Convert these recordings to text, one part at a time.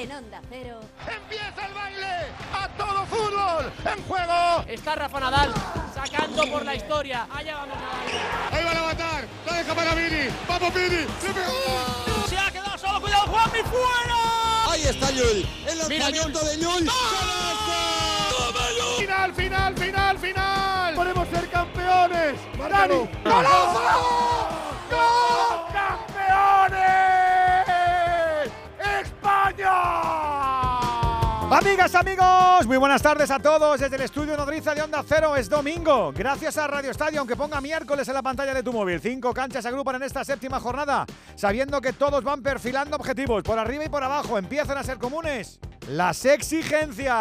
En Onda Cero. ¡Empieza el baile! ¡A todo fútbol! ¡En juego! Está Rafa Nadal sacando por la historia. Allá vamos Nadal. Ahí va a matar. La deja para Vini. ¡Vamos, Vini! ¡Se pegó! Se ha quedado solo. ¡Cuidado, Juanmi! ¡Fuera! Ahí está Llull. El lanzamiento de Llull. ¡Final, final, final, final! ¡Podemos ser campeones! ¡Dani! ¡Golazo! ¡Gol! Amigas, amigos, muy buenas tardes a todos desde el estudio Nodriza de Onda Cero. Es domingo, gracias a Radio Estadio, aunque ponga miércoles en la pantalla de tu móvil. Cinco canchas se agrupan en esta séptima jornada, sabiendo que todos van perfilando objetivos por arriba y por abajo. Empiezan a ser comunes las exigencias.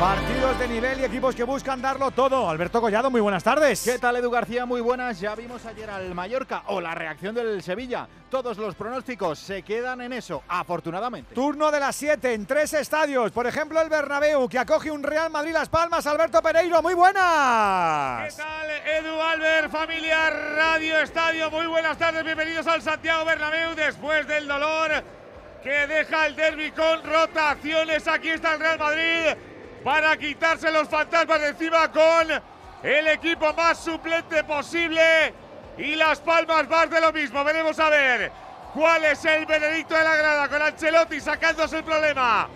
Partidos de nivel y equipos que buscan darlo todo. Alberto Collado, muy buenas tardes. ¿Qué tal, Edu García? Muy buenas. Ya vimos ayer al Mallorca o la reacción del Sevilla. Todos los pronósticos se quedan en eso, afortunadamente. Turno de las 7 en tres estadios. Por ejemplo, el Bernabéu, que acoge un Real Madrid Las Palmas. Alberto Pereiro, muy buenas. ¿Qué tal, Edu Albert, familia Radio Estadio? Muy buenas tardes, bienvenidos al Santiago Bernabéu después del dolor que deja el derby con rotaciones. Aquí está el Real Madrid para quitarse los fantasmas de encima con el equipo más suplente posible y Las Palmas más de lo mismo. Veremos a ver cuál es el veredicto de la grada con Ancelotti sacándose el problema.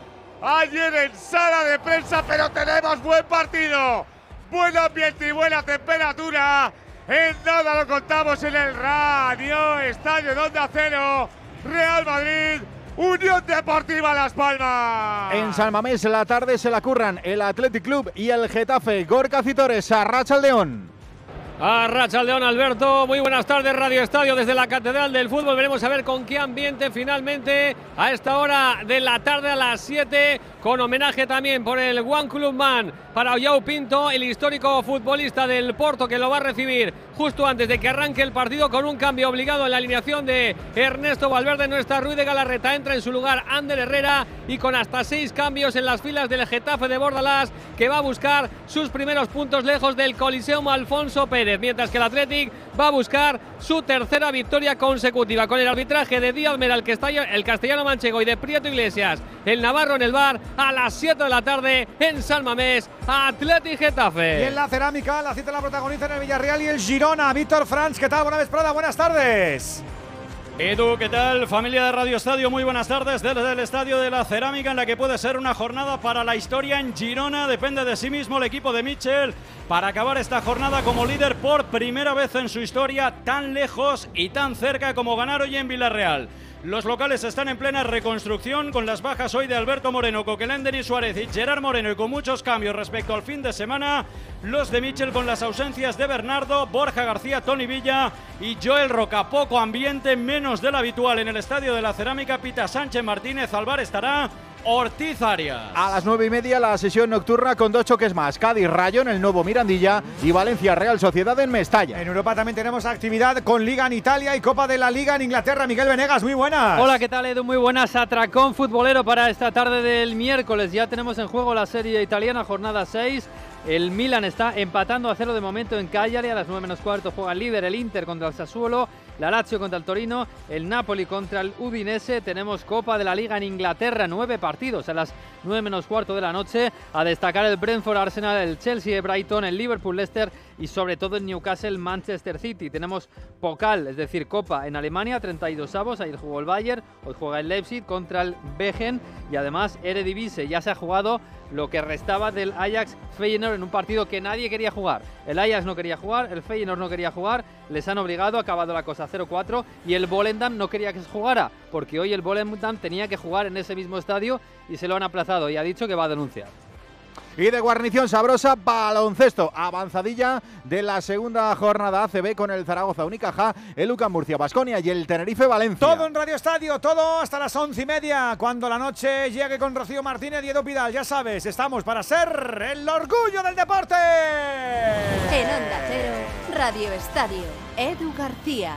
Ayer en sala de prensa, pero tenemos buen partido, buen ambiente y buena temperatura. En nada lo contamos en el radio, Estadio Donde Acero, Real Madrid, Unión Deportiva Las Palmas. En San Mamés la tarde se la curran el Athletic Club y el Getafe. Gorka Citores, Arracha León. A León Alberto, muy buenas tardes Radio Estadio desde la Catedral del Fútbol. Veremos a ver con qué ambiente finalmente a esta hora de la tarde a las 7 con homenaje también por el One Club Man para Ollao Pinto, el histórico futbolista del Porto que lo va a recibir justo antes de que arranque el partido con un cambio obligado en la alineación de Ernesto Valverde. No está Ruiz de Galarreta, entra en su lugar Ander Herrera y con hasta seis cambios en las filas del Getafe de Bordalás que va a buscar sus primeros puntos lejos del Coliseum Alfonso Pérez, mientras que el Athletic va a buscar su tercera victoria consecutiva con el arbitraje de Díaz Meral, que está el castellano manchego y de Prieto Iglesias, el Navarro en el bar a las 7 de la tarde en San Mamés, Athletic Getafe. Y en la cerámica, la cita la protagoniza en el Villarreal y el Girona. Víctor Franz, ¿qué tal? Buena buenas tardes. Edu, ¿qué tal? Familia de Radio Estadio, muy buenas tardes desde el Estadio de la Cerámica en la que puede ser una jornada para la historia en Girona. Depende de sí mismo el equipo de Michel para acabar esta jornada como líder por primera vez en su historia tan lejos y tan cerca como ganar hoy en Villarreal. Los locales están en plena reconstrucción con las bajas hoy de Alberto Moreno, Coquelán, Denis Suárez y Gerard Moreno y con muchos cambios respecto al fin de semana. Los de Michel con las ausencias de Bernardo, Borja García, Tony Villa y Joel Roca. Poco ambiente, menos del habitual en el Estadio de la Cerámica. Pita Sánchez Martínez Alvar estará Ortiz Arias. A las nueve y media la sesión nocturna con dos choques más. Cádiz Rayo en el nuevo Mirandilla y Valencia Real Sociedad en Mestalla. En Europa también tenemos actividad con Liga en Italia y Copa de la Liga en Inglaterra. Miguel Venegas, muy buenas. Hola, ¿qué tal Edu? Muy buenas. Atracón futbolero para esta tarde del miércoles. Ya tenemos en juego la serie italiana, jornada 6. El Milan está empatando a cero de momento en Cagliari. A las 9 menos cuarto juega el líder, el Inter contra el Sassuolo, la Lazio contra el Torino, el Napoli contra el Udinese. Tenemos Copa de la Liga en Inglaterra, nueve partidos a las 9 menos cuarto de la noche. A destacar el Brentford Arsenal, el Chelsea Brighton, el Liverpool Leicester y sobre todo el Newcastle Manchester City. Tenemos Pokal, es decir, Copa en Alemania, 32 avos. Ahí jugó el Bayern, hoy juega el Leipzig contra el Begen y además Eredivisie. Ya se ha jugado lo que restaba del Ajax Feyenoord en un partido que nadie quería jugar. El Ajax no quería jugar, el Feyenoord no quería jugar, les han obligado, ha acabado la cosa 0-4 y el Volendam no quería que se jugara, porque hoy el Volendam tenía que jugar en ese mismo estadio y se lo han aplazado y ha dicho que va a denunciar. Y de guarnición sabrosa, baloncesto. Avanzadilla de la segunda jornada ACB con el Zaragoza Unicaja, el Lucan Murcia Basconia y el Tenerife Valencia. Todo en Radio Estadio, todo hasta las once y media. Cuando la noche llegue con Rocío Martínez y Edo Pidal, ya sabes, estamos para ser el orgullo del deporte. En Onda Cero, Radio Estadio, Edu García.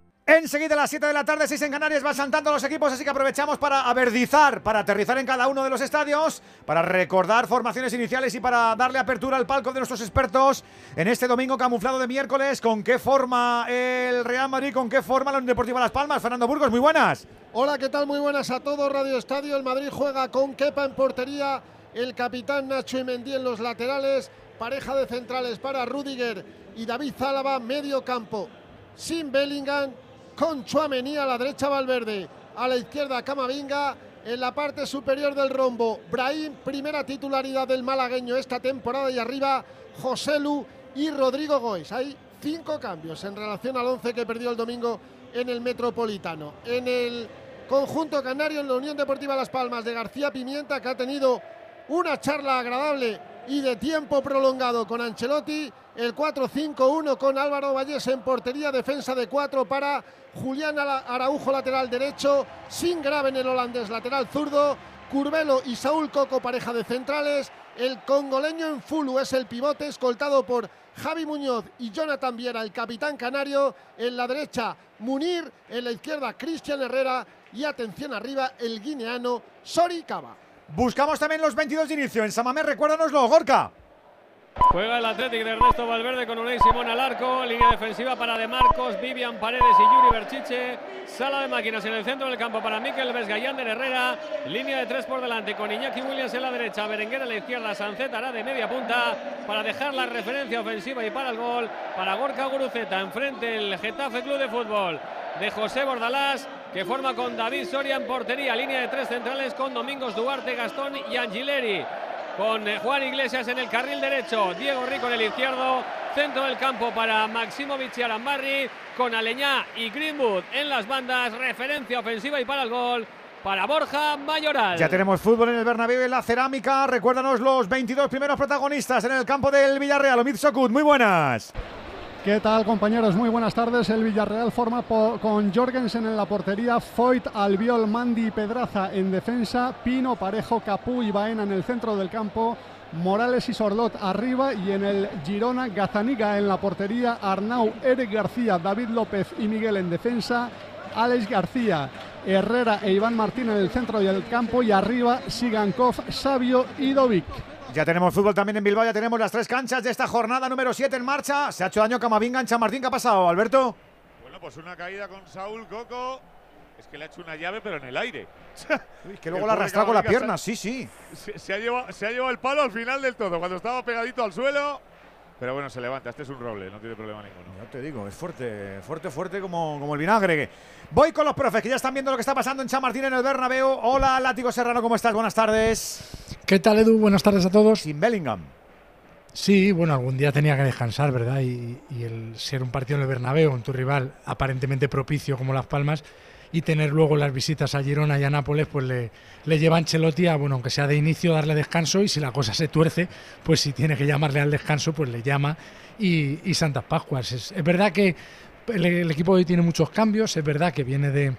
Enseguida a las 7 de la tarde, 6 en Canarias, van saltando los equipos, así que aprovechamos para averdizar, para aterrizar en cada uno de los estadios, para recordar formaciones iniciales y para darle apertura al palco de nuestros expertos en este domingo camuflado de miércoles. ¿Con qué forma el Real Madrid? ¿Con qué forma la Unión Deportiva Las Palmas? Fernando Burgos, muy buenas. Hola, ¿qué tal? Muy buenas a todos. Radio Estadio, el Madrid juega con Kepa en portería, el capitán Nacho y Mendy en los laterales, pareja de centrales para Rudiger y David Zálava, medio campo. Sin Bellingham, con Chuamení a la derecha Valverde, a la izquierda Camavinga, en la parte superior del rombo Brahim, primera titularidad del malagueño esta temporada y arriba José Lu y Rodrigo Gois. Hay cinco cambios en relación al once que perdió el domingo en el Metropolitano. En el conjunto canario, en la Unión Deportiva Las Palmas de García Pimienta, que ha tenido una charla agradable y de tiempo prolongado con Ancelotti. El 4-5-1 con Álvaro Vallés en portería, defensa de 4 para Julián Araujo lateral derecho, sin grave en el holandés lateral zurdo, Curvelo y Saúl Coco pareja de centrales, el congoleño en Fulu es el pivote escoltado por Javi Muñoz y Jonathan Viera, el capitán canario, en la derecha Munir, en la izquierda Cristian Herrera y atención arriba el guineano Sori Cava. Buscamos también los 22 de inicio. En Samamé, recuérdanoslo, Gorka. Juega el Atlético de Ernesto Valverde con Unai Simón al arco. Línea defensiva para De Marcos, Vivian Paredes y Yuri Berchiche. Sala de máquinas en el centro del campo para Miquel Vesgallán de Herrera. Línea de tres por delante con Iñaki Williams en la derecha, Berenguer en la izquierda, Sancet hará de media punta para dejar la referencia ofensiva y para el gol. Para Gorka Guruceta, enfrente el Getafe Club de Fútbol de José Bordalás que forma con David Soria en portería, línea de tres centrales con Domingos Duarte, Gastón y Angileri. Con eh, Juan Iglesias en el carril derecho, Diego Rico en el izquierdo, centro del campo para Maximovic y Arambarri, con Aleñá y Greenwood en las bandas, referencia ofensiva y para el gol para Borja Mayoral. Ya tenemos fútbol en el Bernabéu en la cerámica. Recuérdanos los 22 primeros protagonistas en el campo del Villarreal. Omid Sokut, muy buenas. ¿Qué tal compañeros? Muy buenas tardes. El Villarreal forma con Jorgensen en la portería, Foyt, Albiol, Mandi y Pedraza en defensa, Pino, Parejo, Capú y Baena en el centro del campo, Morales y Sordot arriba y en el Girona, Gazaniga en la portería, Arnau, Eric García, David López y Miguel en defensa, Alex García, Herrera e Iván Martín en el centro del campo y arriba Sigankov, Sabio y Dovic. Ya tenemos fútbol también en Bilbao, ya tenemos las tres canchas de esta jornada número 7 en marcha. Se ha hecho daño Camavinga en Chamartín. ¿Qué ha pasado, Alberto? Bueno, pues una caída con Saúl Coco. Es que le ha hecho una llave, pero en el aire. que luego la ha arrastrado con la pierna, sí, sí. Se, ha llevado, se ha llevado el palo al final del todo, cuando estaba pegadito al suelo. Pero bueno, se levanta. Este es un roble, no tiene problema ninguno. Ya te digo, es fuerte, fuerte, fuerte como, como el vinagre. Voy con los profes que ya están viendo lo que está pasando en Chamartín en el Bernabéu. Hola, Látigo Serrano, ¿cómo estás? Buenas tardes. ¿Qué tal, Edu? Buenas tardes a todos. Sin Bellingham. Sí, bueno, algún día tenía que descansar, ¿verdad? Y, el ser un partido en el Bernabéu, en tu rival aparentemente propicio como Las Palmas, y tener luego las visitas a Girona y a Nápoles, pues le, le lleva Ancelotti a, bueno, aunque sea de inicio, darle descanso y si la cosa se tuerce, pues si tiene que llamarle al descanso, pues le llama y, y Santas Pascuas. Es, es verdad que el, el, equipo hoy tiene muchos cambios, es verdad que viene de,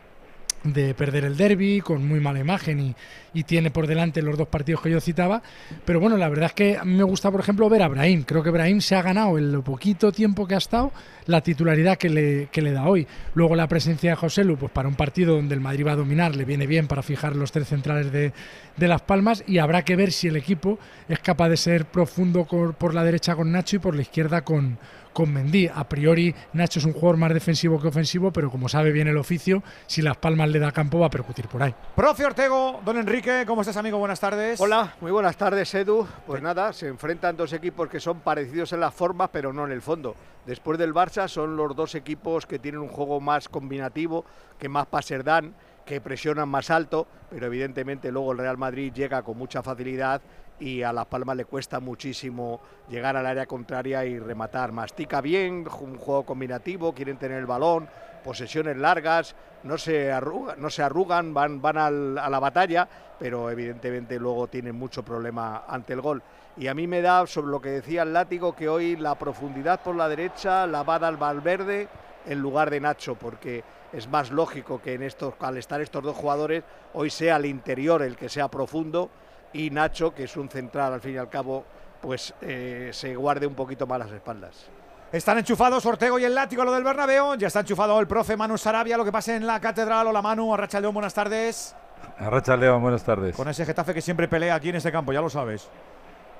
de perder el derby con muy mala imagen y, y, tiene por delante los dos partidos que yo citaba. Pero bueno, la verdad es que me gusta, por ejemplo, ver a Brahim. Creo que Brahim se ha ganado en lo poquito tiempo que ha estado la titularidad que le, que le da hoy. Luego la presencia de José Lu, pues para un partido donde el Madrid va a dominar, le viene bien para fijar los tres centrales de, de Las Palmas y habrá que ver si el equipo es capaz de ser profundo por, por la derecha con Nacho y por la izquierda con con Mendy. A priori, Nacho es un jugador más defensivo que ofensivo, pero como sabe bien el oficio, si Las Palmas le da campo va a percutir por ahí. Profe Ortego, don Enrique, ¿cómo estás, amigo? Buenas tardes. Hola, muy buenas tardes, Edu. Pues nada, se enfrentan dos equipos que son parecidos en las formas, pero no en el fondo. Después del Barça son los dos equipos que tienen un juego más combinativo, que más pases dan, que presionan más alto, pero evidentemente luego el Real Madrid llega con mucha facilidad y a Las Palmas le cuesta muchísimo llegar al área contraria y rematar. Mastica bien, un juego combinativo, quieren tener el balón, posesiones largas, no se, arruga, no se arrugan, van, van al, a la batalla, pero evidentemente luego tienen mucho problema ante el gol. Y a mí me da, sobre lo que decía el látigo, que hoy la profundidad por la derecha la va a dar Valverde en lugar de Nacho, porque es más lógico que en estos, al estar estos dos jugadores, hoy sea el interior el que sea profundo y Nacho, que es un central al fin y al cabo, pues eh, se guarde un poquito más las espaldas. Están enchufados Ortego y el látigo, lo del Bernabéu. Ya está enchufado el profe Manu Sarabia, lo que pasa en la catedral. Hola Manu, Arracha León, buenas tardes. Arracha León, buenas tardes. Con ese Getafe que siempre pelea aquí en este campo, ya lo sabes.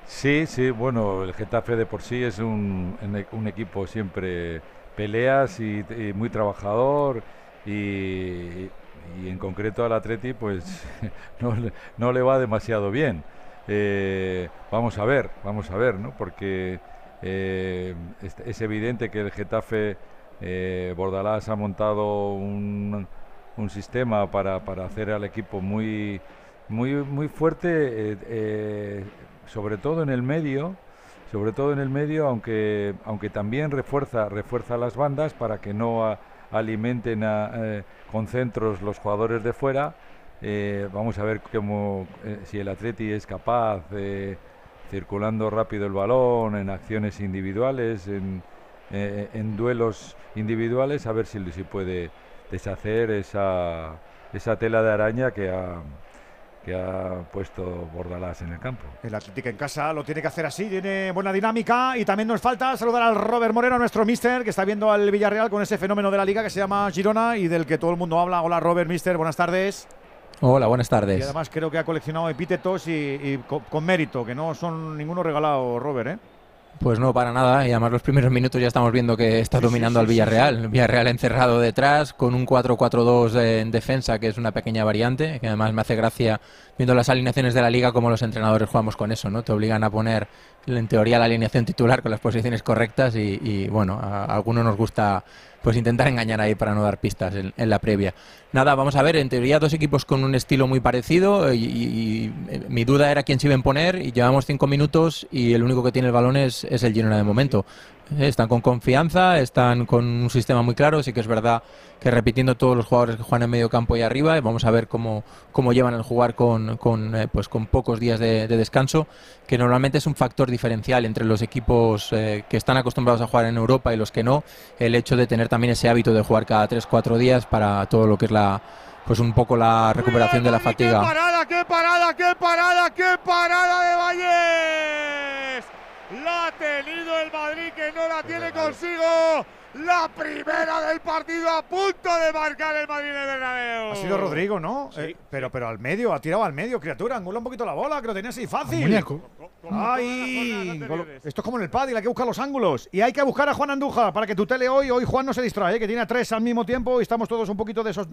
Sí, sí, bueno, el Getafe de por sí es un, un equipo siempre peleas y, muy trabajador y, en concreto al Atleti pues no, no le va demasiado bien. Eh, vamos a ver, vamos a ver, ¿no? Porque eh, es, evidente que el Getafe eh, Bordalás ha montado un, un sistema para, para, hacer al equipo muy, muy, muy fuerte, eh, sobre todo en el medio, sobre todo en el medio, aunque, aunque también refuerza, refuerza las bandas para que no alimenten con centros los jugadores de fuera. vamos a ver cómo, si el Atleti es capaz circulando rápido el balón, en acciones individuales, en, eh, en duelos individuales, a ver si, si puede deshacer esa, esa tela de araña que ha, que ha puesto Bordalás en el campo. El Atlético en casa lo tiene que hacer así, tiene buena dinámica y también nos falta saludar al Robert Moreno, nuestro mister, que está viendo al Villarreal con ese fenómeno de la liga que se llama Girona y del que todo el mundo habla. Hola Robert, mister, buenas tardes. Hola, buenas tardes. Y además creo que ha coleccionado epítetos y, con, mérito, que no son ninguno regalado, Robert, ¿eh? Pues no, para nada. Y además los primeros minutos ya estamos viendo que está dominando al Villarreal. Villarreal encerrado detrás, con un 4-4-2 en defensa, que es una pequeña variante, que además me hace gracia viendo las alineaciones de la liga como los entrenadores jugamos con eso, ¿no? Te obligan a poner en teoría la alineación titular con las posiciones correctas y, bueno, a, algunos nos gusta pues intentar engañar ahí para no dar pistas en, la previa. Nada, vamos a ver, en teoría dos equipos con un estilo muy parecido y, eh, mi duda era quién se iba a imponer y llevamos cinco minutos y el único que tiene el balón es, es el Girona de momento. Están con confianza, están con un sistema muy claro, sí que es verdad que repitiendo todos los jugadores que juegan en medio campo y arriba, vamos a ver cómo, cómo llevan el jugar con, con, eh, pues con pocos días de, descanso, que normalmente es un factor diferencial entre los equipos eh, que están acostumbrados a jugar en Europa y los que no, el hecho de tener también ese hábito de jugar cada 3-4 días para todo lo que es la pues un poco la recuperación de la fatiga. ¡Qué parada, qué parada, qué parada, qué parada de Valles! Tenido el Madrid que no la tiene consigo. La primera del partido a punto de marcar el Madrid de Bernabéu. Ha sido Rodrigo, ¿no? Eh, pero, pero al medio, ha tirado al medio, criatura. Angula un poquito la bola, que lo tenía así fácil. ¡Ay! Esto es como en el pádel, hay que buscar los ángulos. Y hay que buscar a Juan Andújar para que tu tele hoy, hoy Juan no se distrae, que tiene a tres al mismo tiempo y estamos todos un poquito de esos.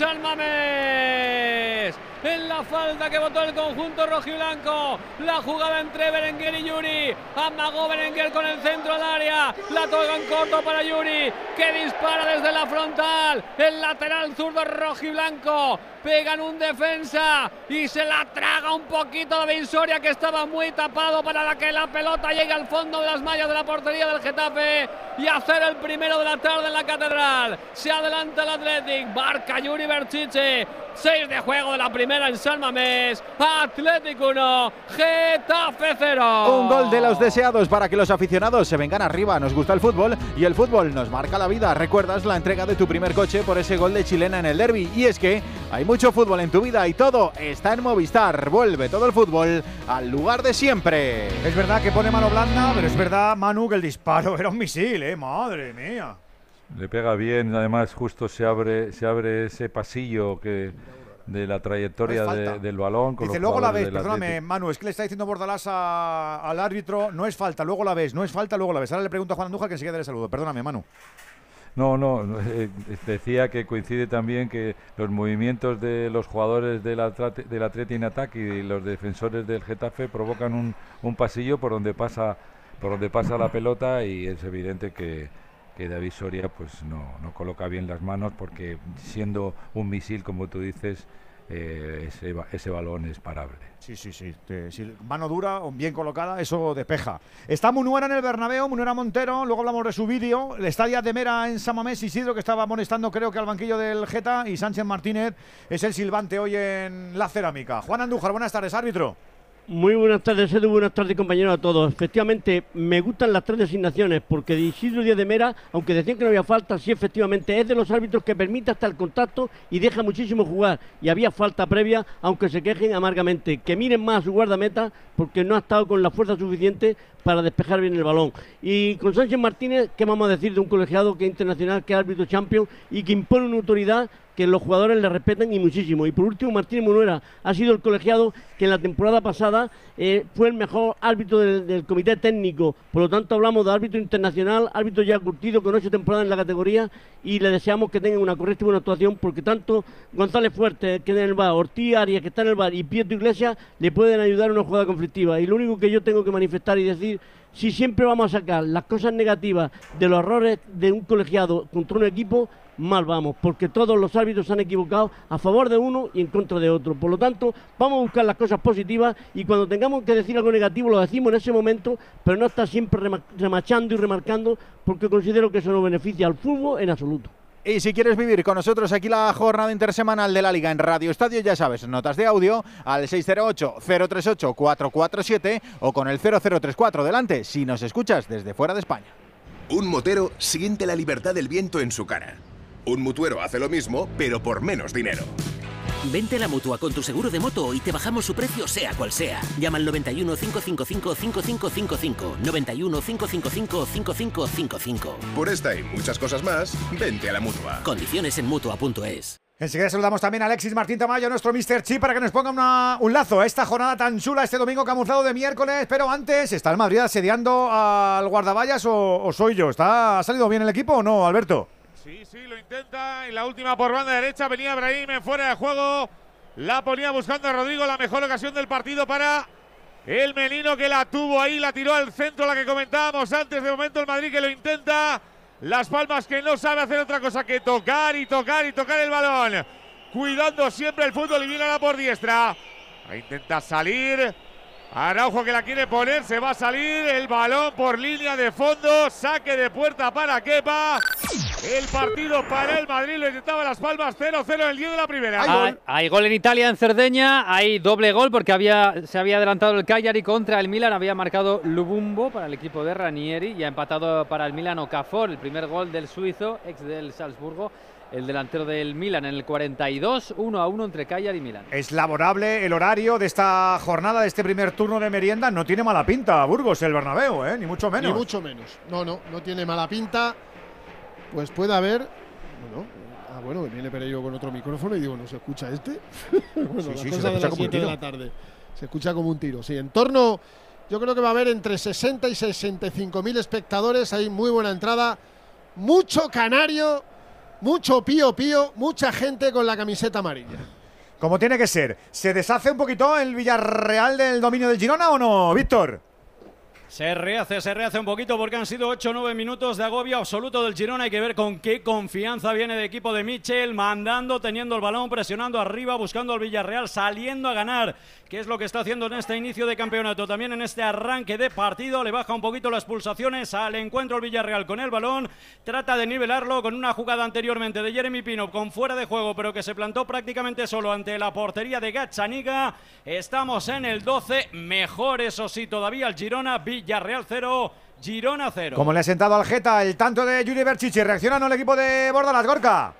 Mamés. En la falta que votó el conjunto rojiblanco. La jugada entre Berenguer y Yuri. Amagó Berenguer con el centro al área. La toca en corto para Yuri. Que dispara desde la frontal. El lateral zurdo rojiblanco pegan un defensa y se la traga un poquito de Vinsoria que estaba muy tapado para que la pelota llegue al fondo de las mallas de la portería del Getafe y hacer el primero de la tarde en la catedral. Se adelanta el Athletic, marca Yuri Berchiche, 6 de juego de la primera en San Mamés, Athletic 1, Getafe 0. Un gol de los deseados para que los aficionados se vengan arriba. Nos gusta el fútbol y el fútbol nos marca la vida. ¿Recuerdas la entrega de tu primer coche por ese gol de chilena en el derby? Y es que hay mucho fútbol en tu vida y todo está en Movistar. Vuelve todo el fútbol al lugar de siempre. Es verdad que pone mano blanda, pero es verdad, Manu, que el disparo era un misil, ¿eh? Madre mía. Le pega bien, además justo se abre, se abre ese pasillo que de la trayectoria No de- del balón. Con Dice, luego la ves, perdóname. Manu, es que le está diciendo Bordalás a- al árbitro, no es falta, luego la ves, no es falta, luego la ves. Ahora le pregunto a Juan Andújar que enseguida le saludo. Perdóname, Manu. No, no, no, eh, decía que coincide también que los movimientos de los jugadores del, Atleti, del Atleti en ataque y los defensores del Getafe provocan un, un pasillo por donde pasa por donde pasa la pelota y es evidente que, que David Soria pues no, no coloca bien las manos porque siendo un misil como tú dices eh, ese, ese balón es parable. Sí, sí, sí. mano dura o bien colocada, eso despeja. Está Munuera en el Bernabéu, Munuera Montero, luego hablamos de su vídeo. Está ya de Mera en Samamés, Isidro, que estaba amonestando creo que al banquillo del Geta, y Sánchez Martínez es el silbante hoy en la cerámica. Juan Andújar, buenas tardes, árbitro. Muy buenas tardes, Edu. Buenas tardes, compañeros, a todos. Efectivamente, me gustan las tres designaciones porque de Isidro Díaz de Mera, aunque decían que no había falta, sí, efectivamente, es de los árbitros que permite hasta el contacto y deja muchísimo jugar. Y había falta previa, aunque se quejen amargamente. Que miren más a su guardameta porque no ha estado con la fuerza suficiente para despejar bien el balón. Y con Sánchez Martínez, ¿qué vamos a decir de un colegiado que es internacional, que es árbitro champion y que impone una autoridad que los jugadores le respetan y muchísimo. Y por último, Martínez Munuera ha sido el colegiado que en la temporada pasada eh, fue el mejor árbitro del, del comité técnico. Por lo tanto, hablamos de árbitro internacional, árbitro ya curtido con ocho temporadas en la categoría y le deseamos que tengan una correcta y buena actuación porque tanto González Fuerte, que está en el bar, Ortiz Arias, que está en el bar, y Pietro Iglesias le pueden ayudar en una jugada conflictiva. Y lo único que yo tengo que manifestar y decir si siempre vamos a sacar las cosas negativas de los errores de un colegiado contra un equipo, mal vamos, porque todos los árbitros se han equivocado a favor de uno y en contra de otro. Por lo tanto, vamos a buscar las cosas positivas y cuando tengamos que decir algo negativo lo decimos en ese momento, pero no estar siempre rema- remachando y remarcando, porque considero que eso no beneficia al fútbol en absoluto. Y si quieres vivir con nosotros aquí la jornada intersemanal de la Liga en Radio Estadio, ya sabes, notas de audio al 608-038-447 o con el 0034 delante si nos escuchas desde fuera de España. Un motero siente la libertad del viento en su cara. Un mutuero hace lo mismo, pero por menos dinero. Vente a la mutua con tu seguro de moto y te bajamos su precio, sea cual sea. Llama al 91 555 5555. 91 555 5555. Por esta y muchas cosas más, vente a la mutua. Condiciones en mutua.es. Enseguida saludamos también a Alexis Martín Tamayo, nuestro Mr. Chip, para que nos ponga una- un lazo a esta jornada tan chula este domingo camuflado de miércoles. Pero antes, ¿está el Madrid asediando al guardaballas o, o soy yo? ¿Está, ¿Ha salido bien el equipo o no, Alberto? Sí, sí, lo intenta. En la última por banda derecha venía Brahim en fuera de juego. La ponía buscando a Rodrigo, la mejor ocasión del partido para el Menino que la tuvo ahí, la tiró al centro, la que comentábamos antes. De momento el Madrid que lo intenta. Las Palmas que no sabe hacer otra cosa que tocar y tocar y tocar el balón. Cuidando siempre el fútbol y viene ahora por diestra. Intenta salir. Araujo que la quiere poner, se va a salir el balón por línea de fondo, saque de puerta para Kepa. El partido para el Madrid lo intentaba Las Palmas 0-0 en el 10 de la primera. Hay, hay gol en Italia, en Cerdeña. Hay doble gol porque había, se había adelantado el Cagliari contra el Milan. Había marcado Lubumbo para el equipo de Ranieri y ha empatado para el Milan Okafor. El primer gol del suizo, ex del Salzburgo. El delantero del Milan en el 42, 1 a 1 entre Cagliari y Milan. Es laborable el horario de esta jornada, de este primer turno de merienda. No tiene mala pinta, Burgos, el Bernabéu, ¿eh? ni mucho menos. Ni mucho menos. No, no, no tiene mala pinta. Pues puede haber. Bueno, ah, bueno, viene Pereiro con otro micrófono y digo, ¿no se escucha este? bueno, Sí, se de escucha las como un 7 de tiro. la tarde. Se escucha como un tiro. Sí, en torno. Yo creo que va a haber entre 60 y 65 mil espectadores. Hay muy buena entrada. Mucho canario. Mucho pío pío. Mucha gente con la camiseta amarilla. Como tiene que ser. ¿Se deshace un poquito el Villarreal del dominio del Girona o no, Víctor? Se rehace, se rehace un poquito porque han sido 8 o 9 minutos de agobio absoluto del Girona. Hay que ver con qué confianza viene el equipo de Michel, mandando, teniendo el balón, presionando arriba, buscando al Villarreal, saliendo a ganar, que es lo que está haciendo en este inicio de campeonato. También en este arranque de partido le baja un poquito las pulsaciones al encuentro el Villarreal con el balón. Trata de nivelarlo con una jugada anteriormente de Jeremy Pino con fuera de juego, pero que se plantó prácticamente solo ante la portería de Gazzaniga. Estamos en el 12, mejor eso sí todavía el Girona, Villarreal 0, Girona 0. Como le ha sentado al Geta el tanto de Yuri Berchichi. ¿Reacciona o no el equipo de Bordalas, Gorka?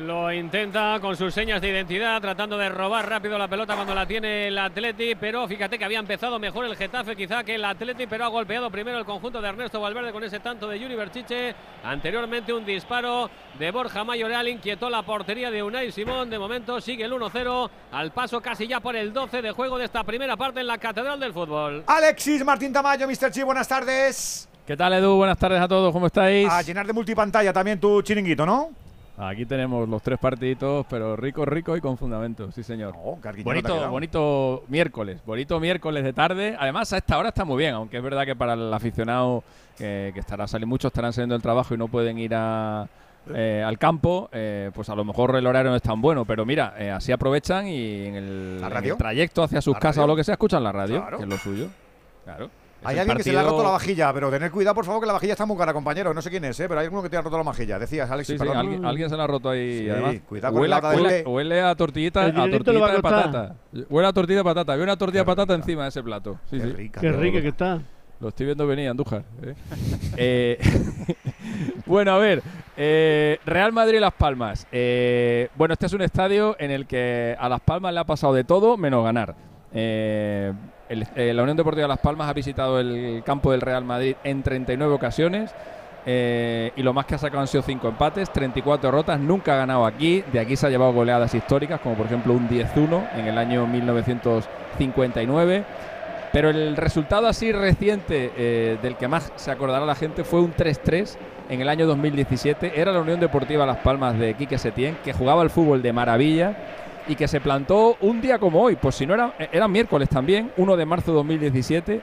Lo intenta con sus señas de identidad, tratando de robar rápido la pelota cuando la tiene el Atleti, pero fíjate que había empezado mejor el Getafe quizá que el Atleti, pero ha golpeado primero el conjunto de Ernesto Valverde con ese tanto de Yuri Berchiche. Anteriormente un disparo de Borja Mayoral inquietó la portería de Unai Simón. De momento sigue el 1-0 al paso casi ya por el 12 de juego de esta primera parte en la Catedral del Fútbol. Alexis Martín Tamayo, Mr. Chi, buenas tardes. ¿Qué tal, Edu? Buenas tardes a todos, ¿cómo estáis? A llenar de multipantalla también tu chiringuito, ¿no? Aquí tenemos los tres partiditos, pero rico, rico y con fundamento, sí señor. bonito, bonito miércoles, bonito miércoles de tarde. Además, a esta hora está muy bien, aunque es verdad que para el aficionado que, estará saliendo, muchos estarán saliendo del trabajo y no pueden ir eh, al campo, eh, pues a lo mejor el horario no es tan bueno, pero mira, eh, así aprovechan y en el, trayecto hacia sus casas o lo que sea, escuchan la radio, que es lo suyo. Claro. Hay alguien que se le ha roto la vajilla, pero tener cuidado, por favor, que la vajilla está muy cara, compañero. No sé quién es, ¿eh? pero hay alguno que te ha roto la vajilla. Decías, Alex. Sí, sí, alguien, se la ha roto ahí. además, cuidado huele, con huele, huele, a tortillita, a tortillita de patata. Huele a tortilla de patata. Había una tortilla de patata encima de ese plato. Sí, Qué sí. rica. Qué rica que está. Lo estoy viendo venir, Andújar. ¿eh? eh bueno, a ver. Eh, Real Madrid Las Palmas. Eh, bueno, este es un estadio en el que a Las Palmas le ha pasado de todo menos ganar. Eh, eh, la Unión Deportiva Las Palmas ha visitado el campo del Real Madrid en 39 ocasiones. Eh, y lo más que ha sacado han sido 5 empates, 34 derrotas, nunca ha ganado aquí, de aquí se ha llevado goleadas históricas, como por ejemplo un 10-1 en el año 1959, pero el resultado así reciente eh, del que más se acordará la gente fue un 3-3 en el año 2017, era la Unión Deportiva Las Palmas de Quique Setién, que jugaba al fútbol de maravilla, y que se plantó un día como hoy, pues si no era, era miércoles también, 1 de marzo de 2017.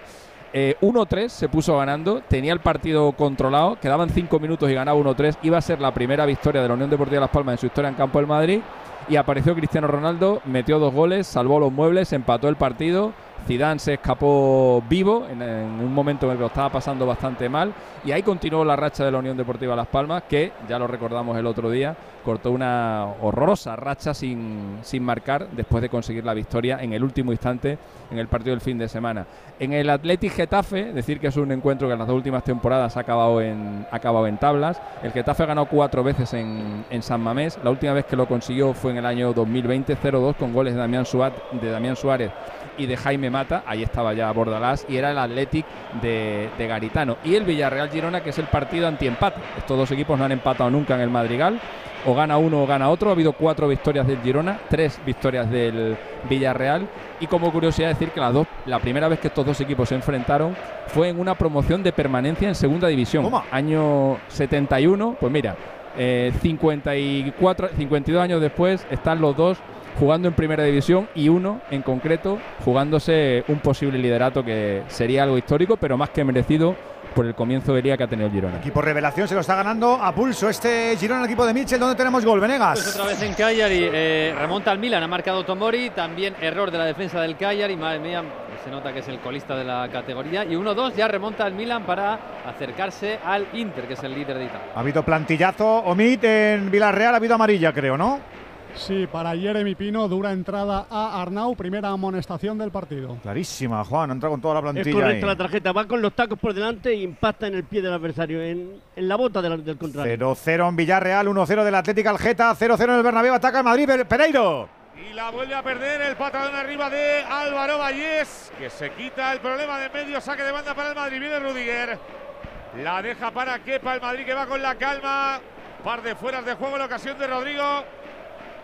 1-3 se puso ganando, tenía el partido controlado, quedaban 5 minutos y ganaba 1-3, iba a ser la primera victoria de la Unión Deportiva Las Palmas en su historia en campo del Madrid y apareció Cristiano Ronaldo, metió dos goles, salvó los muebles, empató el partido Zidane se escapó vivo en, un momento en el que lo estaba pasando bastante mal y ahí continuó la racha de la Unión Deportiva Las Palmas que ya lo recordamos el otro día cortó una horrorosa racha sin, sin marcar después de conseguir la victoria en el último instante en el partido del fin de semana. En el Athletic Getafe, decir que es un encuentro que en las dos últimas temporadas ha acabado en, ha acabado en tablas. El Getafe ganó cuatro veces en, en, San Mamés. La última vez que lo consiguió fue en el año 2020, 0-2 con goles de Damián, de Damián Suárez y de Jaime Mata, ahí estaba ya Bordalás, y era el Athletic de, Garitano. Y el Villarreal Girona, que es el partido antiempate. Estos dos equipos no han empatado nunca en el Madrigal. O gana uno o gana otro. Ha habido cuatro victorias del Girona, tres victorias del Villarreal. Y como curiosidad decir que las dos, la primera vez que estos dos equipos se enfrentaron fue en una promoción de permanencia en segunda división. Año 71, pues mira, 54, eh, 52 años después están los dos jugando en primera división y uno en concreto jugándose un posible liderato que sería algo histórico, pero más que merecido por el comienzo del día que ha tenido el Girona. Equipo revelación se lo está ganando a pulso este Girona, el equipo de Mitchell. ¿Dónde tenemos gol, Venegas? Pues otra vez en Cagliari, eh, remonta al Milan, ha marcado Tomori, también error de la defensa del Cagliari, madre mía, se nota que es el colista de la categoría. Y 1-2 ya remonta al Milan para acercarse al Inter, que es el líder de Italia. Ha habido plantillazo, Omid en Villarreal, ha habido amarilla, creo, ¿no? Sí, para Jeremy Pino, dura entrada a Arnau, primera amonestación del partido. Clarísima, Juan, entra con toda la plantilla. Es correcta la tarjeta, va con los tacos por delante e impacta en el pie del adversario, en, la bota del, contrario. 0-0 en Villarreal, 1-0 del Atlético Algeta, 0-0 en el Bernabéu, ataca el Madrid, Pereiro. Y la vuelve a perder el patadón arriba de Álvaro Vallés, que se quita el problema de medio, saque de banda para el Madrid, viene Rudiger. La deja para Kepa, el Madrid que va con la calma. Par de fueras de juego en la ocasión de Rodrigo.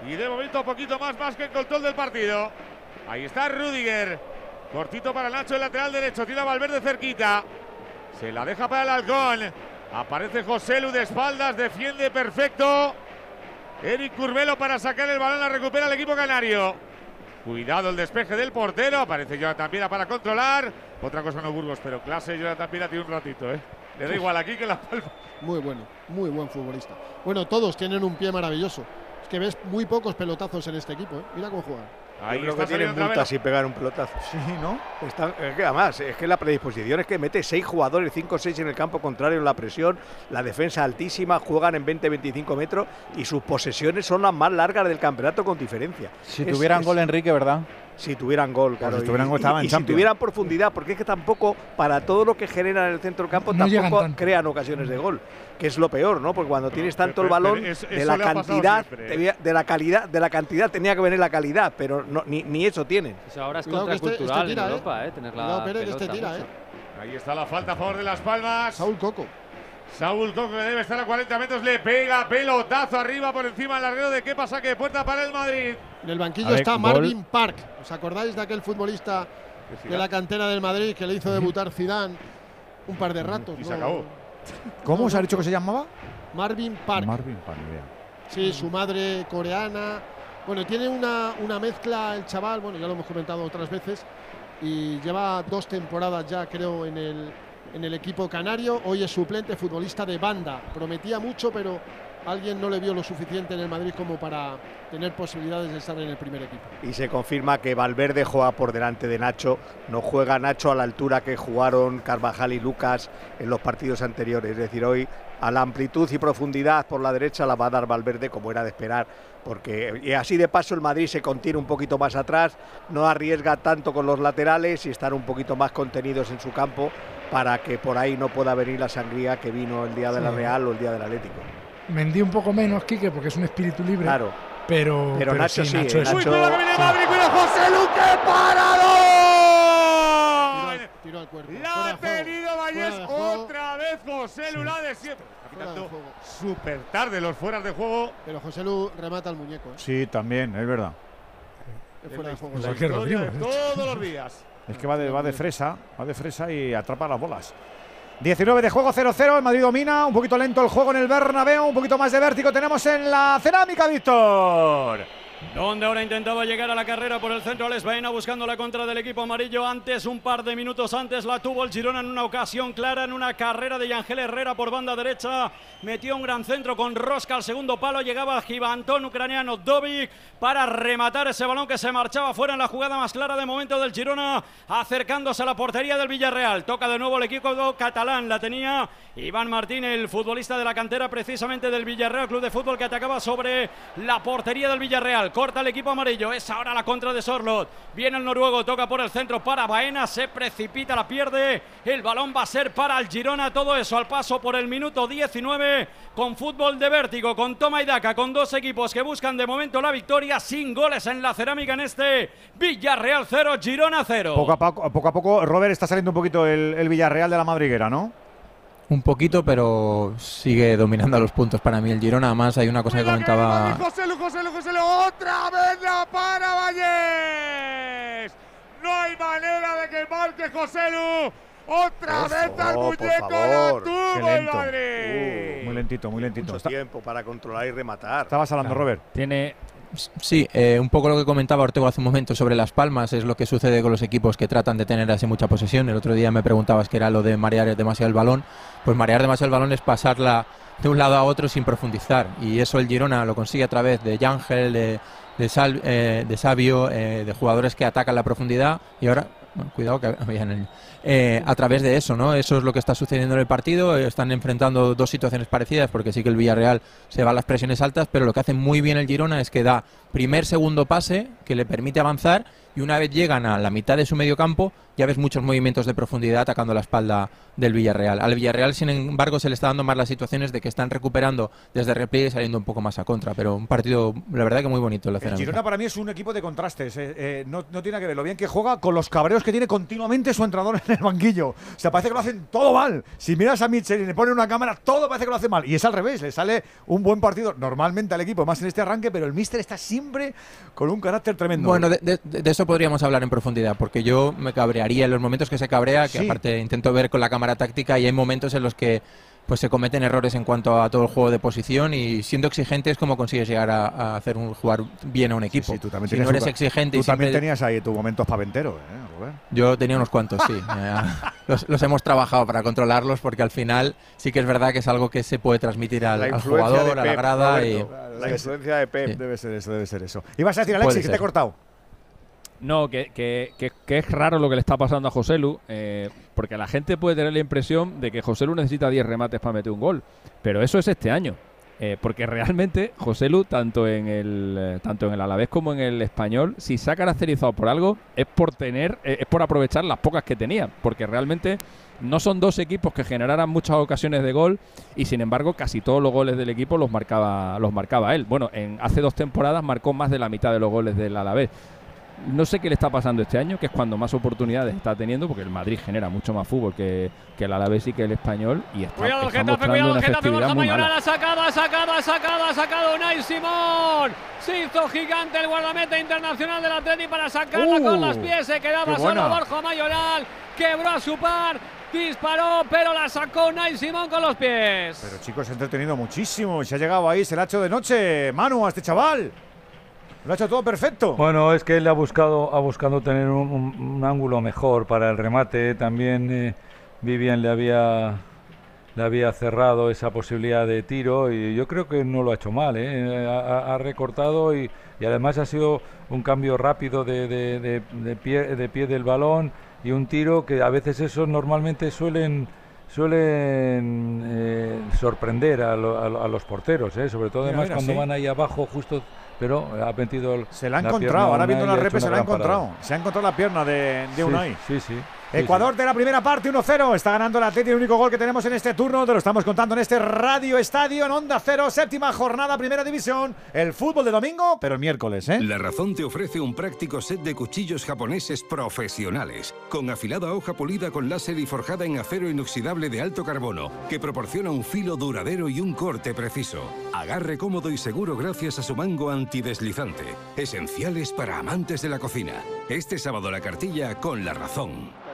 Y de momento un poquito más, más que el control del partido. Ahí está Rudiger. Cortito para Nacho, el lateral derecho. Tira Valverde cerquita. Se la deja para el halcón. Aparece José Lu de espaldas. Defiende perfecto. Eric Curvelo para sacar el balón. La recupera el equipo canario. Cuidado el despeje del portero. Aparece Jonathan Piera para controlar. Otra cosa no Burgos, pero clase Jonathan Piera tiene un ratito, ¿eh? Le da igual aquí que la palma. Muy bueno, muy buen futbolista. Bueno, todos tienen un pie maravilloso que ves muy pocos pelotazos en este equipo. ¿eh? Mira cómo juegan. Ahí creo que tienen multas y pegar un pelotazo. Sí, ¿no? es que además, es que la predisposición es que mete seis jugadores, cinco o seis en el campo contrario en la presión, la defensa altísima, juegan en 20-25 metros y sus posesiones son las más largas del campeonato con diferencia. Si tuvieran gol Enrique, ¿verdad? si tuvieran gol, claro. si y- tuvieran gol, y- estaban y en si tuvieran profundidad, porque es que tampoco, para todo lo que generan en el centro del campo, No tampoco crean ocasiones de gol, que es lo peor, ¿no? Porque cuando tienes tanto el pero- pero balón, eso- de la cantidad, debía- de la calidad, de la cantidad tenía que venir la calidad, pero no, ni, ni eso tienen. Eso ahora es este- contracultural este tira, en ¿eh? Europa, ¿eh? Tener la Pérez, pelota este tira. ¿eh? Ahí está la falta a favor de Las Palmas. Saúl Coco. Saúl Coco que debe estar a 40 metros, le pega pelotazo arriba por encima del larguero de qué pasa que puerta para el Madrid. En el banquillo ver, está gol. Marvin Park. ¿Os acordáis de aquel futbolista de la cantera del Madrid que le hizo debutar Zidane un par de ratos? Y se ¿no? acabó. ¿Cómo os ha dicho que se llamaba? Marvin Park. Marvin Park, idea. Sí, su madre coreana. Bueno, tiene una, una mezcla el chaval, bueno, ya lo hemos comentado otras veces, y lleva dos temporadas ya, creo, en el, en el equipo canario. Hoy es suplente, futbolista de banda. Prometía mucho, pero alguien no le vio lo suficiente en el Madrid como para tener posibilidades de estar en el primer equipo. Y se confirma que Valverde juega por delante de Nacho, no juega Nacho a la altura que jugaron Carvajal y Lucas en los partidos anteriores. Es decir, hoy a la amplitud y profundidad por la derecha la va a dar Valverde como era de esperar, porque y así de paso el Madrid se contiene un poquito más atrás, no arriesga tanto con los laterales y están un poquito más contenidos en su campo para que por ahí no pueda venir la sangría que vino el día de la. Real o el día del Atlético. Mendí un poco menos, Quique, porque es un espíritu libre. Claro. Pero, Pero Nacho sí, Nacho es- Nacho- cuidado que viene Madrid, cuidado José Luque parador. Tiro al cuerpo. La ha tenido Vallés otra vez José Lu, la de siempre. Súper tarde los fueras de juego. Pero José Lu remata al muñeco. ¿eh? Sí, también, es verdad. Es fuera de juego. La Igual que de todos los días. Es que va de, va de fresa, va de fresa y atrapa las bolas. 19 de juego, 0-0. El Madrid domina. Un poquito lento el juego en el Bernabéu. Un poquito más de vértigo tenemos en la cerámica, Víctor. Donde ahora intentaba llegar a la carrera por el centro Alex Baena buscando la contra del equipo amarillo. Antes, un par de minutos antes, la tuvo el Girona en una ocasión clara, en una carrera de Yangel Herrera por banda derecha. Metió un gran centro con Rosca al segundo palo. Llegaba el gigantón ucraniano Dovic para rematar ese balón que se marchaba fuera en la jugada más clara de momento del Girona, acercándose a la portería del Villarreal. Toca de nuevo el equipo catalán. La tenía Iván Martín, el futbolista de la cantera precisamente del Villarreal Club de Fútbol que atacaba sobre la portería del Villarreal. Corta el equipo amarillo. Es ahora la contra de Sorlot. Viene el noruego, toca por el centro para Baena. Se precipita, la pierde. El balón va a ser para el Girona. Todo eso al paso por el minuto 19 con fútbol de vértigo, con toma y daca, con dos equipos que buscan de momento la victoria sin goles en la cerámica en este Villarreal 0, Girona 0. Poco a poco, poco, Robert está saliendo un poquito el Villarreal de la madriguera, ¿no? Un poquito, pero sigue dominando los puntos para mí el Girona. Además, hay una cosa que comentaba. José Lu, José Lu, José Lu. Otra vez la para Vallés. No hay manera de que marque José Lu. Otra vez al muñeco favor. lo tuvo el lento. Madrid. Muy lentito, muy lentito. Mucho Está- tiempo para controlar y rematar. estabas hablando, Robert. Tiene Sí, eh, un poco lo que comentaba Ortego hace un momento sobre Las Palmas es lo que sucede con los equipos que tratan de tener así mucha posesión. El otro día me preguntabas que era lo de marear demasiado el balón. Pues marear demasiado el balón es pasarla de un lado a otro sin profundizar. Y eso el Girona lo consigue a través de Yangel, de, de, eh, Sabio, eh, de jugadores que atacan la profundidad. Y ahora, cuidado que eh, a través de eso, ¿no? Eso es lo que está sucediendo en el partido. Están enfrentando dos situaciones parecidas porque sí que el Villarreal se va a las presiones altas, pero lo que hace muy bien el Girona es que da primer, segundo pase que le permite avanzar y una vez llegan a la mitad de su medio campo ya ves muchos movimientos de profundidad atacando la espalda del Villarreal. Al Villarreal, sin embargo, se le está dando más las situaciones de que están recuperando desde repliegue y saliendo un poco más a contra, pero un partido, la verdad que muy bonito la El. Girona para mí es un equipo de contrastes. eh, eh, no, no tiene que ver lo bien que juega con los cabreos que tiene continuamente su entrenador en el banquillo. O sea, parece que lo hacen todo mal. Si miras a Mitchell y le ponen una cámara, todo parece que lo hace mal. Y es al revés. Le sale un buen partido normalmente al equipo, más en este arranque, pero el míster está siempre con un carácter tremendo. Bueno, de, de- de eso podríamos hablar en profundidad, porque yo me cabrearía en los momentos que se cabrea, que Sí. aparte intento ver con la cámara táctica y hay momentos en los que pues se cometen errores en cuanto a todo el juego de posición y siendo exigente es como consigues llegar a, a hacer un jugar bien a un equipo. Sí, tú también si no eres exigente Tú y también tenías ahí tus momentos paventeros, ¿eh, Rubén? Yo tenía unos cuantos, sí. Los, los hemos trabajado para controlarlos porque al final sí que es verdad que es algo que se puede transmitir al, al jugador, de a la Pep, grada y Roberto. La influencia de Pep. Sí. Debe ser eso, debe ser eso. Ibas a decir, Alexis, que te he cortado. No, que, que- que- es raro lo que le está pasando a José Lu, eh, porque la gente puede tener la impresión de que José Lu necesita 10 remates para meter un gol, pero eso es este año. Eh, porque realmente José Lu, tanto en el eh, tanto en el Alavés como en el español, si se ha caracterizado por algo, es por tener, eh, es por aprovechar las pocas que tenía. Porque realmente no son dos equipos que generaran muchas ocasiones de gol y sin embargo casi todos los goles del equipo los marcaba, los marcaba él. Bueno, en hace dos temporadas marcó más de la mitad de los goles del Alavés. No sé qué le está pasando este año, que es cuando más oportunidades está teniendo, porque el Madrid genera mucho más fútbol que, que el Alavés y que el español. Y está, Cuidado el está Getafe, mostrando cuidado una el Getafe, Borja muy Mayoral ha sacado, ha sacado, ha sacado, ha sacado Unai Simón. Se hizo gigante el guardameta internacional del Atleti para sacarla Uh, con los pies. Se quedaba solo. Borja Mayoral. Quebró a su par, disparó, pero la sacó Unai Simón con los pies. Pero chicos, se ha entretenido muchísimo. y Se ha llegado ahí, se le ha hecho de noche. Manu, a este chaval. Lo ha hecho todo perfecto. Bueno, es que él ha buscado, ha buscado tener un, un- un ángulo mejor para el remate. También eh, Vivian le había, le había cerrado esa posibilidad de tiro y yo creo que no lo ha hecho mal. ¿eh? Ha, recortado y, y además ha sido un cambio rápido de, de- de- de pie, de pie del balón y un tiro que a veces esos normalmente suelen suelen eh, sorprender a, lo- a lo- a los porteros, ¿eh? sobre todo además cuando sí. van ahí abajo justo, pero ha metido el, Se la ha encontrado. Ahora viendo hecho repe se una la ha parada. encontrado. Se ha encontrado la pierna de, de Sí, Unai. Sí, sí. Ecuador de la primera parte, 1-0. Está ganando el Atleti, el único gol que tenemos en este turno. Te lo estamos contando en este Radio Estadio en Onda Cero, séptima jornada, primera división. El fútbol de domingo, pero el miércoles, ¿eh? La Razón te ofrece un práctico set de cuchillos japoneses profesionales, con afilada hoja polida con láser y forjada en acero inoxidable de alto carbono, que proporciona un filo duradero y un corte preciso. Agarre cómodo y seguro gracias a su mango antideslizante, esenciales para amantes de la cocina. Este sábado la cartilla con La Razón.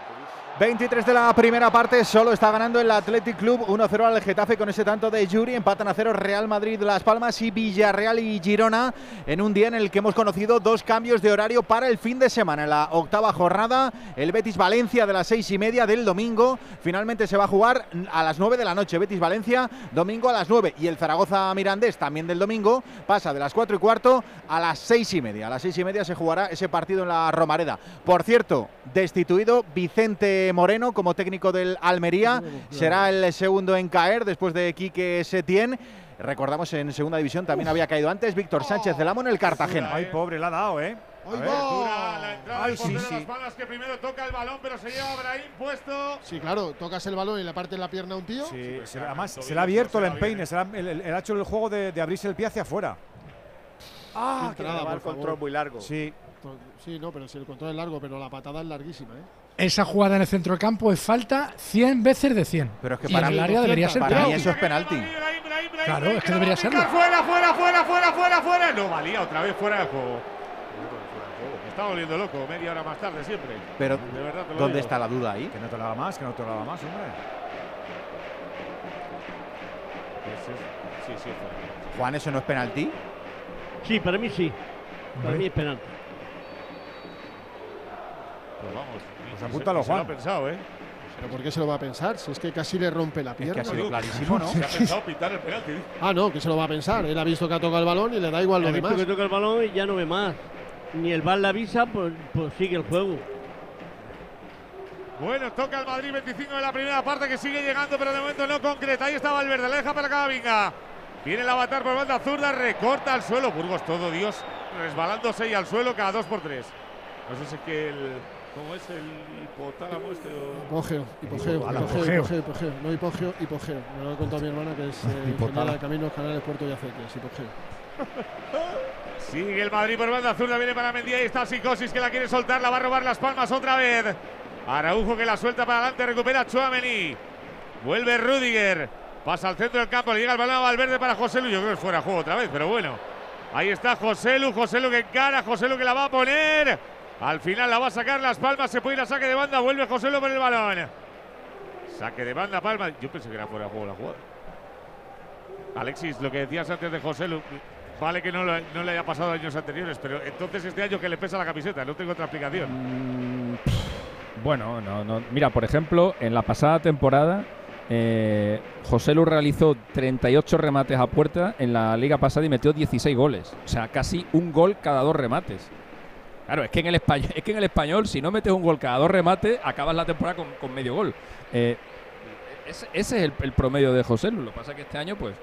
23 de la primera parte, solo está ganando el Athletic Club 1-0 al Getafe con ese tanto de Yuri, empatan a cero Real Madrid, Las Palmas y Villarreal y Girona en un día en el que hemos conocido dos cambios de horario para el fin de semana. En la octava jornada, el Betis Valencia de las seis y media del domingo, finalmente se va a jugar a las 9 de la noche. Betis Valencia, domingo a las 9 y el Zaragoza Mirandés también del domingo pasa de las 4 y cuarto a las seis y media. A las seis y media se jugará ese partido en la Romareda. Por cierto, destituido Vicente Moreno como técnico del Almería. Será el segundo en caer después de Quique Setién. Recordamos en segunda división también había caído antes Víctor Sánchez del Amo en el Cartagena. Ay, pobre, la ha dado, ¿eh? A ver. Dura la entrada Ay, sí, sí. Las Palmas que primero toca el balón, pero se lleva a Brahim puesto. Sí, claro, tocas el balón y le parte la pierna a un tío. Sí, se- además, se le ha abierto el empeine, se le ha, hecho el juego de, de abrirse el pie hacia afuera. Ah, Entrada, que el favor. control muy largo. Sí. Sí, no, pero si el control es largo, pero la patada es larguísima, ¿eh? Esa jugada en el centro del campo es falta 100 veces de 100. Pero es que Y para en mí- el área debería ser para mí penalti. eso es penalti. Claro, es que debería serlo. Fuera, fuera, fuera, fuera, fuera, fuera. No valía otra vez fuera del juego. Me está volviendo loco, media hora más tarde siempre. Pero De verdad te lo ¿dónde digo. está la duda ahí? Que no te lo haga más, que no te lo haga más, hombre. Sí, sí, fuera. Juan, ¿eso no es penalti? Sí, para mí sí. Para mí es penalti. Pues vamos. Pues apúntalo, se, se lo Juan. ha pensado, ¿eh? ¿Pero por qué se lo va a pensar? Si es que casi le rompe la pierna. ha sido clarísimo, ¿no? Se ha pensado pitar el penalti. Ah, no, que se lo va a pensar. Él ha visto que ha tocado el balón y le da igual lo Ha visto demás. que toca el balón y ya no ve más. Ni el bar le avisa, pues, pues sigue el juego. Bueno, toca el Madrid 25 de la primera parte que sigue llegando, pero de momento no concreta. Ahí está Valverde, la deja para Camavinga. Viene el avatar por banda zurda, recorta al suelo. Burgos todo, Dios, resbalándose y al suelo cada dos por tres. No sé si es que el. ¿Cómo es el hipotálamo este? o- Hipogeo, hipogeo, hipogeo, hipogeo, hipogeo. No hipogeo, hipogeo. Me lo ha contado mi hermana que es eh, ingeniera de caminos, canales, puerto y aceites. Hipogeo. Sigue el Madrid por banda zurda, viene para Mendy, ahí está Psicosis que la quiere soltar, la va a robar las palmas otra vez. Araujo que la suelta para adelante, recupera Chuameni. Vuelve Rudiger, pasa al centro del campo, le llega el balón a Valverde para José Lu. Yo creo que es fuera de juego otra vez, pero bueno. Ahí está José Lu, José Lu que encara, José Lu que la va a poner. Al final la va a sacar las palmas, se puede ir a saque de banda, vuelve José por el balón. Saque de banda, palma. Yo pensé que era fuera de juego la jugada. Alexis, lo que decías antes de José Lu, vale que no le haya pasado años anteriores, pero entonces este año que le pesa la camiseta, no tengo otra explicación. Mm, Bueno, no, no. Mira, por ejemplo, en la pasada temporada, eh, José Lu realizó 38 remates a puerta en la liga pasada y metió 16 goles. O sea, casi un gol cada dos remates. Claro, es que en el español, es que en el español si no metes un gol cada dos remates, acabas la temporada con, medio gol. Eh, ese, ese es el, el promedio de José Lu. Lo que pasa es que este año, pues,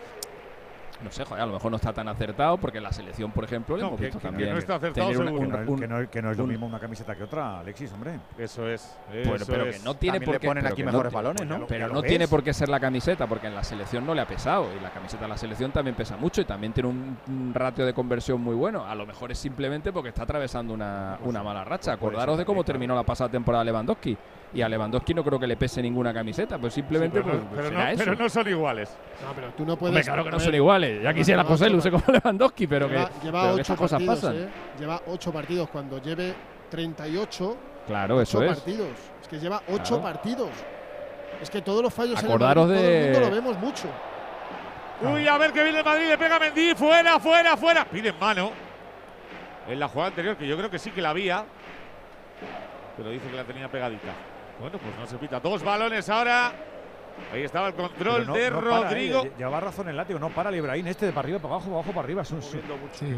no sé, joder, a lo mejor no está tan acertado porque la selección, por ejemplo, le No, hemos que- visto que también no está acertado una- un- Que no, un- que no- que no es lo un- mismo una camiseta que otra, Alexis, hombre. Eso es. Bueno, eso pero es. que no tiene También por qué ponen aquí mejores balones, ¿no? Pero no tiene por qué ser la camiseta, porque en la selección no le ha pesado. Y la camiseta de la selección también pesa mucho y también tiene un, un ratio de conversión muy bueno. A lo mejor es simplemente porque está atravesando una, una mala racha. puede Acordaros de cómo terminó la pasada temporada Lewandowski. Y a Lewandowski no creo que le pese ninguna camiseta, pues Sí, simplemente pero, pues, no, pero, será no, eso. pero no son iguales. No, pero tú no puedes. Hombre, claro que no a son iguales. Ya quisiera lleva José Luce como Lewandowski, pero lleva, que, lleva pero que ocho estas cosas partidos, pasan. ¿eh? Lleva ocho partidos. Cuando lleve 38, Claro, eso ocho es. partidos. Es que lleva ocho Claro. partidos. Es que todos los fallos Acordaros en el Madrid, todo el de- mundo lo vemos mucho. Uy, a ver que viene el Madrid, le pega Mendy, fuera, fuera, fuera. Pide en mano. En la jugada anterior, que yo creo que sí que la había. Pero dice que la tenía pegadita. Bueno, pues no se pita. Dos balones ahora. Ahí estaba el control no- de no para, Rodrigo. eh, Lleva razón el látigo, no para el Ibrahim este de para arriba, para abajo, para abajo, para arriba. Son, son-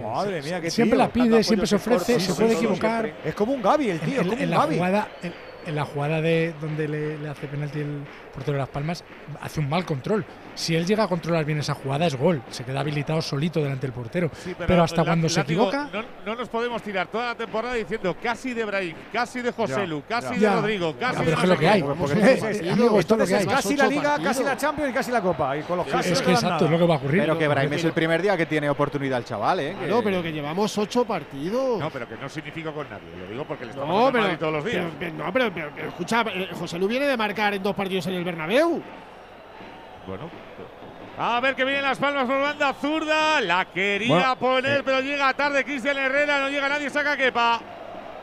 Madre mía, qué Siempre tío. la pide, siempre se ofrece, se puede equivocar. Es como un Gaby el tío, en- es como en un la Gaby. jugada, en, en la jugada de donde le, le hace penalti el portero de Las Palmas, hace un mal control. Si él llega a controlar bien esa jugada, es gol. Se queda habilitado solito delante del portero. Sí, pero, hasta la- cuando se equivoca, No, no nos podemos tirar toda la temporada diciendo casi de Brahim, casi de José Ya, Lu, casi ya. de Rodrigo, Ya, casi pero de esto es lo que hay. casi la Liga, casi la Champions y casi la Copa. Y con los es que exacto, es lo que va a ocurrir. Pero que Brahim es el primer día que tiene oportunidad el chaval, ¿eh? Que- No, pero que llevamos ocho partidos. No, pero que no significo con nadie. Lo digo porque le estamos No, pero, todos los días. pero- pero- no, pero, pero- pero escucha, eh, José Lu viene de marcar en dos partidos en el Bernabéu. Bueno. A ver que vienen las palmas por banda zurda. La quería Bueno, poner, eh. pero llega tarde Cristian Herrera. No llega nadie, saca Kepa.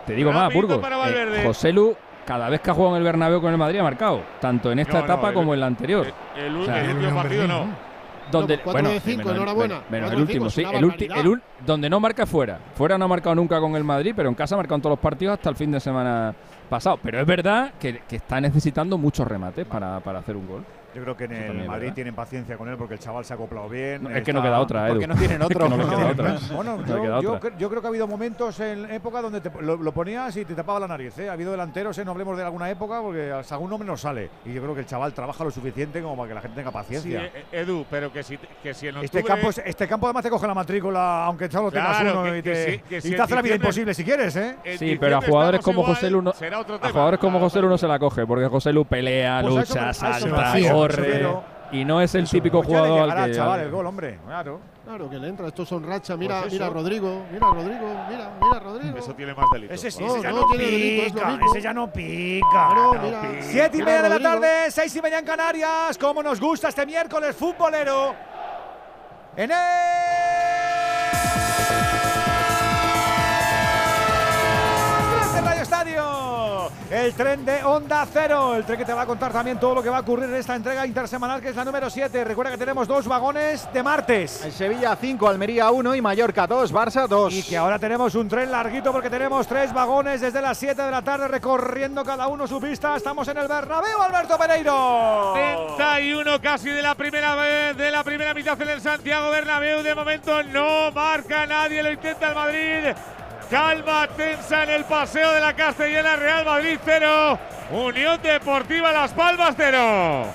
Te digo más, Burgos. eh. José Lu, cada vez que ha jugado en el Bernabéu con el Madrid ha marcado, tanto en esta No, no, etapa el- como en la anterior. El, el O sea, el último partido no. ¿no? donde, No, cuatro de cinco, menos el- enhorabuena. menos- el cinco, último, es sí. El, ulti- el donde no marca fuera. Fuera no ha marcado nunca con el Madrid, pero en casa ha marcado en todos los partidos hasta el fin de semana pasado. Pero es verdad que, que está necesitando muchos remates para, para hacer un gol. Yo creo que en el también Madrid verdad. tienen paciencia con él porque el chaval se ha acoplado bien. No, es que no queda otra, Edu. Porque no tienen otro. no queda otra. Bueno, yo, queda yo otra. cre- yo creo que ha habido momentos en época donde te- lo, lo ponías y te tapaba la nariz. ¿eh? Ha habido delanteros, ¿eh? no hablemos de alguna época, porque a algún nombre nos sale. Y yo creo que el chaval trabaja lo suficiente como para que la gente tenga Sí, paciencia. eh, Edu, pero que si, que si en Este octubre- campo, es- este campo además te coge la matrícula, aunque solo tengas Claro, uno que- y que te, y si te hace la vida imposible si quieres, ¿eh? Sí, pero a jugadores como igual, José Lu no, será otro a jugadores como José Lu no se la coge, porque José Lu pelea, Pues lucha, salta, corre. Y no es el típico jugador llegará que. chaval el gol, hombre. Claro. Claro que le entra. Estos son racha. Mira, Pues mira. Rodrigo. Mira Rodrigo. Mira, mira Rodrigo. Eso tiene más delito. Ese, sí, No, ese ya no, no, tiene delito, es lo pica, ese ya no pica. Claro, no mira. pica. Siete y media de la tarde, seis y media en Canarias. Como nos gusta este miércoles futbolero. En el Radio Estadio. El tren de Onda Cero. El tren que te va a contar también todo lo que va a ocurrir en esta entrega intersemanal que es la número 7. Recuerda que tenemos dos vagones de martes. En Sevilla 5, Almería 1 y Mallorca 2, Barça 2. Y que ahora tenemos un tren larguito porque tenemos tres vagones desde las 7 de la tarde recorriendo cada uno su pista. Estamos en el Bernabéu, Alberto Pereiro. 31 casi de la primera vez, de la primera mitad en el Santiago Bernabéu. De momento no marca nadie, lo intenta el Madrid. Calma tensa en el paseo de la Castellana, Real Madrid 0, Unión Deportiva Las Palmas 0.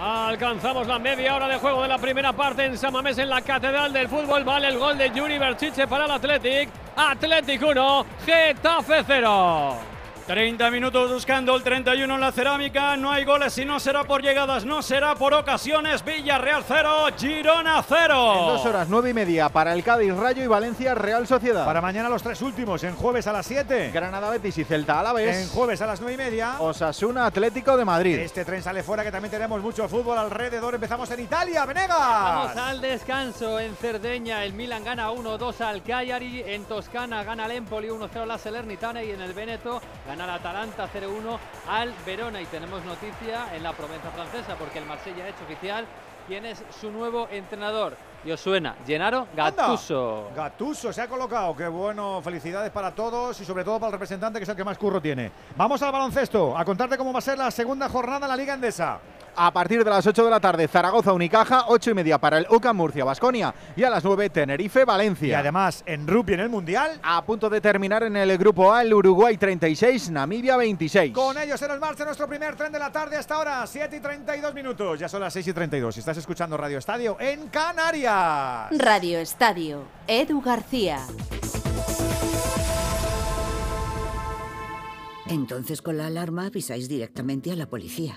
Alcanzamos la media hora de juego de la primera parte en Samamés en la Catedral del Fútbol. Vale el gol de Yuri Berchiche para el Athletic. Athletic 1, Getafe 0. 30 minutos buscando el 31 en la cerámica. No hay goles y no será por llegadas, no será por ocasiones. Villarreal 0, Girona 0. En dos horas, nueve y media para el Cádiz, Rayo y Valencia, Real Sociedad. Para mañana los tres últimos, en jueves a las 7. Granada, Betis y Celta a la vez. En jueves a las 9 y media. Osasuna, Atlético de Madrid. Este tren sale fuera que también tenemos mucho fútbol alrededor. Empezamos en Italia, Venegas. Vamos al descanso en Cerdeña. El Milan gana 1-2 al Cagliari. En Toscana gana el Empoli 1-0 la Salernitana. Y en el Veneto gana el Atalanta 0-1 al Verona. Y tenemos noticia en la Provenza francesa porque el Marsella ha hecho oficial quién es su nuevo entrenador. Y os suena, Gennaro Gattuso. Gatuso se ha colocado. Qué bueno. Felicidades para todos y sobre todo para el representante que es el que más curro tiene. Vamos al baloncesto a contarte cómo va a ser la segunda jornada en la Liga Endesa. A partir de las 8 de la tarde, Zaragoza Unicaja, 8 y media para el UCAM Murcia Basconia y a las 9 Tenerife Valencia. Y además, en rugby en el Mundial. A punto de terminar en el grupo A, el Uruguay 36, Namibia 26. Con ellos se nos marcha nuestro primer tren de la tarde hasta ahora, 7 y 32 minutos. Ya son las 6 y 32. Si estás escuchando Radio Estadio en Canarias. Radio Estadio, Edu García. Entonces con la alarma avisáis directamente a la policía.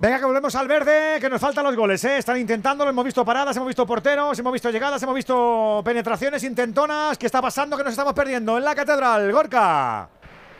Venga, que volvemos al verde, que nos faltan los goles, ¿eh? Están intentándolo, hemos visto paradas, hemos visto porteros, hemos visto llegadas, hemos visto penetraciones intentonas. ¿Qué está pasando? Que nos estamos perdiendo en la catedral, Gorka.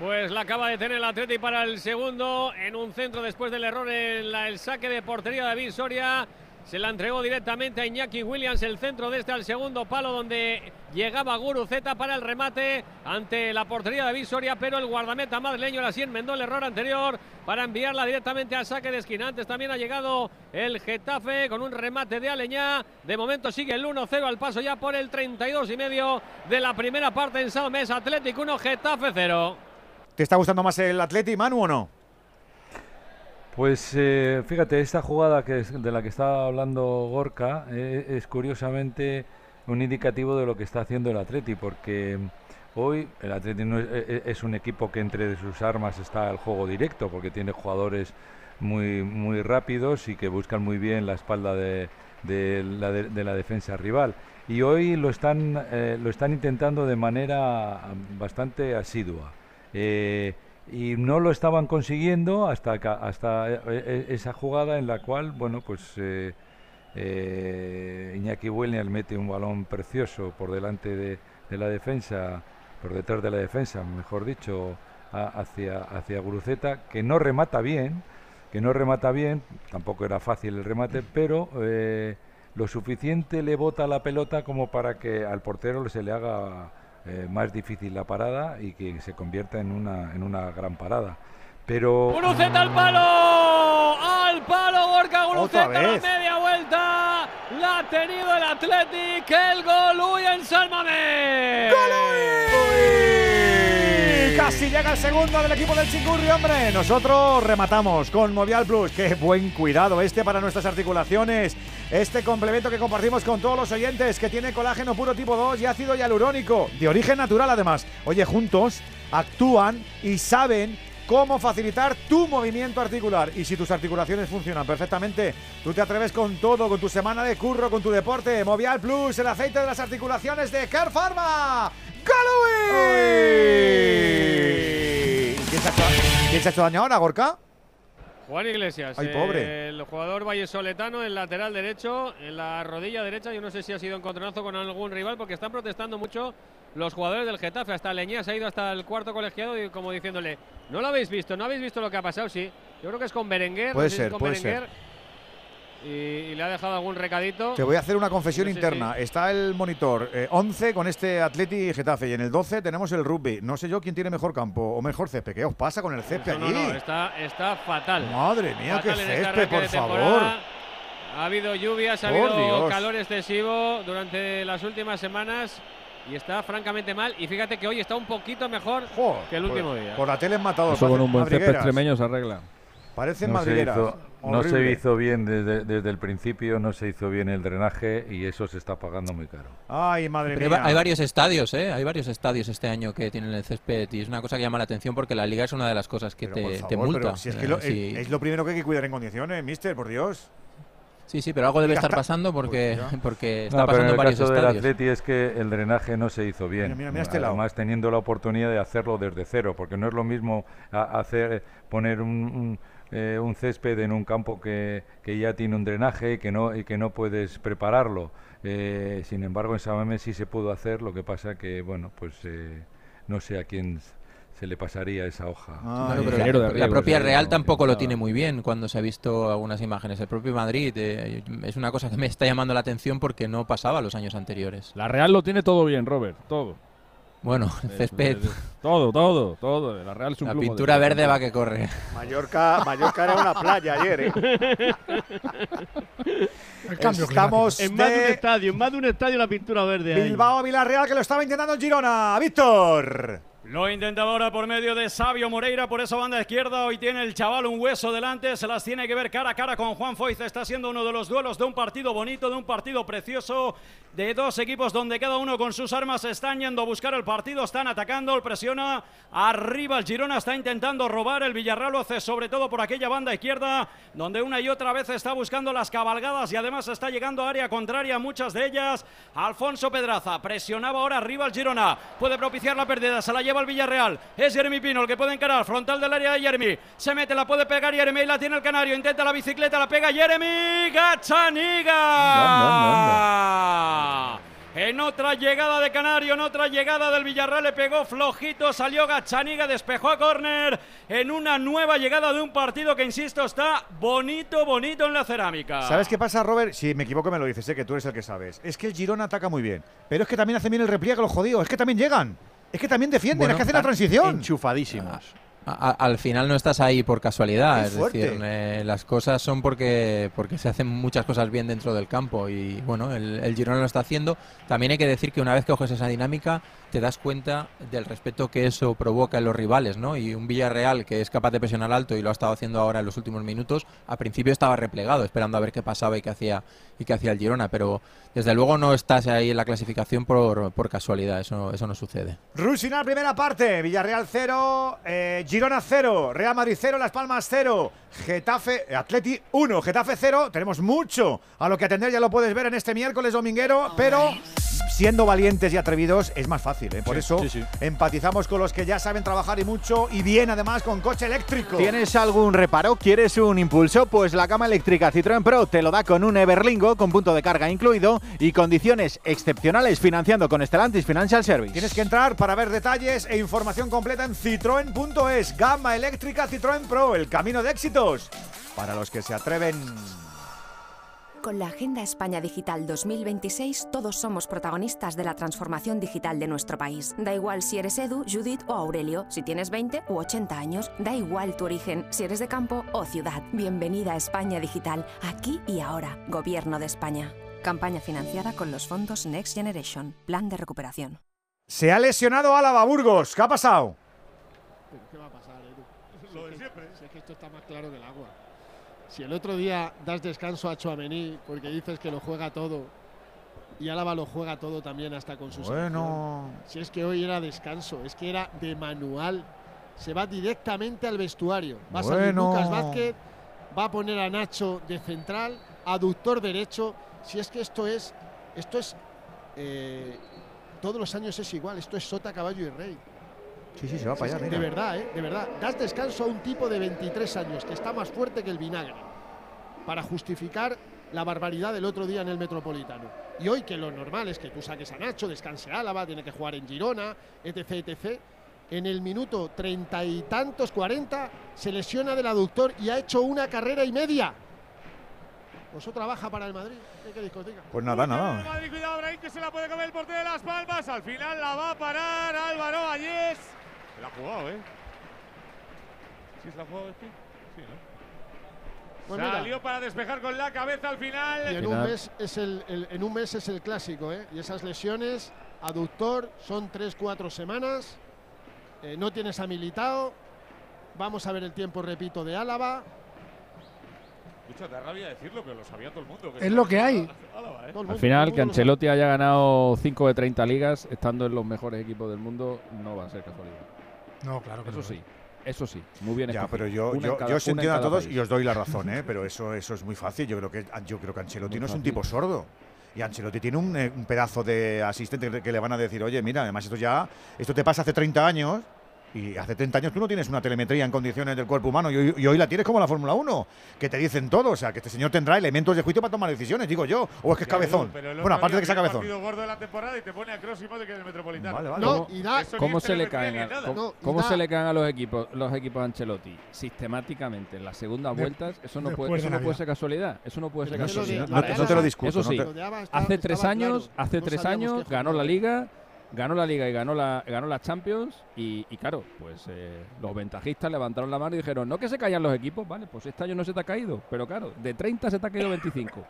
Pues la acaba de tener el Atleti para el segundo en un centro después del error en la- el saque de portería de David Soria. Se la entregó directamente a Iñaki Williams, el centro de este al segundo palo donde llegaba Guruceta para el remate ante la portería de David Soria, pero el guardameta madrileño la enmendó el error anterior para enviarla directamente al saque de esquina. Antes también ha llegado el Getafe con un remate de Aleñá. De momento sigue el 1-0 al paso ya por el 32 y medio de la primera parte en Sao Mes. Atlético 1, Getafe 0. ¿Te está gustando más el Atleti, Manu, o no? Pues eh, fíjate, esta jugada que es- de la que estaba hablando Gorka eh, es curiosamente un indicativo de lo que está haciendo el Atleti, porque hoy el Atleti no es, eh, es un equipo que entre sus armas está el juego directo, porque tiene jugadores muy, muy rápidos y que buscan muy bien la espalda de, la, de- de la defensa rival. Y hoy lo están, eh, lo están intentando de manera bastante asidua. Eh, y no lo estaban consiguiendo hasta, hasta eh, eh, esa jugada en la cual, bueno, pues eh, eh, Iñaki Williams mete un balón precioso por delante de, la defensa, por detrás de la defensa, mejor dicho, hacia, hacia Guruceta, que no remata bien, que no remata bien, tampoco era fácil el remate, pero eh, lo suficiente le bota la pelota como para que al portero se le haga eh, más difícil la parada y que se convierta en una, en una gran parada. Pero Guruceta al palo, al palo Gorka Guruceta, la media vuelta, la ha tenido el Athletic, el gol Uy en San Mamés. Y Casi llega el segundo del equipo del Chingurri, hombre. Nosotros rematamos con Movial Plus. Qué buen cuidado este para nuestras articulaciones. Este complemento que compartimos con todos los oyentes, que tiene colágeno puro tipo 2 y ácido hialurónico, de origen natural además. Oye, juntos actúan y saben cómo facilitar tu movimiento articular. Y si tus articulaciones funcionan perfectamente, tú te atreves con todo, con tu semana de curro, con tu deporte. Movial Plus, el aceite de las articulaciones de Care Pharma. ¡Galui! ¿Quién se ha hecho, quién se ha hecho daño ahora, Gorka? Juan Iglesias, Ay, pobre. el jugador vallesoletano, el lateral derecho, en la rodilla derecha. Yo no sé si ha sido encontronazo con algún rival, porque están protestando mucho los jugadores del Getafe. Hasta Leñía se ha ido hasta el cuarto colegiado y como diciéndole, ¿no lo habéis visto? ¿No habéis visto lo que ha pasado? Sí. Yo creo que es con Berenguer. no Puede sé si es ser, con puede Berenguer, Y, y le ha dejado algún recadito. Te voy a hacer una confesión interna. Está el monitor eh, 11 con este Atleti y Getafe y en el 12 tenemos el rugby. No sé yo quién tiene mejor campo o mejor césped. ¿Qué os pasa con el césped No, allí? no, no, está, está fatal. Madre mía, qué Fatal en este césped, por de favor. temporada. Ha habido lluvias, ha Por habido Dios. calor excesivo durante las últimas semanas y está francamente mal. Y fíjate que hoy está un poquito mejor que el último por, día. por la tele en matador. Eso con un buen césped extremeño se arregla. Parecen no se, madrigueras. No se hizo bien desde, desde el principio, no se hizo bien el drenaje y eso se está pagando muy caro. Ay, madre Pero hay mía. hay varios estadios, ¿eh? Hay varios estadios este año que tienen el césped y es una cosa que llama la atención porque la liga es una de las cosas que Pero, te, por te favor, multa. pero si es que lo- si- es, es lo primero que hay que cuidar en condiciones, mister, por Dios. Sí, sí, pero algo debe estar pasando porque, Pues ya. porque está No, pero pasando en en el varios caso del. Atleti es que el drenaje no se hizo bien. Mira, mira, mira este lado. Además teniendo la oportunidad de hacerlo desde cero, porque no es lo mismo hacer poner un, un, eh, un césped en un campo que, que ya tiene un drenaje y que no y que no puedes prepararlo. Eh, sin embargo, en Samamés sí se pudo hacer. Lo que pasa que bueno, pues eh, no sé a quién se le pasaría esa hoja. Claro, pero la, la propia Real tampoco lo tiene muy bien cuando se ha visto algunas imágenes. El propio Madrid eh, es una cosa que me está llamando la atención porque no pasaba los años anteriores. La Real lo tiene todo bien, Robert, todo. Bueno, césped. todo, todo, todo. La Real es un La pintura verde va que corre. Mallorca, Mallorca era una playa ayer, ¿eh? Estamos en más de un estadio, en más de un estadio la pintura verde. ahí. Bilbao Villarreal que lo estaba intentando en Girona. Víctor. Lo intenta ahora por medio de Sabio Moreira por esa banda izquierda. Hoy tiene el chaval un hueso delante. Se las tiene que ver cara a cara con Juan Foiz. Está siendo uno de los duelos de un partido bonito, de un partido precioso. De dos equipos donde cada uno con sus armas están yendo a buscar el partido. Están atacando. El presiona arriba el Girona. Está intentando robar. El Villarreal lo hace sobre todo por aquella banda izquierda. Donde una y otra vez está buscando las cabalgadas. Y además está llegando a área contraria. Muchas de ellas. Alfonso Pedraza presionaba ahora arriba el Girona. Puede propiciar la pérdida. Se la lleva el Villarreal. Es Jeremy Pino el que puede encarar. Frontal del área de Jeremy. Se mete, la puede pegar Jeremy. La tiene el Canario. Intenta la bicicleta. La pega Jeremy. Gachaniga. En otra llegada de Canario, en otra llegada del Villarreal le pegó flojito, salió Gachaniga, despejó a córner en una nueva llegada de un partido que, insisto, está bonito, bonito en la cerámica. ¿Sabes qué pasa, Robert? Si me equivoco me lo dices, sé que tú eres el que sabes. Es que el Girona ataca muy bien, pero es que también hace bien el repliegue los jodidos, es que también llegan. Es que también defienden, Bueno, es que hacen la transición. Enchufadísimos. A- a- al final no estás ahí por casualidad, es decir, eh, las cosas son porque, porque se hacen muchas cosas bien dentro del campo y bueno, el, el Girona lo está haciendo. También hay que decir que una vez que coges esa dinámica te das cuenta del respeto que eso provoca en los rivales, ¿no? Y un Villarreal que es capaz de presionar alto y lo ha estado haciendo ahora en los últimos minutos, a principio estaba replegado, esperando a ver qué pasaba y qué hacía y qué hacía el Girona, pero desde luego no estás ahí en la clasificación por, por casualidad, eso, eso no sucede. Rusina, primera parte. Villarreal 0, Girona 0, Real Madrid 0, Las Palmas 0, Getafe, eh, Atleti 1, Getafe 0. Tenemos mucho a lo que atender, ya lo puedes ver en este miércoles dominguero, pero siendo valientes y atrevidos es más fácil. ¿eh? Por Sí, eso sí, sí. empatizamos con los que ya saben trabajar y mucho y bien además con coche eléctrico. ¿Tienes algún reparo? ¿Quieres un impulso? Pues la gama eléctrica Citroën Pro te lo da con un Everlingo con punto de carga incluido y condiciones excepcionales financiando con Stellantis Financial Service. Tienes que entrar para ver detalles e información completa en citroen.es. Gama eléctrica Citroën Pro, el camino de éxitos para los que se atreven. Con la Agenda España Digital 2026, todos somos protagonistas de la transformación digital de nuestro país. Da igual si eres Edu, Judith o Aurelio, si tienes 20 u 80 años, da igual tu origen, si eres de campo o ciudad. Bienvenida a España Digital, aquí y ahora. Gobierno de España. Campaña financiada con los fondos Next Generation, Plan de Recuperación. Se ha lesionado Álava Burgos. ¿Qué ha pasado? ¿Pero qué va a pasar, Edu? Lo de siempre. Si es que esto está más claro que el agua. Si el otro día das descanso a Chouameni porque dices que lo juega todo y Álava lo juega todo también hasta con su Bueno. selección. Si es que hoy era descanso, es que era de manual. Se va directamente al vestuario. Va a salir Bueno. Lucas Vázquez, va a poner a Nacho de central, aductor derecho. Si es que esto es, esto es, eh, todos los años es igual. Esto es sota, caballo y rey. Sí, sí, se va para allá. De mira. verdad, ¿eh? De verdad. Das descanso a un tipo de 23 años que está más fuerte que el vinagre para justificar la barbaridad del otro día en el Metropolitano. Y hoy que lo normal es que tú saques a Nacho, descanse Álava, tiene que jugar en Girona, etc, etc. En el minuto treinta y tantos, 40, se lesiona del aductor y ha hecho una carrera y media. Pues otra baja para el Madrid. ¿Qué queréis que os diga? Pues nada, nada. Madrid, cuidado, Brahim, que se la puede comer el portero de Las Palmas. Al final la va a parar Álvaro Ayes. Se la ha jugado, ¿eh? ¿Sí se la ha jugado este? Sí, ¿no? Pues mira. Salió para despejar con la cabeza al final. Y en un, mes es el, el- en un mes es el clásico, ¿eh? Y esas lesiones, aductor, son 3-4 semanas. Eh, no tienes a Militao. Vamos a ver el tiempo, repito, de Álava. Escucha, da rabia decirlo, pero lo sabía todo el mundo. Es lo que hay. Álava, ¿eh? El Al mundo, final, que el mundo lo Ancelotti haya ganado 5 de 30 ligas, estando en los mejores equipos del mundo, no va a ser casualidad. No, claro que Eso no. sí, eso sí, muy bien Ya, pero yo, yo, cada- yo os entiendo a todos país. y os doy la razón, ¿eh? pero eso, eso es muy fácil. Yo creo que, yo creo que Ancelotti Muy no es un tipo sordo. Y Ancelotti tiene un, eh, un pedazo de asistente que, que le van a decir, oye, mira, además esto ya, esto te pasa hace 30 años y hace 30 años tú no tienes una telemetría en condiciones del cuerpo humano y hoy, y hoy la tienes como la Fórmula 1, que te dicen todo. O sea, que este señor tendrá elementos de juicio para tomar decisiones, digo yo. O es que es cabezón. Pero Bueno, aparte de que sea cabezón. gordo de la temporada y te pone a Kroos y en el Metropolitano. Vale, vale. No, y da- ¿Cómo es se le caen a, cómo, No, cómo se le caen a los equipos los equipos de Ancelotti? Sistemáticamente en las segundas De- vueltas, eso no puede, de eso no puede ser casualidad. Eso no puede ser que casualidad. No te- lo discuto, Eso sí, hace tres años, hace tres años ganó la liga, ganó la liga y ganó la ganó la Champions y, y claro, pues eh, los ventajistas levantaron la mano y dijeron, no que se callan los equipos, vale, pues este año no se te ha caído, pero claro, de 30 se te ha caído 25.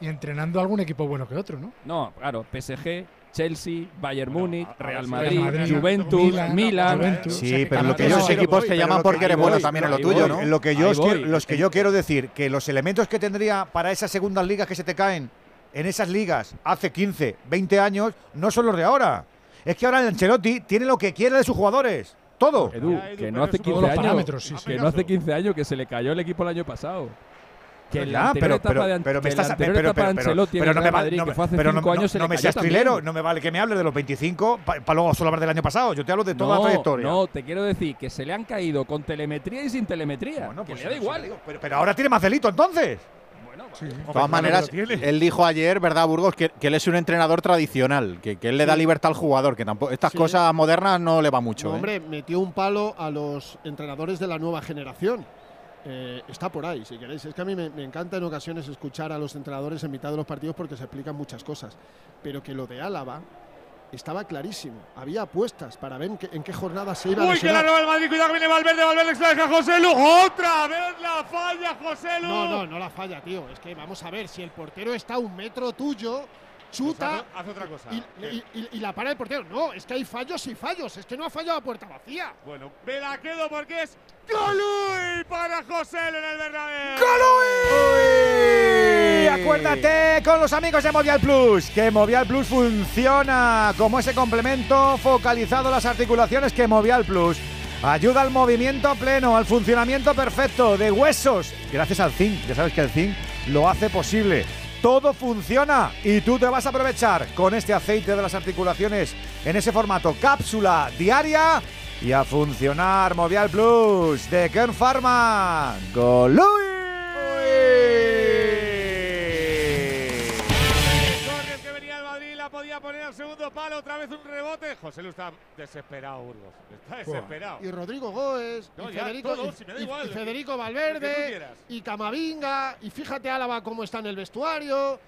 Y entrenando algún equipo bueno que otro, ¿no? No, claro, PSG, Chelsea, Bayern Múnich, Real Real Madrid, Madrid, Juventus, Milan, Milan. Juventus. Sí, pero Lo lo que esos equipos te llaman porque que- eres bueno también en lo tuyo, voy. ¿no? Lo que yo, os quiero, los que yo quiero decir, que los elementos que tendría para esas segundas ligas que se te caen en esas ligas hace 15, 20 años, no son los de ahora. Es que ahora el Ancelotti tiene lo que quiere de sus jugadores. Todo. Edu, que no hace eso- 15 Todos los años, sí, sí. que no hace 15 años que se le cayó el equipo el año pasado. Que la anterior etapa de, pero Ancelotti no me vale, no pero 5 no, años, se no le me seas trilero, no me vale que me hables de los 25 para luego solo hablar del año pasado. Yo te hablo de toda la No, trayectoria. no, te quiero decir que se le han caído con telemetría y sin telemetría. Bueno, que pues le da eso igual. digo, Pero, pero ahora tiene más delito entonces. De todas maneras, él dijo ayer, ¿verdad, Burgos? Que, que él es un entrenador tradicional, que, que él le da Sí. libertad al jugador, que tampoco estas Sí. cosas modernas no le va mucho. No, ¿eh? hombre, metió un palo a los entrenadores de la nueva generación. Eh, está por ahí, si queréis. Es que a mí me, me encanta en ocasiones escuchar a los entrenadores en mitad de los partidos porque se explican muchas cosas. Pero que lo de Álava estaba clarísimo. Había apuestas para ver en qué, en qué jornada se iba a Uy, que la roba el Madrid, cuidado que viene Valverde, Valverde se la deja José Lu. Otra vez la falla José Lu. No, no, no la falla, tío. Es que vamos a ver, si el portero está a un metro tuyo, chuta Pues haz otra cosa. y, y- y- y la para el portero. No, es que hay fallos y fallos. Es que no ha fallado a puerta vacía. Bueno, me la quedo porque es Golui para José Lu en el Bernabéu. Y acuérdate con los amigos de Movial Plus, que Movial Plus funciona como ese complemento focalizado en las articulaciones que Movial Plus ayuda al movimiento pleno, al funcionamiento perfecto de huesos, gracias al zinc. Ya sabes que el zinc lo hace posible. Todo funciona y tú te vas a aprovechar con este aceite de las articulaciones en ese formato cápsula diaria y a funcionar Movial Plus de Kern Pharma. ¡Golui! Podía poner al segundo palo, otra vez un rebote. José Lu está desesperado, Burgos. Está desesperado. Y Rodrigo Góez, No, y Federico, todos, y- si y- igual, y que- Federico que Valverde, y Camavinga, y fíjate Álava cómo está en el vestuario.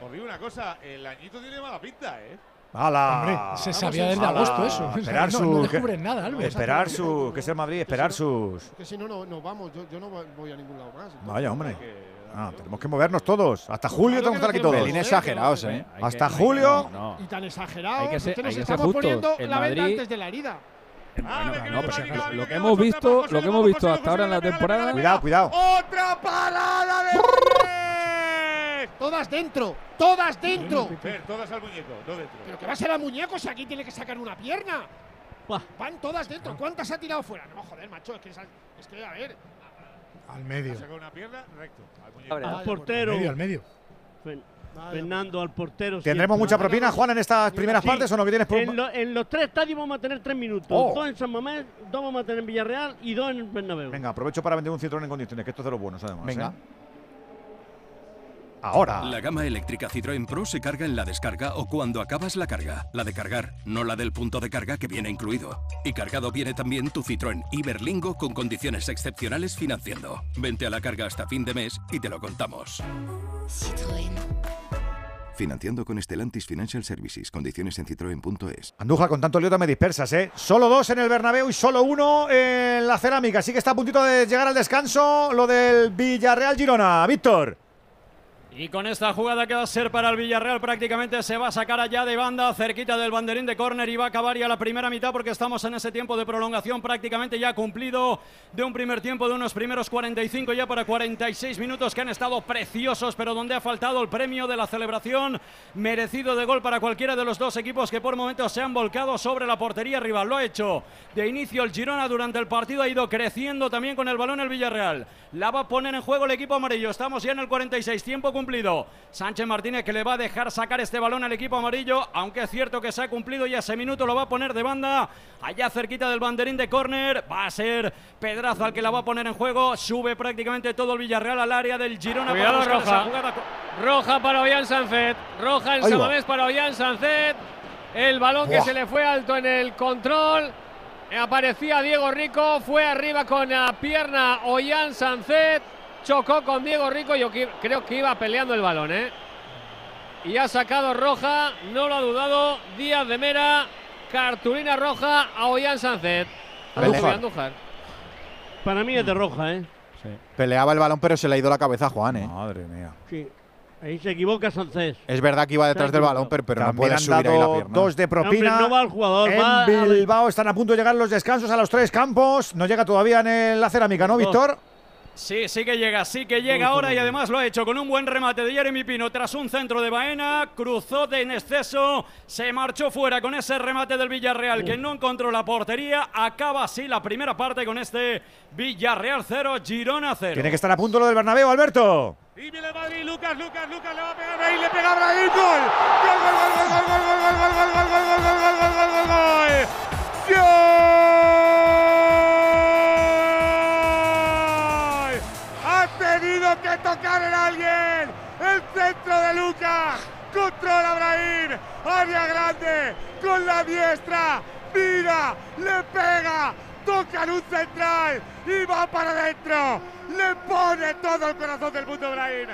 Os digo una cosa, el añito tiene mala pinta, ¿eh? ¡Hala! Hombre, se sabía desde ¡Hala! agosto eso. Esperar no, su, no que- descubren nada, Albert. Esperar su. que es el Madrid, esperar sus. Que si no, no, no vamos, yo, yo no voy a ningún lado más. Entonces, Vaya, hombre. Ah, tenemos que movernos todos. Hasta julio tenemos que estar aquí todos. Pelín exagerados, ¿eh? Hay Hasta que- julio. no, no. Y tan exagerado, Hay que ser- hay que ser estamos justos. poniendo El la venda Madrid- antes de la herida. Bueno, A ver, que no, viene pues lo- que hemos visto, lo que hemos visto hasta ahora en la temporada. Cuidado, cuidado. ¡Otra parada de! Todas dentro, todas dentro. Todas al muñeco, no dentro. Pero que va a ser a muñeco si aquí tiene que sacar una pierna. Van todas dentro. ¿Cuántas ha tirado fuera? No, joder, macho, es que, es que a ver. Al medio. Ha sacado una pierna recto. Al portero. Al medio, al medio. Fen- Fernando al portero. ¿Tendremos siempre. mucha propina, Juan, en estas primeras Sí. partes o no? ¿Que tienes En, lo- en los tres estadios vamos a tener tres minutos. Oh. Dos en San Mamés, dos vamos a tener en Villarreal y dos en Bernabéu. Venga, aprovecho para vender un Citroën en condiciones, que esto es de los buenos, además. Venga. ¿eh? Ahora. La gama eléctrica Citroën Pro se carga en la descarga o cuando acabas la carga. La de cargar, no la del punto de carga que viene incluido. Y cargado viene también tu Citroën Iberlingo con condiciones excepcionales financiando. Vente a la carga hasta fin de mes y te lo contamos. Financiando con Stellantis Financial Services. Condiciones en citroen.es. Andújar, con tanto lío te me dispersas, ¿eh? Solo dos en el Bernabéu y solo uno en la cerámica. Así que está a puntito de llegar al descanso lo del Villarreal Girona. Víctor. Y con esta jugada que va a ser para el Villarreal prácticamente se va a sacar allá de banda cerquita del banderín de córner y va a acabar ya la primera mitad porque estamos en ese tiempo de prolongación prácticamente ya cumplido de un primer tiempo de unos primeros 45 ya para 46 minutos que han estado preciosos pero donde ha faltado el premio de la celebración merecido de gol para cualquiera de los dos equipos que por momentos se han volcado sobre la portería rival. Lo ha hecho de inicio el Girona durante el partido ha ido creciendo también con el balón el Villarreal. La va a poner en juego el equipo amarillo. Estamos ya en el 46 tiempo cumplido. Sánchez Martínez que le va a dejar sacar este balón al equipo amarillo, aunque es cierto que se ha cumplido y ese minuto lo va a poner de banda, allá cerquita del banderín de córner, va a ser Pedraza el que la va a poner en juego, sube prácticamente todo el Villarreal al área del Girona. Cuidado, para buscar esa roja. jugada. Roja para Ollán Sancet. Roja en. Samamés para Ollán Sancet. El balón que se le fue alto en el control. Aparecía Diego Rico. Fue arriba con la pierna Ollán Sancet. Chocó con Diego Rico. Yo creo que iba peleando el balón, ¿eh? Y ha sacado roja. No lo ha dudado. Díaz de Mera. Cartulina roja a Ollán Sancet. Andújar. Andújar. Para mí es de roja, ¿eh? Peleaba el balón, pero se le ha ido la cabeza a Juan, ¿eh? Madre mía. Sí. Ahí se equivoca Sánchez. Es verdad que iba detrás del balón, pero, pero no puede han subir ahí la dado pierna. dos de propina. No va el jugador, en va Bilbao están a punto de llegar los descansos a los tres campos. No llega todavía en el- la cerámica, ¿no, Víctor? Sí, sí que llega, sí que llega ahora y además lo ha hecho con un buen remate de Jeremy Pino tras un centro de Baena, cruzó de en exceso, se marchó fuera con ese remate del Villarreal que no encontró la portería, acaba así la primera parte con este Villarreal 0, Girona 0. Tiene que estar a punto lo del Bernabéu, Alberto. Y viene el Madrid, Lucas, Lucas, Lucas, le va a pegar a Brahim, le pega a Brahim, gol. Gol, gol, gol, gol, gol, gol, gol, gol, gol, gol, gol, gol, gol, gol, gol, gol, gol. ¡Gol! Que tocar en alguien. El centro de Lucas. Controla Brahim. Área grande. Con la diestra. Mira. Le pega. Toca en un central. Y va para adentro. Le pone todo el corazón del mundo Brahim.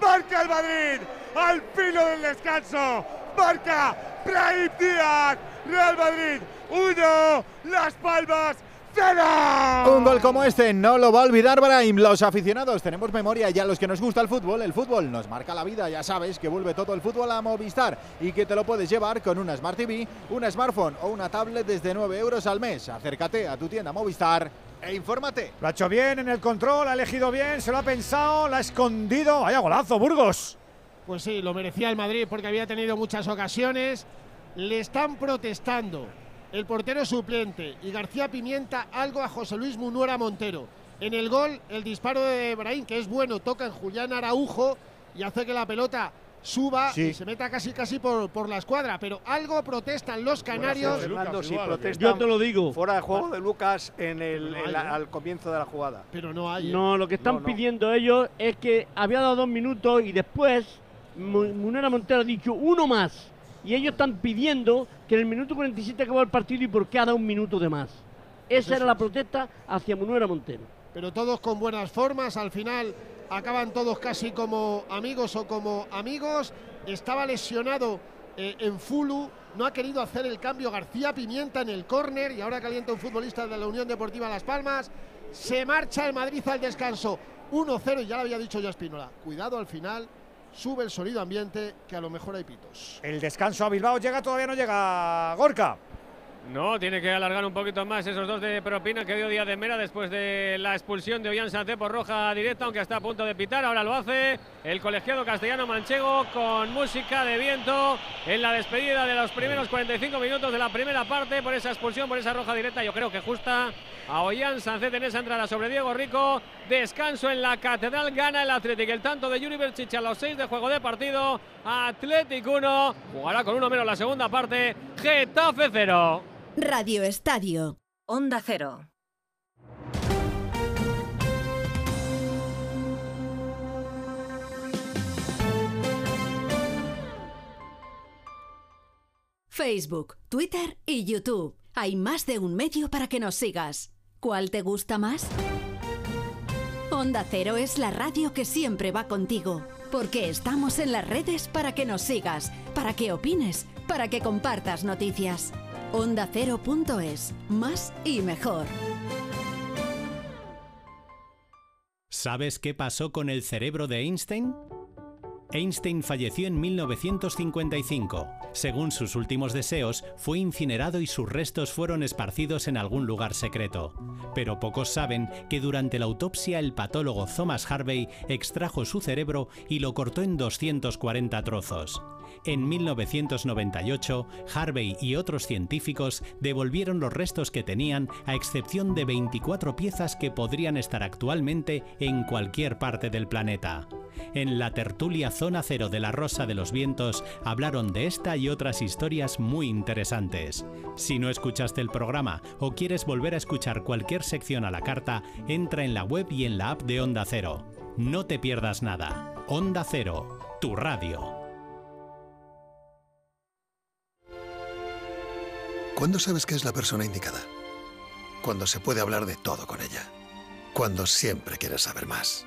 Marca el Madrid. Al filo del descanso. Marca Brahim Díaz. Real Madrid. Uno. Las Palmas. Un gol como este no lo va a olvidar Brahim. Los aficionados tenemos memoria y a los que nos gusta el fútbol, el fútbol nos marca la vida. Ya sabes que vuelve todo el fútbol a Movistar y que te lo puedes llevar con una Smart TV, un smartphone o una tablet desde 9 euros al mes. Acércate a tu tienda Movistar e infórmate. Lo ha hecho bien en el control, ha elegido bien, se lo ha pensado, la ha escondido. Vaya golazo, Burgos. Pues sí, lo merecía el Madrid porque había tenido muchas ocasiones. Le están protestando el portero suplente y García Pimienta algo a José Luis Munuera Montero. En el gol, el disparo de Brahim, que es bueno, toca en Julián Araujo y hace que la pelota suba Sí. y se meta casi casi por, por la escuadra. Pero algo protestan los canarios. Fernando, si protestan Yo te lo digo. Fuera de juego de Lucas en el, No hay, en la- ¿eh? al comienzo de la jugada. Pero no hay. ¿eh? No, lo que están No, no. pidiendo ellos es que había dado dos minutos y después Mu- Munera Montero ha dicho uno más. Y ellos están pidiendo que en el minuto 47 acabó el partido y por qué ha dado un minuto de más. Esa era la protesta hacia Munera Montero. pero todos con buenas formas. Al final acaban todos casi como amigos o como amigos. Estaba lesionado eh, en Fulu, no ha querido hacer el cambio García Pimienta en el córner y ahora calienta un futbolista de la Unión Deportiva Las Palmas. Se marcha el Madrid al descanso. 1-0 y ya lo había dicho yo Espínola. Cuidado al final, sube el sonido ambiente que a lo mejor hay pitos. El descanso a Bilbao llega, todavía no llega Gorka. No, tiene que alargar un poquito más esos dos de propina que dio Díaz de Mera después de la expulsión de Ollán Sancé por roja directa, aunque está a punto de pitar. Ahora lo hace el colegiado castellano manchego con música de viento en la despedida de los primeros 45 minutos de la primera parte por esa expulsión, por esa roja directa. Yo creo que justa a Ollán Sancet en esa entrada sobre Diego Rico. Descanso en la catedral, gana el Atlético. El tanto de Yuri Berchiche a los 6 de juego de partido. Atlético 1, jugará con uno menos la segunda parte. Getafe 0. Radio Estadio. Onda Cero. Facebook, Twitter y YouTube. Hay más de un medio para que nos sigas. ¿Cuál te gusta más? Onda Cero es la radio que siempre va contigo, porque estamos en las redes para que nos sigas, para que opines, para que compartas noticias. Onda Cero.es, más y mejor. ¿Sabes qué pasó con el cerebro de Einstein? Einstein falleció en 1955. Según sus últimos deseos, fue incinerado y sus restos fueron esparcidos en algún lugar secreto. Pero pocos saben que durante la autopsia el patólogo Thomas Harvey extrajo su cerebro y lo cortó en 240 trozos. En 1998, Harvey y otros científicos devolvieron los restos que tenían, a excepción de 24 piezas que podrían estar actualmente en cualquier parte del planeta. en la tertulia Zona Cero de la Rosa de los Vientos hablaron de esta y otras historias muy interesantes. Si no escuchaste el programa o quieres volver a escuchar cualquier sección a la carta, entra en la web y en la app de Onda Cero. No te pierdas nada. Onda Cero, tu radio. ¿Cuándo sabes que es la persona indicada? Cuando se puede hablar de todo con ella. Cuando siempre quieres saber más.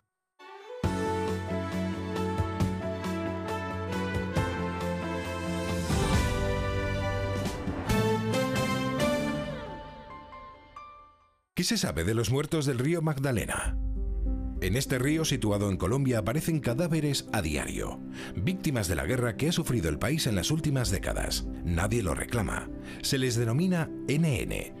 ¿Qué se sabe de los muertos del río Magdalena? En este río situado en Colombia aparecen cadáveres a diario, víctimas de la guerra que ha sufrido el país en las últimas décadas. Nadie lo reclama. Se les denomina NN,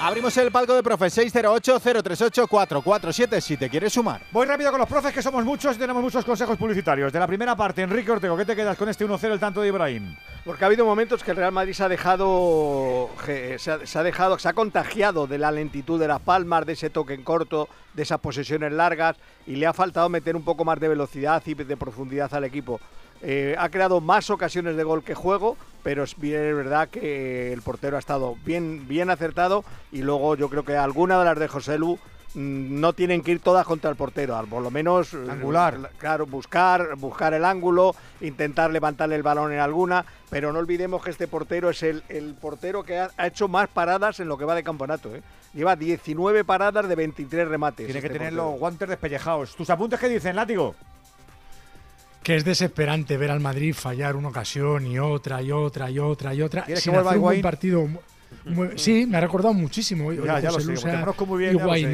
Abrimos el palco de profe 608-038-447 si te quieres sumar. Voy rápido con los profes, que somos muchos y tenemos muchos consejos publicitarios. De la primera parte, Enrique Ortego, ¿qué te quedas con este 1-0 el tanto de Ibrahim? Porque ha habido momentos que el Real Madrid se ha dejado, se ha, se ha dejado, se ha contagiado de la lentitud de las palmas, de ese toque en corto, de esas posesiones largas y le ha faltado meter un poco más de velocidad y de profundidad al equipo. Eh, ha creado más ocasiones de gol que juego, pero es bien verdad que el portero ha estado bien, bien acertado y luego yo creo que alguna de las de José Lu mm, no tienen que ir todas contra el portero, por lo menos eh, Angular. claro, buscar, buscar el ángulo, intentar levantarle el balón en alguna, pero no olvidemos que este portero es el, el portero que ha, ha hecho más paradas en lo que va de campeonato. ¿eh? Lleva 19 paradas de 23 remates. Tiene que este tener portero. los guantes despellejados. ¿Tus apuntes qué dicen, Látigo? Que es desesperante ver al Madrid fallar una ocasión y otra y otra y otra y otra. ¿Quieres sin que vuelva hacer un buen partido. mu- muy- sí, me ha recordado muchísimo. Ya, ya lo sé, se ha muy bien.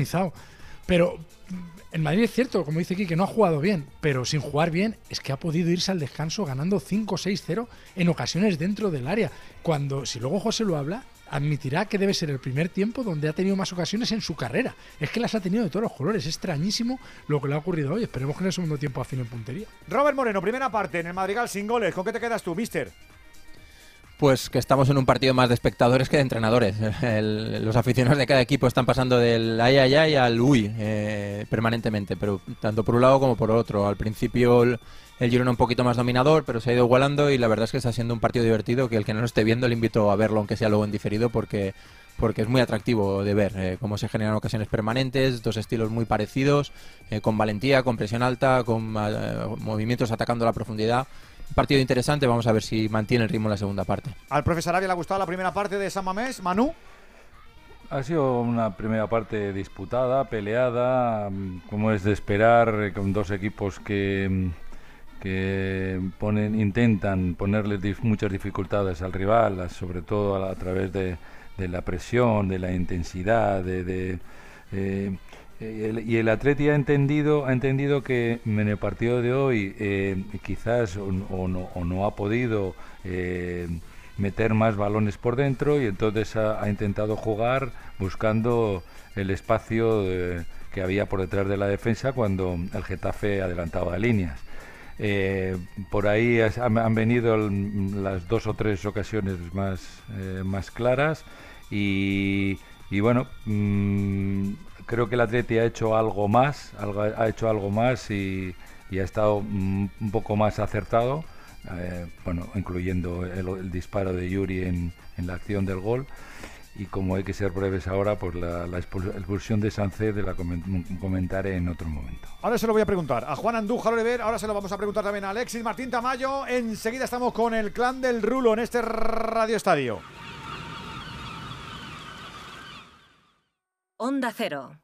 Pero mm, el Madrid es cierto, como dice aquí, que no ha jugado bien, pero sin jugar bien es que ha podido irse al descanso ganando 5-6-0 en ocasiones dentro del área. Cuando, si luego José lo habla, admitirá que debe ser el primer tiempo donde ha tenido más ocasiones en su carrera. Es que las ha tenido de todos los colores. Es extrañísimo lo que le ha ocurrido hoy. Esperemos que en el segundo tiempo afine en puntería. Robert Moreno, primera parte, en el Madrigal sin goles. ¿Con qué te quedas tú, mister? Pues que estamos en un partido más de espectadores que de entrenadores. El- los aficionados de cada equipo están pasando del ay ay ay al uy eh, permanentemente, pero tanto por un lado como por otro. Al principio el, Girona un poquito más dominador, pero se ha ido igualando y la verdad es que está siendo un partido divertido que el que no lo esté viendo le invito a verlo, aunque sea luego en diferido, porque porque es muy atractivo de ver eh, cómo se generan ocasiones permanentes, dos estilos muy parecidos, eh, con valentía, con presión alta, con eh, movimientos atacando la profundidad. Un partido interesante, vamos a ver si mantiene el ritmo en la segunda parte. Al profesor Arabia le ha gustado la primera parte de San Mamés. Manu. Ha sido una primera parte disputada, peleada, mm, como es de esperar, eh, con dos equipos que, mm, que ponen, intentan ponerle dif- muchas dificultades al rival, sobre todo a, través de, la presión, de la intensidad, de, eh, y el, y el Atleti ha entendido, ha entendido que en el partido de hoy eh, quizás o, no, ha podido eh, meter más balones por dentro y entonces ha, intentado jugar buscando el espacio que había por detrás de la defensa cuando el Getafe adelantaba líneas. Eh, por ahí han, venido las dos o tres ocasiones más, eh, más claras y, y bueno, mm, creo que el Atleti ha hecho algo más, ha hecho algo más y, ha estado mm, un poco más acertado, eh, bueno, incluyendo el, disparo de Yuri en la acción del gol. Y como hay que ser breves ahora, pues la, la expulsión de Sánchez la comentaré en otro momento. Ahora se lo voy a preguntar a Juan Andújar Oliver, ahora se lo vamos a preguntar también a Alexis Martín Tamayo. Enseguida estamos con el clan del Rulo en este Radio Estadio. Onda Cero.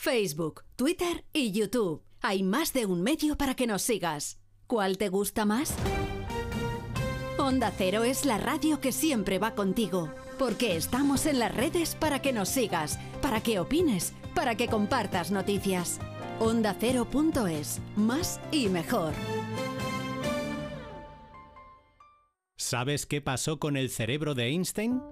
Facebook, Twitter y YouTube. Hay más de un medio para que nos sigas. ¿Cuál te gusta más? Onda Cero es la radio que siempre va contigo, porque estamos en las redes para que nos sigas, para que opines, para que compartas noticias. Onda Cero.es, más y mejor. ¿Sabes qué pasó con el cerebro de Einstein?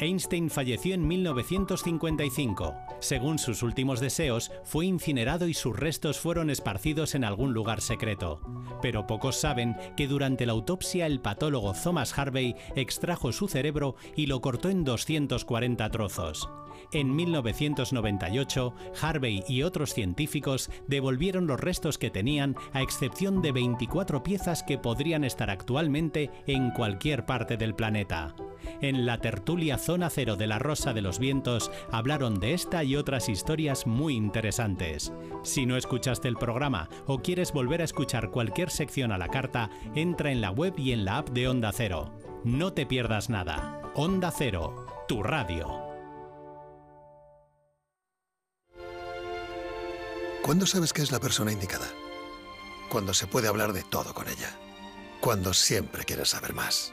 Einstein falleció en 1955. Según sus últimos deseos, fue incinerado y sus restos fueron esparcidos en algún lugar secreto. Pero pocos saben que durante la autopsia el patólogo Thomas Harvey extrajo su cerebro y lo cortó en 240 trozos. En 1998, Harvey y otros científicos devolvieron los restos que tenían, a excepción de 24 piezas que podrían estar actualmente en cualquier parte del planeta. En la tertulia Zona Cero de la Rosa de los Vientos hablaron de esta y otras historias muy interesantes. Si no escuchaste el programa o quieres volver a escuchar cualquier sección a la carta, entra en la web y en la app de Onda Cero. No te pierdas nada. Onda Cero, tu radio. ¿Cuándo sabes que es la persona indicada? Cuando se puede hablar de todo con ella. Cuando siempre quieres saber más.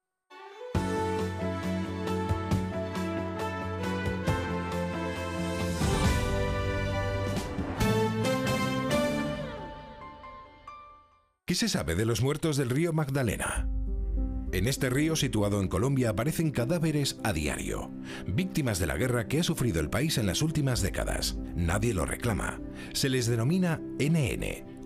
¿Qué se sabe de los muertos del río Magdalena? En este río situado en Colombia aparecen cadáveres a diario, víctimas de la guerra que ha sufrido el país en las últimas décadas. Nadie lo reclama. Se les denomina NN,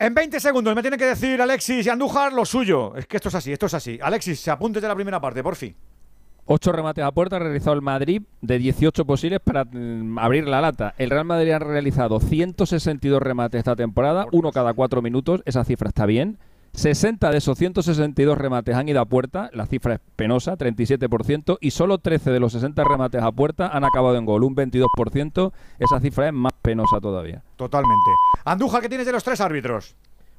En 20 segundos me tiene que decir Alexis y Andújar lo suyo. Es que esto es así, esto es así. Alexis, se apunte de la primera parte, por fin. Ocho remates a puerta ha realizado el Madrid de 18 posibles para mm, abrir la lata. El Real Madrid ha realizado 162 remates esta temporada, uno cada cuatro minutos. Esa cifra está bien. 60 de esos 162 remates han ido a puerta, la cifra es penosa, 37%, y solo 13 de los 60 remates a puerta han acabado en gol, un 22%, esa cifra es más penosa todavía. Totalmente. Andújar, ¿qué tienes de los tres árbitros?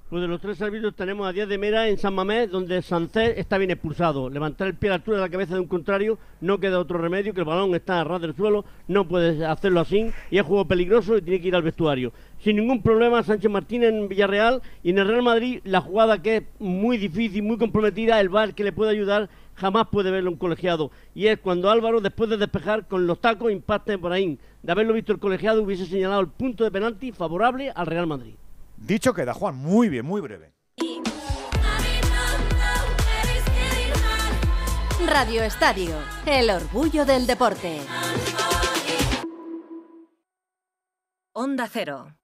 Pues de los tres árbitros tenemos a Díaz de Mera en San Mamés, donde Sancet está bien expulsado. Levantar el pie a la altura de la cabeza de un contrario, no queda otro remedio, que el balón está a ras del suelo, no puede hacerlo así, y es juego peligroso y tiene que ir al vestuario. Sin ningún problema, Sánchez Martínez en Villarreal y en el Real Madrid, la jugada que es muy difícil, muy comprometida, el VAR que le puede ayudar, jamás puede verlo un colegiado. Y es cuando Álvaro, después de despejar con los tacos, impacta en ahí. De haberlo visto el colegiado, hubiese señalado el punto de penalti favorable al Real Madrid. Dicho queda, Juan, muy bien, muy breve. Radio Estadio, el orgullo del deporte. Onda Cero.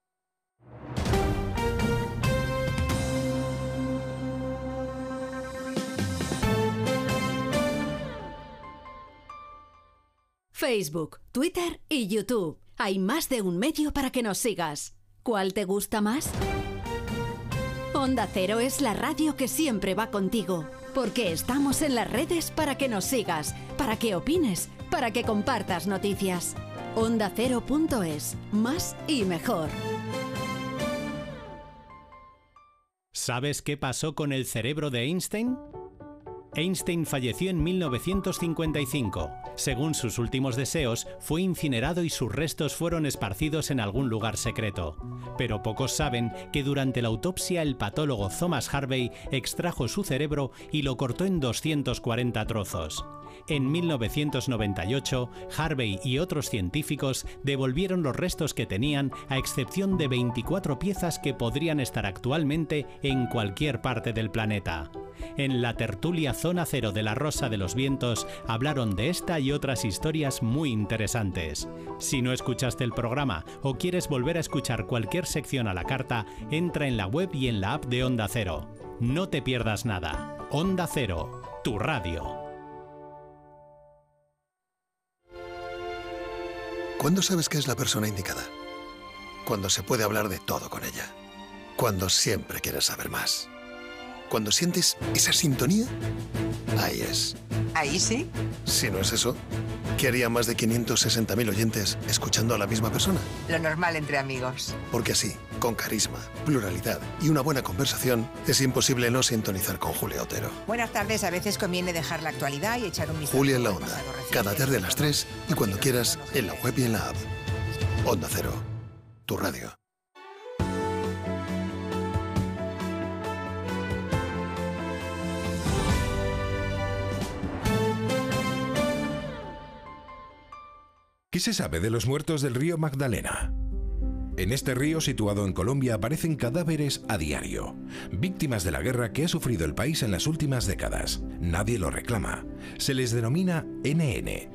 Facebook, Twitter y YouTube. Hay más de un medio para que nos sigas. ¿Cuál te gusta más? Onda Cero es la radio que siempre va contigo, porque estamos en las redes para que nos sigas, para que opines, para que compartas noticias. OndaCero.es. Más y mejor. ¿Sabes qué pasó con el cerebro de Einstein? Einstein falleció en 1955. Según sus últimos deseos, fue incinerado y sus restos fueron esparcidos en algún lugar secreto. Pero pocos saben que durante la autopsia el patólogo Thomas Harvey extrajo su cerebro y lo cortó en 240 trozos. En 1998, Harvey y otros científicos devolvieron los restos que tenían, a excepción de 24 piezas que podrían estar actualmente en cualquier parte del planeta. En la tertulia Zona Cero de la Rosa de los Vientos hablaron de esta y otras historias muy interesantes. Si no escuchaste el programa o quieres volver a escuchar cualquier sección a la carta, entra en la web y en la app de Onda Cero. No te pierdas nada. Onda Cero, tu radio. ¿Cuándo sabes que es la persona indicada? Cuando se puede hablar de todo con ella. Cuando siempre quieres saber más. Cuando sientes esa sintonía, ahí es. Ahí sí. Si no es eso, ¿qué haría más de 560.000 oyentes escuchando a la misma persona? Lo normal entre amigos. Porque así, con carisma, pluralidad y una buena conversación, es imposible no sintonizar con Julia Otero. Buenas tardes. A veces conviene dejar la actualidad y echar un vistazo. Julia en la onda, cada tarde a las 3 y cuando quieras, en la web y en la app. Onda Cero, tu radio. ¿Qué se sabe de los muertos del río Magdalena? En este río situado en Colombia aparecen cadáveres a diario, víctimas de la guerra que ha sufrido el país en las últimas décadas. Nadie lo reclama. Se les denomina NN,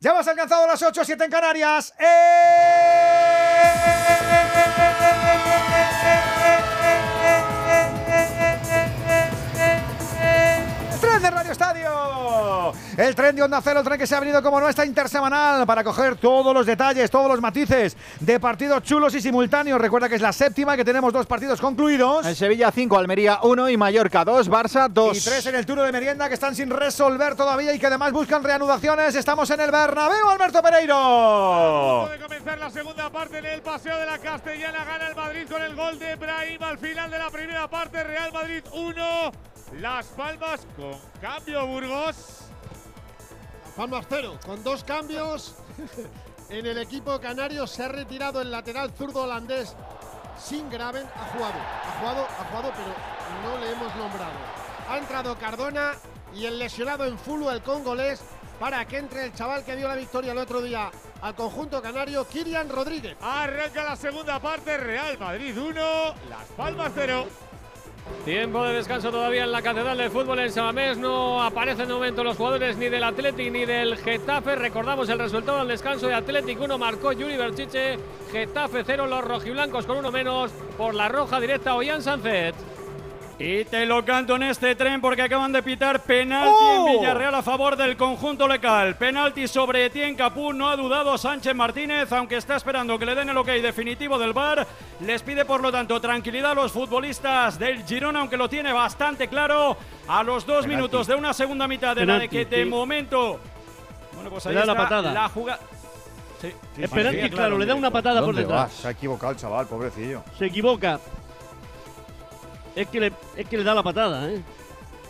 Ya hemos alcanzado las 8, 7 en Canarias. ¡El tren de Radio Estadio! El tren de Onda Cero, el tren que se ha venido como nuestra intersemanal para coger todos los detalles, todos los matices de partidos chulos y simultáneos. Recuerda que es la séptima, que tenemos dos partidos concluidos. En Sevilla 5, Almería 1 y Mallorca 2, Barça 2. Y tres en el turno de merienda que están sin resolver todavía y que además buscan reanudaciones. Estamos en el Bernabéu, Alberto Pereiro. Puede comenzar la segunda parte en el Paseo de la Castellana. Gana el Madrid con el gol de Brahim al final de la primera parte. Real Madrid 1, Las Palmas con cambio Burgos. Palmas cero, con dos cambios en el equipo canario se ha retirado el lateral zurdo holandés sin Graven, ha jugado, ha jugado, ha jugado, pero no le hemos nombrado. Ha entrado Cardona y el lesionado en Fulu, el congolés, para que entre el chaval que dio la victoria el otro día al conjunto canario, Kirian Rodríguez. Arranca la segunda parte, Real Madrid 1, Las Palmas 0. Tiempo de descanso todavía en la Catedral del Fútbol en Samamés. No aparecen de momento los jugadores ni del Athletic ni del Getafe. Recordamos el resultado del descanso de Athletic 1 marcó Yuri Berchiche. Getafe 0, los rojiblancos con uno menos. Por la roja directa Ollán Sánchez. Y te lo canto en este tren porque acaban de pitar penalti ¡Oh! en Villarreal a favor del conjunto local. Penalti sobre Etienne Capú, no ha dudado Sánchez Martínez, aunque está esperando que le den el ok definitivo del VAR. Les pide por lo tanto tranquilidad a los futbolistas del Girona, aunque lo tiene bastante claro. A los dos Penalti. minutos de una segunda mitad de la de Penalti, que de sí. momento. Bueno, pues Le ahí da la está patada. la jugada. Sí, Es penalti, claro, le da una patada por detrás. Se ha equivocado el chaval, pobrecillo. Se equivoca. Es que le, es que le da la patada, ¿eh?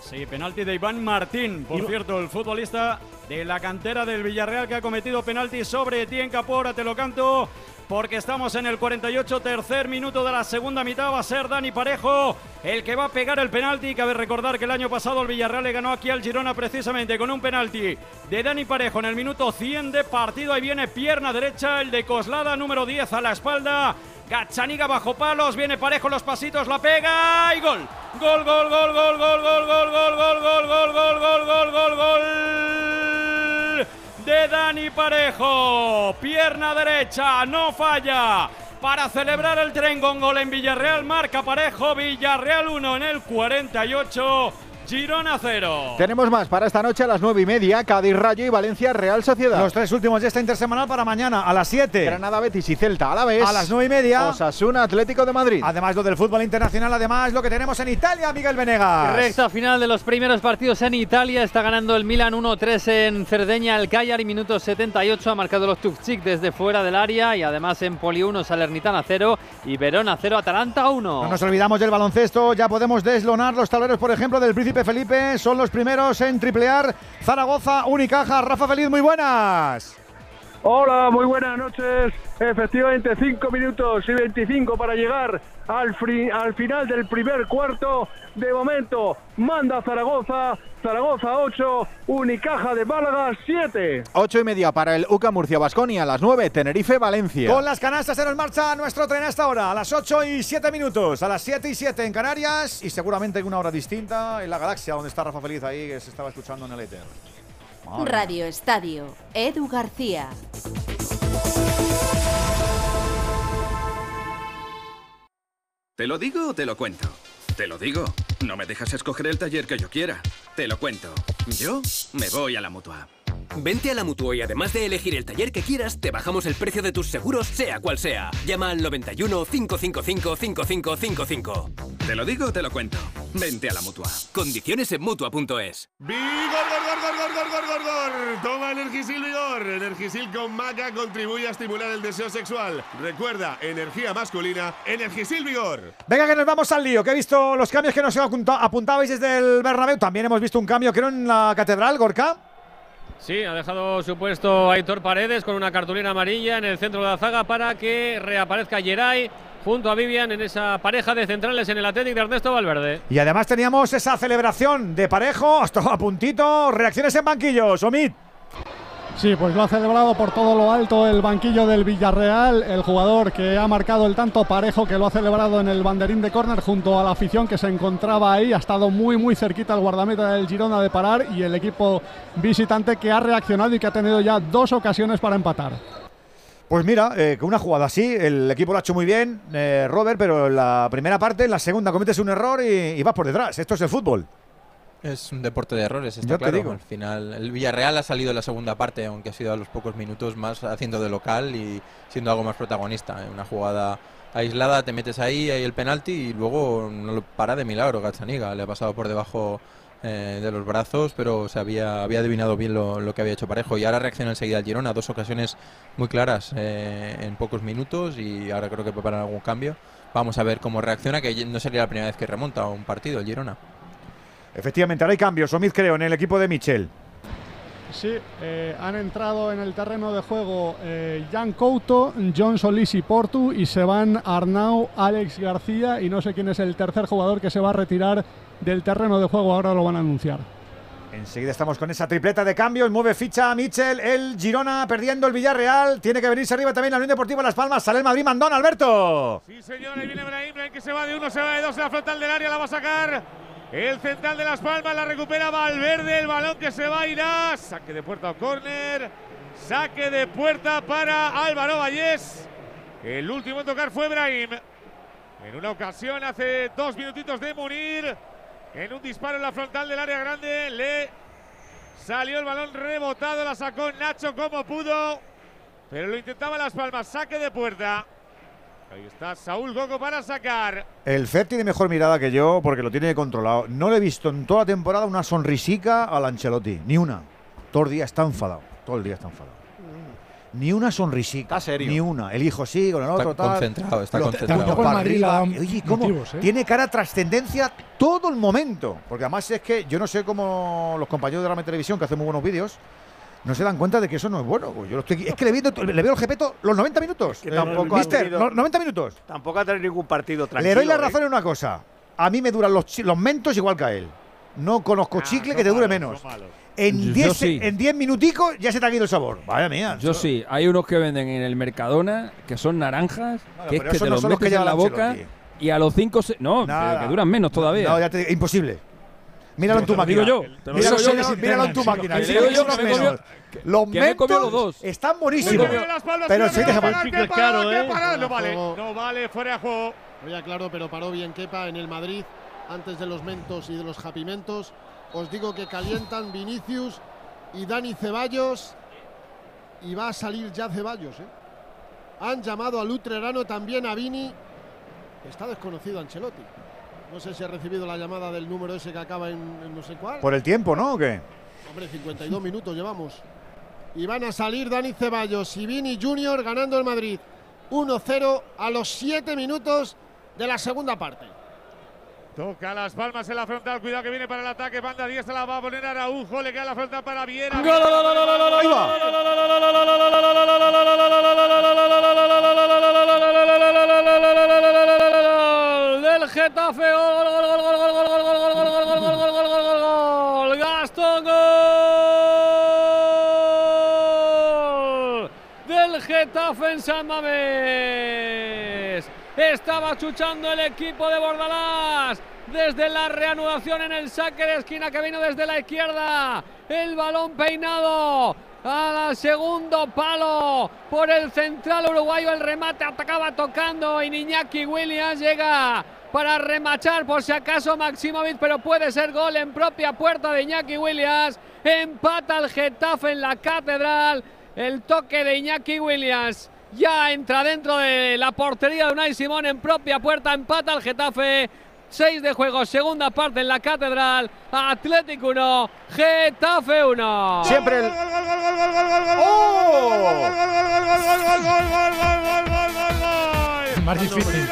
Sí, penalti de Iván Martín, por cierto, el futbolista de la cantera del Villarreal que ha cometido penalti sobre Etienne Capora, te lo canto, porque estamos en el 48, tercer minuto de la segunda mitad, va a ser Dani Parejo el que va a pegar el penalti, cabe recordar que el año pasado el Villarreal le ganó aquí al Girona precisamente con un penalti de Dani Parejo en el minuto 100 de partido, ahí viene pierna derecha, el de Coslada, número 10 a la espalda Gazzaniga bajo palos, viene parejo los pasitos, la pega y gol. Gol, gol, gol, gol, gol, gol, gol, gol, gol, gol, gol, gol, gol, gol, gol, gol de Dani Parejo. Pierna derecha, no falla. Para celebrar el tren con gol en Villarreal, marca Parejo, Villarreal 1 en el 48. Girona 0. Tenemos más para esta noche a las 9 y media. Cádiz Rayo y Valencia Real Sociedad. Los tres últimos de esta intersemanal para mañana a las 7. Granada Betis y Celta a la vez. A las 9 y media. Osasuna Atlético de Madrid. Además lo del fútbol internacional, además lo que tenemos en Italia, Miguel Venegas. Recta final de los primeros partidos en Italia. Está ganando el Milan 1-3 en Cerdeña. El Cagliari, minuto 78. Ha marcado los Tufchik desde fuera del área. Y además en Poli 1, Salernitana 0 y Verona 0, Atalanta 1. No nos olvidamos del baloncesto. Ya podemos deslonar los tableros, por ejemplo, del Príncipe Felipe. Son los primeros en triplear. Zaragoza, Unicaja. Rafa Feliz, muy buenas. Hola, muy buenas noches. Efectivamente, 5 minutos y 25 para llegar al, al final del primer cuarto. De momento, manda Zaragoza. Zaragoza 8, Unicaja de Málaga 7. 8 y media para el UCA Murcia Basconia, a las 9 Tenerife Valencia. Con las canastas se nos marcha nuestro tren hasta ahora, a las 8 y 7 minutos, a las 7 y 7 en Canarias y seguramente en una hora distinta en la galaxia donde está Rafa Feliz ahí que se estaba escuchando en el éter. Radio Estadio, Edu García. ¿Te lo digo o te lo cuento? Te lo digo. No me dejas escoger el taller que yo quiera. Te lo cuento. Yo me voy a la mutua. Vente a la Mutua y además de elegir el taller que quieras, te bajamos el precio de tus seguros, sea cual sea. Llama al 91 555 5555. Te lo digo, te lo cuento. Vente a la Mutua. Condiciones en Mutua.es. ¡Vigor, gor, gor, gor, gor, gor, gor, gor! Toma Energisil Vigor. Energisil con maca contribuye a estimular el deseo sexual. Recuerda, energía masculina, Energisil Vigor. Venga que nos vamos al lío, que he visto los cambios que nos apuntabais desde el Bernabéu. También hemos visto un cambio, creo, en la Catedral, Gorka. Sí, ha dejado su puesto Aitor Paredes con una cartulina amarilla en el centro de la zaga para que reaparezca Geray junto a Vivian en esa pareja de centrales en el Atlético de Ernesto Valverde. Y además teníamos esa celebración de parejo, hasta a puntito, reacciones en banquillos, Omid. Sí, pues lo ha celebrado por todo lo alto el banquillo del Villarreal, el jugador que ha marcado el tanto parejo que lo ha celebrado en el banderín de córner junto a la afición que se encontraba ahí, ha estado muy muy cerquita el guardameta del Girona de parar y el equipo visitante que ha reaccionado y que ha tenido ya dos ocasiones para empatar. Pues mira, eh, con una jugada así, el equipo lo ha hecho muy bien, eh, Robert, pero en la primera parte, en la segunda cometes un error y, y vas por detrás. Esto es el fútbol. Es un deporte de errores, está Yo te claro. digo. Al final, el Villarreal ha salido en la segunda parte, aunque ha sido a los pocos minutos más haciendo de local y siendo algo más protagonista. En una jugada aislada te metes ahí, hay el penalti y luego no lo para de milagro Gazzaniga. Le ha pasado por debajo eh, de los brazos, pero se había, había adivinado bien lo, lo que había hecho Parejo. Y ahora reacciona enseguida el Girona, dos ocasiones muy claras eh, en pocos minutos y ahora creo que preparan algún cambio. Vamos a ver cómo reacciona, que no sería la primera vez que remonta a un partido el Girona. Efectivamente, ahora hay cambios, Omid creo, en el equipo de Michel. Sí, eh, han entrado en el terreno de juego eh, Jan Couto, John Solís y Portu y se van Arnau, Alex García y no sé quién es el tercer jugador que se va a retirar del terreno de juego, ahora lo van a anunciar. Enseguida estamos con esa tripleta de cambios. Mueve ficha Michel. El Girona perdiendo el Villarreal. Tiene que venirse arriba también la Unión Deportiva Las Palmas. Sale el Madrid Mandón, Alberto. Sí, señor. Ahí viene Brahim. Brahim que se va de uno, se va de dos. En la frontal del área la va a sacar. El central de Las Palmas la recupera Valverde. El balón que se va irá. Saque de puerta o córner. Saque de puerta para Álvaro Vallés. El último en tocar fue Brahim. En una ocasión hace dos minutitos de Munir. En un disparo en la frontal del área grande. Le salió el balón rebotado. La sacó Nacho como pudo. Pero lo intentaba Las Palmas. Saque de puerta. Ahí está Saúl Gogo para sacar. El Fer tiene mejor mirada que yo porque lo tiene controlado. No le he visto en toda la temporada una sonrisica al Ancelotti. Ni una. Todo el día está enfadado. Todo el día está enfadado. Ni una sonrisica. serio. Ni una. El hijo sí, con el Está otro tal. concentrado, está Lo- concentrado. para Madrid arriba. dado Oye, ¿cómo? motivos, ¿eh? Tiene cara trascendencia todo el momento. Porque además es que yo no sé cómo los compañeros de la televisión que hacen muy buenos vídeos no se dan cuenta de que eso no es bueno. Pues yo lo estoy, es que le, viendo- le veo el Gepeto los 90 minutos. Que tampoco ha Mister, tenido- no- 90 minutos. Tampoco ha tenido ningún partido tranquilo. Le doy la ¿eh? razón en una cosa. A mí me duran los, los mentos igual que a él. No conozco chicle que te dure menos. En Yo 10 sí. en 10 minuticos ya se te ha ido el sabor. Vaya mía. Yo sí, hay unos que venden en el Mercadona que son naranjas, Bueno, que es pero que te no los son los que metes en la boca y a los 5 no, Nada. pero que duran menos todavía. No, ya te imposible. Míralo en tu máquina. digo yo, Míralo, en tu máquina. Los mentos los dos. están buenísimos. Pero sí, no déjame- ¿eh? No vale, Juego. no vale, fuera de juego. Oye, claro, pero paró bien Kepa en el Madrid antes de los mentos y de los japimentos. Os digo que calientan Vinicius y Dani Ceballos y va a salir ya Ceballos. ¿eh? Han llamado a Lutrerano también a Vini. Está desconocido Ancelotti. No sé si ha recibido la llamada del número ese que acaba en, en no sé cuál. Por el tiempo, ¿no? ¿O qué? Hombre, 52 minutos llevamos. Y van a salir Dani Ceballos y Vini Junior ganando el Madrid 1-0 a los 7 minutos de la segunda parte. Toca las palmas en la frontal. Cuidado que viene para el ataque. Banda 10 se la va a poner Araujo. Le queda la frontal para Viera. Ahí San Mamés. Estaba chuchando el equipo de Bordalás desde la reanudación en el saque de esquina que vino desde la izquierda. El balón peinado al segundo palo por el central uruguayo. El remate atacaba tocando y Iñaki Williams llega para remachar por si acaso Maximovic, pero puede ser gol en propia puerta de Iñaki Williams. Empata el Getafe en la catedral. El toque de Iñaki Williams ya entra dentro de la portería de Unai Simón en propia puerta. Empata el Getafe. 6 de juego, segunda parte en la catedral. Atlético 1, Getafe 1. Siempre el. Más difícil.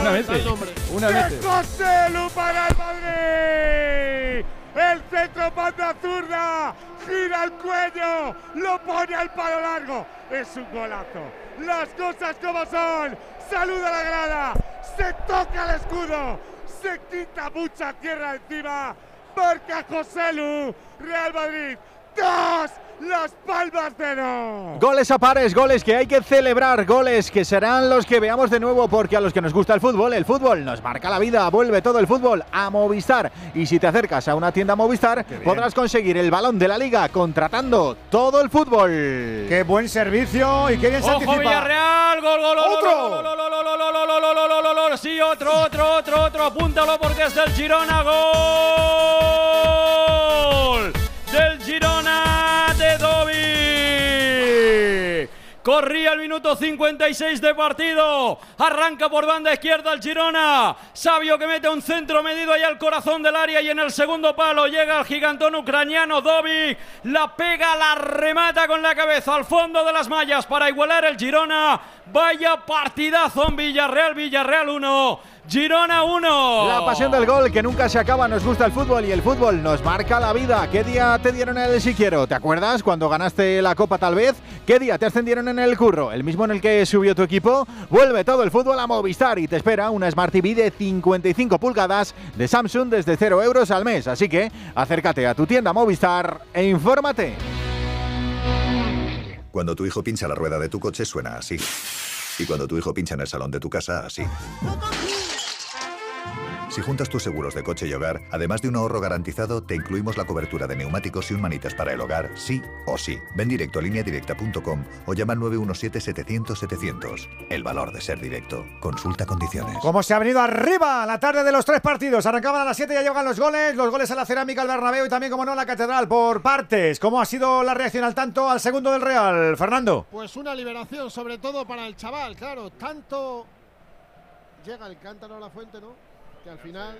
Una vez. Una vez. Para el Madrid. El centro banda zurda. Gira el cuello. Lo pone al palo largo. Es un golazo. Las cosas como son. Saluda la grada. Se toca el escudo. Se quita mucha tierra encima. Marca José Lu. Real Madrid. Dos. Las Palmas de no. Goles a pares, goles que hay que celebrar, goles que serán los que veamos de nuevo porque a los que nos gusta el fútbol, el fútbol nos marca la vida, vuelve todo el fútbol a Movistar y si te acercas a una tienda Movistar podrás conseguir el balón de la liga contratando todo el fútbol. Qué buen servicio y qué bien se Ojo Villarreal, gol, gol, gol, otro. Sí, otro, otro, otro, otro, apúntalo porque es del Girona, gol del Girona de Dovi. Corría el minuto 56 de partido. Arranca por banda izquierda el Girona. Sabio que mete un centro medido ahí al corazón del área y en el segundo palo llega el gigantón ucraniano Dovic. La pega, la remata con la cabeza al fondo de las mallas para igualar el Girona. Vaya partidazo en Villarreal, Villarreal 1. Girona 1. La pasión del gol que nunca se acaba, nos gusta el fútbol y el fútbol nos marca la vida. ¿Qué día te dieron el si quiero? ¿Te acuerdas cuando ganaste la copa tal vez? ¿Qué día te ascendieron en el curro? ¿El mismo en el que subió tu equipo? Vuelve todo el fútbol a Movistar y te espera una Smart TV de 55 pulgadas de Samsung desde 0 euros al mes. Así que acércate a tu tienda Movistar e infórmate. Cuando tu hijo pincha la rueda de tu coche suena así. Y cuando tu hijo pincha en el salón de tu casa, así. Si juntas tus seguros de coche y hogar, además de un ahorro garantizado, te incluimos la cobertura de neumáticos y un manitas para el hogar, sí o sí. Ven directo a lineadirecta.com o llama al 917-700-700. El valor de ser directo. Consulta condiciones. Cómo se ha venido arriba la tarde de los tres partidos. Arrancaban a las 7 y ya llegan los goles. Los goles a la cerámica, al Bernabéu y también, como no, a la catedral por partes. ¿Cómo ha sido la reacción al tanto al segundo del Real, Fernando? Pues una liberación, sobre todo para el chaval, claro. Tanto llega el cántaro a la fuente, ¿no? Que al final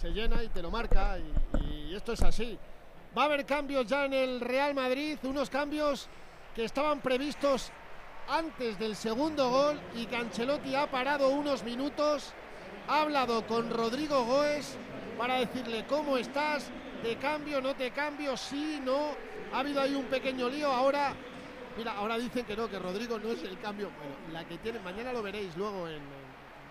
se llena y te lo marca. Y, esto es así. Va a haber cambios ya en el Real Madrid, unos cambios que estaban previstos antes del segundo gol y que Ancelotti ha parado unos minutos. Ha hablado con Rodrigo Goes para decirle cómo estás, te cambio, no te cambio, sí, no. Ha habido ahí un pequeño lío. Ahora, mira, ahora dicen que no, que Rodrigo no es el cambio. Bueno, la que tiene, mañana lo veréis luego en,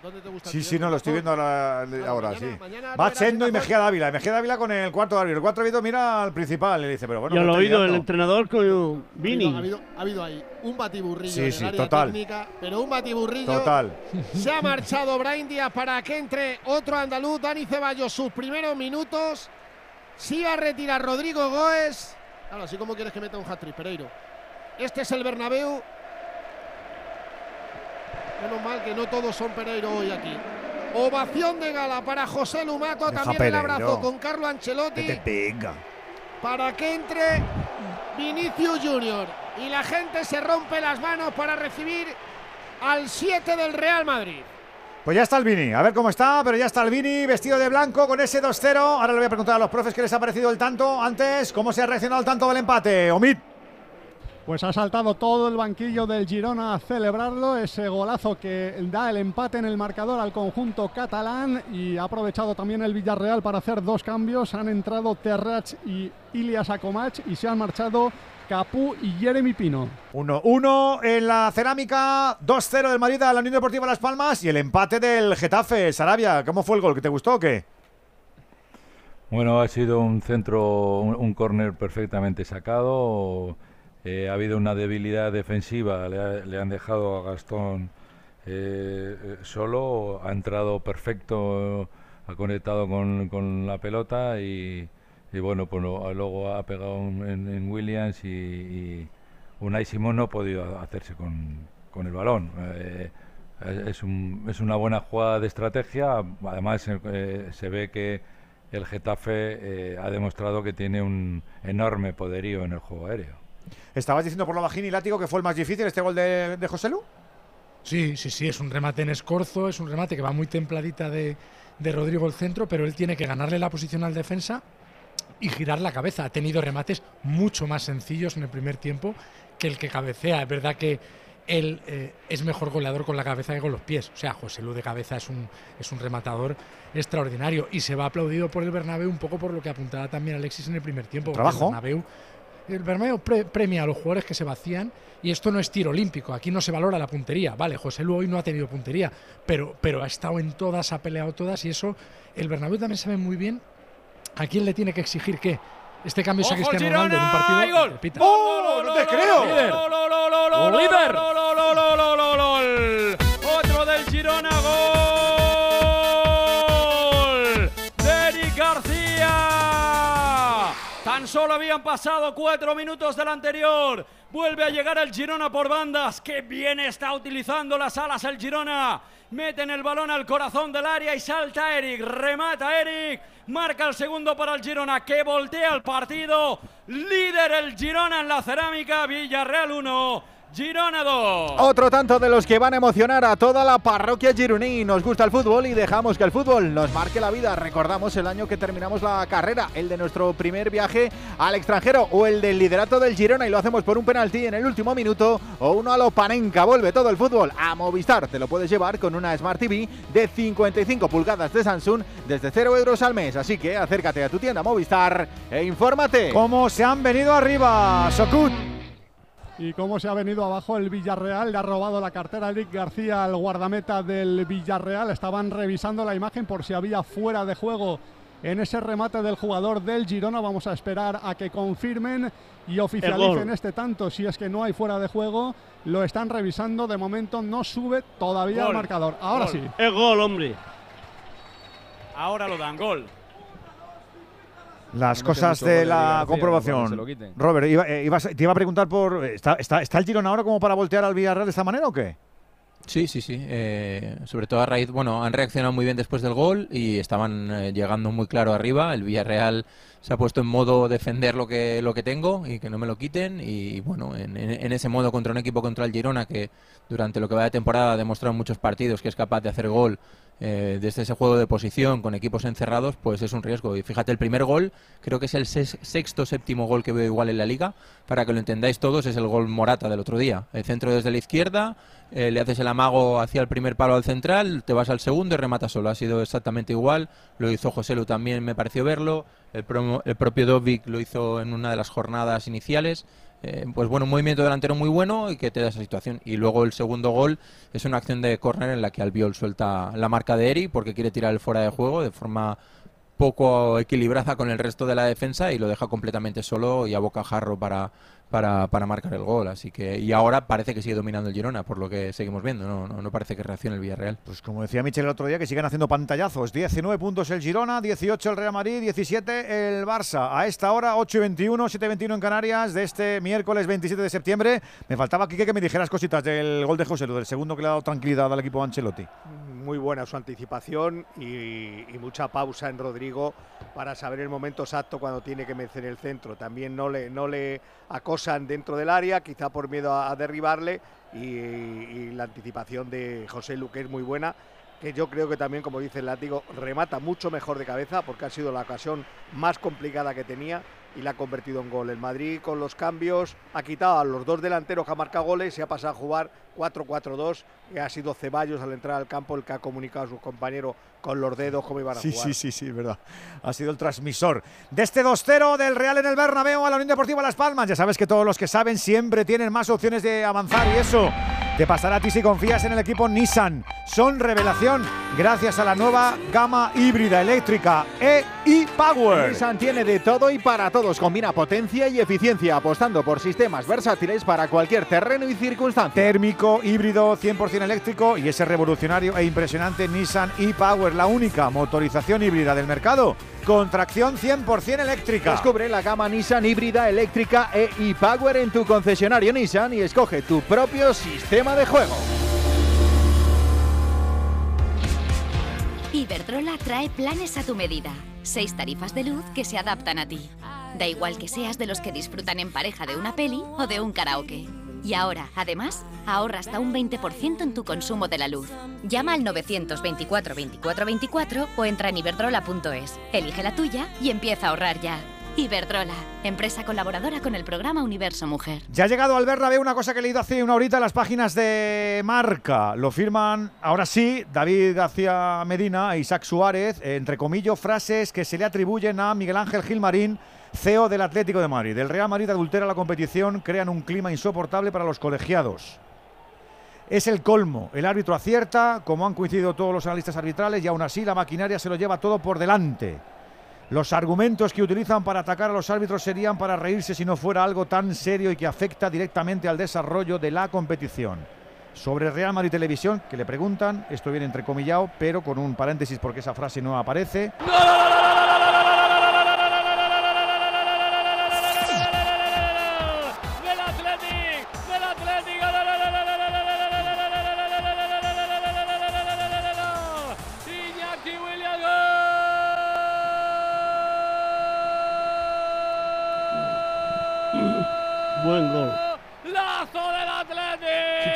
¿Dónde te gusta? Sí, sí, no, lo estoy viendo ahora, ahora, mañana- sí. mañana Va Chendo y Mejía Dávila. Mejía Dávila con el cuarto árbitro. El cuarto árbitro mira al principal y le dice, pero bueno. y ¿qué al está oído el entrenador con Ha Vini. ha habido- ha habido ahí un batiburrillo Sí, en el sí, área total. técnica, pero un batiburrillo. Total. Se ha marchado Brian Díaz para que entre otro andaluz, Dani Ceballos, sus primeros minutos. Se iba a retirar Rodrigo Goes. Ahora, así como quieres que meta un hat-trick, Pereiro. Este es el Bernabéu. Menos mal que no todos son Pereiro hoy aquí. Ovación de gala para José Lumato. Deja También el abrazo con Carlo Ancelotti Que te pega. para que entre Vinicius Junior. Y la gente se rompe las manos para recibir al 7 del Real Madrid. Pues ya está el Vini, a ver cómo está, pero ya está el Vini vestido de blanco con ese 2-0. Ahora le voy a preguntar a los profes qué les ha parecido el tanto. Antes, ¿cómo se ha reaccionado al tanto del empate? Omid. Pues ha saltado todo el banquillo del Girona a celebrarlo, ese golazo que da el empate en el marcador al conjunto catalán y ha aprovechado también el Villarreal para hacer dos cambios. Han entrado Terrach y Ilias Akomach y se han marchado Capú y Jeremy Pino. 1-1 en la cerámica, 2-0 del Madrid a la Unión Deportiva Las Palmas y el empate del Getafe. Sarabia, ¿cómo fue el gol? ¿Que te gustó o qué? Bueno, ha sido un centro, un, un córner perfectamente sacado. Eh, ha habido una debilidad defensiva, le, ha- le han dejado a Gastón eh, eh, solo, ha entrado perfecto, ha conectado con, la pelota y, bueno, pues luego ha pegado un- en, Williams y, y Unai Simón no ha podido hacerse con, el balón. Es, un- es una buena jugada de estrategia, además se ve que el Getafe ha demostrado que tiene un enorme poderío en el juego aéreo. ¿Estabas diciendo por lo bajín y látigo que fue el más difícil este gol de, de José Lu? Sí, sí, sí, es un remate en escorzo, es un remate que va muy templadita de, de Rodrigo el centro, pero él tiene que ganarle la posición al defensa y girar la cabeza. Ha tenido remates mucho más sencillos en el primer tiempo que el que cabecea. Es verdad que él eh, es mejor goleador con la cabeza que con los pies. O sea, José Lu de cabeza es un, es un rematador extraordinario y se va aplaudido por el Bernabéu un poco por lo que apuntaba también Alexis en el primer tiempo. Trabajo. El Bernabéu, el Bernabéu pre- premia a los jugadores que se vacían y esto no es tiro olímpico. Aquí no se valora la puntería. Vale, José Lu hoy no ha tenido puntería, pero, pero ha estado en todas, ha peleado todas y eso el Bernabéu también sabe muy bien a quién le tiene que exigir qué. Este cambio es a ¡Ojo, Cristiano Ronaldo en un partido. ¡Hay gol! ¡Oh, no te creo! Líder. ¡Líder! ¡Líder! Solo habían pasado cuatro minutos del anterior. Vuelve a llegar el Girona por bandas. ¡Qué bien está utilizando las alas el Girona! Meten el balón al corazón del área y salta Eric. Remata Eric. Marca el segundo para el Girona que voltea el partido. Líder el Girona en la cerámica. Villarreal 1. Girona 2. Otro tanto de los que van a emocionar a toda la parroquia gironí. Nos gusta el fútbol y dejamos que el fútbol nos marque la vida. Recordamos el año que terminamos la carrera, el de nuestro primer viaje al extranjero o el del liderato del Girona y lo hacemos por un penalti en el último minuto o uno a lo Panenka. Vuelve todo el fútbol a Movistar. Te lo puedes llevar con una Smart TV de 55 pulgadas de Samsung desde 0 euros al mes. Así que acércate a tu tienda Movistar e infórmate. ¿Cómo se han venido arriba, Sokut? Y cómo se ha venido abajo el Villarreal, le ha robado la cartera a Eric García al guardameta del Villarreal. Estaban revisando la imagen por si había fuera de juego en ese remate del jugador del Girona. Vamos a esperar a que confirmen y oficialicen este tanto. Si es que no hay fuera de juego, lo están revisando. De momento no sube todavía Gol. el marcador. Ahora Gol. sí. Es gol, hombre. Ahora lo dan gol. Las No cosas de la comprobación. Robert, iba- eh, ibas- te iba a preguntar por. ¿está, está, ¿Está el Girona ahora como para voltear al Villarreal de esta manera o qué? Sí, sí, sí. eh, sobre todo a raíz, bueno, han reaccionado muy bien después del gol y estaban eh, llegando muy claro arriba. El Villarreal se ha puesto en modo defender lo que lo que tengo y que no me lo quiten. Y bueno, en, en- en ese modo contra un equipo contra el Girona que durante lo que va de temporada ha demostrado en muchos partidos que es capaz de hacer gol eh, desde ese juego de posición con equipos encerrados, pues es un riesgo. Y fíjate, el primer gol, creo que es el sexto séptimo gol que veo igual en la liga. Para que lo entendáis todos, es el gol Morata del otro día. El centro desde la izquierda, eh, le haces el amago hacia el primer palo al central, te vas al segundo y rematas solo. Ha sido exactamente igual. Lo hizo José Lu también, me pareció verlo. El propio Dovic lo hizo en una de las jornadas iniciales. Eh, pues bueno, un movimiento delantero muy bueno y que te da esa situación. Y luego el segundo gol es una acción de córner en la que Albiol suelta la marca de Eri porque quiere tirar el fuera de juego de forma poco equilibrada con el resto de la defensa y lo deja completamente solo y a bocajarro para, para, para, marcar el gol. Así que, y ahora parece que sigue dominando el Girona, por lo que seguimos viendo. No, no, no parece que reaccione el Villarreal. Pues como decía Michel el otro día, que siguen haciendo pantallazos. 19 puntos el Girona, 18 el Real Madrid, 17 el Barça. A esta hora, 8 y 21, 7 y 21 en Canarias, de este miércoles 27 de septiembre. Me faltaba, Quique, que me dijeras cositas del gol de José, lo del segundo que le ha dado tranquilidad al equipo Ancelotti. Muy buena su anticipación y, y mucha pausa en Rodrigo para saber el momento exacto cuando tiene que meter el centro. También no le, no le acosan dentro del área, quizá por miedo a, derribarle, y, y, la anticipación de José Luque es muy buena, que yo creo que también, como dice el látigo, remata mucho mejor de cabeza, porque ha sido la ocasión más complicada que tenía y la ha convertido en gol. El Madrid con los cambios ha quitado a los dos delanteros que ha marcado goles y ha pasado a jugar 4-4-2, que ha sido Ceballos al entrar al campo el que ha comunicado a sus compañeros con los dedos cómo iban a sí, jugar. Sí, sí, sí, verdad. Ha sido el transmisor de este 2-0 del Real en el Bernabéu a la Unión Deportiva Las Palmas. Ya sabes que todos los que saben siempre tienen más opciones de avanzar y eso te pasará a ti si confías en el equipo Nissan. Son revelación gracias a la nueva gama híbrida eléctrica e-Power. Nissan tiene de todo y para todos. Combina potencia y eficiencia apostando por sistemas versátiles para cualquier terreno y circunstancia. Térmico, híbrido, 100% eléctrico y ese revolucionario e impresionante Nissan e-Power, la única motorización híbrida del mercado con tracción 100% eléctrica. Descubre la gama Nissan híbrida eléctrica e e-Power en tu concesionario Nissan y escoge tu propio sistema de juego. Iberdrola trae planes a tu medida. Seis tarifas de luz que se adaptan a ti. Da igual que seas de los que disfrutan en pareja de una peli o de un karaoke. Y ahora, además, ahorra hasta un 20% en tu consumo de la luz. Llama al 924 24 24 o entra en iberdrola.es. Elige la tuya y empieza a ahorrar ya. Iberdrola, empresa colaboradora con el programa Universo Mujer. Ya ha llegado al Bernabéu una cosa que he leído hace una horita en las páginas de Marca. Lo firman, ahora sí, David García Medina e Isaac Suárez, entre comillas, frases que se le atribuyen a Miguel Ángel Gilmarín, CEO del Atlético de Madrid. El Real Madrid adultera la competición, crean un clima insoportable para los colegiados. Es el colmo. El árbitro acierta, como han coincidido todos los analistas arbitrales, y aún así la maquinaria se lo lleva todo por delante. Los argumentos que utilizan para atacar a los árbitros serían para reírse si no fuera algo tan serio y que afecta directamente al desarrollo de la competición. Sobre Real Madrid Televisión, que le preguntan, esto viene entrecomillado, pero con un paréntesis porque esa frase no aparece. Buen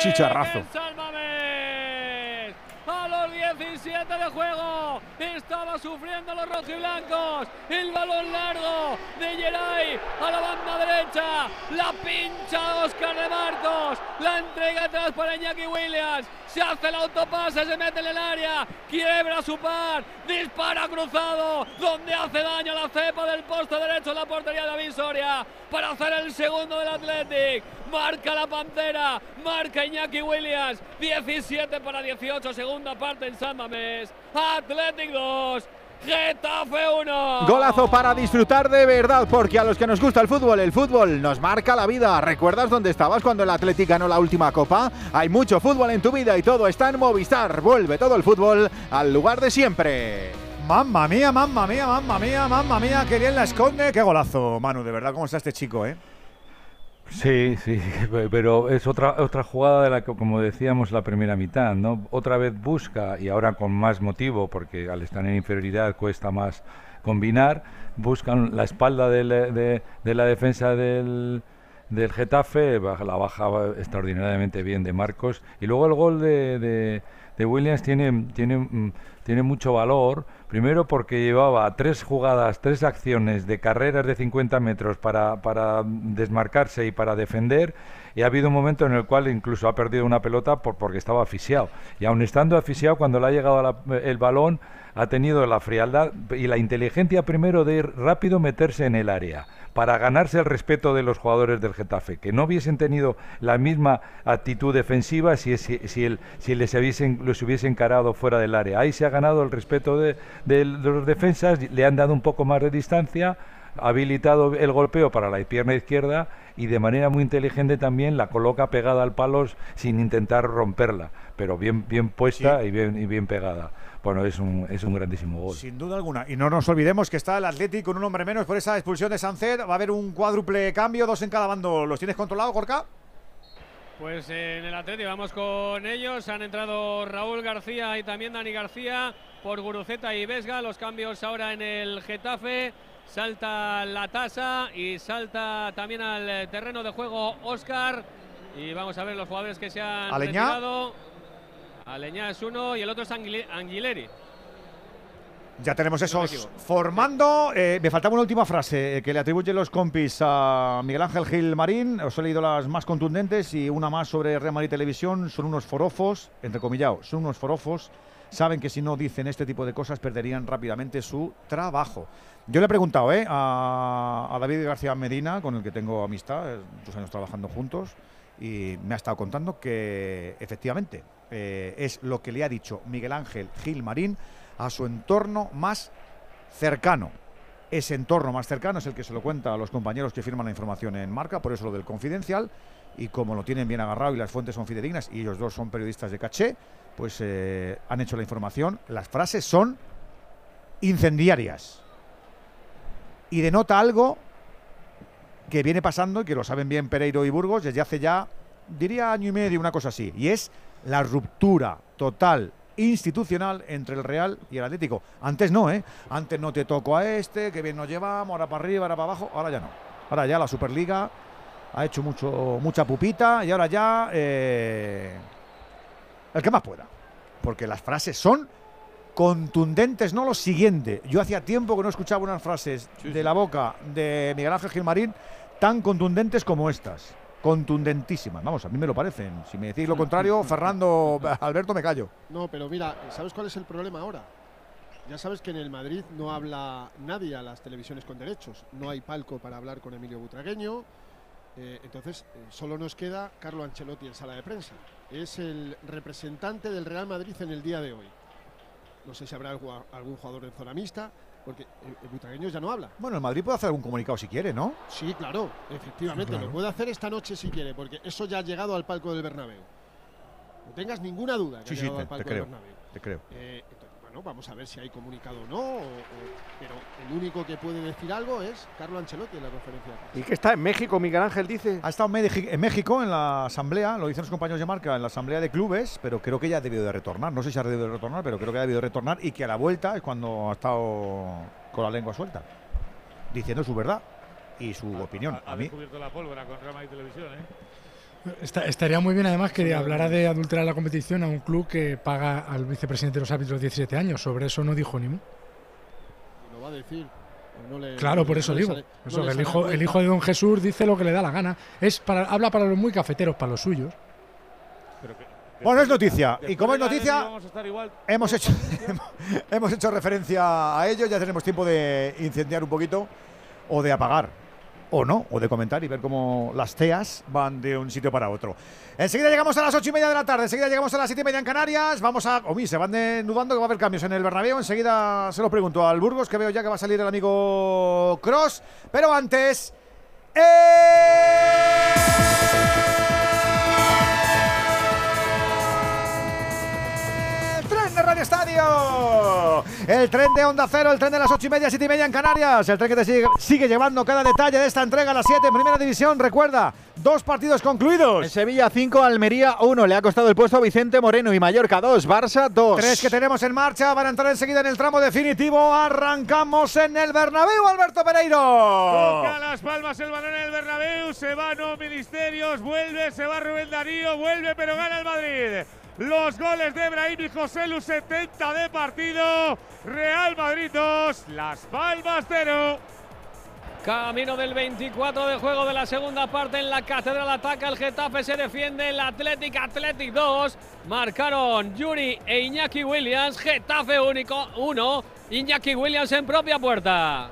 Chicharrazo. A los de juego. Estaba sufriendo los rojiblancos. El balón largo de Geray a la banda derecha. La pincha Oscar de Marcos. La entrega atrás para Iñaki Williams. Se hace el autopase, se mete en el área. Quiebra su par. Dispara cruzado. Donde hace daño la cepa del poste derecho en la portería de David Soria. Para hacer el segundo del Athletic. Marca la pantera. Marca Iñaki Williams. 17 para 18. Segunda parte en Sándame. 3, Athletic 2, Getafe 1. Golazo para disfrutar de verdad, porque a los que nos gusta el fútbol, el fútbol nos marca la vida. ¿Recuerdas dónde estabas cuando el Atlético ganó la última copa? Hay mucho fútbol en tu vida y todo está en Movistar. Vuelve todo el fútbol al lugar de siempre. Mamma mía, mamma mía, mamma mía, mamma mía, qué bien la esconde. Qué golazo, Manu, de verdad, ¿cómo está este chico, eh? Sí, sí, pero es otra otra jugada de la que, como decíamos, la primera mitad, ¿no? Otra vez busca, y ahora con más motivo, porque al estar en inferioridad cuesta más combinar, buscan la espalda de, la- de- la defensa del, del Getafe, la baja extraordinariamente bien de Marcos, y luego el gol de, de- de Williams tiene, tiene, mm, tiene mucho valor, primero porque llevaba tres jugadas, tres acciones de carreras de 50 metros para, para desmarcarse y para defender, y ha habido un momento en el cual incluso ha perdido una pelota por, porque estaba asfixiado. Y aun estando asfixiado, cuando le ha llegado el balón, ha tenido la frialdad y la inteligencia primero de ir rápido meterse en el área para ganarse el respeto de los jugadores del Getafe, que no hubiesen tenido la misma actitud defensiva si, si, si, si les hubiesen, los hubiese encarado fuera del área. Ahí se ha ganado el respeto de, de los defensas, le han dado un poco más de distancia, ha habilitado el golpeo para la pierna izquierda y de manera muy inteligente también la coloca pegada al palo sin intentar romperla, pero bien, bien puesta y, bien, y bien pegada. Bueno, es un, es un grandísimo gol. Sin duda alguna. Y no nos olvidemos que está el Atlético con un hombre menos por esa expulsión de Sancet. Va a haber un cuádruple cambio, dos en cada bando. ¿Los tienes controlados, Gorka? Pues en el Atlético vamos con ellos. Han entrado Raúl García y también Dani García por Guruceta y Vesga. Los cambios ahora en el Getafe. Salta la tasa y salta también al terreno de juego Oscar. Y vamos a ver los jugadores que se han ¿Aleñá? retirado. Aleñá es uno y el otro es Anguile- Anguileri. Ya tenemos esos formando. Eh, me faltaba una última frase eh, que le atribuyen los compis a Miguel Ángel Gil Marín. Os he leído las más contundentes y una más sobre Real Madrid Televisión. Son unos forofos, entrecomillados, son unos forofos. Saben que si no dicen este tipo de cosas perderían rápidamente su trabajo. Yo le he preguntado eh, a, a David García Medina, con el que tengo amistad, muchos años trabajando juntos, y me ha estado contando que efectivamente eh, es lo que le ha dicho Miguel Ángel Gil Marín a su entorno más cercano. Ese entorno más cercano es el que se lo cuenta a los compañeros que firman la información en marca, por eso lo del confidencial. Y como lo tienen bien agarrado y las fuentes son fidedignas y ellos dos son periodistas de caché, pues eh, han hecho la información. Las frases son incendiarias. Y denota algo que viene pasando y que lo saben bien Pereiro y Burgos desde hace ya, diría año y medio, una cosa así. Y es la ruptura total institucional entre el Real y el Atlético. Antes no, ¿eh? Antes no te toco a este, que bien nos llevamos, ahora para arriba, ahora para abajo, ahora ya no. Ahora ya la Superliga ha hecho mucho, mucha pupita y ahora ya eh, el que más pueda. Porque las frases son contundentes, no lo siguiente. Yo hacía tiempo que no escuchaba unas frases de la boca de Miguel Ángel Gilmarín tan contundentes como estas. Contundentísimas. Vamos, a mí me lo parecen. Si me decís lo contrario, Fernando, Alberto, me callo. No, pero mira, ¿sabes cuál es el problema ahora? Ya sabes que en el Madrid no habla nadie a las televisiones con derechos. No hay palco para hablar con Emilio Butragueño. Eh, entonces, eh, solo nos queda Carlo Ancelotti en sala de prensa. Es el representante del Real Madrid en el día de hoy. No sé si habrá algún jugador en zona mixta, porque el Butragueño ya no habla. Bueno, el Madrid puede hacer algún comunicado si quiere, ¿no? Sí, claro, efectivamente, Claro. lo puede hacer esta noche si quiere, porque eso ya ha llegado al palco del Bernabéu. No tengas ninguna duda que Sí, ha sí, llegado te, al palco te creo. del Bernabéu. Te creo. Eh, bueno, vamos a ver si hay comunicado o no, o- o- pero el único que puede decir algo es Carlo Ancelotti en la conferencia. ¿Y que está en México, Miguel Ángel dice? Ha estado en México- en México en la asamblea, lo dicen los compañeros de marca, en la asamblea de clubes, pero creo que ya ha debido de retornar. No sé si ha debido de retornar, pero creo que ha debido de retornar y que a la vuelta es cuando ha estado con la lengua suelta, diciendo su verdad y su opinión. Ha A mí, descubierto la pólvora con Real Madrid Televisión, ¿eh? Está- estaría muy bien además que hablara de adulterar la competición a un club que paga al vicepresidente de los árbitros 17 años. Sobre eso no dijo ni mu. Lo va a decir. no le- Claro, no por le- eso digo. sale- Eso, el, hijo, el hijo de don Jesús dice lo que le da la gana. Es para, habla para los muy cafeteros, para los suyos. Bueno, es noticia. Y como es noticia, derbi vamos a estar igual. hemos hecho, hemos hecho referencia a ello. Ya tenemos tiempo de incendiar un poquito o de apagar. O no, o de comentar y ver cómo las teas van de un sitio para otro. Enseguida llegamos a las ocho y media de la tarde, enseguida llegamos a las siete y media en Canarias. Vamos a. Omi, se van desnudando que va a haber cambios en el Bernabéu. Enseguida se lo pregunto al Burgos, que veo ya que va a salir el amigo Cross. Pero antes. El de. El tren de Onda Cero, el tren de las ocho y media, siete y media en Canarias. El tren que te sigue, sigue llevando cada detalle de esta entrega a las 7 en Primera División. Recuerda, dos partidos concluidos. En Sevilla 5, Almería 1. Le ha costado el puesto a Vicente Moreno y Mallorca 2, Barça 2. Tres que tenemos en marcha van a entrar enseguida en el tramo definitivo. Arrancamos en el Bernabéu, Alberto Pereiro. Toca las palmas el balón en el Bernabéu, se va no Ministerios, vuelve, se va Rubén Darío, vuelve pero gana el Madrid. Los goles de Brahim y José Lu 70 de partido. Real Madrid 2, Las Palmas 0. Camino del 24 de juego de la segunda parte en la Catedral ataca el Getafe, se defiende el Athletic Athletic 2. Marcaron Yuri e Iñaki Williams, Getafe único 1, Iñaki Williams en propia puerta.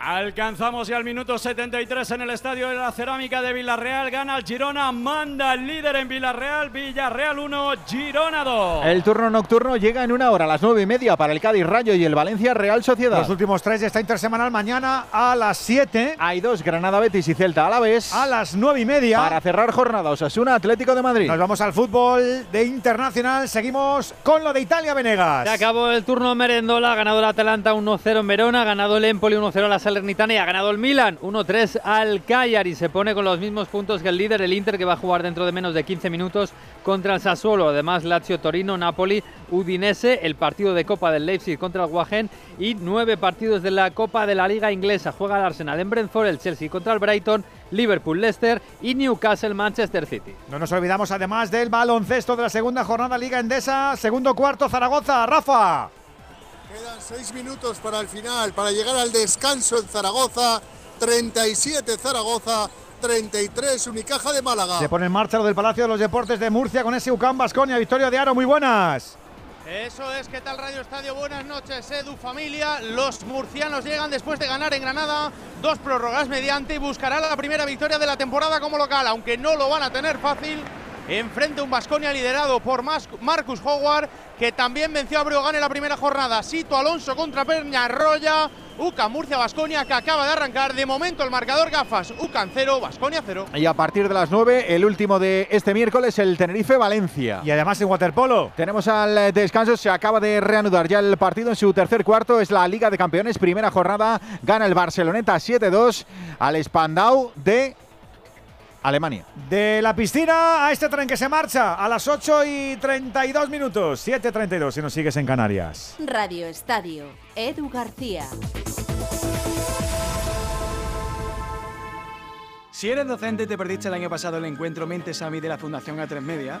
Alcanzamos ya el minuto 73 en el estadio de la Cerámica de Villarreal. Gana el Girona, manda el líder en Villarreal. Villarreal 1, Girona 2. El turno nocturno llega en una hora, a las nueve y media, para el Cádiz Rayo y el Valencia Real Sociedad. Los últimos tres de esta intersemanal mañana a las 7. Hay dos, Granada Betis y Celta a la vez. A las nueve y media. Para cerrar jornada, Osasuna Atlético de Madrid. Nos vamos al fútbol de internacional. Seguimos con lo de Italia Venegas. Se acabó el turno Merendola, ha ganado el Atalanta 1-0 en Verona, ha ganado el Empoli 1-0 a la Salernitana y ha ganado el Milan 1-3 al Cagliari. Se pone con los mismos puntos que el líder, el Inter, que va a jugar dentro de menos de 15 minutos contra el Sassuolo. Además, Lazio, Torino, Napoli, Udinese, el partido de Copa del Leipzig contra el Wagen y nueve partidos de la Copa de la Liga Inglesa. Juega el Arsenal en Brentford, el Chelsea contra el Brighton, Liverpool, Leicester y Newcastle, Manchester City. No nos olvidamos además del baloncesto de la segunda jornada Liga Endesa, segundo cuarto Zaragoza. Rafa. Quedan seis minutos para el final, para llegar al descanso en Zaragoza. 37 Zaragoza, 33 Unicaja de Málaga. Se pone en marcha lo del Palacio de los Deportes de Murcia con ese UCAM Basconia. Victoria de Aro, muy buenas. Eso es, ¿qué tal Radio Estadio? Buenas noches, Edu familia. Los murcianos llegan después de ganar en Granada, dos prórrogas mediante y buscará la primera victoria de la temporada como local, aunque no lo van a tener fácil. Enfrente un Basconia liderado por Marcus Howard, que también venció a Breogán en la primera jornada. Sito Alonso contra Peña Roya. UCA Murcia Basconia que acaba de arrancar. De momento el marcador gafas. UCAN 0, Basconia 0. Y a partir de las 9, el último de este miércoles, el Tenerife Valencia. Y además en waterpolo. Tenemos al descanso, se acaba de reanudar ya el partido en su tercer cuarto. Es la Liga de Campeones, primera jornada. Gana el Barceloneta 7-2 al Spandau de Alemania. De la piscina a este tren que se marcha a las 8 y 32 minutos, 7.32 si nos sigues en Canarias. Radio Estadio, Edu García. Si eres docente y te perdiste el año pasado el encuentro Mente Sami de la Fundación A3 Media,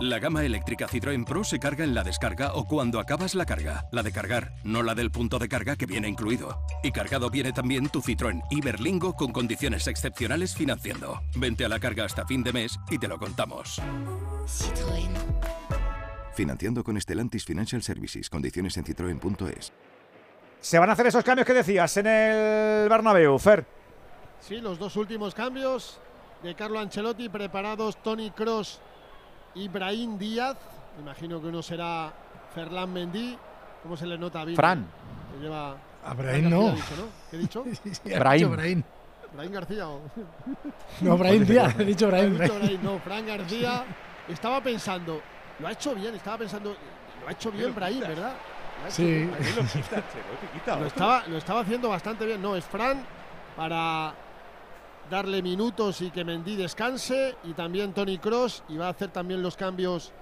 La gama eléctrica Citroën Pro se carga en la descarga o cuando acabas la carga. La de cargar, no la del punto de carga que viene incluido. Y cargado viene también tu Citroën Iberlingo con condiciones excepcionales financiando. Vente a la carga hasta fin de mes y te lo contamos. Citroën. Financiando con Stellantis Financial Services. Condiciones en citroen.es. Se van a hacer esos cambios que decías en el Bernabéu, Fer. Sí, los dos últimos cambios de Carlo Ancelotti preparados Tony Cross Ibrahim Díaz. Imagino que uno será Ferland Mendy. ¿Cómo se le nota a Fran. Que lleva A Brahim no. ¿Qué he dicho? Brahim. Brahim. Brahim García. o- No, Brahim Díaz, he dicho Brahim. Dicho No, Fran García. Estaba pensando, lo ha hecho bien, estaba pensando, lo ha hecho bien Brahim, ¿verdad? Lo Sí. bien. ¿Para qué lo estaba, lo estaba haciendo bastante bien. No, es Fran para darle minutos y que Mendy descanse. Y también Tony Cross. Y va a hacer también los cambios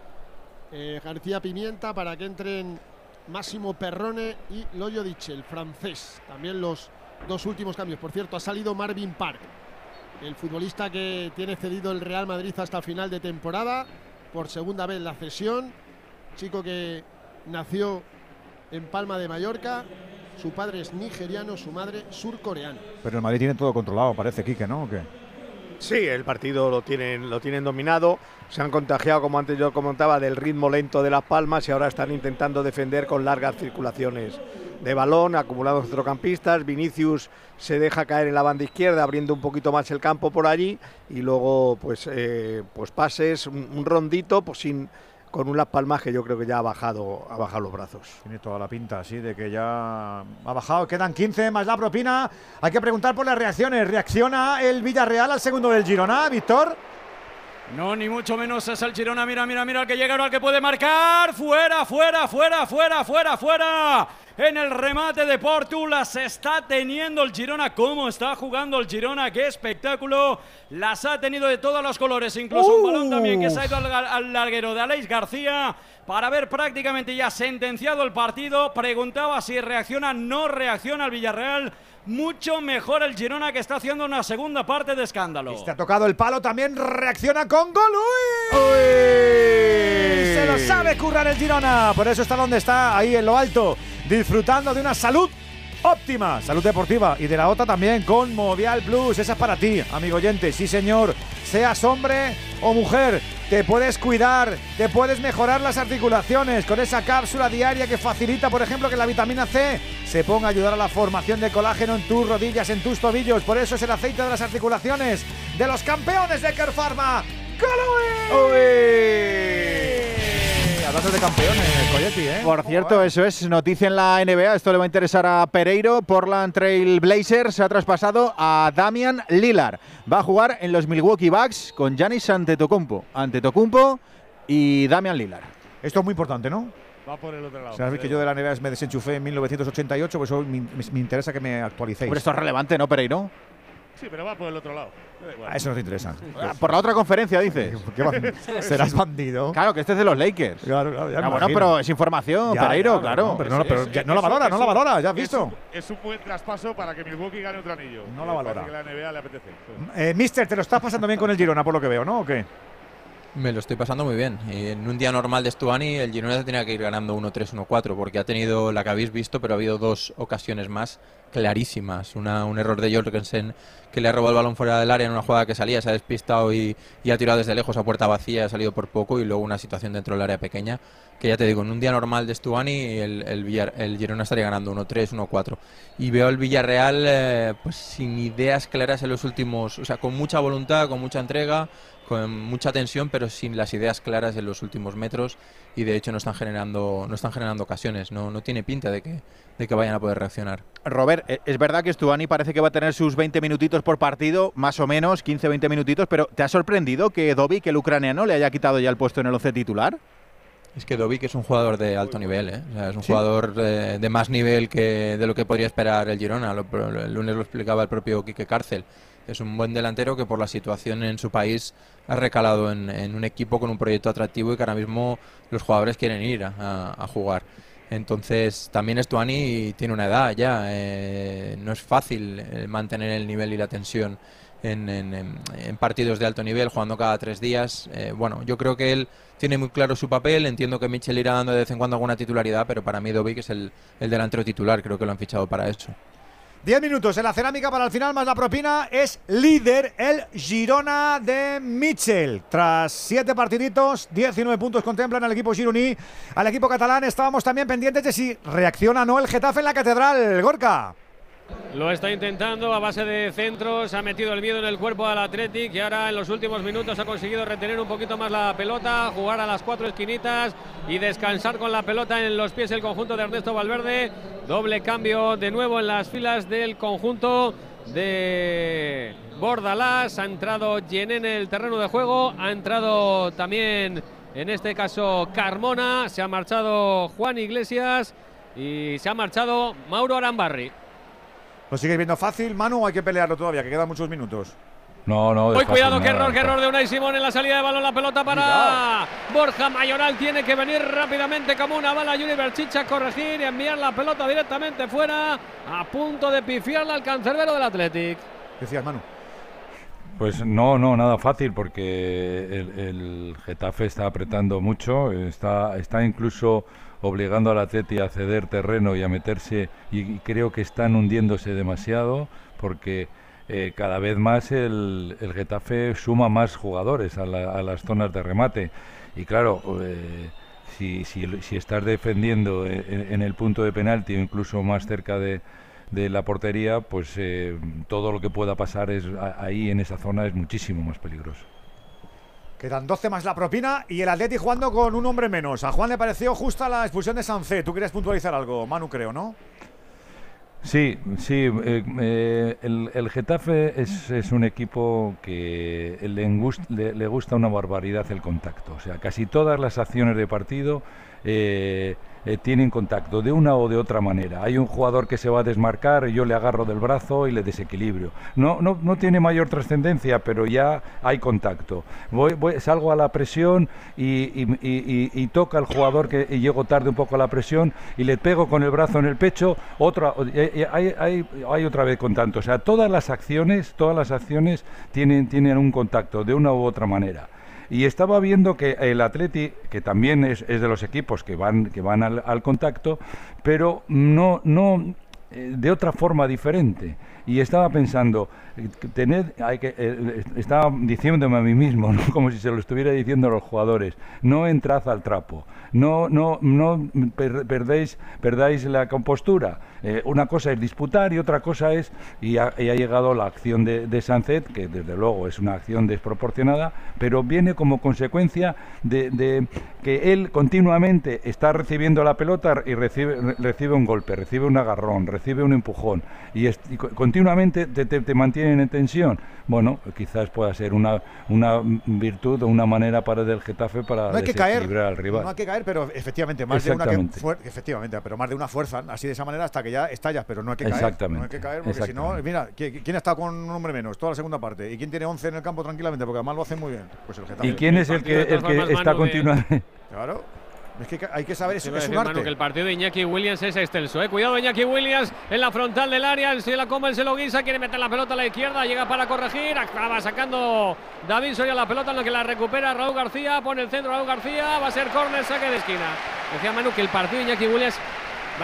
eh, García Pimienta para que entren Máximo Perrone y Loyo el francés. También los dos últimos cambios. Por cierto, ha salido Marvin Park, el futbolista que tiene cedido el Real Madrid hasta final de temporada. Por segunda vez la cesión. Chico que nació en Palma de Mallorca. Su padre es nigeriano, su madre surcoreana. Pero el Madrid tiene todo controlado, parece, Quique, ¿no? ¿O qué? Sí, el partido lo tienen, lo tienen dominado. Se han contagiado, como antes yo comentaba, del ritmo lento de Las Palmas y ahora están intentando defender con largas circulaciones de balón, acumulados centrocampistas. Vinicius se deja caer en la banda izquierda, abriendo un poquito más el campo por allí. Y luego, pues, eh, pues pases, un, un rondito, pues sin con un Las Palmas que yo creo que ya ha bajado, ha bajado los brazos. Tiene toda la pinta así de que ya ha bajado. Quedan 15 más la propina. Hay que preguntar por las reacciones. ¿Reacciona el Villarreal al segundo del Girona, Víctor? No, ni mucho menos es el Girona. Mira, mira, mira el que llega ahora, el que puede marcar. Fuera, fuera, fuera, fuera, fuera, fuera. En el remate de Portu. Las está teniendo el Girona. ¿Cómo está jugando el Girona? ¡Qué espectáculo! Las ha tenido de todos los colores. Incluso un balón también que se ha ido al, al larguero de Aleix García para ver prácticamente ya sentenciado el partido. Preguntaba si reacciona, no reacciona el Villarreal. Mucho mejor el Girona que está haciendo una segunda parte de escándalo. Este ha tocado el palo, también reacciona con gol. ¡Uy! Se lo sabe currar el Girona. Por eso está donde está, ahí en lo alto, disfrutando de una salud óptima, salud deportiva y de la otra también con Movial Plus. Esa es para ti, amigo oyente. Sí, señor. Seas hombre o mujer, te puedes cuidar, te puedes mejorar las articulaciones con esa cápsula diaria que facilita, por ejemplo, que la vitamina C se ponga a ayudar a la formación de colágeno en tus rodillas, en tus tobillos. Por eso es el aceite de las articulaciones de los campeones de Kerpharma. Hablando de campeones, Coyetti, ¿eh? Por cierto, eso es noticia en la NBA. Esto le va a interesar a Pereiro. Portland Trail Blazers se ha traspasado a Damian Lillard. Va a jugar en los Milwaukee Bucks con Giannis Antetokounmpo. Antetokounmpo y Damian Lillard. Esto es muy importante, ¿no? Va por el otro lado. Sabéis que yo de la NBA me desenchufé en 1988, pues hoy me, me interesa que me actualicéis. Pero esto es relevante, ¿no, Pereiro? Sí, pero va por el otro lado. Da igual. A eso no te interesa. Ah, Por la otra conferencia, dices. ¿Qué va- Serás bandido. Claro, que este es de los Lakers. Claro, claro, ya me Ah, bueno, imagino. pero es información, Ya, Pereiro, ya, claro. no, pero no, pero ya- es- no la valora, no la valora, ¿ya has visto? Es un buen traspaso para que Milwaukee gane otro anillo. No la Me valora. que la NBA le apetece. Eh, Mister, te lo estás pasando bien con el Girona, por lo que veo, ¿no? ¿O qué? Me lo estoy pasando muy bien. En un día normal de Stuani, el Girona tenía que ir ganando 1-3, 1-4, porque ha tenido la que habéis visto, pero ha habido dos ocasiones más clarísimas. Una, un error de Jorgensen que le ha robado el balón fuera del área en una jugada que salía, se ha despistado y, y ha tirado desde lejos a puerta vacía, ha salido por poco, y luego una situación dentro del área pequeña, que ya te digo, en un día normal de Stuani, el, el, Villar- el Girona estaría ganando 1-3, 1-4. Y veo al Villarreal eh, pues sin ideas claras en los últimos, o sea, con mucha voluntad, con mucha entrega, con mucha tensión, pero sin las ideas claras en los últimos metros y de hecho no están generando, no están generando ocasiones, no, no tiene pinta de que, de que vayan a poder reaccionar. Robert, eh, es verdad que Stuani parece que va a tener sus 20 minutitos por partido, más o menos, 15-20 minutitos, pero ¿te ha sorprendido que Dovic, el ucraniano, le haya quitado ya el puesto en el 11 titular? Es que Dovic es un jugador de alto nivel, ¿eh? O sea, es un Sí. jugador de, de más nivel que de lo que podría esperar el Girona. Lo- el lunes lo explicaba el propio Quique Cárcel. Es un buen delantero que por la situación en su país ha recalado en, un equipo con un proyecto atractivo y que ahora mismo los jugadores quieren ir a, jugar. Entonces también Estuani tiene una edad ya. eh, no es fácil eh, mantener el nivel y la tensión en, partidos de alto nivel, jugando cada tres días. Eh, bueno, yo creo que él tiene muy claro su papel. Entiendo que Mitchell irá dando de vez en cuando alguna titularidad, pero para mí Dovic es el, el delantero titular. Creo que lo han fichado para eso. 10 minutos en la cerámica para el final más la propina. Es líder el Girona de Mitchell. Tras 7 partiditos, 19 puntos contemplan al equipo gironí. Al equipo catalán estábamos también pendientes de si reacciona o no el Getafe en la Catedral. Gorka. Lo está intentando a base de centros, ha metido el miedo en el cuerpo al Athletic y ahora en los últimos minutos ha conseguido retener un poquito más la pelota, jugar a las cuatro esquinitas y descansar con la pelota en los pies el conjunto de Ernesto Valverde. Doble cambio de nuevo en las filas del conjunto de Bordalás. Ha entrado Yené en el terreno de juego, ha entrado también en este caso Carmona, se ha marchado Juan Iglesias y se ha marchado Mauro Arambarri. ¿Lo sigues viendo fácil, Manu, o hay que pelearlo todavía, que quedan muchos minutos? No, no. de Hoy cuidado, nada. error, qué error de Unai Simón en la salida de balón, la pelota para Borja Mayoral. Tiene que venir rápidamente como una bala Juni Berchicha a corregir y enviar la pelota directamente fuera, a punto de pifiarla al cancerbero del Athletic. Decías, Manu. Pues no, no, nada fácil porque el, el Getafe está apretando mucho, está, está incluso obligando al Atleti a ceder terreno y a meterse y, creo que están hundiéndose demasiado porque eh, cada vez más el, el Getafe suma más jugadores a, la- a las zonas de remate y claro, eh, si, si, estás defendiendo en, el punto de penalti o incluso más cerca de, de la portería, pues eh, todo lo que pueda pasar es ahí en esa zona es muchísimo más peligroso. Quedan 12 más la propina y el Atleti jugando con un hombre menos. A Juan le pareció justa la expulsión de Sancé. Tú querías puntualizar algo, Manu, creo, ¿no? Sí, sí, eh, eh, el, Getafe es, un equipo que le gusta una barbaridad el contacto. O sea, casi todas las acciones de partido eh, eh, tienen contacto de una o de otra manera. Hay un jugador que se va a desmarcar yo le agarro del brazo y le desequilibrio. No, no, no tiene mayor trascendencia, pero ya hay contacto. Voy, voy- salgo a la presión y, y- y- toca al jugador que llego tarde un poco a la presión y le pego con el brazo en el pecho. Otra, eh, eh, hay, hay- hay otra vez contacto. O sea, todas las acciones, todas las acciones tienen, tienen un contacto de una u otra manera. Y estaba viendo que el Atleti, que también es, es de los equipos que van, que van al, al contacto, pero no, no eh, de otra forma diferente. Y estaba pensando, eh, tened, hay que, eh, estaba diciéndome a mí mismo, ¿no? como si se lo estuviera diciendo a los jugadores, no entrad al trapo, no, no, no per- perdéis, perdáis la compostura. Eh, una cosa es disputar y otra cosa es, y ha, y ha llegado la acción de, de Sancet, que desde luego es una acción desproporcionada, pero viene como consecuencia de, de que él continuamente está recibiendo la pelota y recibe, re- recibe un golpe, recibe un agarrón, recibe un empujón, y, es- y co- continuamente te, te- te mantienen en tensión. Bueno, quizás pueda ser una, una virtud o una manera para del Getafe para No hay que caer, desequilibrar al rival. no hay que caer, pero efectivamente más de una que efectivamente, pero más de una fuerza, así de esa manera hasta que ya estallas, pero no hay que caer. Exactamente, No hay que caer porque si no, mira, ¿qui- ¿quién está con un hombre menos toda la segunda parte? ¿Y quién tiene 11 en el campo tranquilamente? Porque además lo hace muy bien. Pues el Getafe. ¿Y quién es el que, el que está continuamente? Claro. Es que hay que saber, es, es un Manu, arte. que el partido de Iñaki Williams es extenso. ¿eh? Cuidado Iñaki Williams en la frontal del área. Se la come, se lo guisa. Quiere meter la pelota a la izquierda. Llega para corregir. Acaba sacando David Soria la pelota en lo que la recupera Raúl García. Pone el centro Raúl García. Va a ser córner, saque de esquina. Decía Manu que el partido de Iñaki Williams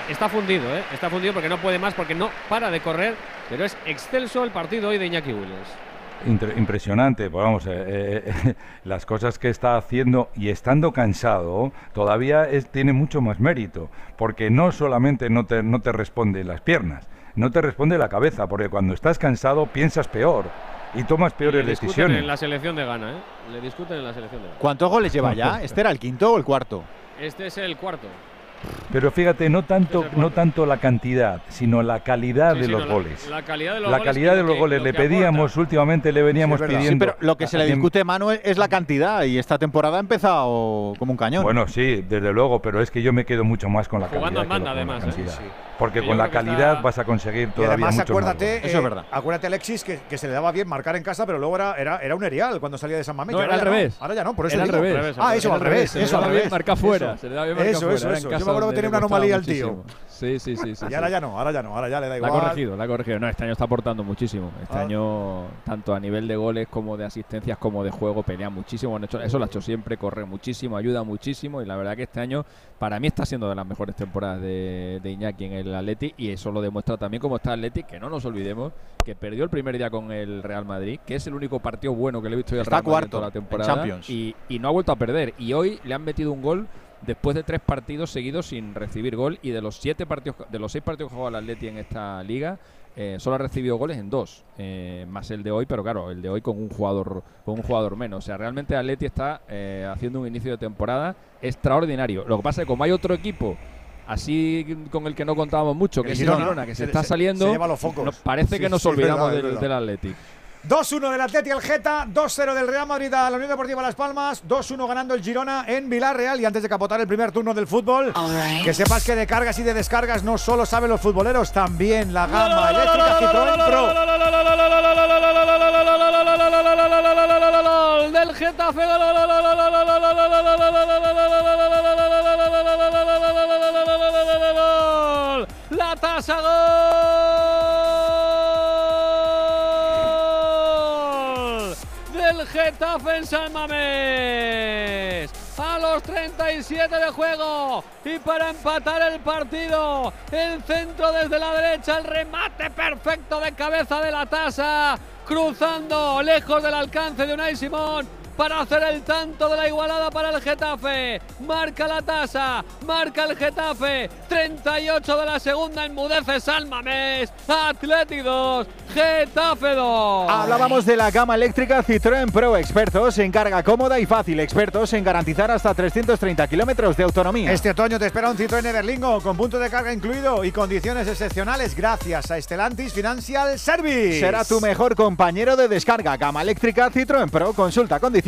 está fundido. ¿eh? Está fundido porque no puede más, porque no para de correr. Pero es excelso el partido hoy de Iñaki Williams. Impresionante, pues vamos, eh, eh, las cosas que está haciendo y estando cansado todavía es- tiene mucho más mérito, porque no solamente no te, no te responde las piernas, no te responde la cabeza, porque cuando estás cansado piensas peor y tomas peores Le decisiones. en la selección de Ghana. ¿eh? Le discuten en la selección de Ghana. ¿Cuántos goles lleva ya? ¿Este era el quinto o el cuarto? Este es el cuarto. Pero fíjate, no tanto, no tanto la cantidad, sino la calidad Sí, de sí, los la- goles. La calidad de los La goles. calidad y de lo los que- goles. lo Le aporta. pedíamos, últimamente le veníamos pidiendo. Sí, pero lo que se le discute, Manuel, es la cantidad y esta temporada ha empezado como un cañón. Bueno, sí, desde luego, pero es que yo me quedo mucho más con la Jugando calidad. en que banda, además, Porque con la calidad está- vas a conseguir Y todavía además mucho acuérdate, más. eh, acuérdate Alexis que, que se le daba bien marcar en casa, pero luego era, era, era un erial cuando salía de San Mamés. No, y era ahora al ya revés. No, ahora ya no, por eso Era al revés. Ah, eso al revés, eso al revés. marca fuera, Eso. se le daba bien marca Eso, fuera. eso, eso. Yo me acuerdo que tenía una anomalía al tío. Sí, sí, sí, sí. Y sí. ahora ya no, ahora ya no, ahora ya le da La igual. ha corregido, la ha corregido. No, este año está aportando muchísimo. Este Ah. año, tanto a nivel de goles como de asistencias como de juego, pelea muchísimo. Han hecho- Eso lo ha hecho siempre, corre muchísimo, ayuda muchísimo. Y la verdad que este año, para mí, está siendo de las mejores temporadas de, de Iñaki en el Atleti. Y eso lo demuestra también cómo está el Atleti, que no nos olvidemos que perdió el primer día con el Real Madrid, que es el único partido bueno que le he visto hoy al Real Madrid cuarto toda la en temporada. Champions. Y, y no ha vuelto a perder. Y hoy le han metido un gol después de tres partidos seguidos sin recibir gol y de los siete partidos de los seis partidos que ha jugado el Atleti en esta liga eh, solo ha recibido goles en dos eh, más el de hoy pero claro el de hoy con un jugador con un jugador menos o sea realmente el Atleti está eh, haciendo un inicio de temporada extraordinario lo que pasa es que como hay otro equipo así con el que no contábamos mucho que es Girona. Girona que se, Se- está saliendo se lleva los focos. nos- parece Sí, que nos sí, olvidamos verdad, del, del Atleti 2-1 del Atleti al Geta, 2-0 del Real Madrid a la Unión Deportiva Las Palmas, 2-1 ganando el Girona en Villarreal. Y antes de capotar el primer turno del fútbol, que sepas que de cargas y de descargas no solo saben los futboleros, también la gama eléctrica Citroën Pro. Del Getafe. La tasa gol Getafe en San Mamés. A los 37 de juego y para empatar el partido, el centro desde la derecha, el remate perfecto de cabeza de la tasa, cruzando lejos del alcance de Unai Simón para hacer el tanto de la igualada para el Getafe. Marca la tasa, marca el Getafe. 38 de la segunda, enmudece San Mamés. Athletic 2, Getafe 2. Hablábamos de la gama eléctrica Citroën Pro, expertos en carga cómoda y fácil, expertos en garantizar hasta 330 kilómetros de autonomía. Este otoño te espera un Citroën Everlingo con punto de carga incluido y condiciones excepcionales gracias a Estelantis Financial Service. Será tu mejor compañero de descarga. Gama eléctrica Citroën Pro. Consulta condiciones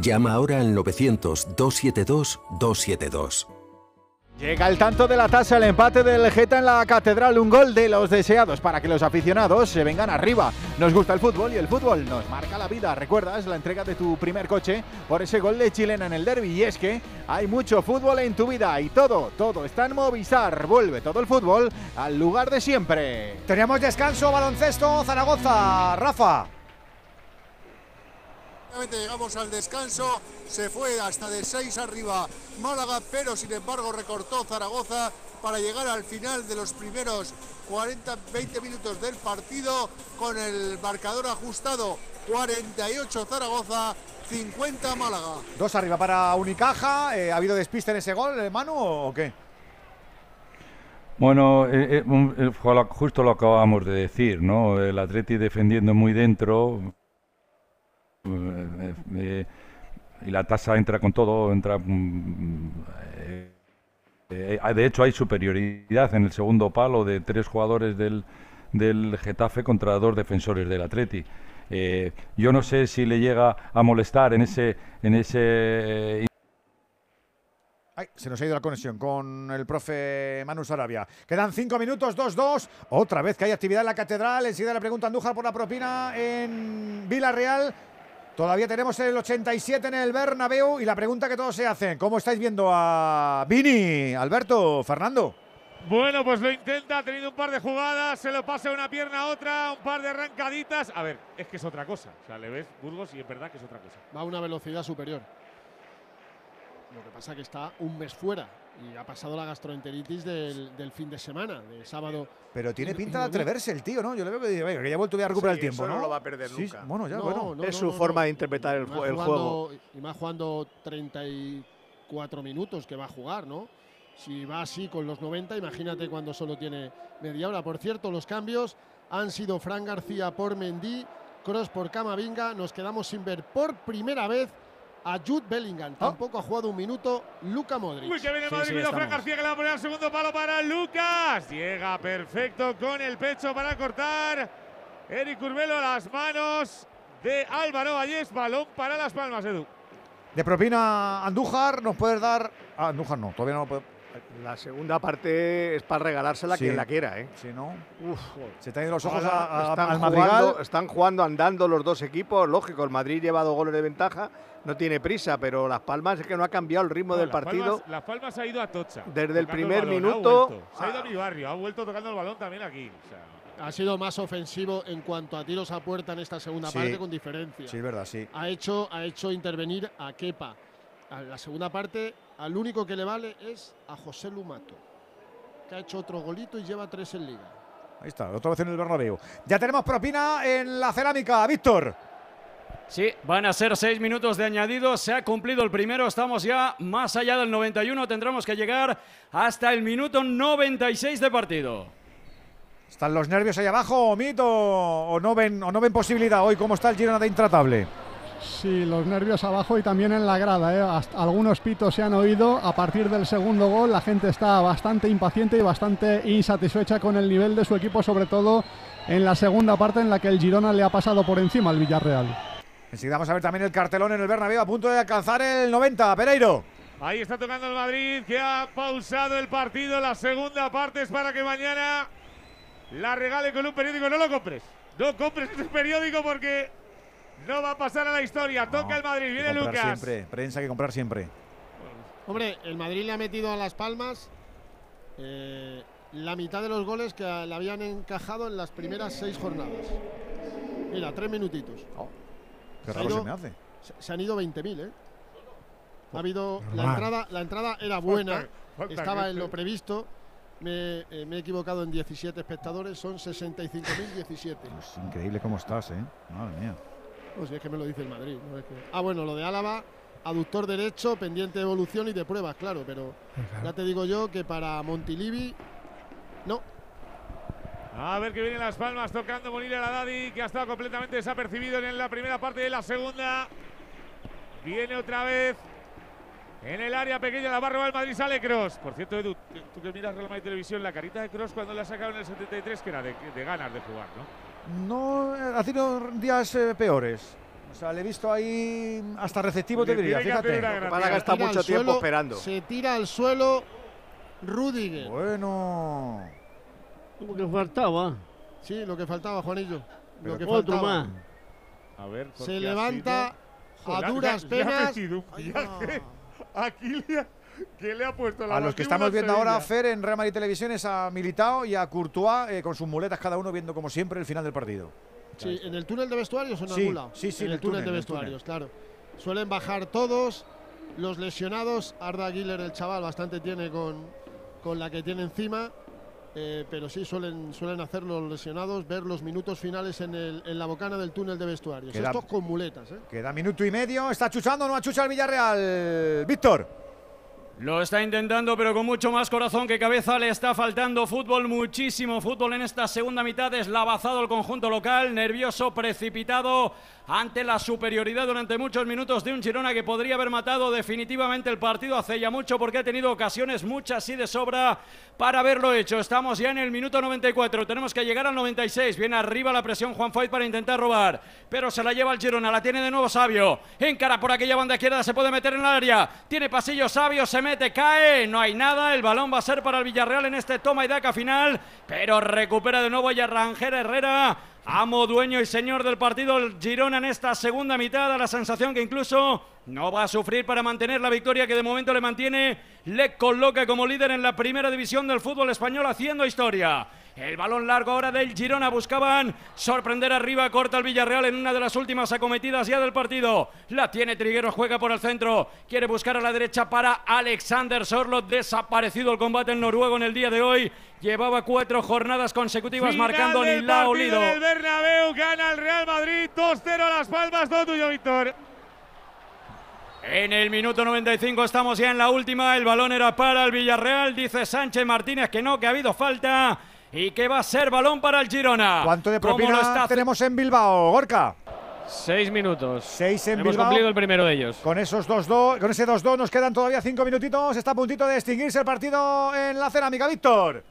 Llama ahora al 900-272-272. Llega el tanto de la tasa, el empate del Geta en la Catedral, un gol de los deseados para que los aficionados se vengan arriba. Nos gusta el fútbol y el fútbol nos marca la vida. ¿Recuerdas la entrega de tu primer coche por ese gol de chilena en el derby? Y es que hay mucho fútbol en tu vida y todo, todo está en Movistar. Vuelve todo el fútbol al lugar de siempre. Teníamos descanso, baloncesto, Zaragoza, Rafa. Llegamos al descanso, se fue hasta de 6 arriba Málaga, pero sin embargo recortó Zaragoza para llegar al final de los primeros 40-20 minutos del partido con el marcador ajustado 48 Zaragoza, 50 Málaga. Dos arriba para Unicaja, eh, ¿ha habido despiste en ese gol, eh, Manu, o qué? Bueno, eh, justo lo acabamos de decir, ¿no? El Atleti defendiendo muy dentro, eh, eh, y la tasa entra con todo, entra... Mm, eh, de hecho, hay superioridad en el segundo palo de tres jugadores del, del Getafe contra dos defensores del Atleti. yo no sé si le llega a molestar en ese... En ese se nos ha ido la conexión con el profe Manu Sarabia. Quedan cinco minutos, 2-2. Otra vez que hay actividad en la catedral. Enseguida le pregunta Andújar por la propina en Villarreal. Todavía tenemos el 87 en el Bernabéu y la pregunta que todos se hacen, ¿cómo estáis viendo a Vini, Alberto, Fernando? Bueno, pues lo intenta, ha tenido un par de jugadas, se lo pasa de una pierna a otra, un par de arrancaditas. A ver, es que es otra cosa. O sea, le ves Burgos y es verdad que es otra cosa. Va a una velocidad superior. Lo que pasa es que está un mes fuera y ha pasado la gastroenteritis del, fin de semana, de sábado. Pero tiene pinta de atreverse el tío, ¿no? Yo le veo que, que ya vuelto a recuperar el tiempo, eso ¿no? lo va a perder nunca. bueno, ya, bueno. es su forma de interpretar el, juego. Y más jugando 34 minutos que va a jugar, ¿no? Si va así con los 90, imagínate cuando solo tiene media hora. Por cierto, los cambios han sido Fran García por Mendy, Cross por Camavinga. Nos quedamos sin ver por primera vez a Jude Bellingham. Ah. Tampoco ha jugado un minuto Luca Modric. Uy, que viene Madrid, sí, Fran García que le va a poner el segundo palo para Lucas. Llega perfecto con el pecho para cortar. Eric Urbelo las manos de Álvaro Vallés. Balón para las palmas, Edu. De propina Andújar, nos puedes dar. Ah, Andújar no, todavía no lo puedo. La segunda parte es para regalársela a quien la quiera, ¿eh? Si no, se te han ido los ojos a, están al jugando, Están jugando andando los dos equipos, lógico. El Madrid lleva dos goles de ventaja, no tiene prisa, pero Las Palmas es que no ha cambiado el ritmo del partido. las Palmas ha ido a Tocha. Desde el primer minuto. se ha ido a mi barrio, ha vuelto tocando el balón también aquí. ha sido más ofensivo en cuanto a tiros a puerta en esta segunda parte con diferencia. Sí, es verdad, sí. Ha hecho, ha hecho intervenir a Kepa. A la segunda parte, al único que le vale es a José Lumato, que ha hecho otro golito y lleva tres en liga. Ahí está, otra vez en el Bernabéu. Ya tenemos propina en la cerámica, Víctor. Sí, van a ser seis minutos de añadido. Se ha cumplido el primero. Estamos ya más allá del 91. Tendremos que llegar hasta el minuto 96 de partido. ¿Están los nervios ahí abajo, Mito? ¿O no ven, o no ven posibilidad hoy? ¿Cómo está el Girona de intratable? Sí, los nervios abajo y también en la grada. ¿eh? algunos pitos se han oído. A partir del segundo gol la gente está bastante impaciente y bastante insatisfecha con el nivel de su equipo, sobre todo en la segunda parte en la que el Girona le ha pasado por encima al Villarreal. Enseguida vamos a ver también el cartelón en el Bernabéu a punto de alcanzar el 90. Pereiro. Ahí está tocando el Madrid que ha pausado el partido. La segunda parte es para que mañana la regale con un periódico. No lo compres. No compres ese periódico porque no va a pasar a la historia. Toca el Madrid. Viene Lucas. Siempre. Prensa que comprar siempre. Hombre, el Madrid le ha metido a Las Palmas eh, la mitad de los goles que le habían encajado en las primeras seis jornadas. Mira, tres minutitos. Oh, qué raro se, me hace. Se, han ido 20.000, ¿eh? Ha habido. La entrada, la entrada era buena, estaba en lo previsto. Me, eh, me, he equivocado en 17 espectadores, son 65.017. Es increíble cómo estás, ¿eh? Madre mía. Pues es que me lo dice el Madrid. Ah, bueno, lo de Álava aductor derecho, pendiente de evolución y de pruebas, claro, pero ya te digo yo que para Montilivi, no. A ver que vienen las palmas tocando morir a la Dadi, que ha estado completamente desapercibido en la primera parte de la segunda. Viene otra vez en el área pequeña la barra del Madrid sale Cross. Por cierto, Edu, tú que miras Real Madrid Televisión, la carita de Cross cuando la sacaron en el 73, que era de, ganas de jugar, ¿no? No, ha tenido días eh, peores. O sea, le he visto ahí hasta receptivo, te diría, fíjate. Para gastar mucho tiempo esperando. Se tira al suelo Rudiger. Bueno. Lo que faltaba. Sí, lo que faltaba, Juanillo. Lo que Otro más. A ver, se levanta a duras penas. Aquí le, le ha puesto la A los que estamos viendo ahora, Fer en Real Madrid Televisión es a Militao y a Courtois eh, con sus muletas cada uno viendo como siempre el final del partido. Sí, en el túnel de vestuarios o en sí, algún lado. Sí, sí, en el, túnel, de vestuarios, claro. Suelen bajar todos los lesionados. Arda Aguilar, el chaval, bastante tiene con, con la que tiene encima. Eh, pero sí suelen, suelen hacer los lesionados ver los minutos finales en, el, en la bocana del túnel de vestuarios. Esto con muletas. ¿eh? Queda minuto y medio. ¿Está chuchando o no achucha el Villarreal? Víctor. Lo está intentando, pero con mucho más corazón que cabeza. Le está faltando fútbol, muchísimo fútbol en esta segunda mitad. Eslavazado el conjunto local, nervioso, precipitado ante la superioridad durante muchos minutos de un Girona que podría haber matado definitivamente el partido hace ya mucho porque ha tenido ocasiones muchas y de sobra para haberlo hecho. Estamos ya en el minuto 94, tenemos que llegar al 96. Viene arriba la presión Juan Foyt para intentar robar, pero se la lleva el Girona, la tiene de nuevo Sabio. Encara por aquella banda izquierda, se puede meter en el área. Tiene pasillo Sabio, se mete, cae, no hay nada. El balón va a ser para el Villarreal en este toma y daca final, pero recupera de nuevo ya Rangel Herrera amo, dueño y señor del partido, el Girona en esta segunda mitad, a la sensación que incluso no va a sufrir para mantener la victoria que de momento le mantiene, le coloca como líder en la primera división del fútbol español haciendo historia. El balón largo ahora del Girona. Buscaban sorprender arriba. Corta el Villarreal en una de las últimas acometidas ya del partido. La tiene Trigueros. Juega por el centro. Quiere buscar a la derecha para Alexander Sorlot. Desaparecido el combate en Noruego en el día de hoy. Llevaba cuatro jornadas consecutivas marcando ni la ha olido. El Bernabéu gana el Real Madrid. 2-0 a las palmas. Todo tuyo, Víctor. En el minuto 95 estamos ya en la última. El balón era para el Villarreal. Dice Sánchez Martínez que no, que ha habido falta y que va a ser balón para el Girona. ¿Cuánto de propina tenemos en Bilbao, Gorka? Seis minutos. Seis en Hemos cumplido el primero de ellos. Con esos dos, dos con ese 2-2 nos quedan todavía cinco minutitos. Está a puntito de extinguirse el partido en la cerámica, Víctor.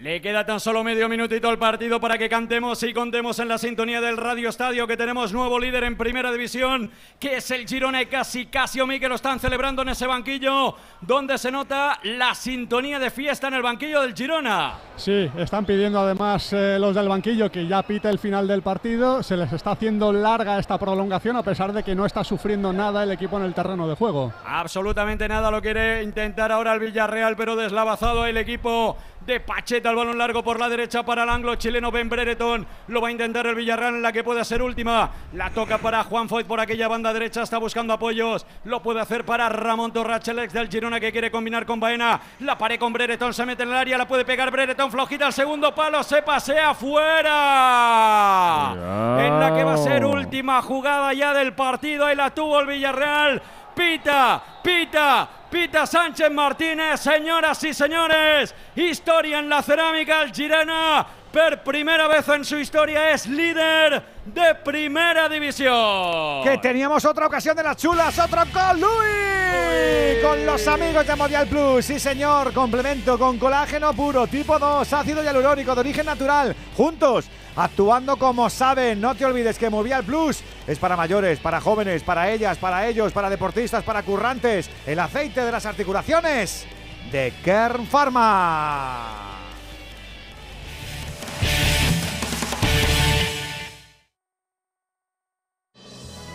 Le queda tan solo medio minutito al partido para que cantemos y contemos en la sintonía del Radio Estadio que tenemos nuevo líder en Primera División, que es el Girona y casi Casio que lo están celebrando en ese banquillo, donde se nota la sintonía de fiesta en el banquillo del Girona. Sí, están pidiendo además eh, los del banquillo que ya pite el final del partido, se les está haciendo larga esta prolongación a pesar de que no está sufriendo nada el equipo en el terreno de juego. Absolutamente nada lo quiere intentar ahora el Villarreal, pero deslavazado el equipo de Pacheta, el balón largo por la derecha para el anglo chileno Ben Brereton, lo va a intentar el Villarreal en la que puede ser última, la toca para Juan Foyt por aquella banda derecha, está buscando apoyos, lo puede hacer para Ramón Torrachelex del Girona que quiere combinar con Baena, la pared con Brereton, se mete en el área, la puede pegar Brereton, flojita al segundo palo, se pasea fuera, en la que va a ser última jugada ya del partido, ahí la tuvo el Villarreal, pita, pita, Pita Sánchez Martínez, señoras y señores, historia en la cerámica, el Girena, por primera vez en su historia es líder de primera división. Que teníamos otra ocasión de las chulas, otro con Luis, con los amigos de Modial Plus, sí señor, complemento con colágeno puro, tipo 2, ácido hialurónico de origen natural, juntos actuando como saben. No te olvides que Movial Plus es para mayores, para jóvenes, para ellas, para ellos, para deportistas, para currantes. El aceite de las articulaciones de Kern Pharma.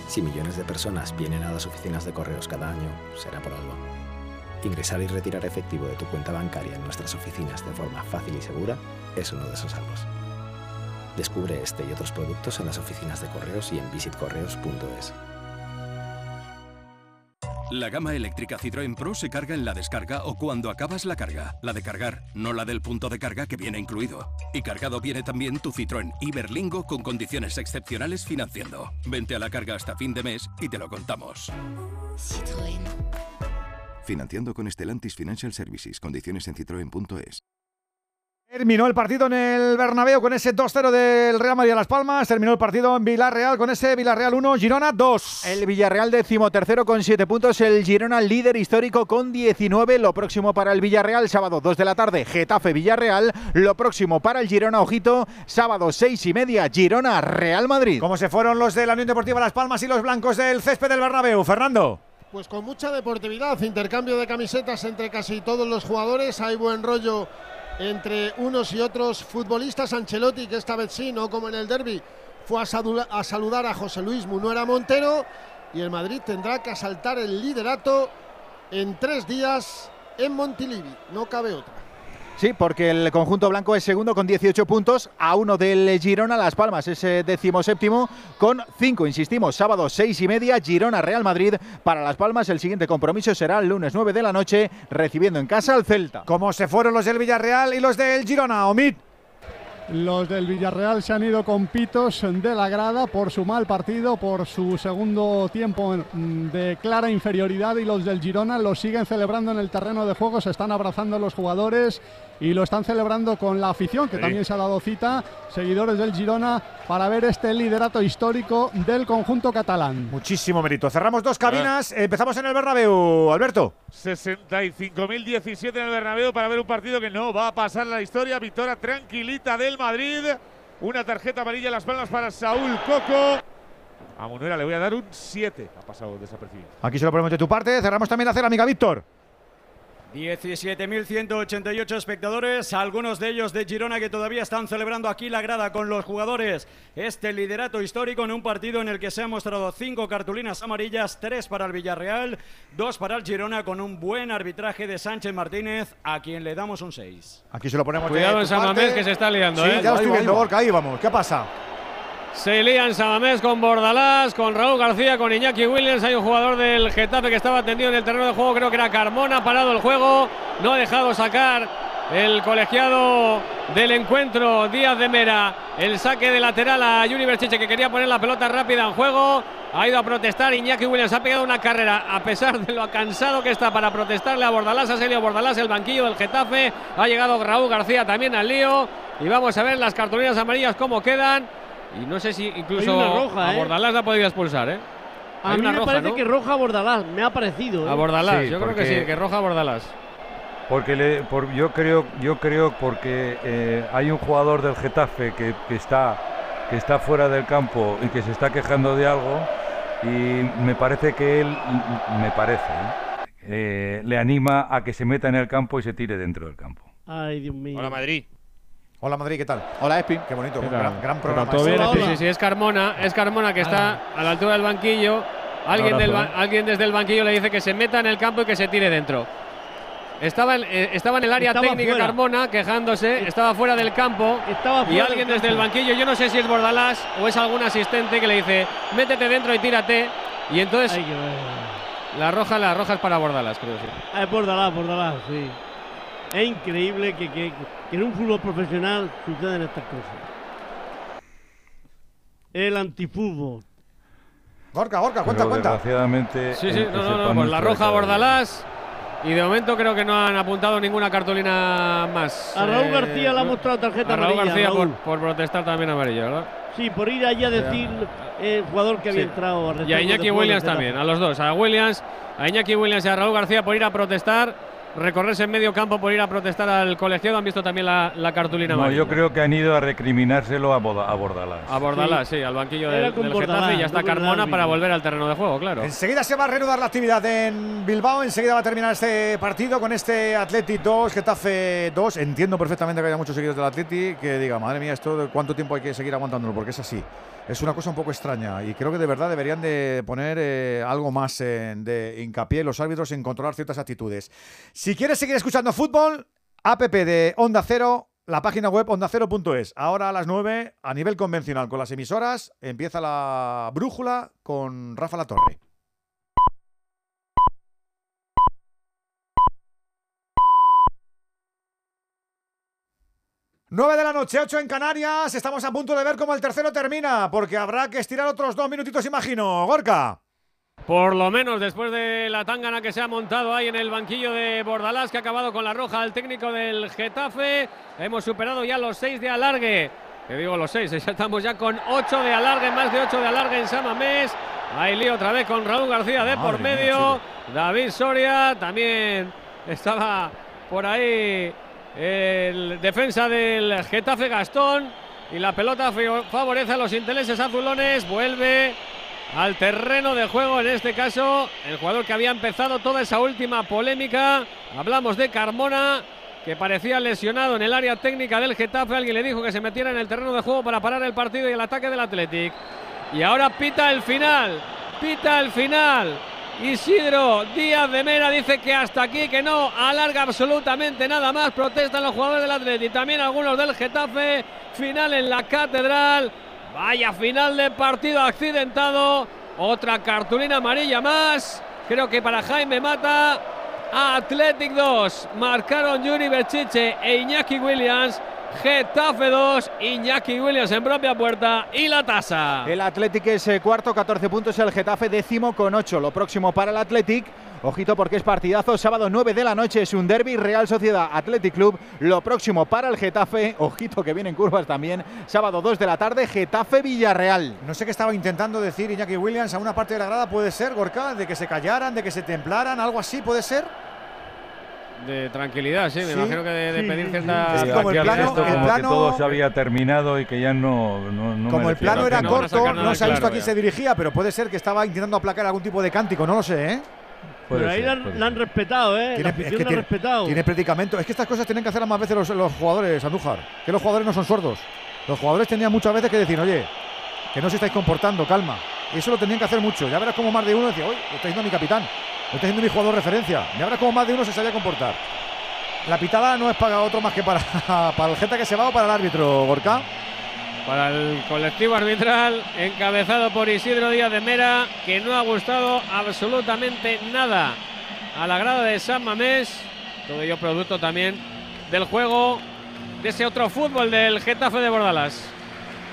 Si millones de personas vienen a las oficinas de correos cada año, será por algo. Ingresar y retirar efectivo de tu cuenta bancaria en nuestras oficinas de forma fácil y segura es uno de esos algo. Descubre este y otros productos en las oficinas de correos y en visitcorreos.es. La gama eléctrica Citroën Pro se carga en la descarga o cuando acabas la carga. La de cargar, no la del punto de carga que viene incluido. Y cargado viene también tu Citroën Iberlingo con condiciones excepcionales financiando. Vente a la carga hasta fin de mes y te lo contamos. Citroën. Financiando con Stellantis Financial Services. Condiciones en citroen.es. Terminó el partido en el Bernabéu con ese 2-0 del Real Madrid a Las Palmas. Terminó el partido en Villarreal con ese Villarreal 1, Girona 2. El Villarreal decimotercero con 7 puntos, el Girona líder histórico con 19. Lo próximo para el Villarreal, sábado 2 de la tarde, Getafe Villarreal. Lo próximo para el Girona, ojito, sábado 6 y media, Girona Real Madrid. ¿Cómo se fueron los de la Unión Deportiva Las Palmas y los blancos del césped del Bernabéu? Fernando. Pues con mucha deportividad, intercambio de camisetas entre casi todos los jugadores, hay buen rollo entre unos y otros futbolistas. Ancelotti, que esta vez sí, no como en el derby, fue a, a saludar a José Luis Munuera Montero y el Madrid tendrá que asaltar el liderato en tres días en Montilivi, no cabe otra. Sí, porque el conjunto blanco es segundo con 18 puntos, a uno del Girona, Las Palmas es décimo séptimo con 5, insistimos, sábado 6 y media, Girona Real Madrid para Las Palmas. El siguiente compromiso será el lunes 9 de la noche, recibiendo en casa al Celta. ¿Cómo se fueron los del Villarreal y los del Girona, Omid? Los del Villarreal se han ido con pitos de la grada por su mal partido, por su segundo tiempo de clara inferioridad y los del Girona lo siguen celebrando en el terreno de juego, se están abrazando los jugadores y lo están celebrando con la afición, que también se ha dado cita, seguidores del Girona, para ver este liderato histórico del conjunto catalán. Muchísimo mérito. Cerramos dos cabinas, empezamos en el Bernabéu, Alberto. 65.017 en el Bernabéu para ver un partido que no va a pasar la historia. Victoria tranquilita del Madrid. Una tarjeta amarilla en las palmas para Saúl Coco. A Munuera le voy a dar un 7. Ha pasado desapercibido. Aquí se lo ponemos de tu parte. Cerramos también la cerámica, Víctor. 17.188 espectadores, algunos de ellos de Girona que todavía están celebrando aquí la grada con los jugadores. Este liderato histórico en un partido en el que se han mostrado cinco cartulinas amarillas, tres para el Villarreal, dos para el Girona con un buen arbitraje de Sánchez Martínez, a quien le damos un 6. Aquí se lo ponemos Cuidado en San. Mamés que se está liando, Sí, ¿eh? ya lo estoy viendo. Gorka, ahí vamos. ¿Qué pasa? Se lían Samamés con Bordalás, con Raúl García, con Iñaki Williams. Hay un jugador del Getafe que estaba atendido en el terreno de juego, creo que era Carmona, ha parado el juego. No ha dejado sacar el colegiado del encuentro, Díaz de Mera. El saque de lateral a Juni Berchiche que quería poner la pelota rápida en juego. Ha ido a protestar Iñaki Williams, ha pegado una carrera a pesar de lo cansado que está para protestarle a Bordalás. Ha salido Bordalás el banquillo del Getafe. Ha llegado Raúl García también al lío. Y vamos a ver las cartulinas amarillas cómo quedan. Y no sé si incluso roja, a ¿eh? Bordalás la ha podido expulsar, ¿eh? A Hay mí una me roja, parece ¿no? que roja a Bordalás, me ha parecido. ¿eh? A Bordalás, Sí, yo creo que sí, que roja a Bordalás. Porque le- por- yo creo, yo creo porque eh, hay un jugador del Getafe que, que está que está fuera del campo y que se está quejando de algo y me parece que él, me parece, ¿eh? Eh, le anima a que se meta en el campo y se tire dentro del campo. Ay, Dios mío. Hola Madrid. Hola Madrid, ¿qué tal? Hola Espi. Qué bonito, ¿Qué gran, gran ¿Qué programa. ¿Todo bien? Sí, sí, sí, es Carmona, es Carmona que está a la altura del banquillo. Alguien, abrazo, del ba- alguien desde el banquillo le dice que se meta en el campo y que se tire dentro. Estaba, en- eh, estaba en el área Estaba técnica fuera. Carmona quejándose, estaba fuera del campo Estaba y fuera alguien del desde el banquillo, yo no sé si es Bordalás o es algún asistente que le dice métete dentro y tírate y entonces ver. la roja la roja es para Bordalás, creo sí. Ah, es Bordalás, Bordalás, sí. Es increíble que, que- que en un fútbol profesional sucedan estas cosas. El antifútbol. Gorka, Gorka, cuenta, Pero cuenta. desgraciadamente Sí, sí, no, no, no, pues la roja. Bordalás y de momento creo que no han apuntado ninguna cartulina más. A Raúl Eh, García le ha mostrado tarjeta A Raúl amarilla, García por, Raúl. por protestar también amarilla, ¿verdad? Sí, por ir allí a decir el jugador que había Sí. entrado a Y a Iñaki Williams también, a los dos, a Williams, a Iñaki Williams y a Raúl García por ir a protestar, recorrerse en medio campo por ir a protestar al colegiado. Han visto también la, la cartulina No, amarilla. yo creo que han ido a recriminárselo a, Boda- a Bordalás. A Bordalás, sí, al banquillo del, del Bordalás, Getafe y ya está Carmona para volver al terreno de juego, claro. Enseguida se va a reanudar la actividad en Bilbao, enseguida va a terminar este partido con este Atleti 2, Getafe 2. Entiendo perfectamente que haya muchos seguidores del Atleti que digan, madre mía, esto cuánto tiempo hay que seguir aguantándolo, porque es así. Es una cosa un poco extraña y creo que de verdad deberían de poner eh, algo más eh, de hincapié los árbitros en controlar ciertas actitudes. Si quieres seguir escuchando fútbol, app de Onda Cero, la página web ondacero.es. Ahora a las 9, a nivel convencional, con las emisoras, empieza la brújula con Rafa La Torre. Nueve de la noche, 8 en Canarias. Estamos a punto de ver cómo el tercero termina, porque habrá que estirar otros dos minutitos, imagino. Gorka. Por lo menos después de la tangana que se ha montado ahí en el banquillo de Bordalás, que ha acabado con la roja al técnico del Getafe. Hemos superado ya los seis de alargue. Que digo los seis, ya estamos ya con ocho de alargue, más de ocho de alargue en Samamés. Ahí lío otra vez con Raúl García de por medio. David Soria también estaba por ahí el defensa del Getafe Gastón. Y la pelota favorece a los intereses azulones. Vuelve al terreno de juego, en este caso, el jugador que había empezado toda esa última polémica. Hablamos de Carmona, que parecía lesionado en el área técnica del Getafe. Alguien le dijo que se metiera en el terreno de juego para parar el partido y el ataque del Athletic. Y ahora pita el final, pita el final. Isidro Díaz de Mera dice que hasta aquí, que no alarga absolutamente nada más. Protestan los jugadores del Athletic, también algunos del Getafe. Final en la catedral. Vaya final de partido accidentado. Otra cartulina amarilla más. Creo que para Jaime Mata. Athletic 2. Marcaron Yuri Berchiche e Iñaki Williams. Getafe 2, Iñaki Williams en propia puerta y la tasa. El Athletic es eh, cuarto, 14 puntos, el Getafe décimo con 8. Lo próximo para el Athletic Ojito porque es partidazo, sábado 9 de la noche es un derby Real Sociedad Athletic Club. Lo próximo para el Getafe, ojito que vienen curvas también, sábado 2 de la tarde, Getafe Villarreal. No sé qué estaba intentando decir Iñaki Williams a una parte de la grada, puede ser, Gorka, de que se callaran, de que se templaran, algo así, puede ser. De tranquilidad, sí, me imagino que de, pedir cierta. Sí, como el plano, como que todo se había terminado y que ya no. como el plano era corto, no, se ha visto a quién se dirigía, pero puede ser que estaba intentando aplacar algún tipo de cántico, no lo sé, ¿eh? Pero ahí la, han respetado, ¿eh? Tiene, es que tiene, respetado. tiene predicamento. Es que estas cosas tienen que hacer más veces los, los, jugadores, Andújar. Que los jugadores no son sordos. Los jugadores tenían muchas veces que decir, oye, que no se estáis comportando, calma. Y eso lo tenían que hacer mucho. Ya verás como más de uno decía, oye, lo está diciendo mi capitán, lo está diciendo mi jugador de referencia. Ya verás como más de uno se sabía comportar. La pitada no es para otro más que para, para el gente que se va o para el árbitro, Gorka para el colectivo arbitral encabezado por Isidro Díaz de Mera, que no ha gustado absolutamente nada a la grada de San Mamés. Todo ello producto también del juego de ese otro fútbol del Getafe de Bordalas.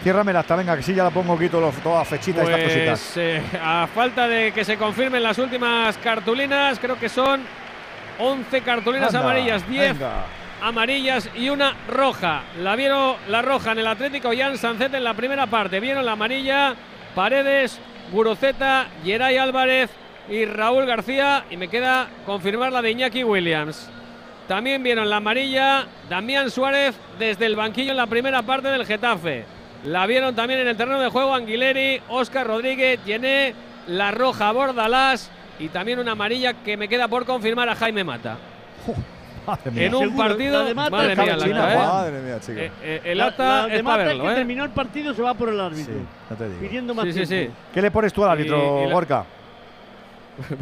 Ciérrame hasta, venga, que sí ya la pongo, quito los, todas fechitas y estas pues, cositas. Eh, a falta de que se confirmen las últimas cartulinas, creo que son 11 cartulinas amarillas, 10 amarillas y una roja. La vieron la roja en el Atlético Jan Sancet en la primera parte. Vieron la amarilla Paredes, Guruceta, Geray Álvarez y Raúl García. Y me queda confirmar la de Iñaki Williams. También vieron la amarilla Damián Suárez desde el banquillo en la primera parte del Getafe. La vieron también en el terreno de juego Anguileri, Oscar Rodríguez, Llené, la roja Bordalás y también una amarilla que me queda por confirmar a Jaime Mata. En un partido. madre, mía, la ¿eh? madre mía, chica. Eh, eh, el acta es para verlo, que terminó el partido se va por el árbitro. Sí, te digo. Pidiendo más sí. ¿Qué le pones tú al árbitro, Gorka?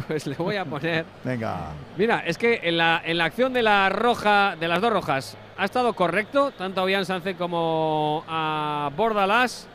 Pues le voy a poner. Venga. Mira, es que en la, en la acción de la roja, de las dos rojas, ha estado correcto, tanto a Bian Sánchez como a Bordalás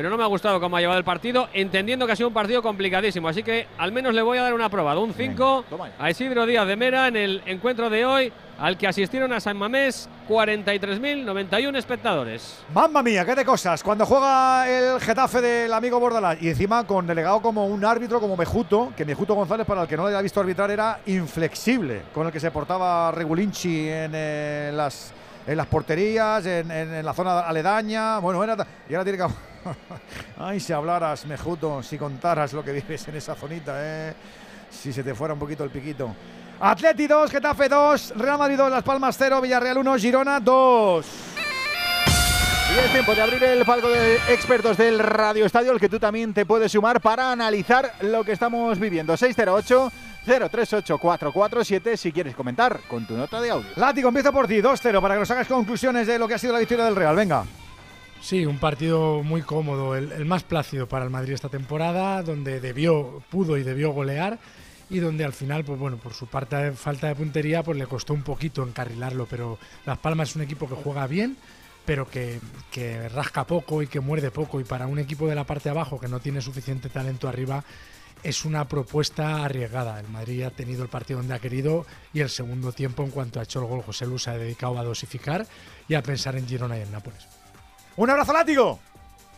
pero no me ha gustado cómo ha llevado el partido, entendiendo que ha sido un partido complicadísimo. Así que al menos le voy a dar una prueba de un 5 a Isidro Díaz de Mera en el encuentro de hoy, al que asistieron a San Mamés 43.091 espectadores. Mamma mía, qué de cosas. Cuando juega el Getafe del amigo Bordalás y encima con delegado como un árbitro como Mejuto, que Mejuto González, para el que no le haya visto arbitrar, era inflexible con el que se portaba Regulinchi en eh, las en las porterías, en, la zona aledaña. Bueno, era, y ahora tiene que Ay, si hablaras, Mejuto, si contaras lo que vives en esa zonita, ¿eh? Si se te fuera un poquito el piquito. Atleti 2, Getafe 2, Real Madrid 2, Las Palmas 0, Villarreal 1, Girona 2. Y es tiempo de abrir el palco de expertos del Radio Estadio, el que tú también te puedes sumar para analizar lo que estamos viviendo. 608 038 447 si quieres comentar con tu nota de audio. Látigo, empieza por ti, 2-0, para que nos hagas conclusiones de lo que ha sido la victoria del Real. Venga. Sí, un partido muy cómodo, el, más plácido para el Madrid esta temporada, donde debió, pudo y debió golear y donde al final, pues bueno, por su parte falta de puntería, pues le costó un poquito encarrilarlo, pero Las Palmas es un equipo que juega bien, pero que, rasca poco y que muerde poco. Y para un equipo de la parte de abajo que no tiene suficiente talento arriba, es una propuesta arriesgada. El Madrid ha tenido el partido donde ha querido y el segundo tiempo, en cuanto ha hecho el gol, José Lu se ha dedicado a dosificar y a pensar en Girona y en Nápoles. ¡Un abrazo, látigo!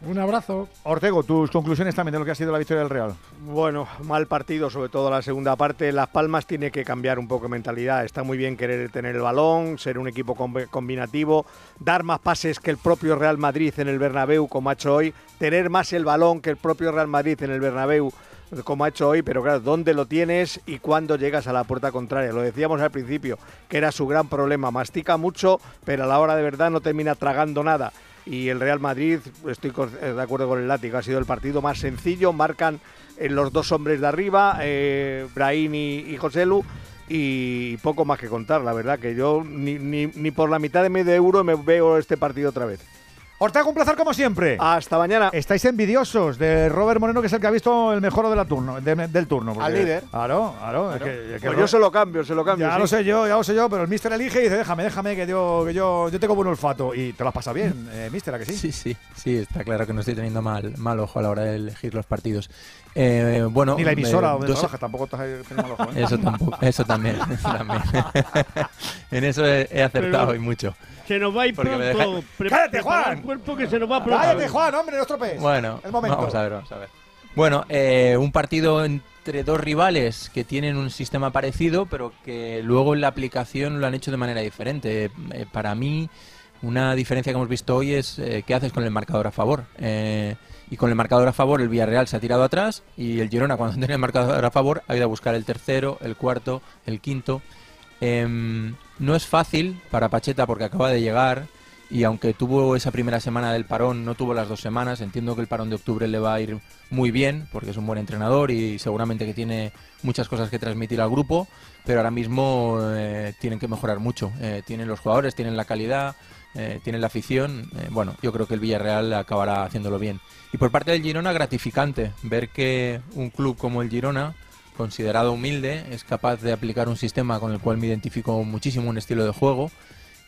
Un abrazo. Ortego, tus conclusiones también de lo que ha sido la victoria del Real. Bueno, mal partido, sobre todo la segunda parte. Las Palmas tiene que cambiar un poco de mentalidad. Está muy bien querer tener el balón, ser un equipo combinativo, dar más pases que el propio Real Madrid en el Bernabéu, como ha hecho hoy, tener más el balón que el propio Real Madrid en el Bernabéu como ha hecho hoy, pero claro, ¿dónde lo tienes y cuándo llegas a la puerta contraria? Lo decíamos al principio, que era su gran problema. Mastica mucho, pero a la hora de verdad no termina tragando nada. Y el Real Madrid, estoy eh, de acuerdo con el látigo, ha sido el partido más sencillo. Marcan eh, los dos hombres de arriba, eh, Brahim y, y Joselu y poco más que contar, la verdad, que yo ni, ni, ni, por la mitad de medio euro me veo este partido otra vez. Ortega, un placer como siempre. Hasta mañana. Estáis envidiosos de Robert Moreno, que es el que ha visto el mejor de la turno, del turno. Al líder. Claro, claro. pues yo se lo cambio, se lo cambio. Ya lo sé yo, ya lo sé yo, pero el mister elige y dice, déjame, déjame, que yo, que yo, yo tengo buen olfato. Y te lo has pasado bien, eh, mister, ¿a que sí? Sí, sí, sí, está claro que no estoy teniendo mal, mal ojo a la hora de elegir los partidos. Eh, bueno, Ni la emisora eh, donde trabajas tampoco estás teniendo mal ojo. ¿eh? Eso tampoco, eso también. eso también. en eso he, he acertado Pero- y mucho. Se nos va a ir Porque me pronto. deja- Pre- ¡Cállate, Juan! el cuerpo que se nos va pronto. Cállate, Juan, hombre, no estropees. Bueno, el momento. vamos a ver, vamos a ver. Bueno, eh, un partido entre dos rivales que tienen un sistema parecido, pero que luego en la aplicación lo han hecho de manera diferente. Eh, para mí, una diferencia que hemos visto hoy es eh, qué haces con el marcador a favor. Eh, y con el marcador a favor, el Villarreal se ha tirado atrás y el Girona, cuando tiene el marcador a favor, ha ido a buscar el tercero, el cuarto, el quinto. Em, no es fácil para Pacheta porque acaba de llegar y aunque tuvo esa primera semana del parón, no tuvo las dos semanas, entiendo que el parón de octubre le va a ir muy bien porque es un buen entrenador y seguramente que tiene muchas cosas que transmitir al grupo, pero ahora mismo eh, tienen que mejorar mucho. Eh, tienen los jugadores, tienen la calidad, eh, tienen la afición. eh, bueno, yo creo que el Villarreal acabará haciéndolo bien. Y por parte del Girona, gratificante ver que un club como el Girona, considerado humilde, es capaz de aplicar un sistema con el cual me identifico muchísimo un estilo de juego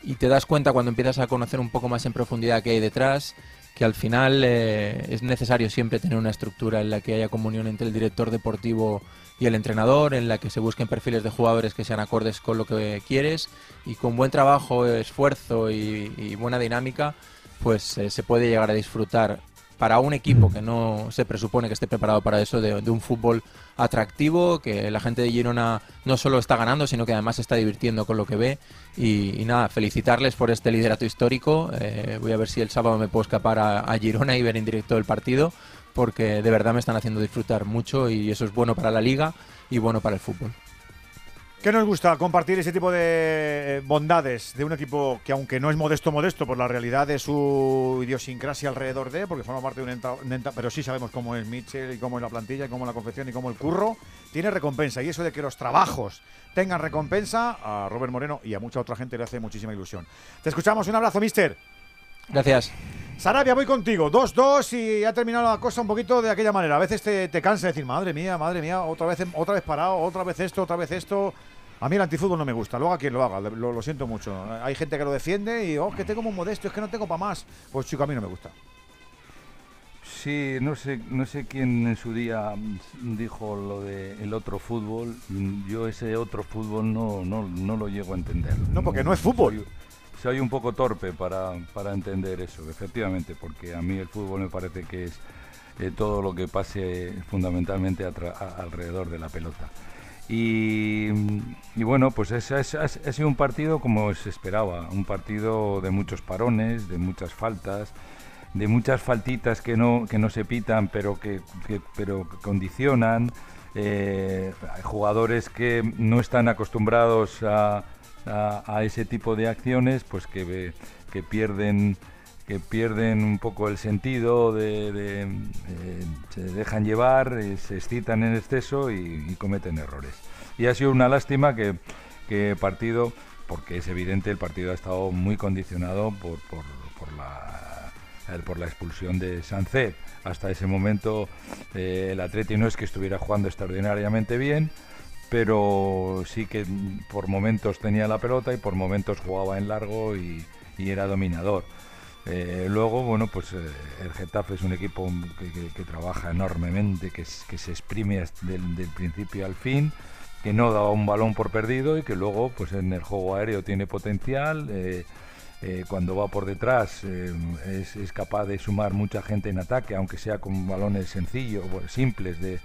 y te das cuenta cuando empiezas a conocer un poco más en profundidad qué hay detrás, que al final eh, es necesario siempre tener una estructura en la que haya comunión entre el director deportivo y el entrenador, en la que se busquen perfiles de jugadores que sean acordes con lo que quieres y con buen trabajo, esfuerzo y, buena dinámica, pues eh, se puede llegar a disfrutar para un equipo que no se presupone que esté preparado para eso, de, un fútbol atractivo, que la gente de Girona no solo está ganando, sino que además está divirtiendo con lo que ve. Y, y nada, felicitarles por este liderato histórico. Eh, voy a ver si el sábado me puedo escapar a, a Girona y ver en directo el partido, porque de verdad me están haciendo disfrutar mucho y eso es bueno para la liga y bueno para el fútbol. ¿Qué nos gusta compartir ese tipo de eh, bondades de un equipo que, aunque no es modesto, modesto, por la realidad de su idiosincrasia alrededor de, porque forma parte de un enta, un enta- pero sí sabemos cómo es Mitchell y cómo es la plantilla y cómo es la confección y cómo el curro, tiene recompensa. Y eso de que los trabajos tengan recompensa, a Robert Moreno y a mucha otra gente le hace muchísima ilusión. Te escuchamos, un abrazo, mister. Gracias. Sarabia, voy contigo. 2-2 y ha terminado la cosa un poquito de aquella manera. A veces te, te cansa decir, madre mía, madre mía, otra vez, otra vez parado, otra vez esto, otra vez esto. A mí el antifútbol no me gusta, lo haga quien lo haga, lo, lo siento mucho. Hay gente que lo defiende y, oh, que tengo muy modesto, es que no tengo para más. Pues chico, a mí no me gusta. Sí, no sé, no sé quién en su día mm, dijo lo de el otro fútbol. Mm, Yo ese otro fútbol no, no, no lo llego a entender. No, porque no es fútbol. Soy, soy un poco torpe para, para entender eso, efectivamente, porque a mí el fútbol me parece que es eh, todo lo que pase fundamentalmente a- alrededor de la pelota. Y, bueno, pues es- ha sido un partido como se esperaba, un partido de muchos parones, de muchas faltas, de muchas faltitas que no, que no se pitan, pero que, que- pero condicionan. eh, jugadores que no están acostumbrados a, a- a ese tipo de acciones, pues que, que pierden que pierden un poco el sentido, de, eh, se dejan llevar, eh, se excitan en exceso y, cometen errores. Y ha sido una lástima que, que partido, porque es evidente, el partido ha estado muy condicionado por, por, por la, eh, por la expulsión de Sancet. Hasta ese momento el Atleti no es que estuviera jugando extraordinariamente bien, pero sí que por momentos tenía la pelota y por momentos jugaba en largo y era dominador. Eh, luego, bueno, pues eh, el Getafe es un equipo que, trabaja enormemente, que, se exprime del, del principio al fin, que no da un balón por perdido y que luego, pues en el juego aéreo tiene potencial. eh, cuando va por detrás es, capaz de sumar mucha gente en ataque, aunque sea con balones sencillos, simples de,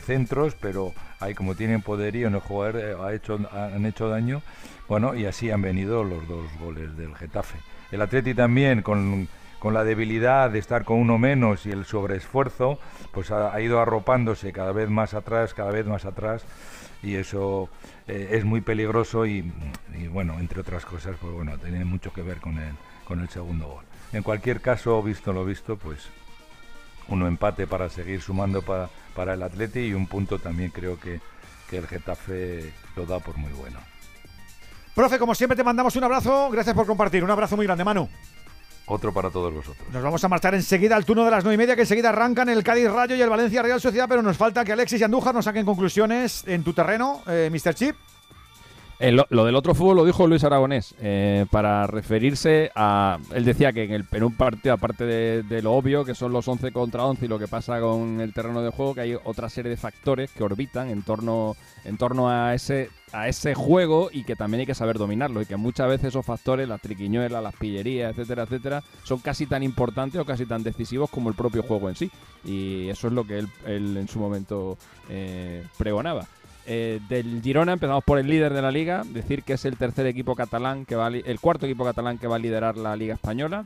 centros, pero ahí como tienen poderío en el juego aéreo, han hecho daño, bueno, y así han venido los dos goles del Getafe. El Atleti también con, con la debilidad de estar con uno menos y el sobreesfuerzo, pues ha, ido arropándose cada vez más atrás, cada vez más atrás, y eso eh, es muy peligroso y, bueno, entre otras cosas, pues bueno, tiene mucho que ver con el, con el segundo gol. En cualquier caso, visto lo visto, pues uno empate para seguir sumando pa- para el Atleti y un punto también creo que, que el Getafe lo da por muy bueno. Profe, como siempre te mandamos un abrazo. Gracias por compartir. Un abrazo muy grande, Manu. Otro para todos vosotros. Nos vamos a marchar enseguida al turno de las nueve y media, que enseguida arrancan el Cádiz Rayo y el Valencia Real Sociedad, pero nos falta que Alexis y Andújar nos saquen conclusiones en tu terreno, eh, Mr. Chip. Eh, lo, del otro fútbol lo dijo Luis Aragonés, eh, para referirse a... Él decía que en, el, en un partido, aparte de, lo obvio, que son los 11 contra 11 y lo que pasa con el terreno de juego, que hay otra serie de factores que orbitan en torno, en torno a, ese, a ese juego y que también hay que saber dominarlo. Y que muchas veces esos factores, las triquiñuelas, las pillerías, etcétera, etcétera, son casi tan importantes o casi tan decisivos como el propio juego en sí. Y eso es lo que él, él en su momento eh, pregonaba. Eh, del Girona empezamos por el líder de la liga, decir que es el tercer equipo catalán que va a el cuarto equipo catalán que va a liderar la liga española.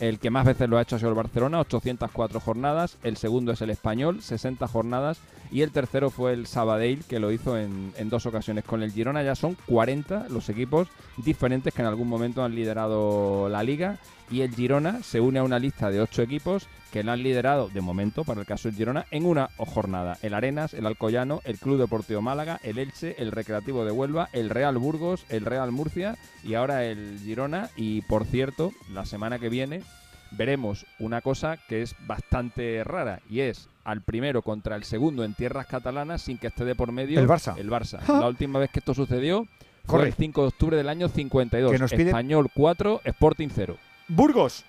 El que más veces lo ha hecho ha sido el Barcelona, 804 jornadas. El segundo es el Español, 60 jornadas. Y el tercero fue el Sabadell, que lo hizo en dos ocasiones. Con el Girona ya son 40 los equipos diferentes que en algún momento han liderado la liga. Y el Girona se une a una lista de 8 equipos que la han liderado, de momento, para el caso del Girona, en una jornada. El Arenas, el Alcoyano, el Club Deportivo Málaga, el Elche, el Recreativo de Huelva, el Real Burgos, el Real Murcia y ahora el Girona. Y por cierto, la semana que viene veremos una cosa que es bastante rara y es al primero contra el segundo en tierras catalanas sin que esté de por medio El Barça. El Barça. La última vez que esto sucedió fue el 5 de octubre del año 52. Que nos pide- Español 4, Sporting 0. Burgos.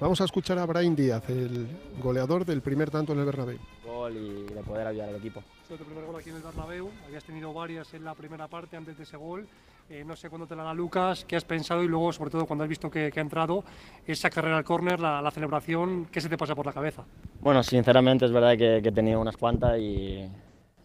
Vamos a escuchar a Brian Díaz, el goleador del primer tanto en el Bernabéu. gol y de poder ayudar al equipo. Fue tu primer gol aquí en el Bernabéu, habías tenido varias en la primera parte antes de ese gol. Eh, no sé cuándo te la da Lucas, qué has pensado y luego, sobre todo, cuando has visto que, que ha entrado, esa carrera al córner, la, la celebración, ¿qué se te pasa por la cabeza? Bueno, sinceramente es verdad que, que he tenido unas cuantas y,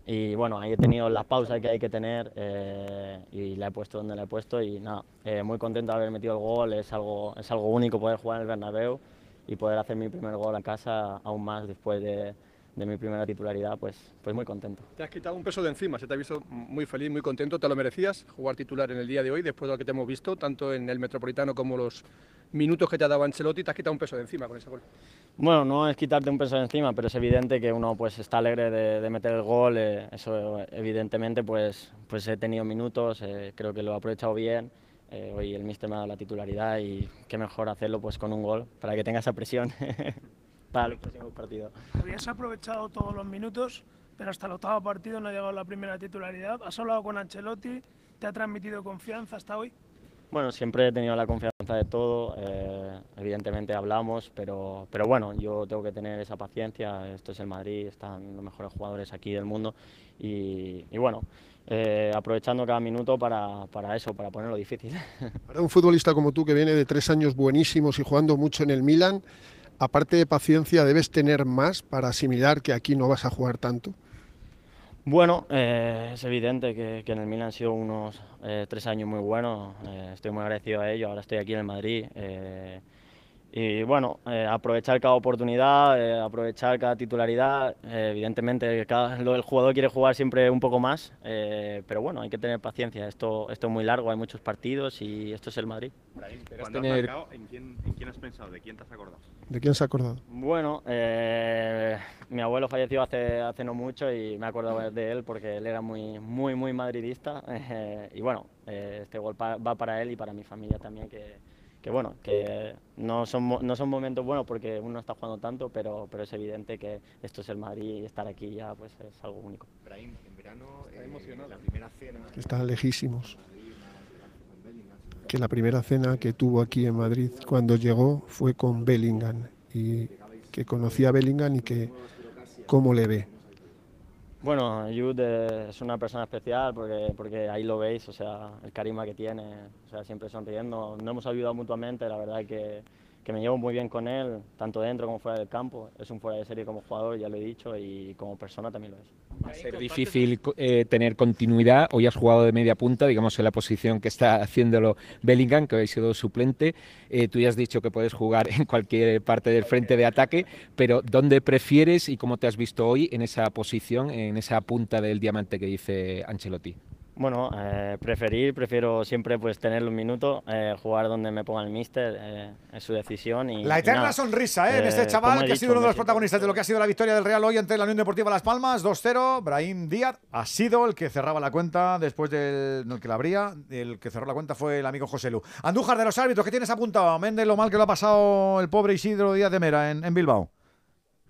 y bueno, ahí he tenido la pausa que hay que tener eh, y la he puesto donde la he puesto y nada, eh, muy contento de haber metido el gol, es algo, es algo único poder jugar en el Bernabéu y poder hacer mi primer gol en casa, aún más después de, de mi primera titularidad, pues, pues muy contento. Te has quitado un peso de encima, se te ha visto muy feliz, muy contento, te lo merecías jugar titular en el día de hoy, después de lo que te hemos visto, tanto en el Metropolitano como los minutos que te ha dado Ancelotti, te has quitado un peso de encima con ese gol. Bueno, no es quitarte un peso de encima, pero es evidente que uno pues está alegre de, de meter el gol. eh, eso evidentemente pues, pues he tenido minutos, eh, creo que lo he aprovechado bien. eh, hoy el míster me ha dado la titularidad y qué mejor hacerlo pues con un gol para que tenga esa presión para el próximo partido. Habías aprovechado todos los minutos, pero hasta el octavo partido no ha llegado la primera titularidad. ¿Has hablado con Ancelotti? ¿Te ha transmitido confianza hasta hoy? Bueno, siempre he tenido la confianza de todo, eh, evidentemente hablamos, pero, pero bueno, yo tengo que tener esa paciencia, esto es el Madrid, están los mejores jugadores aquí del mundo y, y bueno, eh, aprovechando cada minuto para, para eso, para ponerlo difícil. Para un futbolista como tú que viene de tres años buenísimos y jugando mucho en el Milan, aparte de paciencia, debes tener más para asimilar que aquí no vas a jugar tanto. Bueno, eh, es evidente que, que en el Milan han sido unos eh, tres años muy buenos, eh, estoy muy agradecido a ello, ahora estoy aquí en el Madrid. Y bueno, eh, aprovechar cada oportunidad, eh, aprovechar cada titularidad. eh, evidentemente, cada, lo- el jugador quiere jugar siempre un poco más, eh, pero bueno, hay que tener paciencia. Esto, esto es muy largo, hay muchos partidos y esto es el Madrid. Cuando has marcado, ¿en quién, ¿en quién has pensado? ¿De quién te has acordado? ¿De quién se ha acordado? Bueno, eh, mi abuelo falleció hace, hace no mucho y me acuerdo de él porque él era muy, muy, muy madridista. eh, y bueno, eh, este gol pa- va para él y para mi familia también, que, que bueno, que no son, mo- no son momentos buenos porque uno está jugando tanto, pero, pero es evidente que esto es el Madrid y estar aquí ya pues es algo único. Brahim, en verano, eh, la primera cena. Que están lejísimos. que la primera cena que tuvo aquí en Madrid cuando llegó fue con Bellingham y que conocía a Bellingham y que cómo le ve. Bueno, Jude es una persona especial porque, porque ahí lo veis, o sea, el carisma que tiene, o sea, siempre sonriendo. Nos hemos ayudado mutuamente, la verdad que, que me llevo muy bien con él, tanto dentro como fuera del campo. Es un fuera de serie como jugador, ya lo he dicho, y como persona también lo es. Va a ser difícil eh, tener continuidad. Hoy has jugado de media punta, digamos en la posición que está haciéndolo Bellingham, que hoy ha sido suplente. Eh, tú ya has dicho que puedes jugar en cualquier parte del frente de ataque, pero ¿dónde prefieres y cómo te has visto hoy en esa posición, en esa punta del diamante que dice Ancelotti? Bueno, eh, preferir, prefiero siempre pues tener los minutos, eh, jugar donde me ponga el míster, eh, es su decisión. Y, La eterna sonrisa ¿eh? en Eh, este como chaval que ha sido uno de los protagonistas de lo que ha sido la victoria del Real hoy ante la Unión Deportiva Las Palmas, 2-0. Brahim Díaz ha sido el que cerraba la cuenta después del no, el que la abría. El que cerró la cuenta fue el amigo José Lu. Andújar de los árbitros, ¿qué tienes apuntado? Méndez, lo mal que lo ha pasado el pobre Isidro Díaz de Mera en, en Bilbao.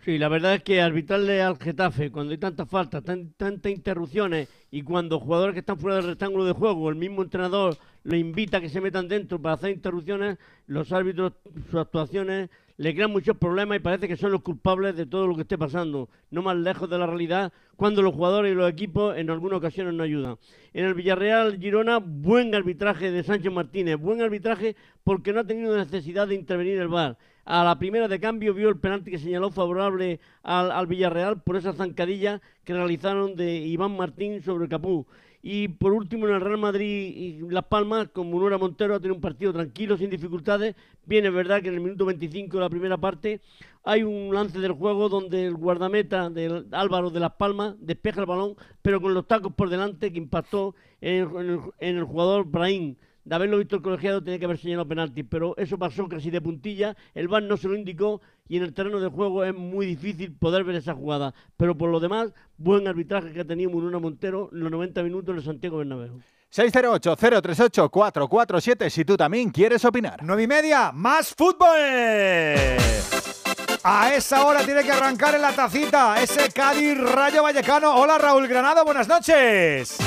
Sí, la verdad es que arbitrarle al Getafe cuando hay tantas faltas, tan, tantas interrupciones y cuando jugadores que están fuera del rectángulo de juego, el mismo entrenador le invita a que se metan dentro para hacer interrupciones, los árbitros, sus actuaciones le crean muchos problemas y parece que son los culpables de todo lo que esté pasando, no más lejos de la realidad, cuando los jugadores y los equipos en algunas ocasiones no ayudan. En el Villarreal Girona, buen arbitraje de Sánchez Martínez, buen arbitraje porque no ha tenido necesidad de intervenir el VAR. A la primera de cambio vio el penalti que señaló favorable al, al Villarreal por esa zancadilla que realizaron de Iván Martín sobre Capú. Y por último, en el Real Madrid y Las Palmas, con Munura Montero ha tenido un partido tranquilo, sin dificultades. Bien, es verdad que en el minuto 25 de la primera parte hay un lance del juego donde el guardameta del Álvaro de Las Palmas despeja el balón, pero con los tacos por delante que impactó en, el jugador Brahim. De haberlo visto el colegiado tenía que haber señalado penalti, pero eso pasó casi de puntilla, el VAR no se lo indicó y en el terreno de juego es muy difícil poder ver esa jugada. Pero por lo demás, buen arbitraje que ha tenido Mununa Montero en los 90 minutos en el Santiago Bernabéu. 608-038-447 si tú también quieres opinar. 9 y media, más fútbol. A esa hora tiene que arrancar en la tacita ese Cádiz Rayo Vallecano. Hola Raúl Granado, buenas noches.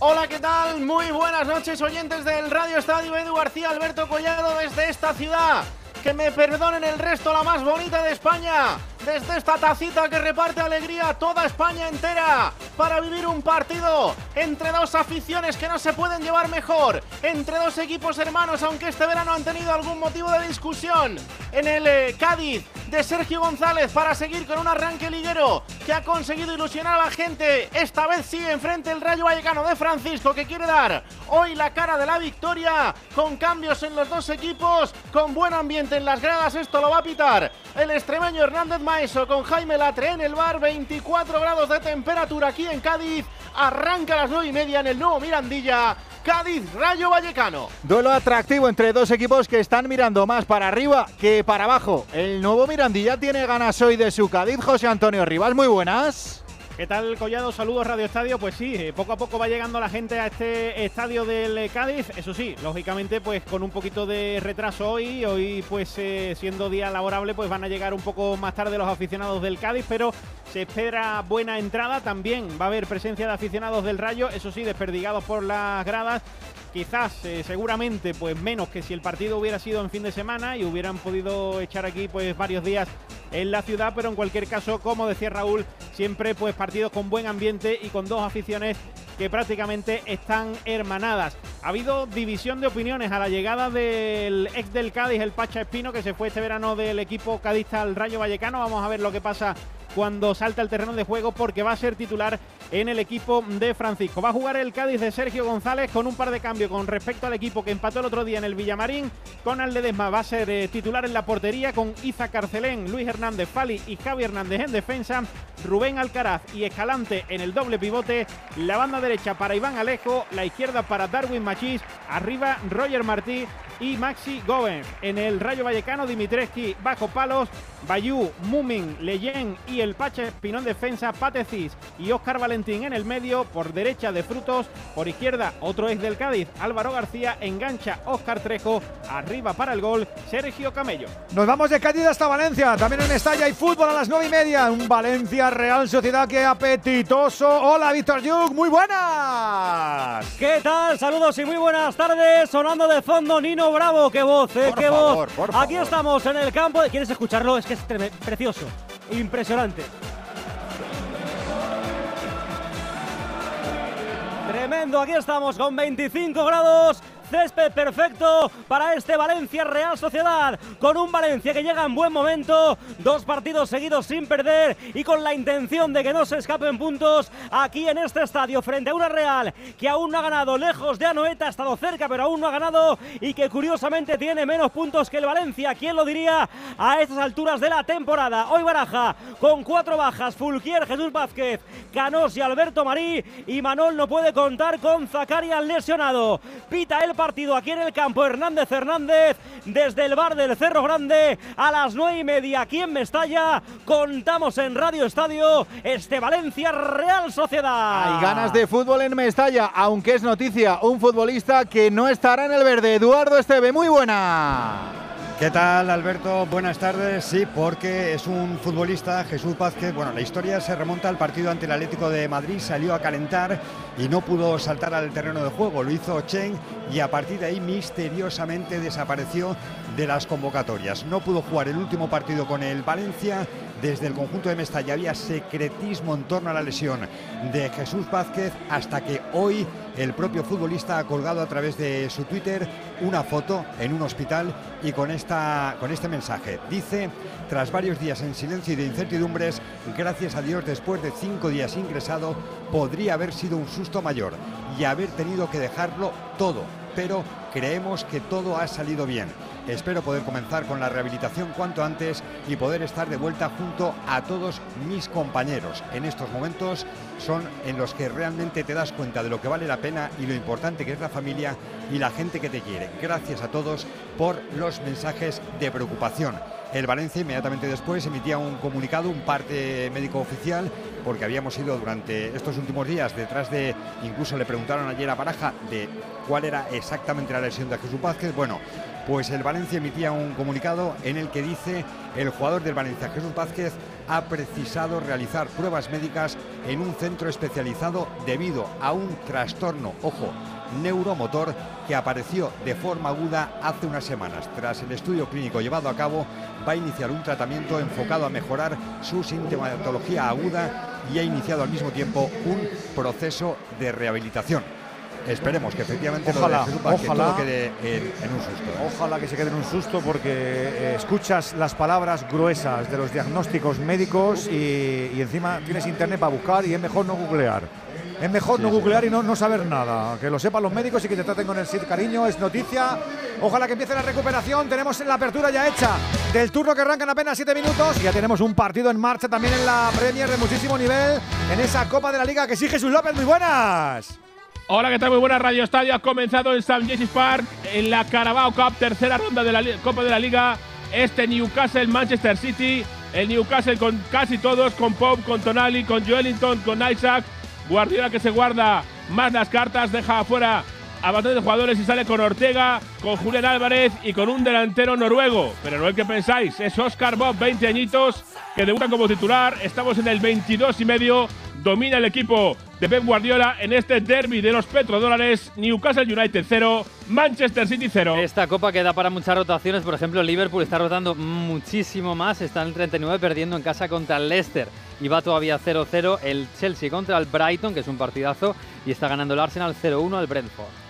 Hola, ¿qué tal? Muy buenas noches, oyentes del Radio Estadio Edu García, Alberto Collado desde esta ciudad. Que me perdonen el resto, la más bonita de España. Desde esta tacita que reparte alegría a toda España entera. Para vivir un partido entre dos aficiones que no se pueden llevar mejor. Entre dos equipos hermanos, aunque este verano han tenido algún motivo de discusión. En el eh, Cádiz de Sergio González para seguir con un arranque liguero que ha conseguido ilusionar a la gente. Esta vez sí enfrente el Rayo Vallecano de Francisco que quiere dar hoy la cara de la victoria con cambios en los dos equipos, con buen ambiente en las gradas. Esto lo va a pitar el extremeño Hernández Maeso con Jaime Latre en el bar. 24 grados de temperatura aquí en Cádiz. Arranca a las 9 y media en el nuevo Mirandilla. Cádiz Rayo Vallecano. Duelo atractivo entre dos equipos que están mirando más para arriba que para abajo. El nuevo Mirandilla tiene ganas hoy de su Cádiz. José Antonio Rivas, muy buenas. ¿Qué tal, Collado? Saludos, Radio Estadio. Pues sí, eh, poco a poco va llegando la gente a este estadio del eh, Cádiz. Eso sí, lógicamente, pues con un poquito de retraso hoy. Hoy, pues eh, siendo día laborable, pues van a llegar un poco más tarde los aficionados del Cádiz, pero se espera buena entrada. También va a haber presencia de aficionados del Rayo, eso sí, desperdigados por las gradas. Quizás, eh, seguramente, pues menos que si el partido hubiera sido en fin de semana y hubieran podido echar aquí pues varios días en la ciudad, pero en cualquier caso, como decía Raúl, siempre pues partidos con buen ambiente y con dos aficiones que prácticamente están hermanadas. Ha habido división de opiniones a la llegada del ex del Cádiz, el Pacha Espino, que se fue este verano del equipo cadista al Rayo Vallecano. Vamos a ver lo que pasa cuando salta el terreno de juego porque va a ser titular en el equipo de Francisco. Va a jugar el Cádiz de Sergio González con un par de cambios con respecto al equipo que empató el otro día en el Villamarín. Con Ledesma va a ser eh, titular en la portería con Iza Carcelén, Luis Hernández Fali y Javi Hernández en defensa. Rubén Alcaraz y Escalante en el doble pivote. La banda derecha para Iván Alejo, la izquierda para Darwin Machís. Arriba Roger Martí y Maxi Gómez. En el Rayo Vallecano, Dimitreski bajo palos, Bayú, Mumin, Leyen y y el Pache Espinón defensa, Patecis y Óscar Valentín en el medio, por derecha de Frutos, por izquierda otro es del Cádiz, Álvaro García, engancha Óscar Trejo, arriba para el gol, Sergio Camello. Nos vamos de Cádiz hasta Valencia. También en Estalla hay fútbol a las nueve y media. Un Valencia Real Sociedad que apetitoso. Hola, Víctor Yuk. Muy buenas. ¿Qué tal? Saludos y muy buenas tardes. Sonando de fondo Nino Bravo. Qué voz, eh, Por qué favor, voz. por Aquí favor. estamos en el campo. ¿Quieres escucharlo? Es que es precioso. Impresionante. Tremendo, aquí estamos con 25 grados. Césped perfecto para este Valencia Real Sociedad. Con un Valencia que llega en buen momento. Dos partidos seguidos sin perder y con la intención de que no se escapen puntos aquí en este estadio frente a una Real que aún no ha ganado lejos de Anoeta. Ha estado cerca pero aún no ha ganado y que curiosamente tiene menos puntos que el Valencia. ¿Quién lo diría a estas alturas de la temporada? Hoy baraja con cuatro bajas. Fulquier, Jesús Vázquez, Canós y Alberto Marí. Y Manol no puede contar con Zacarias lesionado. Pita el partido aquí en el campo Hernández Hernández desde el bar del Cerro Grande a las nueve y media aquí en Mestalla. Contamos en Radio Estadio este Valencia Real Sociedad. Hay ganas de fútbol en Mestalla, aunque es noticia, un futbolista que no estará en el verde. Eduardo Esteve, muy buena. ¿Qué tal, Alberto? Buenas tardes. Sí, porque es un futbolista, Jesús Vázquez. Bueno, la historia se remonta al partido ante el Atlético de Madrid. Salió a calentar y no pudo saltar al terreno de juego. Lo hizo Chen y a partir de ahí misteriosamente desapareció de las convocatorias. No pudo jugar el último partido con el Valencia. Desde el conjunto de Mestalla había secretismo en torno a la lesión de Jesús Vázquez hasta que hoy el propio futbolista ha colgado a través de su Twitter una foto en un hospital y con, esta, con este mensaje. Dice, tras varios días en silencio y de incertidumbres, gracias a Dios después de cinco días ingresado, podría haber sido un susto mayor y haber tenido que dejarlo todo, pero creemos que todo ha salido bien. Espero poder comenzar con la rehabilitación cuanto antes y poder estar de vuelta junto a todos mis compañeros. En estos momentos son en los que realmente te das cuenta de lo que vale la pena y lo importante que es la familia y la gente que te quiere. Gracias a todos por los mensajes de preocupación. El Valencia inmediatamente después emitía un comunicado, un parte médico oficial, porque habíamos ido durante estos últimos días detrás de, incluso le preguntaron ayer a Baraja de cuál era exactamente la lesión de Jesús Vázquez. Bueno, pues el Valencia emitía un comunicado en el que dice el jugador del Valencia, Jesús Vázquez, ha precisado realizar pruebas médicas en un centro especializado debido a un trastorno, ojo, neuromotor que apareció de forma aguda hace unas semanas. Tras el estudio clínico llevado a cabo, va a iniciar un tratamiento enfocado a mejorar su sintomatología aguda y ha iniciado al mismo tiempo un proceso de rehabilitación. Esperemos que efectivamente lo de Ojalá, ojalá. todo quede en, en un susto. Ojalá que se quede en un susto porque eh, escuchas las palabras gruesas de los diagnósticos médicos y, y encima tienes internet para buscar y es mejor no googlear. Es mejor no googlear y no, no saber nada. Que lo sepan los médicos y que te traten con el sit cariño. Es noticia. Ojalá que empiece la recuperación. Tenemos la apertura ya hecha del turno que arrancan apenas 7 minutos. Y ya tenemos un partido en marcha también en la Premier de muchísimo nivel. En esa Copa de la Liga que sí, Jesús López. Muy buenas. Hola, ¿qué tal? Muy buenas Radio Estadio. Ha comenzado en St. James Park en la Carabao Cup, tercera ronda de la Copa de la Liga. Este Newcastle Manchester City. El Newcastle con casi todos, con Pope, con Tonali, con Joelinton, con Isaac. Guardiola que se guarda más las cartas, deja afuera a bastantes jugadores y sale con Ortega, con Julián Álvarez y con un delantero noruego. Pero no el que pensáis, es Oscar Bob, 20 añitos, que debuta como titular. Estamos en el 22 y medio. Domina el equipo de Pep Guardiola en este derby de los petrodólares. Newcastle United 0, Manchester City 0. Esta copa queda para muchas rotaciones. Por ejemplo, Liverpool está rotando muchísimo más. Está en el 39 perdiendo en casa contra el Leicester. Y va todavía 0-0 el Chelsea contra el Brighton, que es un partidazo. Y está ganando el Arsenal 0-1 al Brentford.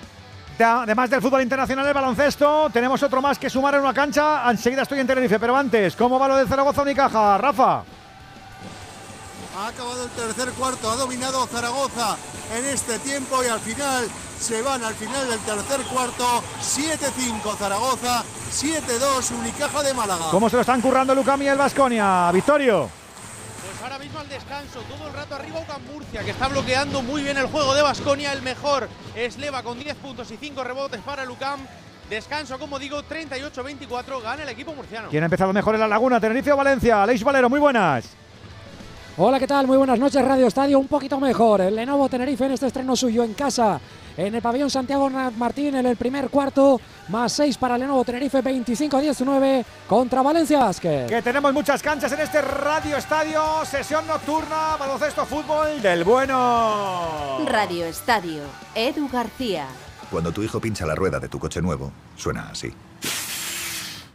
Además del fútbol internacional del baloncesto, tenemos otro más que sumar en una cancha. Enseguida estoy en Tenerife, pero antes, ¿cómo va lo de Zaragoza Unicaja? Rafa. Ha acabado el tercer cuarto, ha dominado Zaragoza en este tiempo y al final se van al final del tercer cuarto 7-5 Zaragoza, 7-2 Unicaja de Málaga. ¿Cómo se lo están currando Lucami y el Vasconia? Victorio. Pues ahora mismo al descanso, todo el rato arriba UCAM Murcia, que está bloqueando muy bien el juego de Basconia. El mejor es Leva con 10 puntos y 5 rebotes para el UCAM. Descanso, como digo, 38-24, gana el equipo murciano. ¿Quién ha empezado mejor en la Laguna? ¿Tenerife o Valencia? Aleix Valero, muy buenas. Hola, ¿qué tal? Muy buenas noches, Radio Estadio. Un poquito mejor. El Lenovo Tenerife en este estreno suyo en casa. En el pabellón Santiago Martín en el primer cuarto. Más 6 para Lenovo Tenerife, 25-19 contra Valencia Basket. Que tenemos muchas canchas en este Radio Estadio. Sesión nocturna, baloncesto, fútbol del bueno. Radio Estadio, Edu García. Cuando tu hijo pincha la rueda de tu coche nuevo, suena así.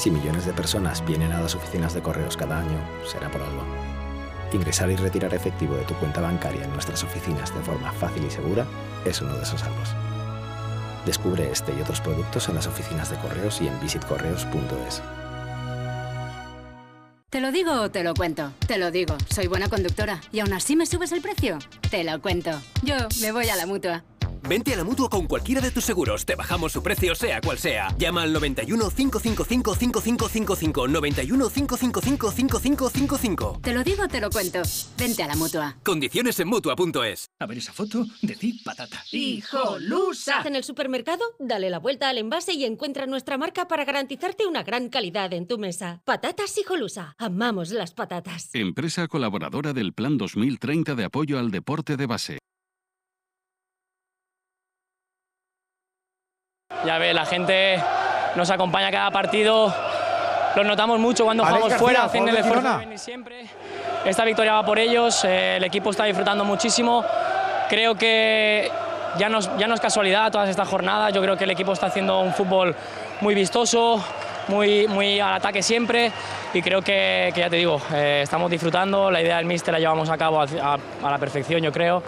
Si millones de personas vienen a las oficinas de correos cada año, será por algo. Ingresar y retirar efectivo de tu cuenta bancaria en nuestras oficinas de forma fácil y segura es uno de esos algo. Descubre este y otros productos en las oficinas de correos y en visitcorreos.es. ¿Te lo digo o te lo cuento? Te lo digo, soy buena conductora. ¿Y aún así me subes el precio? Te lo cuento. Yo me voy a la mutua. Vente a la mutua con cualquiera de tus seguros. Te bajamos su precio, sea cual sea. Llama al 91 555 5555. 91 555 5555. Te lo digo, te lo cuento. Vente a la mutua. Condiciones en mutua.es. A ver esa foto, decid patata. ¡Hijolusa! En el supermercado, dale la vuelta al envase y encuentra nuestra marca para garantizarte una gran calidad en tu mesa. Patatas Hijolusa. Amamos las patatas. Empresa colaboradora del Plan 2030 de apoyo al deporte de base. Ya ve, la gente nos acompaña cada partido. Los notamos mucho cuando Alex jugamos García, fuera, hacen el esfuerzo de venir siempre. Esta victoria va por ellos, eh, el equipo está disfrutando muchísimo. Creo que ya no, es- ya no es casualidad todas estas jornadas, yo creo que el equipo está haciendo un fútbol muy vistoso, muy, muy al ataque siempre y creo que, que ya te digo, eh, estamos disfrutando, la idea del míster la llevamos a cabo a, a- a la perfección yo creo.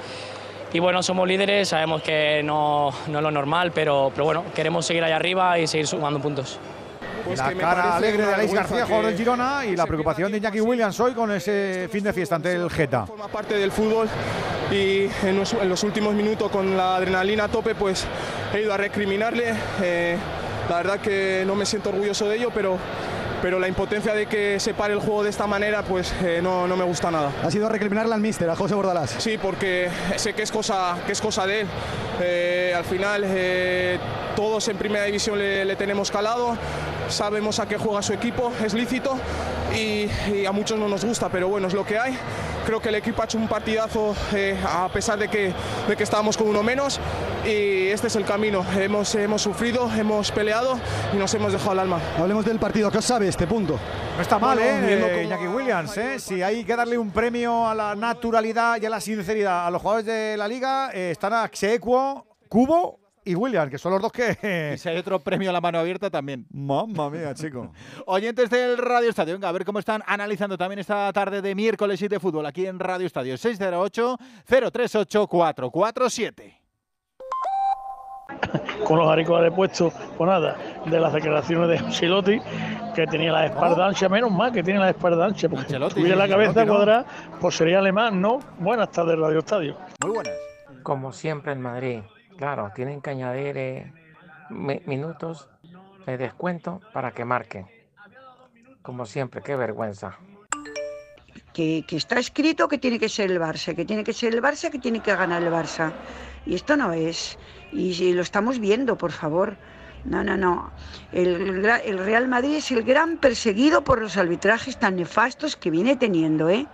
Y bueno, somos líderes, sabemos que no, no es lo normal, pero, pero bueno, queremos seguir ahí arriba y seguir sumando puntos. la cara alegre de Alex García, jugador del Girona, y la preocupación de Iñaki Williams hoy con ese fin de fiesta ante el Geta. forma parte del fútbol y en los, en los últimos minutos con la adrenalina a tope pues he ido a recriminarle. eh, la verdad que no me siento orgulloso de ello, pero, pero la impotencia de que se pare el juego de esta manera pues eh, no, no me gusta nada. Ha sido recriminarle al míster, a José Bordalás. Sí, porque sé que es cosa, que es cosa de él. Eh, al final eh, todos en primera división le, le tenemos calado, sabemos a qué juega su equipo, es lícito y, y a muchos no nos gusta, pero bueno, es lo que hay. Creo que el equipo ha hecho un partidazo eh, a pesar de que, de que estábamos con uno menos y este es el camino. Hemos, hemos sufrido, hemos peleado y nos hemos dejado el alma. Hablemos del partido, ¿qué os sabe este punto? No está mal, Bueno, viendo ¿eh? cómo- Iñaki Williams, ¿eh? Si hay que darle un premio a la naturalidad y a la sinceridad a los jugadores de la liga, eh, están a Xequo, Cubo y Williams, que son los dos que. Y si hay otro premio a la mano abierta también. Mamma mía, chico. Oyentes del Radio Estadio, venga, a ver cómo están analizando también esta tarde de miércoles y de fútbol aquí en Radio Estadio 608-038-447. con los haricos de puesto, pues nada, de las declaraciones de Ancelotti, que tenía la espalda ancha, menos mal que tiene la espalda ancha, porque si tuviera la cabeza Ancelotti, ¿no? cuadrada, pues sería alemán, ¿no? Buenas tardes, Radio Estadio. Muy buenas. Como siempre en Madrid, claro, tienen que añadir eh, mi- minutos de descuento para que marquen. Como siempre, qué vergüenza. que, que está escrito que tiene que ser el Barça, que tiene que ser el Barça, que tiene que ganar el Barça. Y esto no es. Y, lo estamos viendo, por favor. No, no, no. El, el Real Madrid es el gran perseguido por los arbitrajes tan nefastos que viene teniendo, ¿eh?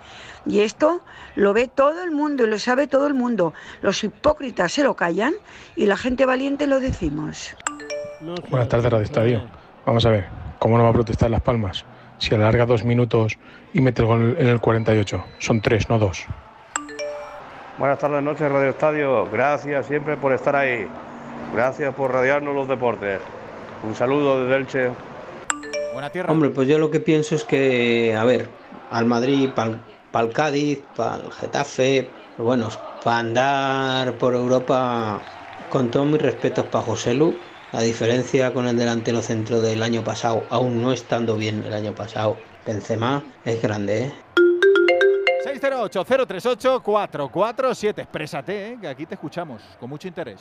Y esto lo ve todo el mundo y lo sabe todo el mundo. Los hipócritas se lo callan y la gente valiente lo decimos. Buenas tardes, Radio Estadio. Vamos a ver, ¿cómo no va a protestar Las Palmas? Si alarga dos minutos y mete el gol en el 48. Son tres, no dos. Buenas tardes, noches, Radio Estadio. Gracias siempre por estar ahí. Gracias por radiarnos los deportes. Un saludo desde Elche. Buena tierra. Hombre, pues yo lo que pienso es que, a ver, al Madrid, para el Cádiz, para el Getafe, bueno, para andar por Europa, con todos mis respetos para José Lu, la diferencia con el delantero centro del año pasado, aún no estando bien el año pasado, Benzema, es grande, ¿eh? 608-038-447. Exprésate, ¿eh? que aquí te escuchamos con mucho interés.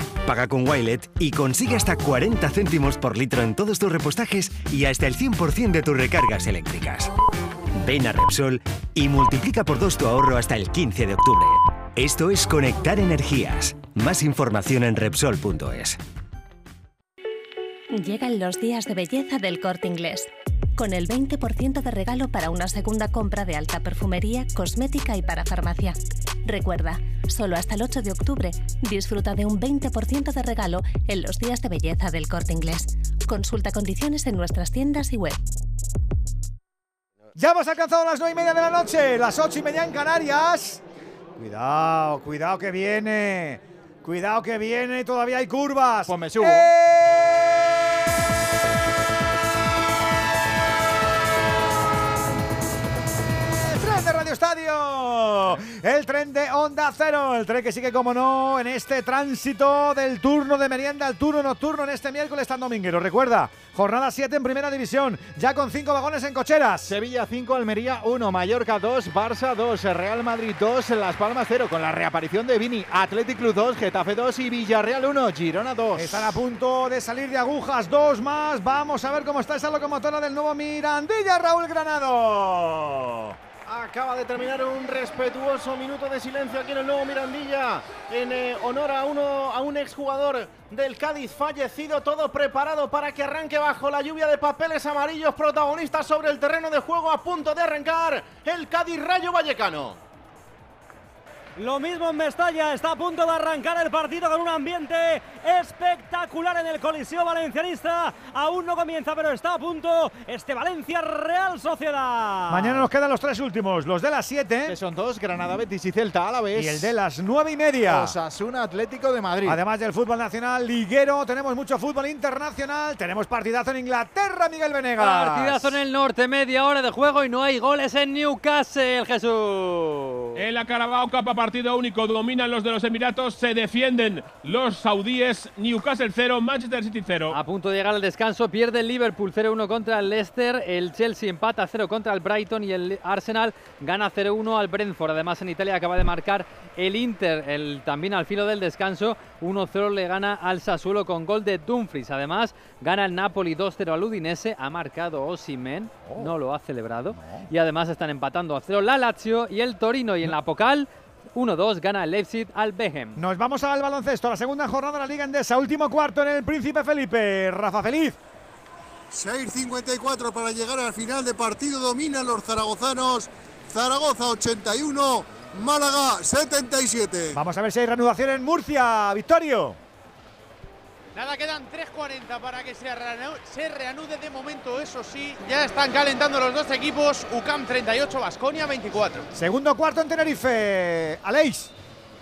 Paga con Wilet y consigue hasta 40 céntimos por litro en todos tus repostajes y hasta el 100% de tus recargas eléctricas. Ven a Repsol y multiplica por dos tu ahorro hasta el 15 de octubre. Esto es Conectar Energías. Más información en Repsol.es. Llegan los días de belleza del corte inglés. Con el 20% de regalo para una segunda compra de alta perfumería, cosmética y para farmacia. Recuerda, solo hasta el 8 de octubre disfruta de un 20% de regalo en los días de belleza del corte inglés. Consulta condiciones en nuestras tiendas y web. Ya hemos alcanzado las 9 y media de la noche, las 8 y media en Canarias. Cuidado, cuidado que viene. Cuidado que viene, todavía hay curvas. Pues me subo. Tren Radio. El tren de Onda Cero. El tren que sigue, como no, en este tránsito del turno de merienda al turno nocturno en este miércoles tan dominguero. Recuerda, jornada 7 en primera división, ya con 5 vagones en cocheras. Sevilla 5, Almería 1, Mallorca 2, Barça 2, Real Madrid 2, Las Palmas 0, con la reaparición de Vini, Athletic Club 2, Getafe 2 y Villarreal 1, Girona 2. Están a punto de salir de agujas, dos más. Vamos a ver cómo está esa locomotora del nuevo Mirandilla, Raúl Granado. Acaba de terminar un respetuoso minuto de silencio aquí en el nuevo Mirandilla en eh, honor a uno a un exjugador del Cádiz fallecido, todo preparado para que arranque bajo la lluvia de papeles amarillos protagonistas sobre el terreno de juego a punto de arrancar el Cádiz Rayo Vallecano. Lo mismo en Mestalla, está a punto de arrancar el partido con un ambiente espectacular en el Coliseo Valencianista. Aún no comienza, pero está a punto este Valencia Real Sociedad. Mañana nos quedan los tres últimos, los de las 7. Que son dos, Granada, Betis y Celta a la vez. Y el de las nueve y media. Osasuna Atlético de Madrid. Además del fútbol nacional liguero, tenemos mucho fútbol internacional. Tenemos partidazo en Inglaterra, Miguel Venegas. Partidazo en el norte, media hora de juego y no hay goles en Newcastle, Jesús. En la Carabao Cup partido único, dominan los de los Emiratos, se defienden los saudíes, Newcastle 0, Manchester City 0. A punto de llegar al descanso, pierde el Liverpool 0-1 contra el Leicester, el Chelsea empata 0 contra el Brighton y el Arsenal gana 0-1 al Brentford. Además en Italia acaba de marcar el Inter, el, también al filo del descanso, 1-0 le gana al Sassuolo con gol de Dumfries. Además gana el Napoli 2-0 al Udinese, ha marcado Osimen, no lo ha celebrado. Y además están empatando a 0 la Lazio y el Torino y en la Pocal 1-2 gana el Leipzig al Behem. Nos vamos al baloncesto, la segunda jornada de la Liga Endesa, último cuarto en el Príncipe Felipe. Rafa Feliz. 6.54 para llegar al final de partido, dominan los zaragozanos. Zaragoza 81, Málaga 77. Vamos a ver si hay reanudación en Murcia, Victorio. Nada, quedan 3.40 para que se reanude, se reanude de momento, eso sí. Ya están calentando los dos equipos. UCAM 38, Basconia 24. Segundo cuarto en Tenerife. Aleix.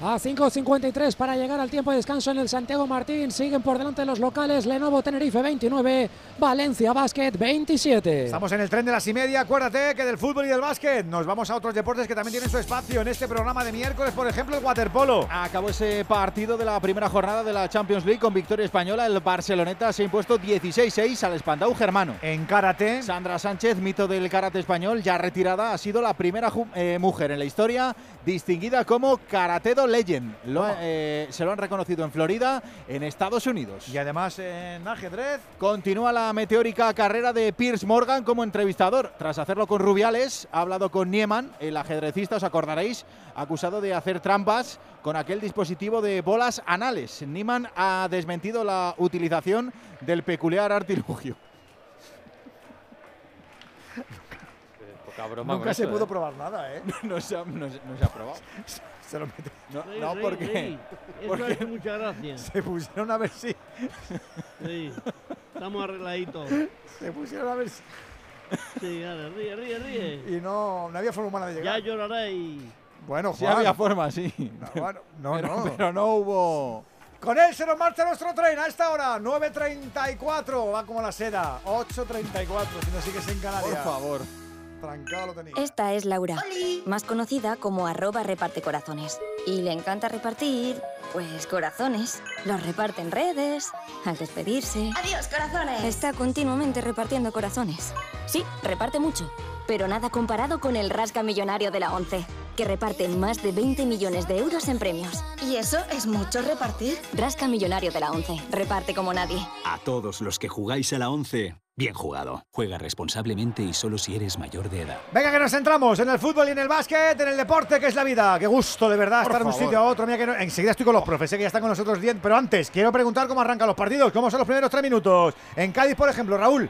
A 5.53 para llegar al tiempo de descanso en el Santiago Martín. Siguen por delante los locales. Lenovo Tenerife 29, Valencia Basket 27. Estamos en el tren de las y media. Acuérdate que del fútbol y del básquet nos vamos a otros deportes que también tienen su espacio en este programa de miércoles. Por ejemplo, el waterpolo. Acabó ese partido de la primera jornada de la Champions League con victoria española. El Barceloneta se ha impuesto 16-6 al Spandau germano. En karate. Sandra Sánchez, mito del karate español, ya retirada, ha sido la primera eh, mujer en la historia distinguida como Karatedo Legend. Lo, eh, se lo han reconocido en Florida, en Estados Unidos. Y además en ajedrez. Continúa la meteórica carrera de Piers Morgan como entrevistador. Tras hacerlo con Rubiales, ha hablado con Nieman, el ajedrecista, os acordaréis, acusado de hacer trampas con aquel dispositivo de bolas anales. Nieman ha desmentido la utilización del peculiar artilugio. Broma Nunca se pudo ¿eh? probar nada, ¿eh? no, se ha, no, no se ha probado. se lo mete. No, Rey, no porque, rey. Eso porque hace mucha gracia. Se pusieron a ver si. Sí, estamos arregladitos. Se pusieron a ver si. Sí, dale, ríe, ríe, ríe. Y no, no había forma humana de llegar. Ya lloraré y. Bueno, Sí Juan. había forma, sí. No, bueno, no, pero, no. pero no hubo. Con él se nos marcha nuestro tren a esta hora, 9.34, va como la seda, 8.34, si no sigues en Canarias. Por favor. Trancado lo tenía. Esta es Laura, más conocida como arroba reparte corazones. Y le encanta repartir, pues corazones. Los reparte en redes, al despedirse. ¡Adiós, corazones! Está continuamente repartiendo corazones. Sí, reparte mucho, pero nada comparado con el rasca millonario de la ONCE, que reparte más de 20 millones de euros en premios. ¿Y eso es mucho repartir? Rasca millonario de la ONCE, reparte como nadie. A todos los que jugáis a la 11, bien jugado. Juega responsablemente y solo si eres mayor de edad. Venga, que nos centramos en el fútbol y en el básquet, en el deporte que es la vida. Qué gusto, de verdad, Por estar de un sitio a otro. Mira que no- enseguida estoy con los profes, sé que ya están con nosotros 10, pero antes quiero preguntar cómo arrancan los partidos, cómo son los primeros tres minutos. En Cádiz, por ejemplo, Raúl.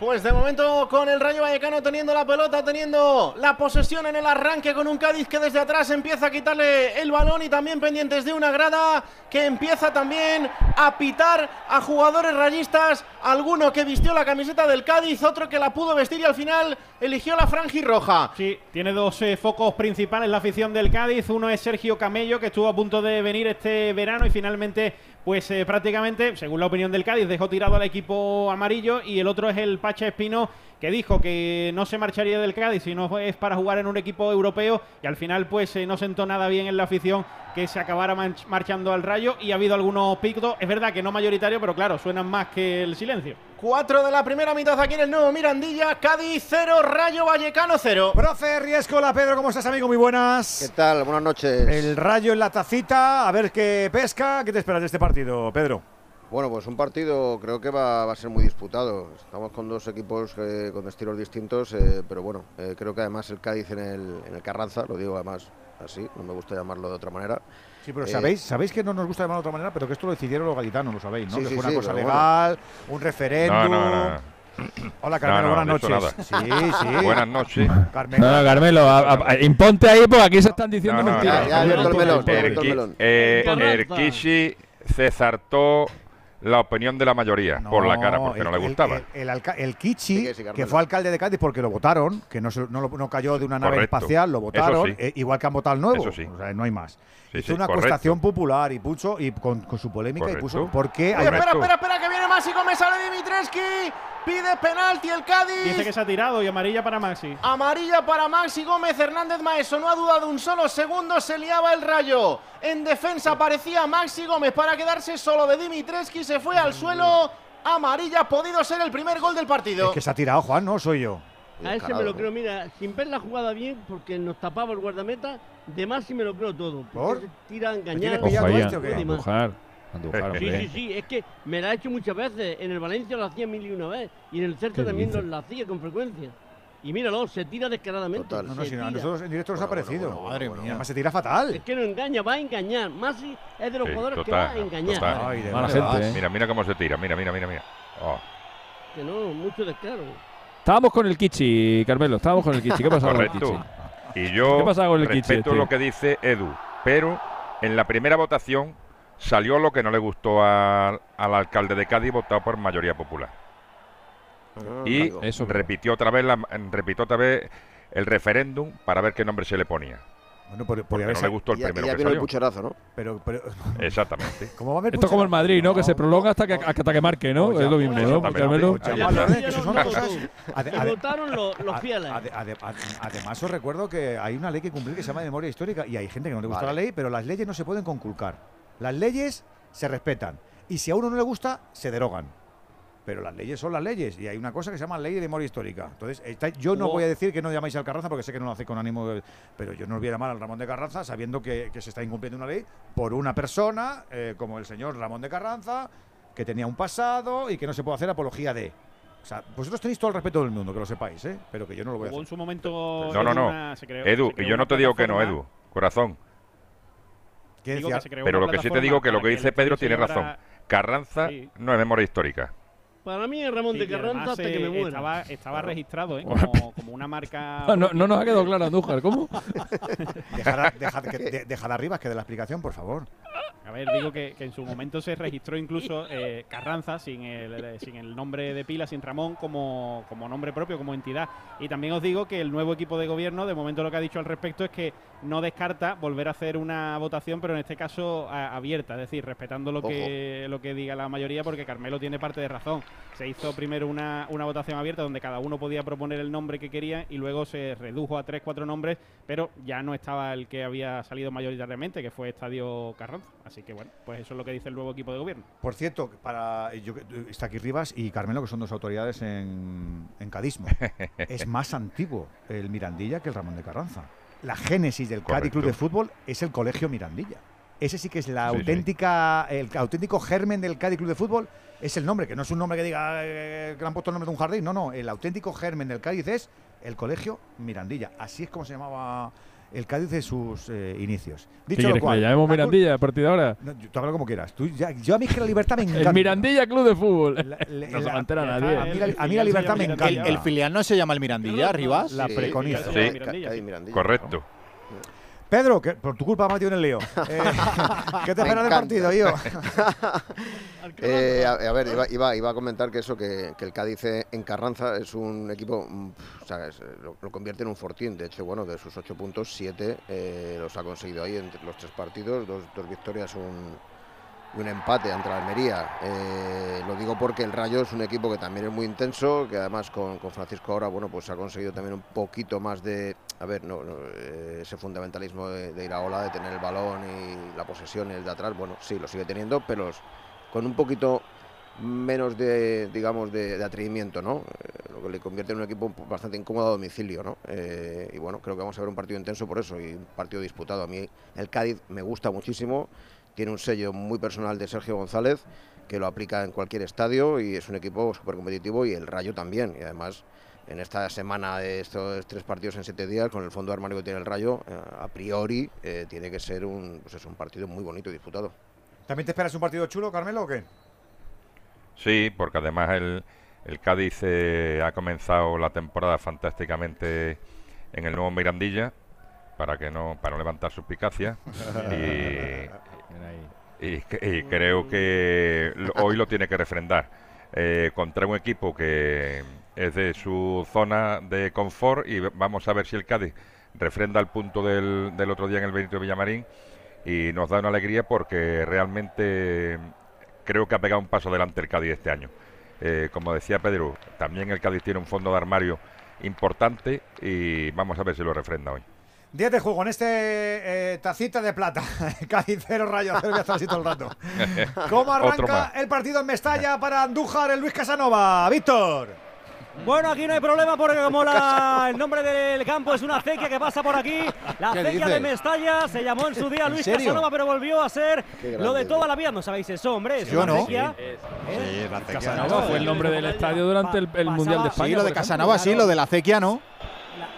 Pues de momento con el Rayo Vallecano teniendo la pelota, teniendo la posesión en el arranque con un Cádiz que desde atrás empieza a quitarle el balón y también pendientes de una grada que empieza también a pitar a jugadores rayistas, alguno que vistió la camiseta del Cádiz, otro que la pudo vestir y al final eligió la franja y roja. Sí, tiene dos eh, focos principales la afición del Cádiz. Uno es Sergio Camello, que estuvo a punto de venir este verano y finalmente, pues eh, prácticamente, según la opinión del Cádiz, dejó tirado al equipo amarillo. Y el otro es el Pacha Espino, que dijo que no se marcharía del Cádiz, sino es para jugar en un equipo europeo. Y al final, pues eh, no sentó nada bien en la afición que se acabara marchando al Rayo. Y ha habido algunos picos, es verdad que no mayoritario, pero claro, suenan más que el silencio. 4 de la primera mitad aquí en el nuevo Mirandilla, Cádiz 0, Rayo Vallecano 0. Profe Riescola, Pedro, ¿cómo estás, amigo? Muy buenas. ¿Qué tal? Buenas noches. El Rayo en la tacita, a ver qué pesca. ¿Qué te esperas de este partido, Pedro? Bueno, pues un partido creo que va, va a ser muy disputado. Estamos con dos equipos eh, con estilos distintos, eh, pero bueno, eh, creo que además el Cádiz en el, en el Carranza, lo digo además así, no me gusta llamarlo de otra manera. Sí, pero Eh, sabéis, sabéis que no nos gusta llamarlo de otra manera, pero que esto lo decidieron los gaditanos, lo sabéis, ¿no? Sí, que sí, fue una sí, cosa legal, un referéndum. No, no, no. Hola, Carmelo, No, no, buenas noches. nada. Sí, sí. Buenas noches. Carmelo. No, no, Carmelo, a- a- imponte ahí porque aquí se están diciendo No, no, mentiras. no. Ya, ya, el melón, el eh, Carranza. La opinión de la mayoría por la cara, porque no le gustaba. El, el, Kichi, Sí, que sí, que Carmelo. fue alcalde de Cádiz porque lo votaron, que no, se- no, lo- no cayó de una nave Correcto. espacial, lo votaron, sí. eh, igual que han votado al nuevo. Eso sí. O sea, no hay más. Sí, Hizo sí, una correcto. acusación popular y puso, y con, con su polémica, y puso, Correcto. ¿por qué? Oye, espera, espera, espera, que viene Gómez, sale Dimitreski, pide penalti el Cádiz. Dice que se ha tirado y amarilla para Maxi. Amarilla para Maxi Gómez, Hernández Maeso no ha dudado un solo segundo, se liaba el rayo. En defensa aparecía Maxi Gómez para quedarse solo de Dimitreski, se fue al suelo. Amarilla ha podido ser el primer gol del partido. Es que se ha tirado, Juan, no soy yo. A ese me lo creo, mira, sin ver la jugada bien, porque nos tapaba el guardameta, de más sí me lo creo todo. ¿Por? Tira a engañar. tienes pillado este o qué? Sí, sí, sí, es que me la ha hecho muchas veces. En el Valencia lo hacía mil y una vez. Y en el Celta ¿Qué también lo, dices? lo hacía con frecuencia. Y míralo, se tira descaradamente. No, no, se si no, a nosotros en directo nos ha parecido. Madre mía, además se tira fatal. Es que no engaña, va a engañar. Masi es de los Sí, jugadores que va a total, engañar. total. Ay, de Mala verdad. gente, ¿eh? Mira, mira cómo se tira, mira, mira, mira, mira. Oh, Que no, mucho descaro. Estábamos con el Kichi, Carmelo, estábamos con el Kichi. ¿Qué pasa con el. Kichi? Y yo ¿Qué pasa con el Kichi respeto este? lo que dice Edu, pero en la primera votación salió lo que no le gustó al, al alcalde de Cádiz, votado por mayoría popular. y claro. Eso, repitió otra vez la, repitió otra vez el referéndum para ver qué nombre se le ponía. Bueno, por- Porque podría no le gustó el Y ya, y primero ya que vino el salió. pucherazo, ¿no? Pero, pero, Exactamente. ¿cómo va a haber Esto es como el? Madrid, ¿no? Que se prolonga hasta que, hasta que marque, ¿no? Pues ya, es lo mismo, ¿no? votaron los, fieles. ade- ade- ade- Además, os recuerdo que hay una ley que cumplir que se llama memoria histórica y hay gente que no le gusta Vale. la ley, pero las leyes no se pueden conculcar. Las leyes se respetan y si a uno no le gusta, se derogan. Pero las leyes son las leyes y hay una cosa que se llama ley de memoria histórica. Entonces, está- yo no voy a decir que no llamáis al Carranza porque sé que no lo hace con ánimo, de- pero yo no os voy a llamar al Ramón de Carranza sabiendo que, que se está incumpliendo una ley por una persona eh, como el señor Ramón de Carranza que tenía un pasado y que no se puede hacer apología de. O sea, vosotros tenéis todo el respeto del mundo, que lo sepáis, ¿eh? Pero que yo no lo voy a en su momento. No, no, no. una- se creó- Edu, yo no te digo que no, Edu, corazón. ¿Qué Digo decía? que se creó Pero lo que sí te digo que lo que dice Pedro tiene razón. Carranza Sí. no es memoria histórica. Para mí es Ramón Sí, de Carranza hasta que eh, me muera. Estaba, estaba registrado, ¿eh? Como, como una marca. No, no nos ha quedado claro, Andújar, ¿cómo? Dejad, dejad que- de- dejad arriba, que de la explicación, por favor. A ver, digo que, que en su momento se registró incluso eh, Carranza sin el, el- sin el nombre de pila, sin Ramón, como, como nombre propio, como entidad. Y también os digo que el nuevo equipo de gobierno, de momento lo que ha dicho al respecto es que no descarta volver a hacer una votación, pero en este caso a- abierta, es decir, respetando lo que, lo que diga la mayoría, porque Carmelo tiene parte de razón. Se hizo primero una, una votación abierta donde cada uno podía proponer el nombre que quería y luego se redujo a tres, cuatro nombres, pero ya no estaba el que había salido mayoritariamente, que fue Estadio Carranza. Así que bueno, pues eso es lo que dice el nuevo equipo de gobierno. Por cierto, para yo, está aquí Rivas y Carmelo, que son dos autoridades en, en cadismo. es más antiguo el Mirandilla que el Ramón de Carranza. La génesis del Cádiz Club de Fútbol es el Colegio Mirandilla. Ese sí que es la Sí, sí. auténtica, el auténtico germen del Cádiz Club de Fútbol. Es el nombre, que no es un nombre que diga eh, que le han puesto el nombre de un jardín. No, no. El auténtico germen del Cádiz es el Colegio Mirandilla. Así es como se llamaba el Cádiz de sus eh, inicios. ¿Qué Dicho lo quieres, que cual, le llamemos cul- Mirandilla a partir de ahora? no, yo- tú háblalo como quieras. Tú, ya- yo a mí es que la libertad me encanta. El Mirandilla Club de Fútbol. no se la- a nadie. a mí la- a mí la libertad me encanta. El, el filial no se llama el Mirandilla, Rivas. La Sí, preconizo. sí. Correcto. Pedro, que por tu culpa me has metido en el lío. Eh, ¿Qué te espera del partido, yo? Eh, a, a ver, iba, iba, iba a comentar que eso, que, que el Cádiz en Carranza es un equipo, mm, pf, o sea, es, eh, lo, lo convierte en un fortín. De hecho, bueno, de sus ocho puntos, siete eh, los ha conseguido ahí entre los tres partidos, dos, dos victorias, un, un empate ante la Almería. Eh, lo digo porque el Rayo es un equipo que también es muy intenso, que además con, Francisco ahora, bueno, pues ha conseguido también un poquito más de, a ver, no, eh, ese fundamentalismo de, de ir a ola, de tener el balón y la posesión y el de atrás, bueno, sí, lo sigue teniendo, pero con un poquito menos de, digamos, de, de atrevimiento, ¿no? Eh, lo que le convierte en un equipo bastante incómodo a domicilio, ¿no? Y bueno, creo que vamos a ver un partido intenso por eso y un partido disputado. A mí el Cádiz me gusta muchísimo, tiene un sello muy personal de Sergio González que lo aplica en cualquier estadio y es un equipo súper competitivo y el Rayo también. Y además, en esta semana de estos tres partidos en siete días, con el fondo armario que tiene el Rayo, eh, a priori eh, tiene que ser un, pues eso, un partido muy bonito y disputado. ¿También te esperas un partido chulo, Carmelo, o qué? Sí, porque además el, el Cádiz eh, ha comenzado la temporada fantásticamente en el nuevo Mirandilla para que no para no levantar suspicacia y, y, y creo que hoy lo tiene que refrendar eh, contra un equipo que es de su zona de confort y vamos a ver si el Cádiz refrenda el punto del, del otro día en el Benito Villamarín y nos da una alegría porque realmente creo que ha pegado un paso adelante el Cádiz este año. Eh, como decía Pedro, también el Cádiz tiene un fondo de armario importante y vamos a ver si lo refrenda hoy. 10 de juego en este eh, tacita de plata. Cádiz Rayo cero, voy a estar así todo el rato. ¿Cómo arranca el partido en Mestalla para Andújar, el Luis Casanova? Víctor. Bueno, aquí no hay problema porque como la- el nombre del campo es una acequia que pasa por aquí, la ¿Qué acequia de? Mestalla se llamó en su día ¿En Luis serio? Casanova, pero volvió a ser lo de toda la vida. No sabéis eso, hombre, es Yo una no. acequia. Sí, la acequia. Casanova fue el nombre del estadio durante el, el Mundial de España. Sí, lo de. Casanova sí, lo de la acequia no.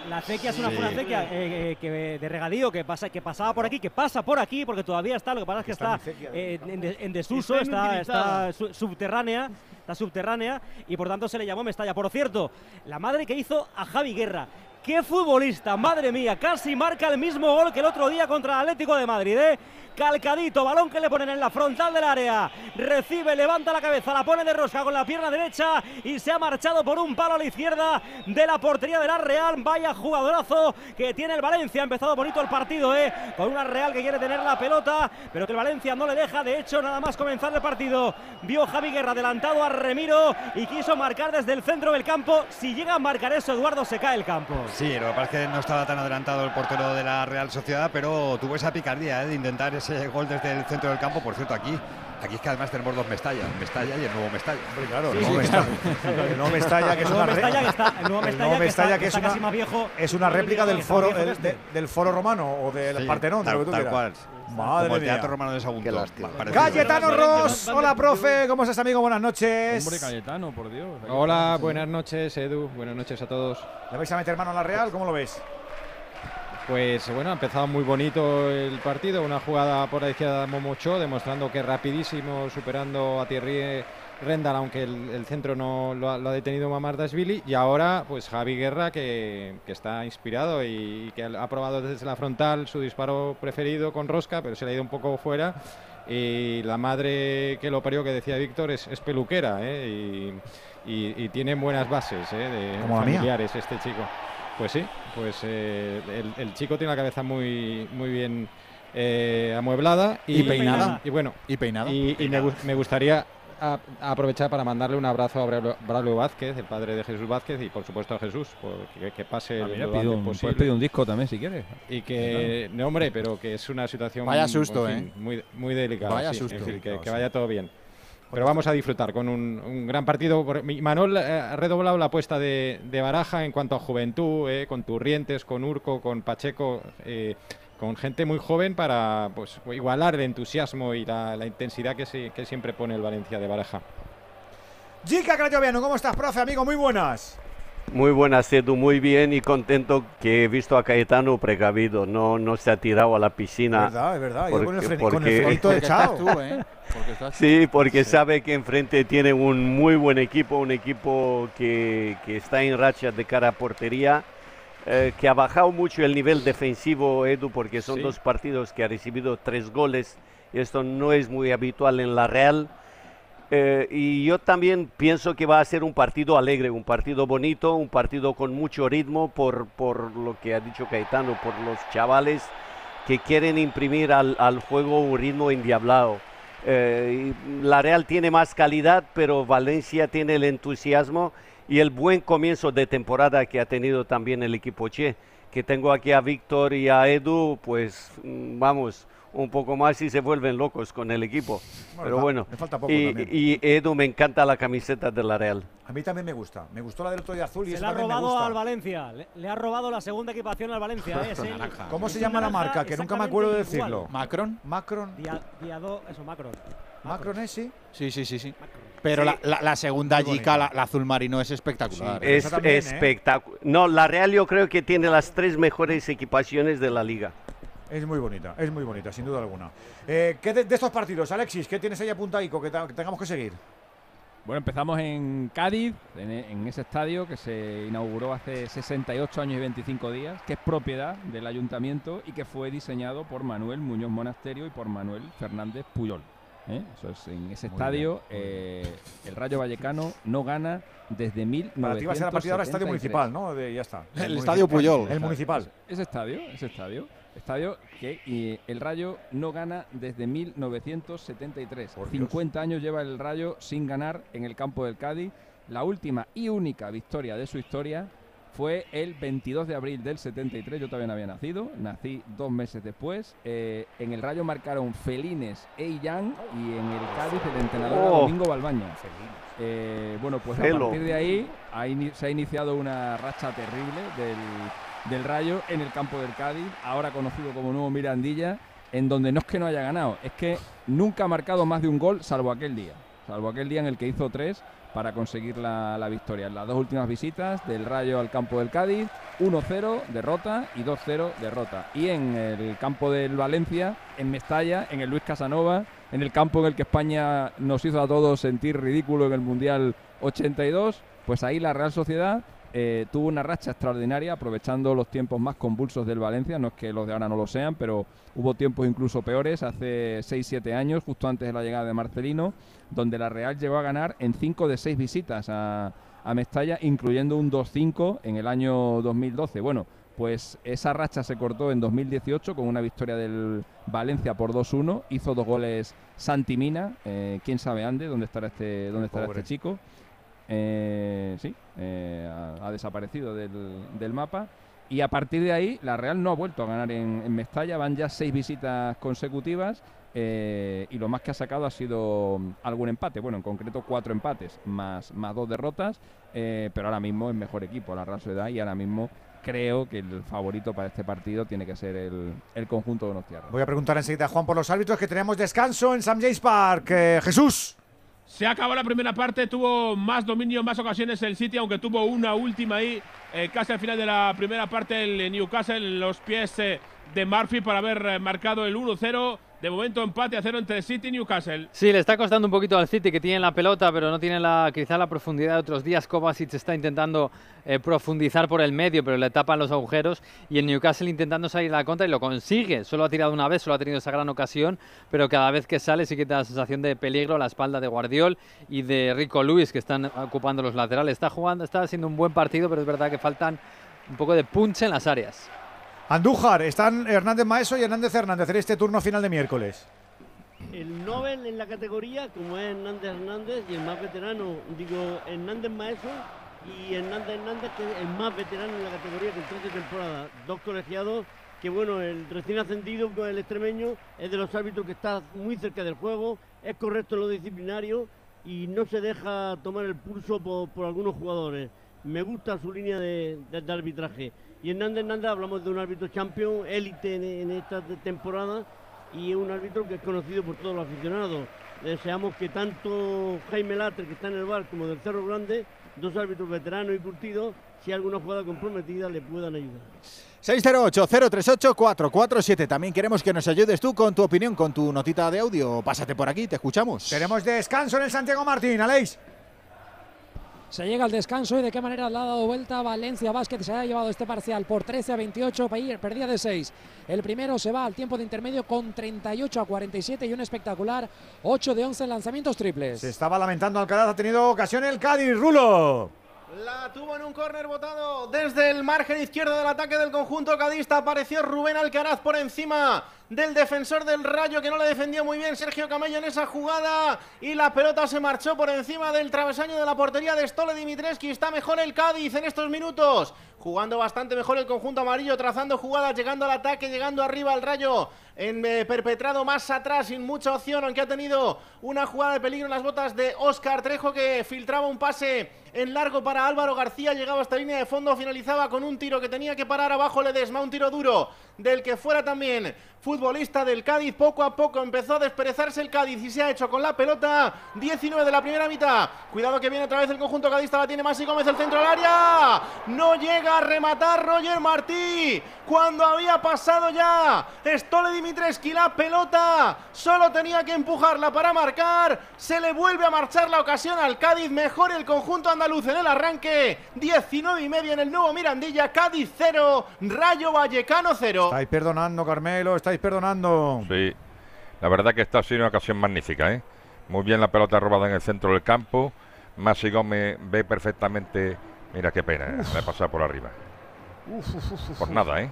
La, acequia es una, una acequia eh, eh, que, de regadío que pasa que pasaba por aquí, que pasa por aquí, porque todavía está, lo que pasa es que está, eh, en, de- en desuso, Está subterránea, está subterránea y por tanto se le llamó Mestalla. Por cierto, la madre que hizo a Javi Guerra. ¡Qué futbolista! Madre mía, casi marca el mismo gol que el otro día contra el Atlético de Madrid, ¿eh? Calcadito, balón que le ponen en la frontal del área. Recibe, levanta la cabeza, la pone de rosca con la pierna derecha y se ha marchado por un palo a la izquierda de la portería de la Real. Vaya jugadorazo que tiene el Valencia. Ha empezado bonito el partido, ¿eh? Con una Real que quiere tener la pelota, pero que el Valencia no le deja. De hecho, nada más comenzar el partido, vio Javi Guerra adelantado a Remiro y quiso marcar desde el centro del campo. Si llega a marcar eso, Eduardo, se cae el campo. Sí, lo que que no estaba tan adelantado el portero de la Real Sociedad, pero tuvo esa picardía ¿eh? de intentar ese gol desde el centro del campo. Por cierto, aquí, aquí es que además tenemos dos Mestalla, Mestalla y el nuevo Mestalla. claro, Sí, el sí, nuevo claro. Mestalla. El nuevo Mestalla, que es una está- el nuevo Mestalla que está- Mestalla que está una- casi más viejo. Es una réplica del foro, el- este. de- del foro romano o del Sí, Partenón, de tal- lo que tú tal cual. Madre Como el mía. Teatro Romano de Sagunto. Qué lástima. Parecido. Cayetano Ross, hola profe, ¿cómo estás amigo? Buenas noches. Hombre, Cayetano, por Dios. Hola, buenas noches, Edu. Buenas noches a todos. ¿Le vais a meter mano a la Real? ¿Cómo lo ves? Pues bueno, ha empezado muy bonito el partido. Una jugada por la izquierda de Momocho, demostrando que rapidísimo, superando a Thierry Rendal, aunque el, el centro no lo ha, lo ha detenido Mamardashvili. Y ahora, pues Javi Guerra, que, que está inspirado y, que ha probado desde la frontal su disparo preferido con Rosca, pero se le ha ido un poco fuera. Y la madre que lo parió, que decía Víctor, es, es peluquera ¿eh? y, y- y tiene buenas bases ¿eh? de Como familiares este chico. Pues sí, pues eh, el, el chico tiene la cabeza muy, muy bien eh, amueblada Y peinada. Y bueno, Y peinada. y, y me, gus- me gustaría a- aprovechar para mandarle un abrazo a Braulio- Vázquez, el padre de Jesús Vázquez, y por supuesto a Jesús, porque que pase Ah, mira, lo pide antes un- posible. puedes pedir un disco también si quieres. Y que, no hombre, pero que es una situación Vaya en susto, fin, ¿eh? muy, muy delicada. Vaya sí, susto. es decir, que, que vaya todo bien. Pero vamos a disfrutar con un, gran partido. Manuel eh, ha redoblado la apuesta de, Baraja en cuanto a juventud, eh, con Turrientes, con Urco, con Pacheco, eh, con gente muy joven para pues, igualar el entusiasmo y la, intensidad que siempre pone el Valencia de Baraja. Jica Crayoviano, ¿cómo estás, profe, amigo? Muy buenas. Muy buenas, Edu, muy bien y contento que he visto a Caetano precavido, no, no se ha tirado a la piscina. Es verdad, es verdad. Con el, Porque- con el porque- frenito echado. tú, ¿eh? Porque estás tú. Sí, porque sabe que enfrente tiene un muy buen equipo, un equipo que, que está en racha de cara a portería, eh, que ha bajado mucho el nivel defensivo, Edu, porque son Sí. dos partidos que ha recibido tres goles, y esto no es muy habitual en la Real. Eh, y yo también pienso que va a ser un partido alegre, un partido bonito, un partido con mucho ritmo por, por lo que ha dicho Caetano, por los chavales que quieren imprimir al, al juego un ritmo endiablado. Eh, la Real tiene más calidad, pero Valencia tiene el entusiasmo y el buen comienzo de temporada que ha tenido también el equipo Che. Que tengo aquí a Víctor y a Edu, pues mm, vamos, un poco más y se vuelven locos con el equipo. Bueno, pero bueno, le falta poco y, también. y Edu me encanta la camiseta de la Real. A mí también me gusta. Me gustó la del otro de azul y Se le ha me robado gusta. al Valencia. Le, le ha robado la segunda equipación al Valencia. ¿eh? Es el- ¿Cómo se llama la marca? Que nunca me acuerdo de decirlo. igual. ¿Macron? Macron. Dia- Diado, eso, Macron. Macron es, sí. Sí, sí, sí, sí. Pero Sí. la, la- la segunda bonita. la, la azul marino, es espectacular. Pero Es ¿eh? espectacular. No, la Real yo creo que tiene las tres mejores equipaciones de la liga. Es muy bonita, es muy bonita, sin duda alguna. Eh, ¿Qué de, de estos partidos, Alexis? ¿Qué tienes ahí apuntadico que, tengamos que seguir? Bueno, empezamos en Cádiz, en, en ese estadio que se inauguró hace 68 años y 25 días, que es propiedad del ayuntamiento y que fue diseñado por Manuel Muñoz Monasterio y por Manuel Fernández Puyol. ¿eh? Eso es, en ese Muy estadio eh, el Rayo Vallecano no gana desde 1973. Para ti va a ser a partir de ahora estadio municipal, ¿no? De- ya está. El munici- estadio Puyol. El municipal. Ese estadio, ese estadio, estadio que y el Rayo no gana desde 1973. Por Dios. 50 años lleva el Rayo sin ganar en el campo del Cádiz. La última y única victoria de su historia fue el 22 de abril del 73. Yo no había nacido, nací dos meses después. Eh, en el Rayo marcaron Felines e Illán y en el Cádiz el entrenador Oh. Domingo Balbaña. Eh, bueno, pues a partir de ahí se ha iniciado una racha terrible del, del Rayo en el campo del Cádiz, ahora conocido como Nuevo Mirandilla, en donde no es que no haya ganado, es que nunca ha marcado más de un gol, salvo aquel día. Salvo aquel día en el que hizo tres para conseguir la, la victoria. Las dos últimas visitas del Rayo al campo del Cádiz, 1-0 derrota y 2-0 derrota. Y en el campo del Valencia, en Mestalla, en el Luis Casanova, en el campo en el que España nos hizo a todos sentir ridículo en el Mundial 82, pues ahí la Real Sociedad eh, tuvo una racha extraordinaria aprovechando los tiempos más convulsos del Valencia, no es que los de ahora no lo sean, pero hubo tiempos incluso peores, hace 6-7 años, justo antes de la llegada de Marcelino, donde la Real llegó a ganar en 5 de 6 visitas a, a Mestalla, incluyendo un 2-5 en el año 2012. Bueno, pues esa racha se cortó en 2018 con una victoria del Valencia por 2-1. Hizo dos goles Santi Mina. eh, quién sabe Ande dónde estará este, dónde estará Pobre. este chico. Eh, sí, eh, ha, ha desaparecido del, del mapa. Y a partir de ahí, la Real no ha vuelto a ganar en, en Mestalla. Van ya seis visitas consecutivas. eh, y lo más que ha sacado ha sido mm, algún empate. Bueno, en concreto cuatro empates más, más dos derrotas. eh, pero ahora mismo es mejor equipo la Real Sociedad. Y ahora mismo creo que el favorito para este partido tiene que ser el, el conjunto de Donostiarra. Voy a preguntar enseguida a Juan por los árbitros que tenemos descanso en Sam James Park. Eh, Jesús. Se acabó la primera parte, tuvo más dominio, más ocasiones el City, aunque tuvo una última ahí, eh, casi al final de la primera parte, el Newcastle los pies eh, de Murphy para haber eh, marcado el 1-0. De momento empate a cero entre City y Newcastle. Sí, le está costando un poquito al City que tiene la pelota, pero no tiene la, quizá la profundidad de otros días. Kovacic está intentando eh, profundizar por el medio, pero le tapan los agujeros. Y el Newcastle intentando salir a la contra y lo consigue. Solo ha tirado una vez, solo ha tenido esa gran ocasión, pero cada vez que sale sí que da la sensación de peligro a la espalda de Guardiol y de Rico Luis, que están ocupando los laterales. Está jugando, está haciendo un buen partido, pero es verdad que faltan un poco de punch en las áreas. Andújar, están Hernández Maeso y Hernández Hernández en este turno final de miércoles. El Nobel en la categoría, como es Hernández Hernández, y el más veterano, digo, Hernández Maeso y Hernández Hernández, que es el más veterano en la categoría con 13 temporadas. Dos colegiados que, bueno, el recién ascendido con el extremeño es de los árbitros que está muy cerca del juego, es correcto en lo disciplinario y no se deja tomar el pulso por, algunos jugadores. Me gusta su línea de arbitraje. Y Hernández Hernández hablamos de un árbitro champion, élite en, esta temporada y es un árbitro que es conocido por todos los aficionados. Deseamos que tanto Jaime Latre, que está en el bar, como del Cerro Grande, dos árbitros veteranos y curtidos, si hay alguna jugada comprometida, le puedan ayudar. 608-038-447. También queremos que nos ayudes tú con tu opinión, con tu notita de audio. Pásate por aquí, te escuchamos. Tenemos descanso en el Santiago Martín, Aleix. Se llega al descanso y de qué manera le ha dado vuelta Valencia Basket. Se ha llevado este parcial por 13 a 28, perdía de 6. El primero se va al tiempo de intermedio con 38 a 47 y un espectacular 8 de 11 lanzamientos triples. Se estaba lamentando Alcaraz, ha tenido ocasión el Cádiz, Rulo. La tuvo en un córner botado desde el margen izquierdo del ataque del conjunto cadista. Apareció Rubén Alcaraz por encima del defensor del Rayo que no le defendió muy bien Sergio Camello en esa jugada y la pelota se marchó por encima del travesaño de la portería de Stole Dimitrescu. Está mejor el Cádiz en estos minutos, jugando bastante mejor el conjunto amarillo, trazando jugadas, llegando al ataque, llegando arriba al Rayo, eh, perpetrado más atrás sin mucha opción, aunque ha tenido una jugada de peligro en las botas de Oscar Trejo que filtraba un pase en largo para Álvaro García, llegaba hasta línea de fondo, finalizaba con un tiro que tenía que parar abajo Ledesma, un tiro duro del que fuera también futbolista del Cádiz. Poco a poco empezó a desperezarse el Cádiz y se ha hecho con la pelota 19 de la primera mitad. Cuidado que viene otra vez el conjunto cadista, la tiene Masi Gómez, el centro del área. No llega a rematar Roger Martí cuando había pasado ya Stole Dimitreski la pelota. Solo tenía que empujarla para marcar. Se le vuelve a marchar la ocasión al Cádiz. Mejor el conjunto andaluz en el arranque. 19 y media en el nuevo Mirandilla. Cádiz 0, Rayo Vallecano 0. Estáis perdonando, Carmelo, estáis perdonando. Sí, la verdad que esta ha sido una ocasión magnífica, ¿eh? Muy bien la pelota robada en el centro del campo. Masi Gómez ve perfectamente. Mira qué pena, ¿eh? le pasado por arriba. por nada, ¿eh?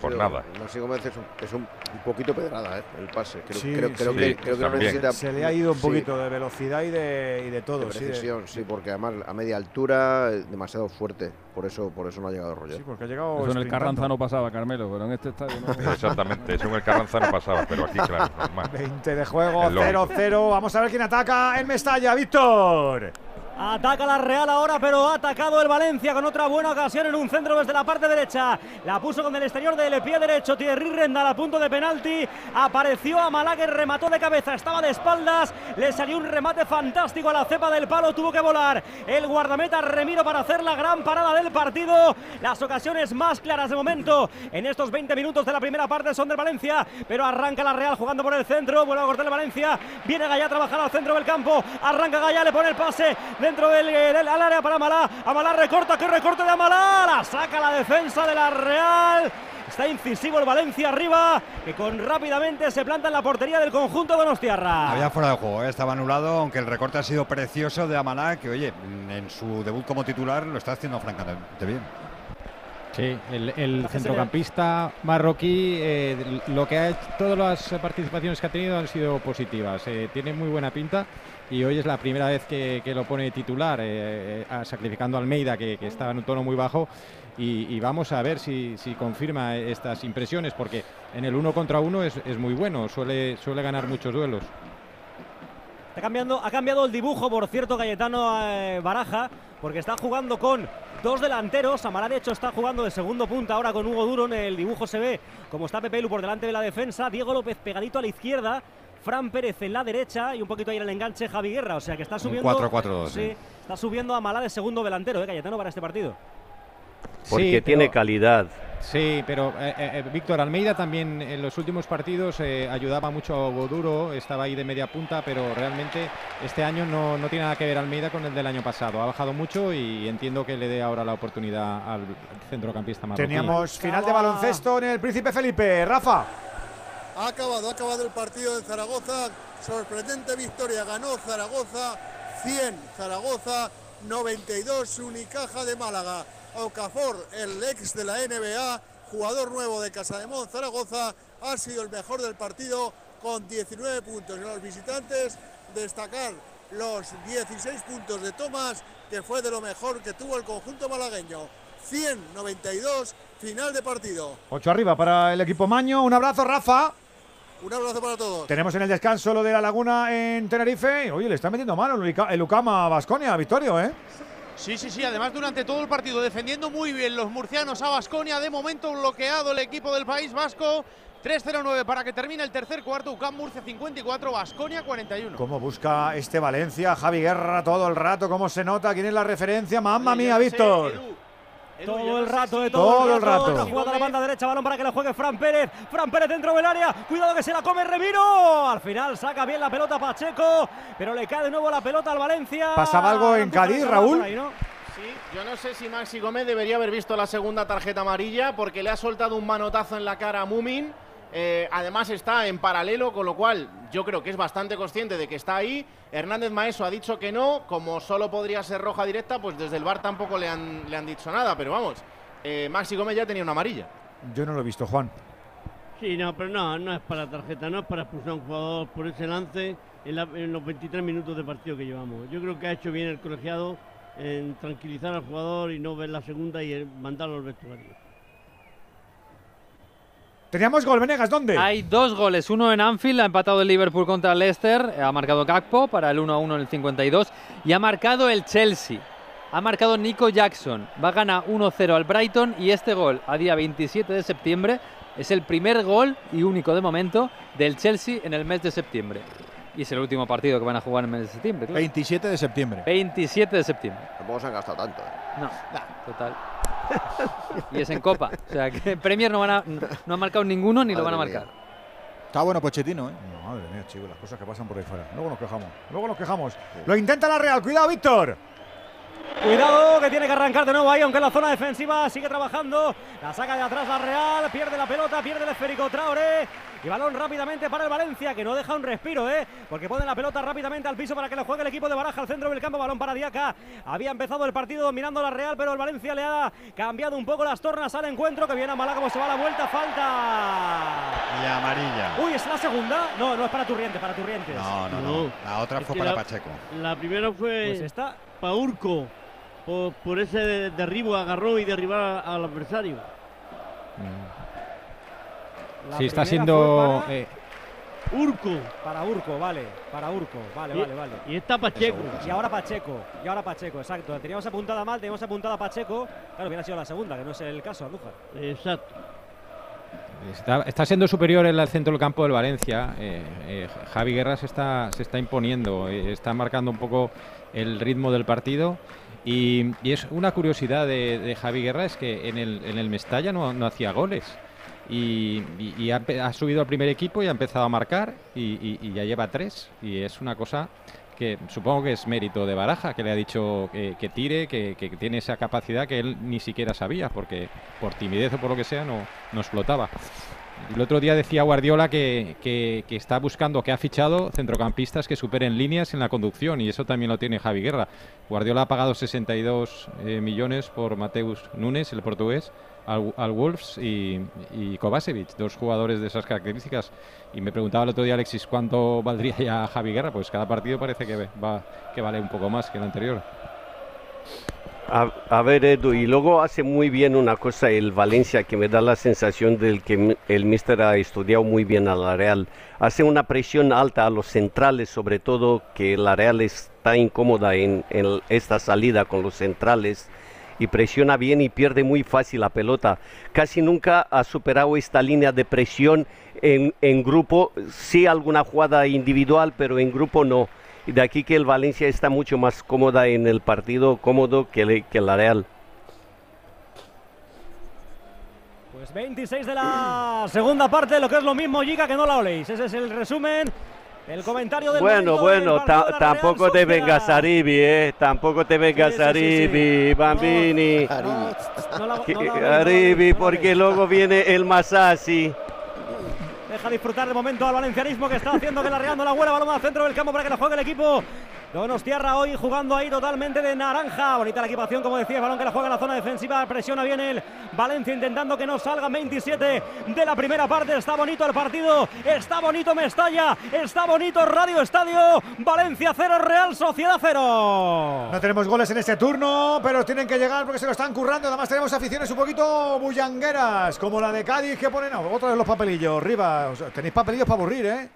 Por nada. Masi Gómez es, un, poquito pedrada, ¿eh? El pase. Creo, sí, creo, creo que, creo que necesita... Se le ha ido un poquito de velocidad y de, y de todo. De precisión, sí, porque además a media altura, demasiado fuerte. Por eso, por eso no ha llegado Roger. Sí, porque ha llegado. Eso en el Carranza no pasaba, Carmelo, pero en este estadio no. Exactamente, eso en el Carranza no pasaba, pero aquí, claro, normal. 20 de juego, 0-0. Vamos a ver quién ataca el Mestalla, Víctor. Ataca la Real ahora, pero ha atacado el Valencia con otra buena ocasión en un centro desde la parte derecha. La puso con el exterior del pie derecho. Thierry Rendal a punto de penalti. Apareció a Malaga y remató de cabeza. Estaba de espaldas. Le salió un remate fantástico a la cepa del palo. Tuvo que volar el guardameta Remiro para hacer la gran parada del partido. Las ocasiones más claras de momento en estos 20 minutos de la primera parte son del Valencia. Pero arranca la Real jugando por el centro. Vuelve a cortar el Valencia. Viene Gallá a trabajar al centro del campo. Arranca Gallá, le pone el pase dentro del, del área para Amalá. Amalá recorta, que recorte de Amalá. La saca la defensa de la Real. Está incisivo el Valencia arriba, que con rápidamente se planta en la portería del conjunto de Donostiarra. Había fuera de juego, ¿eh? estaba anulado, aunque el recorte ha sido precioso de Amalá, que oye, en su debut como titular lo está haciendo francamente bien. Sí, el, centrocampista marroquí, eh, lo que ha hecho, todas las participaciones que ha tenido han sido positivas. Eh, tiene muy buena pinta y hoy es la primera vez que, lo pone titular, eh, eh, sacrificando a Almeida, que, estaba en un tono muy bajo. Y, vamos a ver si, confirma estas impresiones, porque en el uno contra uno es, muy bueno, suele, suele ganar muchos duelos. Está cambiando, ha cambiado el dibujo, por cierto, Cayetano eh, Baraja, porque está jugando con dos delanteros. Amara, de hecho, está jugando de segundo punta ahora con Hugo Duro. En el dibujo se ve como está Pepe Lu por delante de la defensa. Diego López pegadito a la izquierda. Fran Pérez en la derecha y un poquito ahí en el enganche Javi Guerra. O sea que está subiendo. 4-4-2. Sí, está subiendo a Malá de segundo delantero, ¿eh, Cayetano, para este partido. Porque tiene calidad. Sí, pero eh, eh, Víctor Almeida también en los últimos partidos eh, ayudaba mucho a Goduro, estaba ahí de media punta, pero realmente este año no, no tiene nada que ver Almeida con el del año pasado. Ha bajado mucho y entiendo que le dé ahora la oportunidad al centrocampista marroquí. Teníamos final de baloncesto en el Príncipe Felipe. Rafa. Ha acabado, ha acabado el partido de Zaragoza. Sorprendente victoria. Ganó Zaragoza 100. Zaragoza 92. Unicaja de Málaga. Okafor, el ex de la NBA, jugador nuevo de Casademón Zaragoza, ha sido el mejor del partido con 19 puntos. Y los visitantes destacar los 16 puntos de Tomás, que fue de lo mejor que tuvo el conjunto malagueño. 100-92, final de partido. 8 arriba para el equipo Maño. Un abrazo, Rafa. Un abrazo para todos. Tenemos en el descanso lo de la Laguna en Tenerife. Oye, le está metiendo mano el a Basconia, Victorio, ¿eh? Sí, sí, sí. Además, durante todo el partido defendiendo muy bien los murcianos a Basconia. De momento bloqueado el equipo del País Vasco. 3-0-9 para que termine el tercer cuarto. UCAM Murcia 54, Basconia 41. Cómo busca este Valencia, Javi Guerra todo el rato, cómo se nota, quién es la referencia, mamma mía, Víctor. Todo el rato, de Todo todo, el rato. Otra jugada a la banda derecha, balón para que la juegue Fran Pérez. Fran Pérez dentro del área. Cuidado que se la come Remiro. Al final saca bien la pelota Pacheco, pero le cae de nuevo la pelota al Valencia. ¿Pasaba algo en Cádiz, Raúl? por ahí, ¿no? Sí, yo no sé si Maxi Gómez debería haber visto la segunda tarjeta amarilla porque le ha soltado un manotazo en la cara a Mumin. Eh, además está en paralelo, con lo cual yo creo que es bastante consciente de que está ahí. Hernández Maeso ha dicho que no, como solo podría ser roja directa, pues desde el bar tampoco le han, le han dicho nada, pero vamos, eh, Maxi Gómez ya tenía una amarilla. Yo no lo he visto, Juan. Sí, no, pero no, no es para tarjeta, no es para expulsar a un jugador por ese lance en, la- en los 23 minutos de partido que llevamos. Yo creo que ha hecho bien el colegiado en tranquilizar al jugador y no ver la segunda y eh, mandarlo al vestuario. Teníamos gol, Venegas, ¿dónde? Hay dos goles, uno en Anfield, ha empatado el Liverpool contra el Leicester, ha marcado Gakpo para el 1-1 en el 52 y ha marcado el Chelsea. Ha marcado Nico Jackson, va a ganar 1-0 al Brighton y este gol a día 27 de septiembre es el primer gol y único de momento del Chelsea en el mes de septiembre. Y es el último partido que van a jugar en el mes de septiembre. claro. 27 de septiembre. 27 de septiembre. Tampoco se han gastado tanto. ¿eh? No, total. y es en Copa. O sea que en Premier no, van a, no, han marcado ninguno ni lo van a marcar. Está bueno Pochettino, ¿eh? Madre mía, chicos, las cosas que pasan por ahí fuera. Luego nos quejamos, luego nos quejamos. Lo intenta la Real, cuidado, Víctor. Cuidado que tiene que arrancar de nuevo ahí, aunque en la zona defensiva sigue trabajando. La saca de atrás la Real, pierde la pelota, pierde el esférico Traoré. Y balón rápidamente para el Valencia, que no deja un respiro, ¿eh? Porque pone la pelota rápidamente al piso para que lo juegue el equipo de Baraja al centro del campo. Balón para Diaca. Había empezado el partido dominando la Real, pero el Valencia le ha cambiado un poco las tornas al encuentro. Que viene a Málaga, como se va la vuelta. Falta. Y amarilla. Uy, es la segunda. No, no es para Turrientes, para Turrientes. No, no, no. La otra Es fue para la- Pacheco. La primera fue Pues está. Paurco por, por ese de- derribo, agarró y derribar al adversario. La Sí, está siendo. eh, Urco. Para Urco, vale. Para Urco, vale, Y- vale, vale. y está Pacheco. Y ahora Pacheco, y ahora Pacheco, exacto. La Teníamos apuntada mal, teníamos apuntada Pacheco. Claro, hubiera sido la segunda, que no es el caso, Andújar. Exacto. Está, está siendo superior en el centro del campo del Valencia. eh, eh, Javi Guerra se está, se está imponiendo, eh, está marcando un poco el ritmo del partido. Y, y es una curiosidad de, de Javi Guerra es que en el, en el Mestalla no, no hacía goles. Y, y- ha, ha subido al primer equipo y ha empezado a marcar y- y ya lleva tres. Y es una cosa que supongo que es mérito de Baraja, que le ha dicho que, que tire, que, que tiene esa capacidad que él ni siquiera sabía, porque por timidez o por lo que sea no, no explotaba. El otro día decía Guardiola que, que- que está buscando, que ha fichado centrocampistas que superen líneas en la conducción y eso también lo tiene Javi Guerra. Guardiola ha pagado 62 eh, millones por Mateus Nunes, el portugués, al, al Wolves y, y Kovacevic, dos jugadores de esas características. Y me preguntaba el otro día Alexis cuánto valdría ya Javi Guerra, pues cada partido parece que, va, que vale un poco más que el anterior. A, a ver, Edu, y luego hace muy bien una cosa el Valencia que me da la sensación del que el míster ha estudiado muy bien a la Real. Hace una presión alta a los centrales, sobre todo que la Real está incómoda en, en esta salida con los centrales y presiona bien y pierde muy fácil la pelota. Casi nunca ha superado esta línea de presión en, en grupo, sí alguna jugada individual, pero en grupo no. De aquí que el Valencia está mucho más cómoda en el partido, cómodo que, que la Real. Pues 26 de la segunda parte, lo que es lo mismo, Giga, que no la oléis. Ese es el resumen. El comentario del Bueno, bueno, tampoco te vengas Aribi, ¿eh? Tampoco te vengas Sí, sí, sí, Aribi, Bambini. No Aribi, porque luego viene el Masasi. Deja disfrutar de momento al valencianismo que está haciendo que la Real no la vuela. Balón al centro del campo para que la juegue el equipo. Donostiarra hoy jugando ahí totalmente de naranja. Bonita la equipación, como decía, balón que la juega en la zona defensiva. Presiona bien el Valencia intentando que no salga 27 de la primera parte. Está bonito el partido. Está bonito Mestalla. Está bonito Radio Estadio. Valencia 0, Real Sociedad 0. No tenemos goles en este turno, pero tienen que llegar porque se lo están currando. Además tenemos aficiones un poquito bullangueras, como la de Cádiz que ponen no, otra de los papelillos. Riva, o sea, tenéis papelillos para aburrir, ¿eh?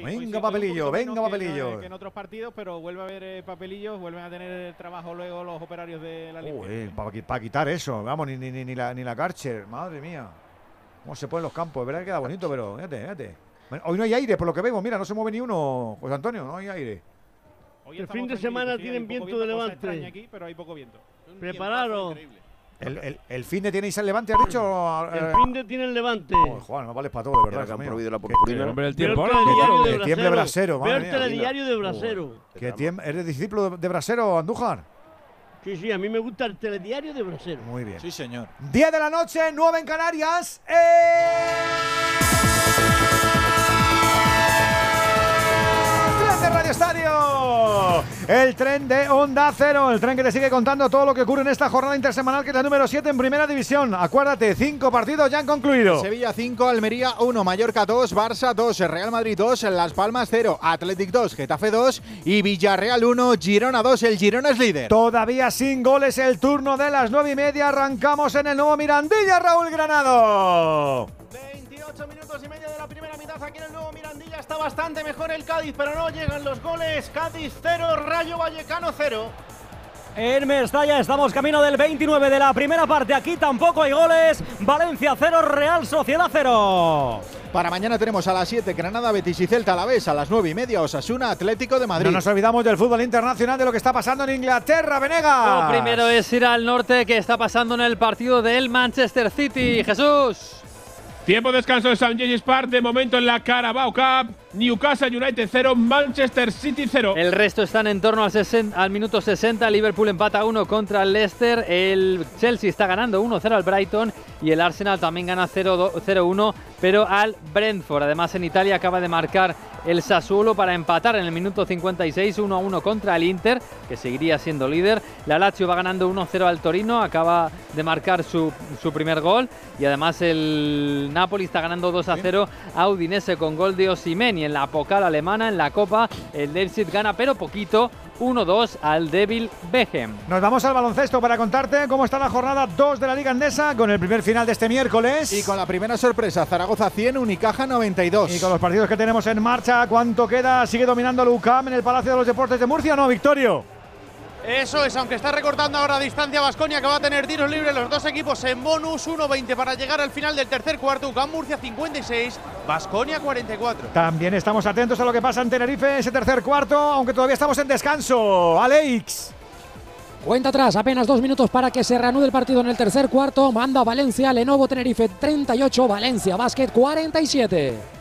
Sí, venga, papelillo, venga, menos que papelillo. Que en otros partidos, pero vuelve a haber eh, papelillos, vuelven a tener trabajo luego los operarios de la liga. para, quitar eso, vamos, ni, ni, ni, ni la, ni la Karcher, madre mía. ¿Cómo se ponen los campos? Es verdad que queda bonito, pero fíjate, fíjate. Hoy no hay aire, por lo que vemos, mira, no se mueve ni uno, José Antonio, no hay aire. Hoy El fin de semana tienen poco viento de levante. aquí, pero hay poco viento. Prepararos. El, el, el fin de tenéis el levante, has dicho. El eh, fin de tiene el levante. Joder, Juan, no vales para todo, de verdad. que han prohibido la purpurina. que- Hombre, el tiempo, que- tiemble Brasero, mía. telediario de Brasero. Que ¿Eres discípulo de, de Brasero, Andújar? Sí, sí, a mí me gusta el telediario de Brasero. Muy bien. Sí, señor. 10 de la noche, 9 en Canarias. ¡El de Radio Estadio! El tren de Onda Cero, el tren que te sigue contando todo lo que ocurre en esta jornada intersemanal que es la número 7 en Primera División. Acuérdate, cinco partidos ya han concluido. Sevilla 5, Almería 1, Mallorca 2, Barça 2, Real Madrid 2, Las Palmas 0, Athletic 2, Getafe 2 y Villarreal 1, Girona 2. El Girona es líder. Todavía sin goles el turno de las 9 y media. Arrancamos en el nuevo Mirandilla, Raúl Granado. 28 minutos y medio de la primera mitad aquí en el nuevo Mirandilla. Está bastante mejor el Cádiz, pero no llegan los goles. Cádiz 0, Rayo Vallecano 0. En Mestalla estamos camino del 29 de la primera parte. Aquí tampoco hay goles. Valencia 0, Real Sociedad 0. Para mañana tenemos a las 7 Granada, Betis y Celta a la vez, a las 9 y media Osasuna, Atlético de Madrid. No nos olvidamos del fútbol internacional, de lo que está pasando en Inglaterra, Venega. Lo primero es ir al norte, que está pasando en el partido del Manchester City. Jesús. Tiempo de descanso de St. James Park, de momento en la Carabao Cup. Newcastle United 0, Manchester City 0. El resto están en torno al, 60 al minuto 60. Liverpool empata 1 contra el Leicester. El Chelsea está ganando 1-0 al Brighton. Y el Arsenal también gana 0-1, pero al Brentford. Además, en Italia acaba de marcar el Sassuolo para empatar en el minuto 56 1-1 contra el Inter, que seguiría siendo líder. La Lazio va ganando 1-0 al Torino, acaba de marcar su, su primer gol. Y además el Napoli está ganando 2-0 a Udinese con gol de Osimhen. En la Pokal alemana, en la Copa, el Leipzig gana pero poquito 1-2 al Devil Bechem. Nos vamos al baloncesto para contarte cómo está la jornada 2 de la Liga Andesa con el primer final de este miércoles. Y con la primera sorpresa, Zaragoza 100, Unicaja 92. Y con los partidos que tenemos en marcha, ¿cuánto queda? ¿Sigue dominando el UCAM en el Palacio de los Deportes de Murcia o no, Victorio? Eso es, aunque está recortando ahora a distancia Vasconia que va a tener tiros libres los dos equipos en bonus, 1-20 para llegar al final del tercer cuarto. UCAM Murcia 56, Vasconia 44. También estamos atentos a lo que pasa en Tenerife, ese tercer cuarto, aunque todavía estamos en descanso. Alex. Cuenta atrás, apenas dos minutos para que se reanude el partido en el tercer cuarto. Manda Valencia, Lenovo Tenerife 38, Valencia Basket 47.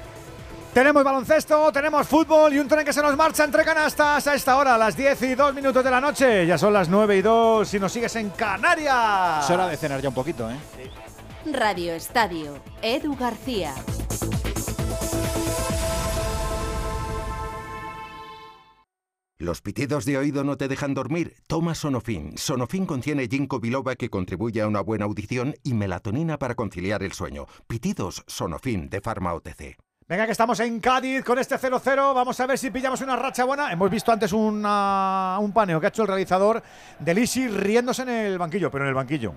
Tenemos baloncesto, tenemos fútbol y un tren que se nos marcha entre canastas a esta hora, a las 10 y 2 minutos de la noche. Ya son las 9 y 2 si nos sigues en Canarias. Es hora de cenar ya un poquito, ¿eh? Radio Estadio, Edu García. ¿Los pitidos de oído no te dejan dormir? Toma Sonofin. Sonofin contiene ginkgo biloba que contribuye a una buena audición y melatonina para conciliar el sueño. Pitidos Sonofin de Pharma OTC. Venga, que estamos en Cádiz con este 0-0. Vamos a ver si pillamos una racha buena. Hemos visto antes una- un paneo que ha hecho el realizador de Lisi riéndose en el banquillo, pero en el banquillo.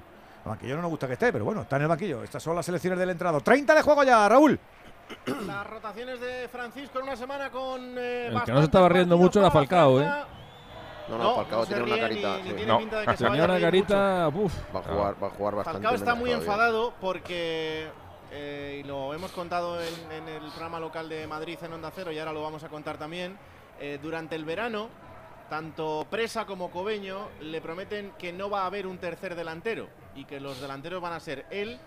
El banquillo no nos gusta que esté, pero bueno, está en el banquillo. Estas son las selecciones del entrado. 30 de juego ya, Raúl. Las rotaciones de Francisco en una semana con. eh, El que no se estaba riendo mucho era Falcao, ¿eh? No, no, No, Falcao no tiene una carita. ni- ni sí. tiene No. pinta de que se Tenía vaya a una carita. uf. Va a jugar, va a jugar bastante. Falcao está muy todavía. enfadado porque, eh, y lo hemos contado en, en el programa local de Madrid en Onda Cero y ahora lo vamos a contar también, eh, durante el verano, tanto Presa como Cobeño le prometen que no va a haber un tercer delantero y que los delanteros van a ser él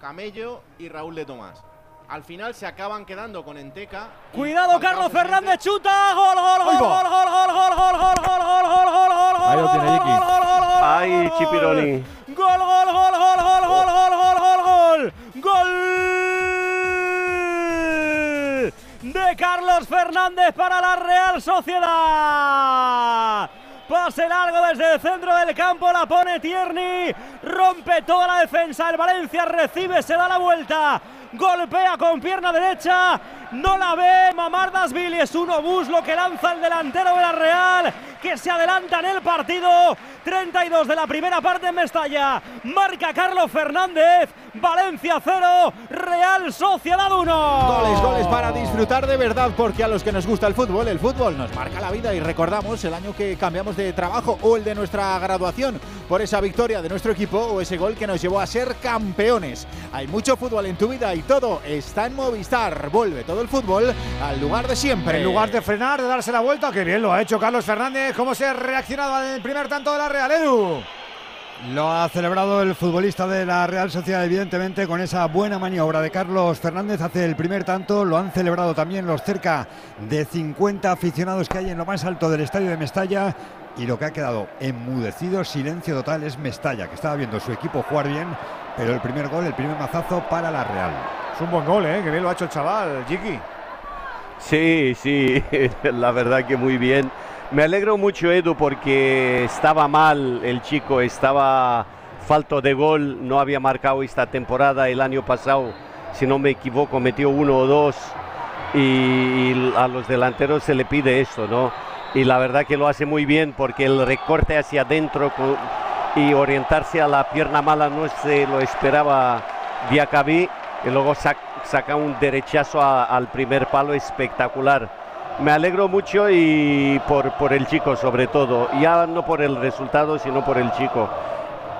Camello y Raúl de Tomás. Al final se acaban quedando con Enteca. Cuidado, Carlos Fernández chuta. Gol, gol, gol, gol, gol, gol, gol, gol, gol, gol, gol, gol, gol, gol, gol, Ahí lo tiene, gol, gol, gol, gol, Ay, gol, Chipironi. Gol, gol, gol, gol, gol, gol, gol, gol, gol, Carlos Fernández para la Real Sociedad. Pase largo desde el centro del campo, la pone Tierney, rompe toda la defensa, el Valencia recibe, se da la vuelta, golpea con pierna derecha, no la ve Mamardasvili, es un obús lo que lanza el delantero de la Real, que se adelanta en el partido, 32 de la primera parte en Mestalla, marca Carlos Fernández, Valencia 0, Real Sociedad 1. Goles, goles para disfrutar de verdad, porque a los que nos gusta el fútbol, el fútbol nos marca la vida y recordamos el año que cambiamos de trabajo o el de nuestra graduación por esa victoria de nuestro equipo o ese gol que nos llevó a ser campeones. Hay mucho fútbol en tu vida y todo está en Movistar. Vuelve todo el fútbol al lugar de siempre. En lugar de frenar, de darse la vuelta, que bien lo ha hecho Carlos Fernández. ¿Cómo se ha reaccionado al primer tanto de la Real, Edu? Lo ha celebrado el futbolista de la Real Sociedad, evidentemente, con esa buena maniobra de Carlos Fernández. Hace el primer tanto, lo han celebrado también los cerca de 50 aficionados que hay en lo más alto del estadio de Mestalla. Y lo que ha quedado enmudecido, silencio total, es Mestalla, que estaba viendo su equipo jugar bien, pero el primer gol, el primer mazazo para la Real. Es un buen gol, ¿eh? Que bien lo ha hecho el chaval, Jiki. Sí, sí, la verdad que muy bien. Me alegro mucho, Edu, porque estaba mal el chico, estaba falto de gol, no había marcado esta temporada, el año pasado, si no me equivoco, metió uno o dos y, y a los delanteros se le pide esto, ¿no? Y la verdad que lo hace muy bien porque el recorte hacia adentro con- y orientarse a la pierna mala no se lo esperaba Diacabí y luego sac- saca un derechazo al primer palo espectacular. Me alegro mucho y por, por el chico sobre todo, ya no por el resultado, sino por el chico.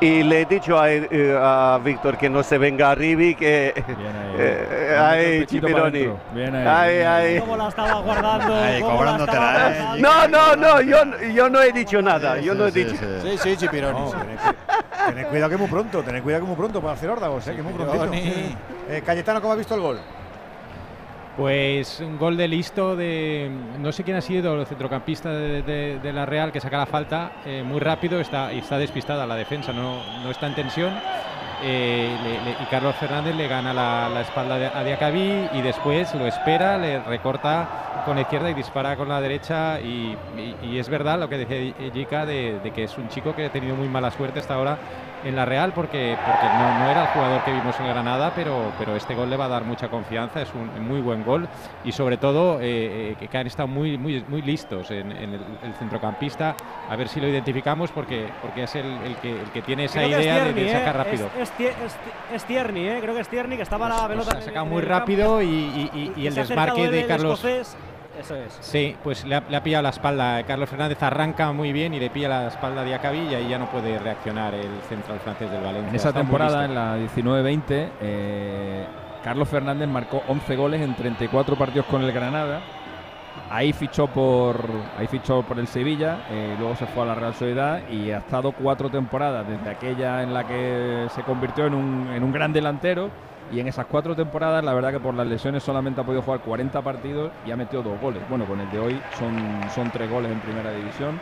Y le he dicho a, eh, a Víctor que no se venga arriba y que... ay, Chipironi. Bien ahí, Ay, bien ahí. ay. ¿Cómo la estaba guardando? Ahí, ¿Cómo la cobrándotela, estaba ¿eh? No, no, no, yo, yo no he dicho nada, yo no he sí, dicho... Sí, sí, Chipironi. No, tened, tened cuidado que muy pronto, tened cuidado que muy pronto para hacer órdagos, ¿eh? Que muy prontito. Eh, Cayetano, ¿cómo ha visto el gol? Pues un gol de listo de no sé quién ha sido el centrocampista de, la Real que saca la falta eh, muy rápido está, y está despistada la defensa, no, no está en tensión. eh, y Carlos Fernández le gana la, la espalda a Diacabí y después lo espera, le recorta con la izquierda y dispara con la derecha. Y, es verdad lo que decía Jica de, de que es un chico que ha tenido muy mala suerte hasta ahora en la Real porque, porque no, no era el jugador que vimos en Granada, pero, pero este gol le va a dar mucha confianza, es un muy buen gol y sobre todo eh, eh, que han estado muy, muy, muy listos en, en el, el centrocampista, a ver si lo identificamos porque, porque es el, el que, el que tiene esa que es idea de- de, ¿eh? sacar rápido. Es, es, es, Tierney, ¿eh? creo que es Tierney que estaba la pelota. Pues ha sacado muy rápido y, y- y- y el se desmarque de Carlos. escocés. Eso es. Sí, pues le ha, le ha pillado la espalda. Carlos Fernández arranca muy bien y le pilla la espalda de Acabí y ahí ya no puede reaccionar el central francés del Valencia. En esa Está temporada, en la 19-20, eh, Carlos Fernández marcó 11 goles en 34 partidos con el Granada. Ahí fichó por, ahí fichó por el Sevilla, eh, luego se fue a la Real Sociedad y ha estado cuatro temporadas, desde aquella en la que se convirtió en un, en un gran delantero. Y en esas cuatro temporadas, la verdad que por las lesiones solamente ha podido jugar 40 partidos y ha metido dos goles. Bueno, con el de hoy son, son tres goles en primera división.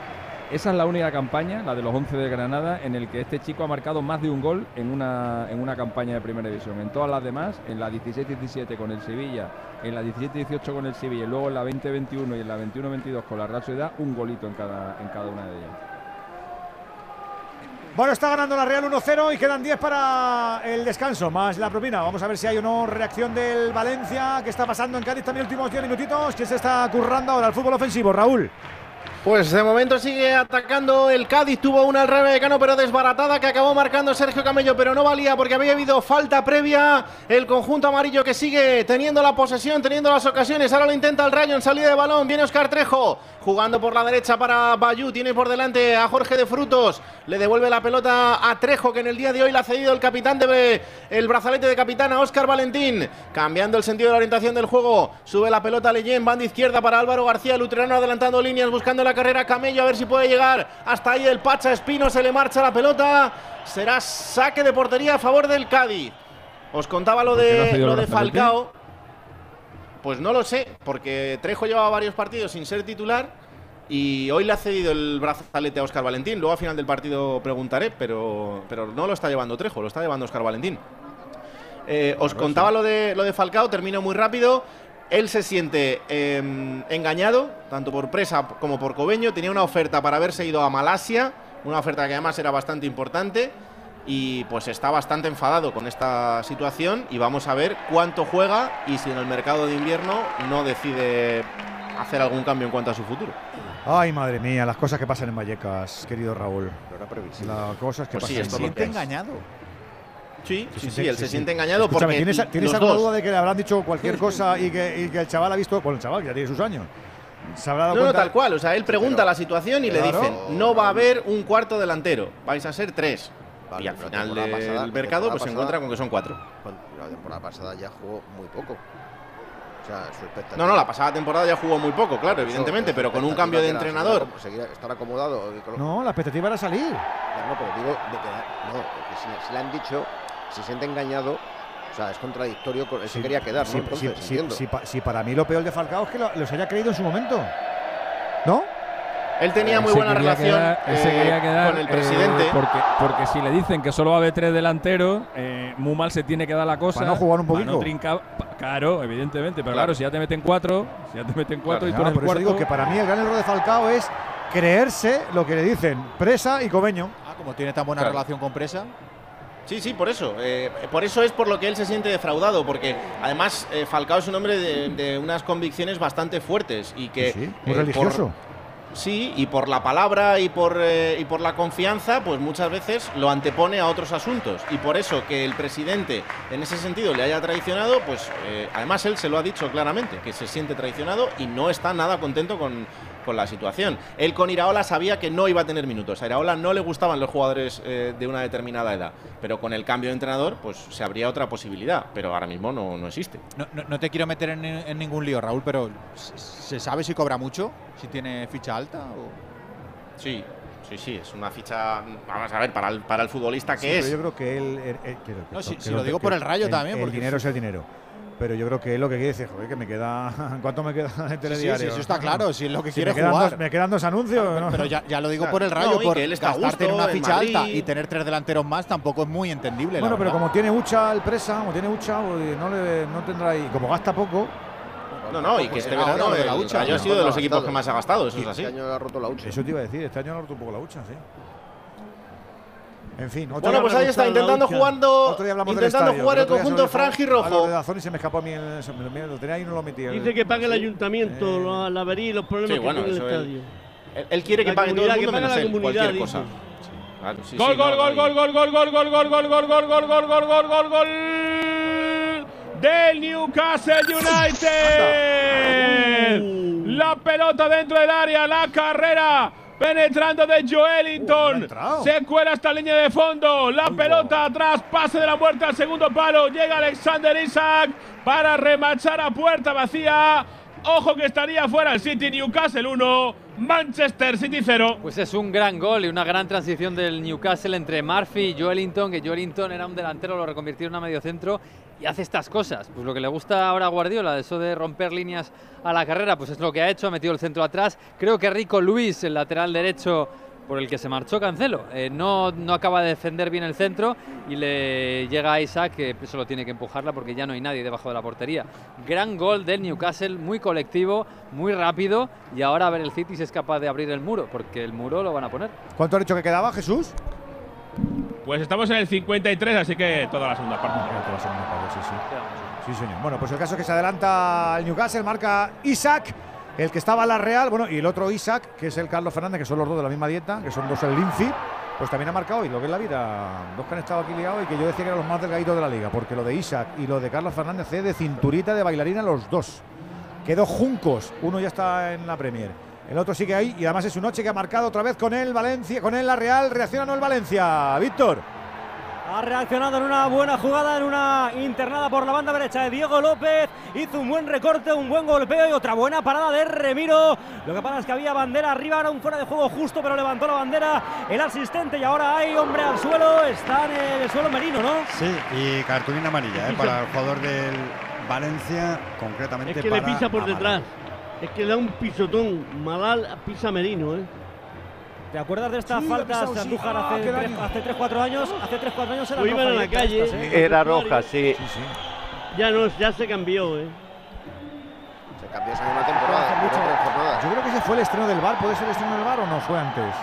Esa es la única campaña, la de los 11 de Granada, en el que este chico ha marcado más de un gol en una, en una campaña de primera división. En todas las demás, en la 16-17 con el Sevilla, en la 17-18 con el Sevilla y luego en la 20-21 y en la 21-22 con la Real Sociedad, un golito en cada, en cada una de ellas. Bueno, está ganando la Real 1-0 y quedan 10 para el descanso, más la propina. Vamos a ver si hay o no reacción del Valencia. ¿Qué está pasando en Cádiz también últimos 10 minutitos? ¿Quién se está currando ahora el fútbol ofensivo? Raúl. Pues de momento sigue atacando el Cádiz. Tuvo una al Rayo pero desbaratada que acabó marcando Sergio Camello, pero no valía porque había habido falta previa. El conjunto amarillo que sigue teniendo la posesión, teniendo las ocasiones. Ahora lo intenta el Rayo en salida de balón. Viene Oscar Trejo jugando por la derecha para Bayú. Tiene por delante a Jorge de Frutos. Le devuelve la pelota a Trejo, que en el día de hoy le ha cedido el capitán de el brazalete de capitán a Oscar Valentín. Cambiando el sentido de la orientación del juego. Sube la pelota a Leyen, banda izquierda para Álvaro García. Luterano adelantando líneas, buscando la carrera Camello, a ver si puede llegar hasta ahí el Pacha Espino. Se le marcha la pelota. Será saque de portería a favor del Cádiz. Os contaba lo ¿Por qué no de, cedido lo de? Falcao. Pues no lo sé, porque Trejo llevaba varios partidos sin ser titular y hoy le ha cedido el brazalete a Oscar Valentín. Luego a final del partido preguntaré, pero, pero no lo está llevando Trejo, lo está llevando Oscar Valentín. Eh, os contaba lo de, lo de Falcao, termino muy rápido. Él se siente eh, engañado, tanto por Presa como por Cobeño. Tenía una oferta para haberse ido a Malasia, una oferta que además era bastante importante. Y pues está bastante enfadado con esta situación. Y vamos a ver cuánto juega y si en el mercado de invierno no decide hacer algún cambio en cuanto a su futuro. Ay, madre mía, las cosas que pasan en Vallecas, querido Raúl. Las cosas que Pues sí, pasan en Vallecas. es. engañado. Sí, sí, sí, él sí, se siente engañado Escúchame, porque ¿Tienes, ¿tienes alguna dos- duda de que le habrán dicho cualquier cosa y que, y que el chaval ha visto. Bueno, el chaval que ya tiene sus años. Se habrá dado No, no, tal cual. O sea, él pregunta la situación y le dicen, no va a haber un cuarto delantero, vais a ser tres. Vale, y al final del pasada- mercado pues se encuentra con que son cuatro. La temporada pasada ya jugó muy poco. O sea, su expectativa. No, no, la pasada temporada ya jugó muy poco, claro, Eso, evidentemente, pero con un cambio de que entrenador. seguir- estar acomodado. No, la expectativa era salir. No, pero digo de quedar. No, porque si, si le han dicho, se siente engañado, o sea, es contradictorio. con- él se quería quedar, ¿no? Sí, Entonces, sí, sí, entiendo. sí, pa- sí, para mí lo peor de Falcao es que lo- los haya creído en su momento. ¿No? Él tenía muy Él se buena relación quedar- eh, quedar, con el eh, presidente. porque, porque si le dicen que solo va a haber tres delanteros, eh, muy mal se tiene que dar la cosa. Para no jugar un poquito. no claro, evidentemente. Pero Claro. claro, si ya te meten cuatro, si ya te meten cuatro y tú Ah, eres por el eso cuarto. digo que para mí el gran error de Falcao es creerse lo que le dicen Presa y Cobeño. Ah, como tiene tan buena Claro. relación con Presa. Sí, sí, por eso. Eh, por eso es por lo que él se siente defraudado, porque además eh, Falcao es un hombre de, de unas convicciones bastante fuertes y que Sí, muy eh, por- religioso. Sí, y por la palabra y por, y por la confianza, pues muchas veces lo antepone a otros asuntos. Y por eso que el presidente en ese sentido le haya traicionado, pues además él se lo ha dicho claramente, que se siente traicionado y no está nada contento con, con la situación. Él con Iraola sabía que no iba a tener minutos. A Iraola no le gustaban los jugadores eh, de una determinada edad, pero con el cambio de entrenador, pues se abría otra posibilidad, pero ahora mismo no, no existe. No, no- no te quiero meter en, en ningún lío, Raúl, pero ¿se- ¿se sabe si cobra mucho? ¿Si tiene ficha alta? O... Sí, sí, sí, es una ficha, vamos a ver, para el, para el futbolista que Sí, es. pero yo creo que él. él- él- que- No, si- que si lo digo por el Rayo también, El porque- dinero es el dinero. Pero yo creo que él lo que quiere decir, joder, que me queda. ¿Cuánto me queda de Sí, telediario? sí, eso está claro, si es lo que quiere me jugar. dos- me quedan dos anuncios. Pero, ¿no? pero ya, ya lo digo Claro. por el rayo, No, por él está gastarte en una en ficha Madrid. alta y tener tres delanteros más tampoco es muy entendible. Bueno, pero como tiene Ucha el presa, como tiene Ucha, pues no, le, no tendrá ahí. Como gasta poco. No, no, y que este Era verano de el la Ucha, Rayo ha ¿no? sido de los equipos gastado. que más ha gastado, eso es así. Este año ha roto la Ucha. Eso te iba a decir, este año ha roto un poco la Ucha, sí. En fin, otro Bueno, día pues ahí está, intentando jugando- intentando estadio, jugar que el conjunto me franjirrojo. lo y se me escapó a mí, el- se me- lo tenía ahí y no lo metí. el- Dice que pague el ayuntamiento la, la avería y los problemas Sí, bueno, que tiene el eso estadio. Él, él quiere que La pague todo el mundo que menos la él, comunidad, cualquier dice. cosa. Claro, sí, Gol, sí, gol, gol, gol, gol, gol, gol, gol, gol, gol, gol, gol, gol, gol, gol, gol, gol, gol del Newcastle United. La pelota dentro del área, la carrera penetrando de Joelinton. Se cuela hasta línea de fondo. La pelota atrás, pase de la muerte al segundo palo. Llega Alexander Isaac para remachar a puerta vacía. Ojo que estaría fuera el City Newcastle 1, Manchester City 0. Pues es un gran gol y una gran transición del Newcastle entre Murphy y Joelinton, que Joelinton era un delantero, lo reconvirtieron a medio centro y hace estas cosas. Pues lo que le gusta ahora a Guardiola, eso de romper líneas a la carrera, pues es lo que ha hecho, ha metido el centro atrás. Creo que Rico Luis, el lateral derecho por el que se marchó Cancelo, eh, no, no acaba de defender bien el centro y le llega a Isaac que solo tiene que empujarla porque ya no hay nadie debajo de la portería. Gran gol del Newcastle, muy colectivo, muy rápido y ahora a ver el City si es capaz de abrir el muro, porque el muro lo van a poner. ¿Cuánto ha dicho que quedaba, Jesús? Pues estamos en el 53, así que toda la segunda parte. sí, sí. Sí, señor. Bueno, pues el caso es que se adelanta el Newcastle, marca Isaac, el que estaba a la Real, bueno, y el otro Isaac, que es el Carlos Fernández, que son los dos de la misma dieta, que son dos el Linfi, pues también ha marcado y lo que es la vida. Dos que han estado aquí liados y que yo decía que eran los más delgaditos de la liga, porque lo de Isaac y lo de Carlos Fernández es de cinturita de bailarina los dos. Quedó Juncos, uno ya está en la Premier. El otro sigue ahí y además es un noche que ha marcado otra vez con el Valencia, con el la Real, reacciona no el Valencia. Víctor. Ha reaccionado en una buena jugada, en una internada por la banda derecha de Diego López. Hizo un buen recorte, un buen golpeo y otra buena parada de Remiro. Lo que pasa es que había bandera arriba, era un fuera de juego justo, pero levantó la bandera el asistente y ahora hay hombre al suelo. Está en el suelo Merino, ¿no? Sí, y cartulina amarilla ¿eh? para el jugador del Valencia, concretamente. Es que le pisa por detrás. Es que le da un pisotón. Malal pisa Merino, ¿eh? ¿Te acuerdas de estas Sí, pisado, de sí. Andújar Ah, hace, qué tres- daño. hace 3-4 años? Hace 3-4 años era Lo iban roja a la calle, estas, ¿eh? Era roja, sí. Ya no, ya se cambió, ¿eh? Se cambió esa misma temporada. duró tres jornadas. Yo creo que ese fue el estreno del bar. ¿Puede ser el estreno del bar o no fue antes?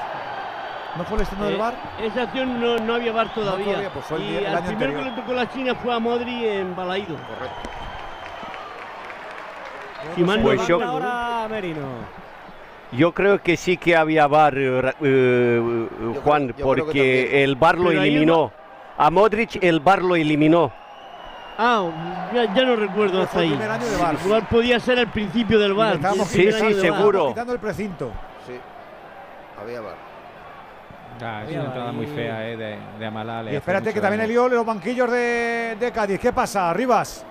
¿No fue el estreno del Eh, bar? Esa acción no, no había bar todavía. todavía, pues fue el y día- el al año primero anterior. que le tocó la China fue a Modri en Balaído. Correcto. Si mal no Pues yo-. Ahora Merino. Yo creo que sí que había VAR, eh, eh, Juan, yo creo que porque el VAR lo Pero eliminó. A Modric el VAR lo eliminó. Ah, ya, ya no recuerdo hasta ahí. Igual podía ser el principio del bar. Sí, sí, seguro. Quitando el precinto. Sí. Había bar. Ah, es Mira, una entrada muy ahí. fea eh, de, de Amalal. Y espérate que también el lío en los banquillos de, de Cádiz. ¿Qué pasa? Rivas.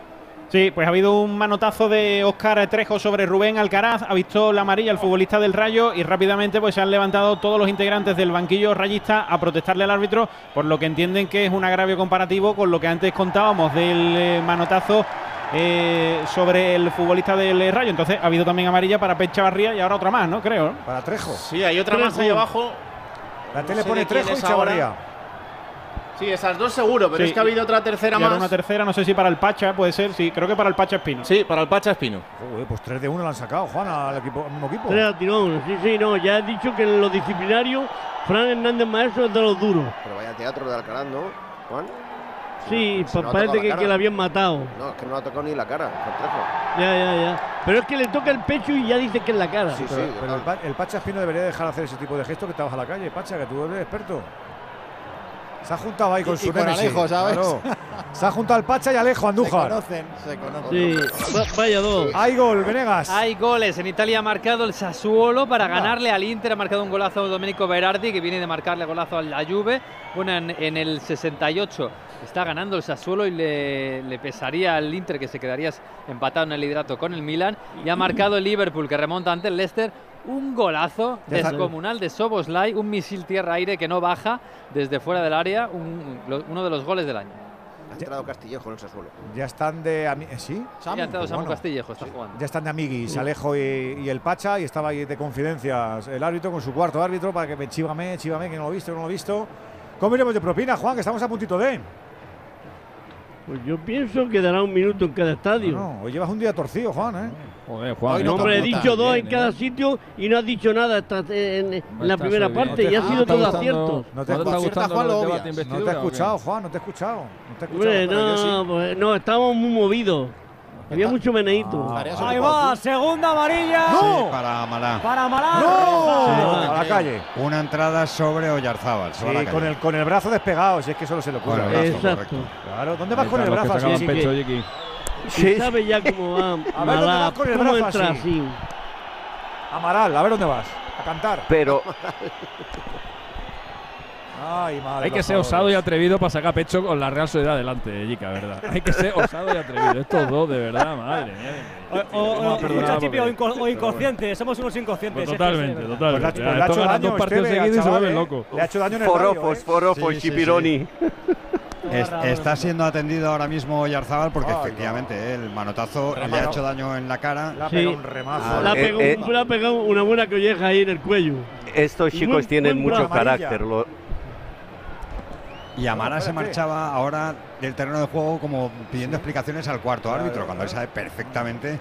Sí, pues ha habido un manotazo de Óscar Trejo sobre Rubén Alcaraz, ha visto la amarilla el futbolista del Rayo y rápidamente pues se han levantado todos los integrantes del banquillo rayista a protestarle al árbitro por lo que entienden que es un agravio comparativo con lo que antes contábamos del eh, manotazo eh, sobre el futbolista del eh, Rayo. Entonces ha habido también amarilla para Pech Chavarría y ahora otra más, ¿no? Creo. ¿no? Para Trejo. Sí, hay otra más ahí abajo. La No tele sé pone Trejo y. Chavarría. Sí, esas dos seguro, pero Sí, es que ha habido otra tercera Y más. una tercera, no sé si para el Pacha puede ser, sí, creo que para el Pacha Espino. Sí, para el Pacha Espino. Joder, pues 3 de 1 lo han sacado, Juan, al, equipo, al mismo equipo. Tres al tirón. Sí, sí, no. Ya he dicho que en lo disciplinario, Fran Hernández Maestro es de los duros. Pero vaya teatro de Alcaraz, ¿no, Juan? Sí, Si no ha parece que, la que la habían matado. No, es que no le ha tocado ni la cara, Trejo. Ya, ya, ya. Pero es que le toca el pecho y ya dice que es la cara. Sí, Pero, sí, pero el, Pa- el Pacha Espino debería dejar de hacer ese tipo de gestos que te vas a la calle, Pacha, que tú eres experto. Se ha juntado ahí con Y- su y con némesis, Alejo, ¿sabes? claro. Se ha juntado el Pacha y Alejo Andújar. conocen, se conocen. Sí, va- vaya dos. Hay gol, Venegas. Hay goles. En Italia ha marcado el Sassuolo para ganarle al Inter. Ha marcado un golazo Domenico Berardi, que viene de marcarle golazo a la Juve. Bueno, en, en el 68 está ganando el Sassuolo y le, le pesaría al Inter, que se quedaría empatado en el liderato con el Milan. Y ha marcado el Liverpool, que remonta ante el Leicester. Un golazo descomunal de Soboslai, un misil tierra-aire que no baja desde fuera del área, un- lo- uno de los goles del año. Ha entrado Castillejo en el Sassuolo. Ya están de. ¿eh, ¿Sí? Ya ha entrado Pues Samu bueno. Castillejo, está jugando. Ya están de amiguis, Alejo y, y el Pacha, y estaba ahí de confidencias el árbitro con su cuarto árbitro para que me chívame, chívame, que no lo he visto, que no lo he visto. ¿Cómo iremos de propina, Juan? Que estamos a puntito de. Pues yo pienso que dará un minuto en cada estadio. No, hoy llevas un día torcido, Juan, ¿eh? Joder, Juan. No, hombre, he dicho dos en cada ¿eh? sitio y no has dicho nada esta- en, en la primera parte ¿No y te- ha ah, sido ¿te todo gustando- aciertos. No te, ¿No te está gustando Juan, lo no te he escuchado, Juan, no te he escuchado. No te he escuchado. Hombre, sí. no, pues, no, estábamos muy movidos. Había mucho meneíto. Estarías Ahí va, segunda amarilla. ¡No! Sí, para Amalá. Para roja. a la calle. Una entrada sobre Oyarzábal. Sí, con el, con el brazo despegado, si es que solo se le ocurre. Brazo, Exacto. correcto. Claro, ¿dónde vas con el brazo así? sí, pecho, que-. Y sabe ya cómo va. A ver, ¿dónde Malá, vas con el ¿Cómo brazo entra así? así? Amaral, a ver dónde vas. A cantar. Pero Ay, madre. Hay que ser osado y atrevido para sacar pecho con la Real Sociedad adelante, Yika, ¿verdad? Hay que ser osado y atrevido. Estos dos, de verdad, madre mía. O, inco- inconscientes, somos unos inconscientes. Pues es que totalmente, sí, Pues totalmente. le ha- pues le ha hecho ganan daño dos partidos seguidos y se vuelven ¿eh? locos. Le ha hecho daño en el forofos, ¿eh? forofos, Chipironi. Es- está siendo atendido ahora mismo Oyarzábal porque Ay, efectivamente eh, el manotazo le ha hecho daño en la cara. Le ha Sí. pegado un remazo. Le ha pegado, eh. le ha pegado una buena colleja ahí en el cuello. Estos chicos buen- tienen buen mucho carácter. lo- Y Amara se marchaba ahora del terreno de juego como pidiendo explicaciones al cuarto Claro, árbitro, cuando él sabe perfectamente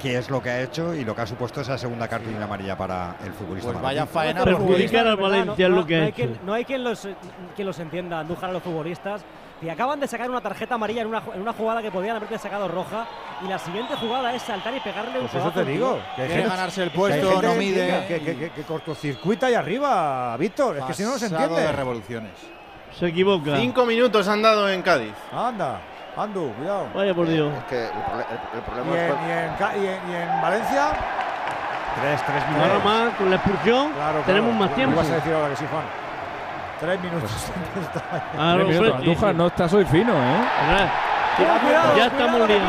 qué es lo que ha hecho y lo que ha supuesto esa segunda cartulina amarilla para el futbolista. Pues vaya faena. Perjudicar al Valencia no, lo que no ha hay hecho. quien, no hay quien los, quien los entienda, Andújar a los futbolistas. Y acaban de sacar una tarjeta amarilla en una, en una jugada que podían haberte sacado roja. Y la siguiente jugada es saltar y pegarle un Pues eso te digo. Que Quiere ganarse el que puesto, gente no que- mide. Que, que, que- que cortocircuita ahí arriba, Víctor. Es que si no, no se Pasado de entiende. revoluciones. Se equivoca. Cinco minutos han dado en Cádiz. Anda, Andu, cuidado. Vaya por Dios. Es que el, el- el ¿Y problema es en, y en y en- y en Valencia? Tres, tres Ahora minutos. más, con la expulsión, Claro, tenemos claro. más tiempo. vas a decir ahora que sí, Juan. Tres minutos. Ah, Tres minutos. Andújar, no estás hoy fino, ¿eh? Cuidado, ya estamos liados.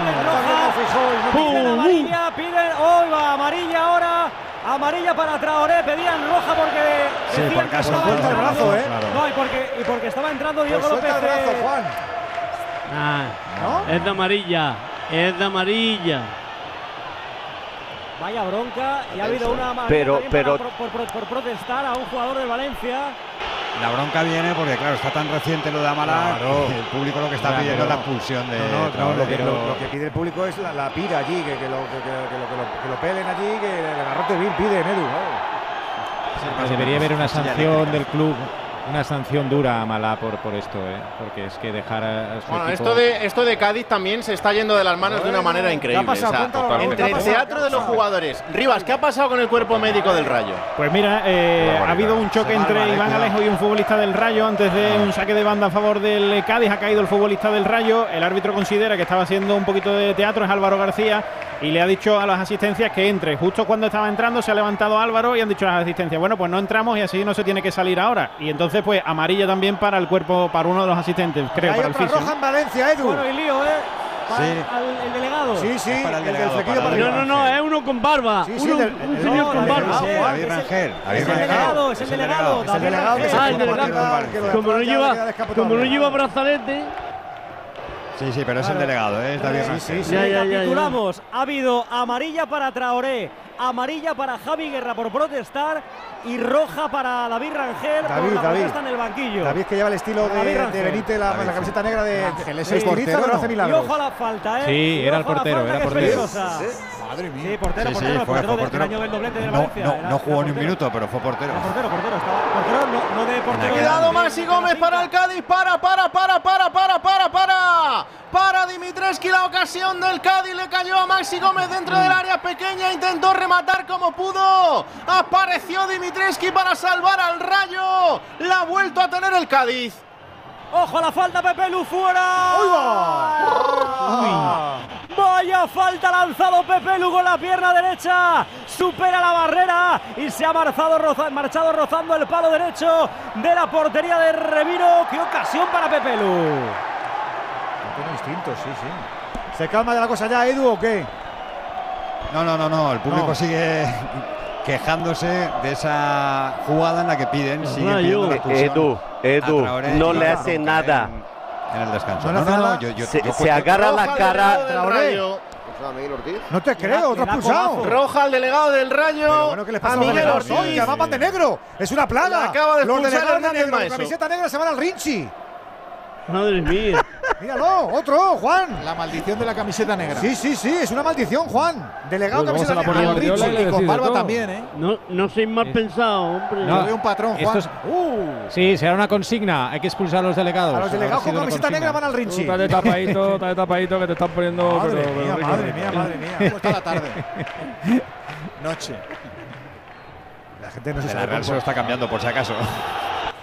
Piden amarilla, piden. ¡Oh, va! Amarilla ahora. Amarilla para Traoré. Pedían roja porque. Sí, decían por que caso estaba suelta el brazo, ¿eh? Claro. No, y porque, y porque estaba entrando Diego Pues López. suelta el brazo, eh, Juan. Ah, Es de amarilla. Es de amarilla. Vaya bronca. Y ha habido una Pero- pero- para- por, por- por protestar a un jugador del Valencia. La bronca viene porque, claro, está tan reciente lo de Amaral Claro. que el público lo que está Claro. pidiendo es la expulsión de. No, no, lo, que, pero- lo- lo que pide el público es la, la pira allí, que, que lo, que, que- que lo, que lo- que lo pelen allí, que el garrote vil pide, Edu. Debería haber una sanción del club, una sanción dura a Malá por, por esto, ¿eh? porque es que dejar a, su Bueno, equipo- esto de, esto de Cádiz también se está yendo de las manos de una manera increíble. pasado? o sea, entre ¿qué ha el teatro de los jugadores. Rivas, ¿qué ha pasado con el cuerpo médico del Rayo? Pues mira, eh, ha habido un choque entre Iván. Alejo y un futbolista del Rayo antes de un saque de banda a favor del Cádiz. Ha caído el futbolista del Rayo. El árbitro considera que estaba haciendo un poquito de teatro, es Álvaro García, y le ha dicho a las asistencias que entre. Justo cuando estaba entrando se ha levantado Álvaro y han dicho a las asistencias, bueno, pues no entramos y así no se tiene que salir ahora. Y entonces, pues amarilla también para el cuerpo, para uno de los asistentes, creo, Hay para el otra fisio. roja en Valencia, Edu. Bueno, y lío, ¿eh? Para Sí. al- el delegado. Sí, sí, para el el del delegado, para el. No, no, no, es uno con barba. Sí, sí, uno- el del- un el- señor no, con el barba. Sí, David Rangel. David Es el Rangel. delegado, es el delegado. Es el delegado Ah, el delegado. como no lleva brazalete. Sí, sí, pero es el delegado, ¿eh? es David Sí, Rangel. sí, Ya, ya, ya, ya. Recapitulamos. Ha habido amarilla para Traoré, amarilla para Javi Guerra por protestar y roja para David Rangel David, por la David. protesta en el banquillo. David que lleva el estilo de, Rangel. de Benítez, la, la camiseta negra de. Ángel, ¿es el portero, pero no? hace y milagros. ojo a la falta, ¿eh? Sí, Y era el portero, era portero. Madre mía. Sí, portero, Sí, sí, portero, fue- portero fue del portero. año del doblete de No, Valencia. no, era- no jugó ni un minuto, pero fue portero. Era portero, portero, estaba portero, no, no de portero. Cuidado, Maxi Gómez para el Cádiz. Para, para, para, para, para, para, para. Para Dimitreski la ocasión del Cádiz. Le cayó a Maxi Gómez dentro del área pequeña. Intentó rematar como pudo. Apareció Dimitreski para salvar al Rayo. La ha vuelto a tener el Cádiz. Ojo a la falta, Pepe Lu fuera. Vaya falta lanzado Pepe Lu con la pierna derecha. Supera la barrera y se ha marchado, roza- marchado rozando el palo derecho de la portería de Reviro. Qué ocasión para Pepe Lu. Tiene instinto, sí, sí. ¿Se calma de la cosa ya, Edu, o qué? No, no, no, no. El público No. sigue quejándose de esa jugada en la que piden. Siguen Rayo. pidiendo la Edu, Edu, Traoré no le hace nada. En, en el descanso. ¿No No, no, no. Yo, yo, Se, yo se agarra la cara. Traoré. Pues Ortiz. No te creo, otro expulsado. Roja al delegado del Rayo. Bueno, ¿qué les pasa a Miguel hoy? Ortiz. Que de negro. Es una plaga. Acaba de Los delegados de negro, camiseta negra se van al Rinchi. Madre mía. Míralo, otro, Juan. La maldición de la camiseta negra. Sí, sí, sí, es una maldición, Juan. Delegado Luego camiseta se negra. y con barba todo. también, ¿eh? No, no sois mal pensado, hombre. Yo veo un patrón, Juan. es- Uh, Sí, será una consigna. Hay que expulsar a los delegados. a los delegados con camiseta negra van al Rinchi. Está de tapadito, está de tapadito que te están poniendo. Madre pero- pero mía, rico. madre mía, madre mía. ¿Cómo está la tarde? Noche. La gente no se De sabe la Real se lo está cambiando, por si acaso.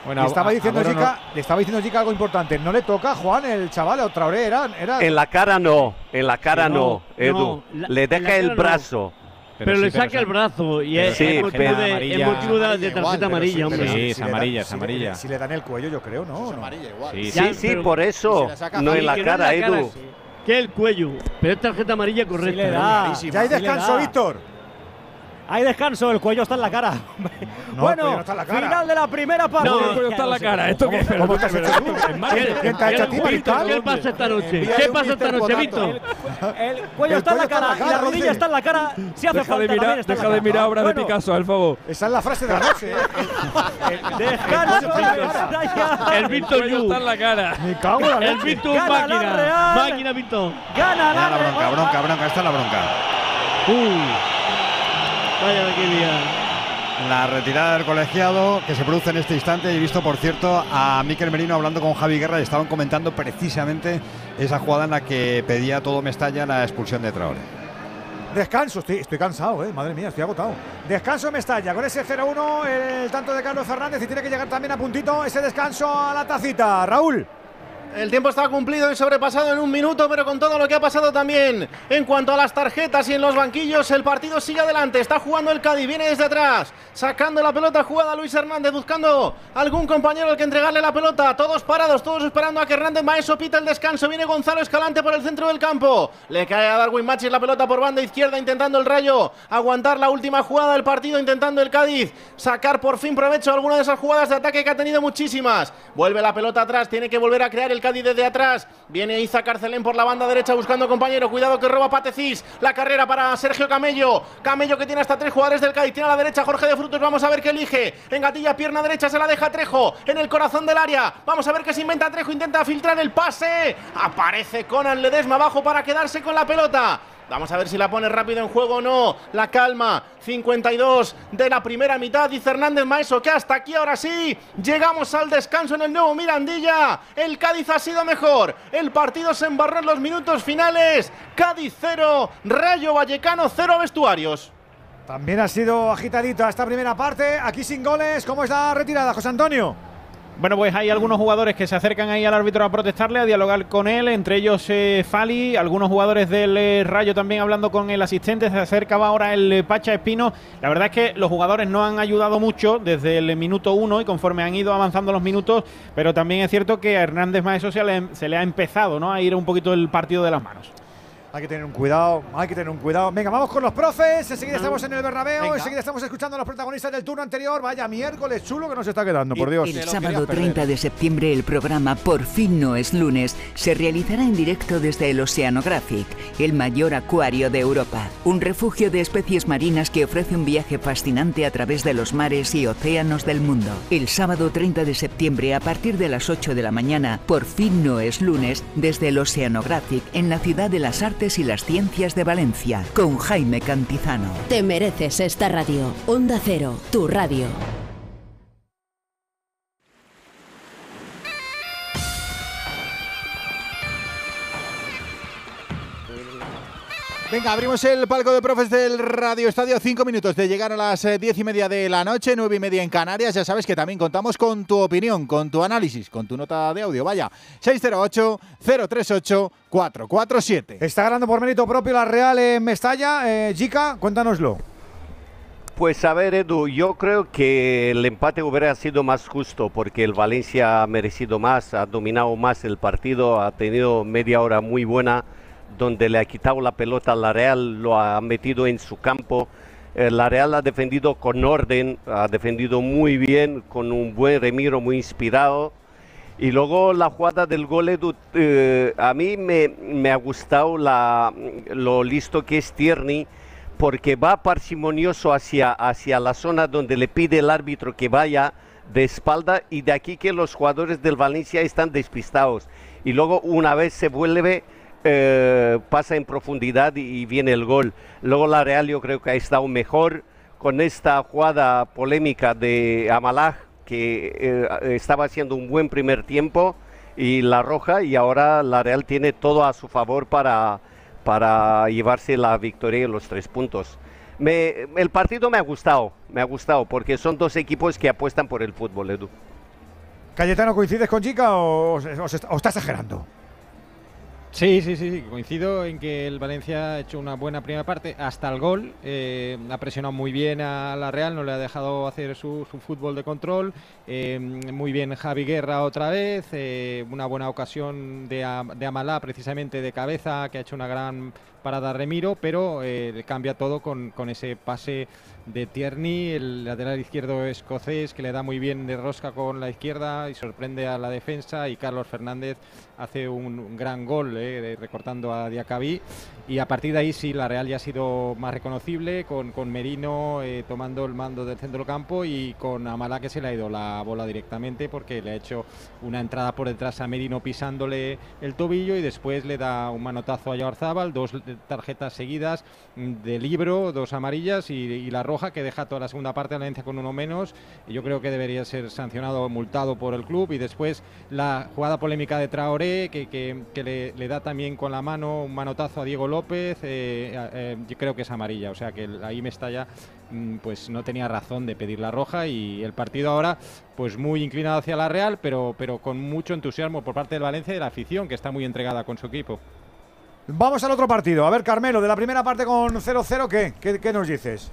Bueno, Le estaba diciendo no- le estaba diciendo Jica algo importante. No le toca a Juan, el chaval, o Traoré, era, era En la cara no, en la cara no, no, Edu. no, la- le deja el brazo. Pero, sí, le saca el brazo y es, Sí, es motivo, de, amarilla- es motivo de, de amarilla tarjeta igual, amarilla, sí, hombre. Sí, si es le dan- amarilla, es amarilla. Si le dan el cuello, yo creo, ¿no? Es ¿no? amarilla igual. Sí, Ya, Sí, pero- por eso. No en la cara, Edu. Que el cuello. Pero es tarjeta amarilla correcta. Sí le ¿no? da. clarísimo. Ya hay Sí le descanso, da. Víctor. Hay descanso, el cuello está en la cara. No, bueno, no está en la cara. final de la primera parte. No, El cuello está en la cara. ¿Esto qué es? ¿Cómo te has hecho tú? ¿Qué, ¿Quién te ha hecho a ti, qué- Víctor? ¿Qué pasa esta noche? ¿Qué pasa esta noche. Víctor? El cuello está en la cara y la rodilla está en la cara. Si hace Deja de falta mirar, también está en deja de mirar obras de Picasso, al favor. Esa es la frase de la noche. ¿eh? Descanso. El Víctor Yu. está en la cara. Me cago en la El. Víctor máquina. Real. Máquina, Víctor. Gana la la bronca, bronca, bronca. Esta es la bronca. Vaya. La retirada del colegiado que se produce en este instante. He visto, por cierto, a Miquel Merino hablando con Javi Guerra y estaban comentando precisamente esa jugada en la que pedía todo Mestalla la expulsión de Traoré. Descanso, estoy, estoy cansado, eh. madre mía, estoy agotado. Descanso Mestalla, con ese 0-1, el tanto de Carlos Fernández y tiene que llegar también a puntito ese descanso a la tacita. Raúl. El tiempo está cumplido y sobrepasado en un minuto, pero con todo lo que ha pasado también en cuanto a las tarjetas y en los banquillos, el partido sigue adelante. Está jugando el Cádiz, viene desde atrás, sacando la pelota jugada Luis Hernández, buscando algún compañero al que entregarle la pelota. Todos parados, todos esperando a que Hernández Maeso pita el descanso. Viene Gonzalo Escalante por el centro del campo. Le cae a Darwin Machis la pelota por banda izquierda, intentando el rayo aguantar la última jugada del partido, intentando el Cádiz sacar por fin provecho alguna de esas jugadas de ataque que ha tenido muchísimas. Vuelve la pelota atrás, tiene que volver a crear el Cádiz desde atrás. Viene Iza Carcelén por la banda derecha buscando compañero. Cuidado que roba Patecís. La carrera para Sergio Camello. Camello que tiene hasta tres jugadores del Cádiz. Tiene a la derecha Jorge de Frutos. Vamos a ver qué elige. En gatilla, pierna derecha, se la deja Trejo. En el corazón del área. Vamos a ver qué se inventa Trejo. Intenta filtrar el pase. Aparece Conan Ledesma abajo para quedarse con la pelota. Vamos a ver si la pone rápido en juego o no. La calma. 52 de la primera mitad. Dice Hernández Maeso que hasta aquí ahora sí. Llegamos al descanso en el nuevo Mirandilla. El Cádiz ha sido mejor. El partido se embarró en los minutos finales. Cádiz 0. Rayo Vallecano 0 vestuarios. También ha sido agitadita esta primera parte. Aquí sin goles. ¿Cómo es la retirada, José Antonio? Bueno, pues hay algunos jugadores que se acercan ahí al árbitro a protestarle, a dialogar con él, entre ellos eh, Fali, algunos jugadores del eh, Rayo también hablando con el asistente, se acercaba ahora el eh, Pacha Espino. La verdad es que los jugadores no han ayudado mucho desde el minuto uno y conforme han ido avanzando los minutos, pero también es cierto que a Hernández Maeso se le, se le ha empezado ¿no? a ir un poquito el partido de las manos. Hay que tener un cuidado, hay que tener un cuidado. Venga, vamos con los profes. Enseguida estamos en el Bernabéu, Venga. enseguida estamos escuchando a los protagonistas del turno anterior. Vaya miércoles chulo que nos está quedando, por Dios. El sábado 30 de septiembre el programa Por fin no es lunes se realizará en directo desde el Oceanographic, el mayor acuario de Europa, un refugio de especies marinas que ofrece un viaje fascinante a través de los mares y océanos del mundo. El sábado 30 de septiembre a partir de las 8 de la mañana, Por fin no es lunes, desde el Oceanographic en la ciudad de las artes y las ciencias de Valencia, con Jaime Cantizano. Te mereces esta radio. Onda Cero, tu radio. Venga, abrimos el palco de profes del Radio Estadio. Cinco minutos de llegar a las eh, diez y media de la noche, nueve y media en Canarias. Ya sabes que también contamos con tu opinión, con tu análisis, con tu nota de audio. Vaya, 608-038-447. Está ganando por mérito propio la Real en Mestalla. Eh, Jica, cuéntanoslo. Pues a ver, Edu, yo creo que el empate hubiera sido más justo porque el Valencia ha merecido más, ha dominado más el partido, ha tenido media hora muy buena donde le ha quitado la pelota a la Real, lo ha metido en su campo. Eh, la Real ha defendido con orden, ha defendido muy bien, con un buen Remiro muy inspirado. Y luego la jugada del gol, eh, a mí me, me ha gustado lo listo que es Tierney, porque va parsimonioso hacia, hacia la zona donde le pide el árbitro que vaya de espalda y de aquí que los jugadores del Valencia están despistados. Y luego una vez se vuelve, eh, pasa en profundidad y, viene el gol. Luego la Real yo creo que ha estado mejor con esta jugada polémica de Amalaj que eh, estaba haciendo un buen primer tiempo y la roja y ahora la Real tiene todo a su favor para, para llevarse la victoria y los tres puntos. El partido me ha gustado, me ha gustado porque son dos equipos que apuestan por el fútbol, Edu. Cayetano, ¿coincides con Jica o, o o está exagerando? Sí, sí, sí, coincido en que el Valencia ha hecho una buena primera parte hasta el gol. eh, ha presionado muy bien a la Real, no le ha dejado hacer su, fútbol de control. eh, muy bien Javi Guerra otra vez. eh, una buena ocasión de, de Amalá, precisamente de cabeza, que ha hecho una gran parada Remiro, pero cambia todo con, con ese pase de Tierney, el lateral izquierdo escocés, que le da muy bien de rosca con la izquierda y sorprende a la defensa. Y Carlos Fernández hace un, gran gol, eh, recortando a Diacabí. Y a partir de ahí sí, la Real ya ha sido más reconocible, con, con Merino eh, tomando el mando del centro campo y con Amalá que se le ha ido la bola directamente porque le ha hecho una entrada por detrás a Merino pisándole el tobillo y después le da un manotazo a Yaorzábal, dos tarjetas seguidas de libro, dos amarillas y, la roja que deja toda la segunda parte de la Valencia con uno menos. Yo creo que debería ser sancionado o multado por el club y después la jugada polémica de Traoré que, que- que le, le da también con la mano un manotazo a Diego López, eh, eh, yo creo que es amarilla, o sea que ahí Mestalla mm, pues no tenía razón de pedir la roja y el partido ahora pues muy inclinado hacia la Real, pero, pero con mucho entusiasmo por parte del Valencia y de la afición que está muy entregada con su equipo. Vamos al otro partido. A ver, Carmelo, de la primera parte con 0-0, ¿qué? ¿qué? ¿Qué nos dices?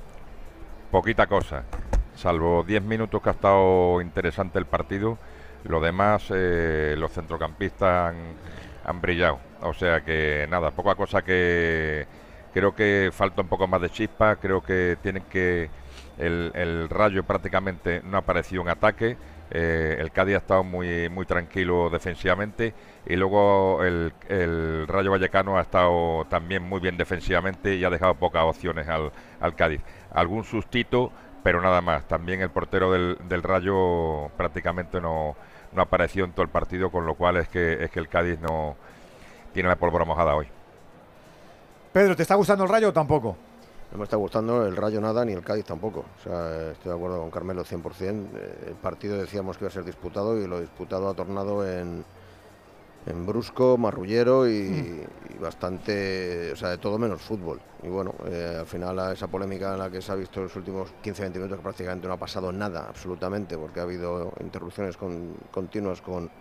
Poquita cosa, salvo 10 minutos que ha estado interesante el partido lo demás, eh, los centrocampistas han, brillado. O sea que nada, poca cosa que creo que falta un poco más de chispa. Creo que tienen que. El, Rayo prácticamente no ha aparecido en ataque. Eh, el Cádiz ha estado muy, muy tranquilo defensivamente y luego el, Rayo Vallecano ha estado también muy bien defensivamente y ha dejado pocas opciones al, al Cádiz. Algún sustito, pero nada más. También el portero del, del Rayo prácticamente no, no apareció en todo el partido, con lo cual es que, es que el Cádiz no tiene la pólvora mojada hoy. Pedro, ¿te está gustando el Rayo o tampoco? No me está gustando el Rayo nada ni el Cádiz tampoco. O sea, estoy de acuerdo con Carmelo 100%. Eh, el partido decíamos que iba a ser disputado y lo disputado ha tornado en, en brusco, marrullero y, bastante, o sea, de todo menos fútbol. Y bueno, eh, al final esa polémica en la que se ha visto los últimos 15-20 minutos que prácticamente no ha pasado nada, absolutamente, porque ha habido interrupciones continuas con,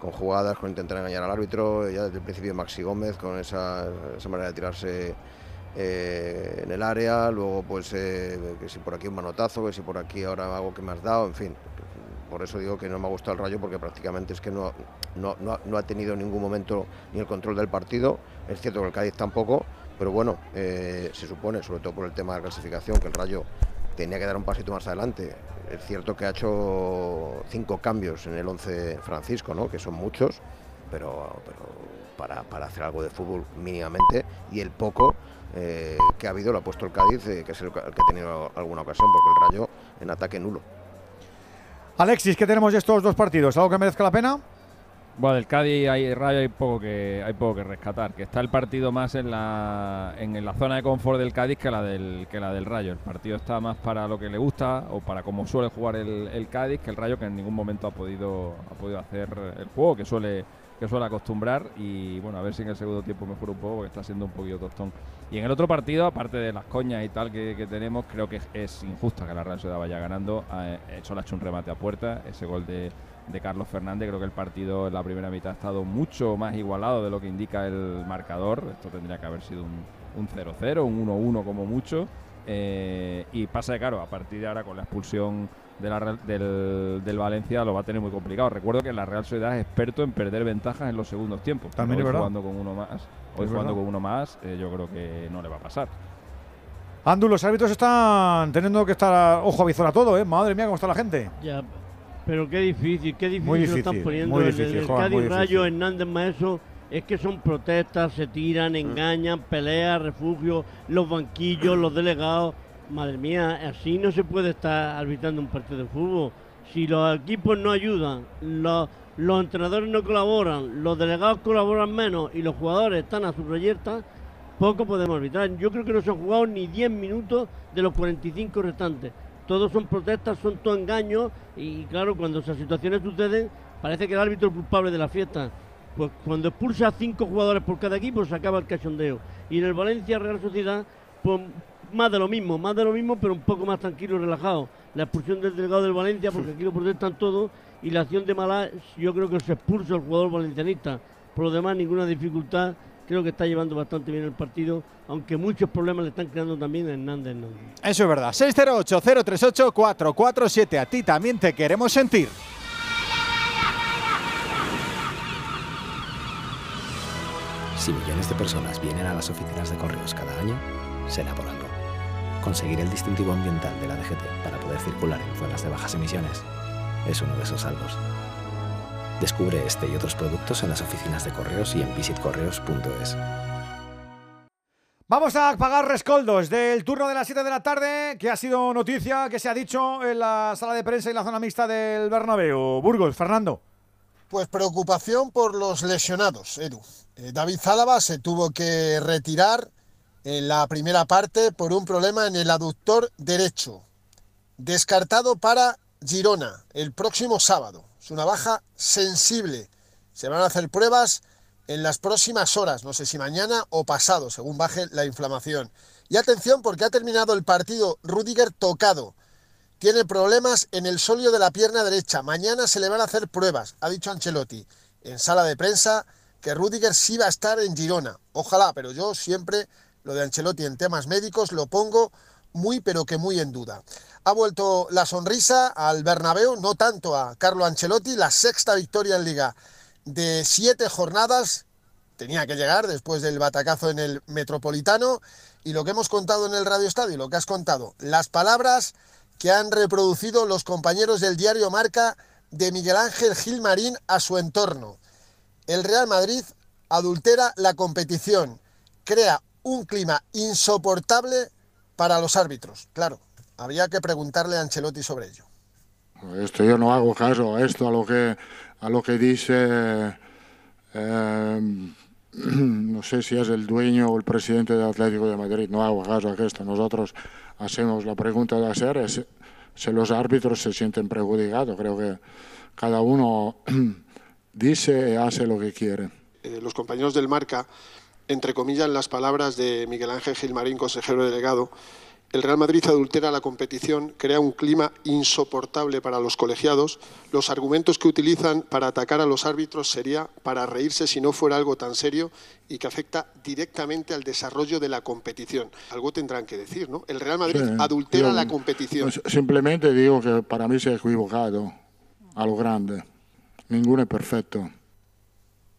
jugadas, con intentar engañar al árbitro, ya desde el principio Maxi Gómez con esa, manera de tirarse eh, en el área, luego pues eh, que si por aquí un manotazo, que si por aquí ahora algo que me has dado, en fin, por eso digo que no me ha gustado el Rayo porque prácticamente es que no, no, ha tenido en ningún momento ni el control del partido. Es cierto que el Cádiz tampoco, pero bueno, eh, se supone, sobre todo por el tema de la clasificación, que el Rayo tenía que dar un pasito más adelante. Es cierto que ha hecho cinco cambios en el 11 Francisco, ¿no? que son muchos, pero, para, hacer algo de fútbol mínimamente y el poco eh, que ha habido lo ha puesto el Cádiz, eh, que es el, que ha tenido alguna ocasión, porque el Rayo en ataque nulo. Alexis, ¿qué tenemos estos dos partidos? ¿Algo que merezca la pena? Bueno, del Cádiz hay Rayo hay poco que hay poco que rescatar, que está el partido más en la en la zona de confort del Cádiz que la del que la del Rayo. El partido está más para lo que le gusta o para cómo suele jugar el, el Cádiz que el Rayo que en ningún momento ha podido ha podido hacer el juego que suele que suele acostumbrar y bueno, a ver si en el segundo tiempo mejora un poco porque está siendo un poquito tostón. Y en el otro partido, aparte de las coñas y tal que, tenemos, creo que es injusta que la Real Sociedad vaya ganando. Eh, solo ha hecho un remate a puerta, ese gol de, Carlos Fernández. Creo que el partido en la primera mitad ha estado mucho más igualado de lo que indica el marcador. Esto tendría que haber sido un 0-0, un 1-1 como mucho. Eh, y pasa de caro, a partir de ahora con la expulsión de la, del, del, Valencia lo va a tener muy complicado. Recuerdo que la Real Sociedad es experto en perder ventajas en los segundos tiempos. También hoy es jugando con uno más, hoy jugando con uno más, eh, yo creo que no le va a pasar. Andu, los árbitros están teniendo que estar ojo a visor a todo, ¿eh? Madre mía, cómo está la gente. Ya, pero qué difícil, qué difícil, lo están poniendo. Muy difícil, el, Cádiz Rayo, Hernández Maestro, es que son protestas, se tiran, mm. engañan, peleas, refugio, los banquillos, los delegados. Madre mía, así no se puede estar arbitrando un partido de fútbol. Si los equipos no ayudan, los, los entrenadores no colaboran, los delegados colaboran menos y los jugadores están a su reyerta, poco podemos arbitrar. Yo creo que no se han jugado ni 10 minutos de los 45 restantes todos son protestas, son todo engaños y claro, cuando esas situaciones suceden, parece que el árbitro es culpable de la fiesta. Pues cuando expulsa a cinco jugadores por cada equipo se acaba el cachondeo. Y en el Valencia Real Sociedad, pues más de lo mismo, más de lo mismo, pero un poco más tranquilo y relajado. La expulsión del delegado del Valencia, porque aquí lo protestan todos, y la acción de Malá, yo creo que se expulsa el jugador valencianista. Por lo demás, ninguna dificultad creo que está llevando bastante bien el partido, aunque muchos problemas le están creando también a Hernández Hernández. Eso es verdad. 608-038-447. A ti también te queremos sentir. Si millones de personas vienen a las oficinas de correos cada año, será por algo. Conseguir el distintivo ambiental de la DGT para poder circular en zonas de bajas emisiones es uno de esos algo. Descubre este y otros productos en las oficinas de correos y en visitcorreos.es. Vamos a pagar rescoldos del turno de las 7 de la tarde, que ha sido noticia, que se ha dicho en la sala de prensa y la zona mixta del Bernabéu. Burgos, Fernando. Pues preocupación por los lesionados, Edu. Eh, David Zálava se tuvo que retirar en la primera parte por un problema en el aductor derecho. Descartado para Girona el próximo sábado. Es una baja sensible. Se van a hacer pruebas en las próximas horas, no sé si mañana o pasado, según baje la inflamación. Y atención porque ha terminado el partido Rudiger tocado. Tiene problemas en el solio de la pierna derecha. Mañana se le van a hacer pruebas, ha dicho Ancelotti en sala de prensa que Rudiger sí va a estar en Girona. Ojalá, pero yo siempre lo de Ancelotti en temas médicos lo pongo muy pero que muy en duda. Ha vuelto la sonrisa al Bernabéu, no tanto a Carlo Ancelotti, la sexta victoria en liga de siete jornadas. Tenía que llegar después del batacazo en el Metropolitano y lo que hemos contado en el Radio Estadio, lo que has contado, las palabras que han reproducido los compañeros del diario Marca de Miguel Ángel Gilmarín a su entorno. El Real Madrid adultera la competición, crea un clima insoportable para los árbitros. Claro, había que preguntarle a Ancelotti sobre ello. Esto yo no hago caso a esto, a lo que, a lo que dice, eh, no sé si es el dueño o el presidente del Atlético de Madrid, no hago caso a esto. Nosotros hacemos la pregunta de hacer es si los árbitros se sienten perjudicados. Creo que cada uno dice y hace lo que quiere. Eh, los compañeros del Marca, entre comillas, las palabras de Miguel Ángel Gilmarín, consejero delegado, el Real Madrid adultera la competición, crea un clima insoportable para los colegiados. Los argumentos que utilizan para atacar a los árbitros sería para reírse si no fuera algo tan serio y que afecta directamente al desarrollo de la competición. Algo tendrán que decir, ¿no? El Real Madrid adultera la competición. Pues, simplemente digo que para mí se ha equivocado a lo grande. Ninguno es perfecto.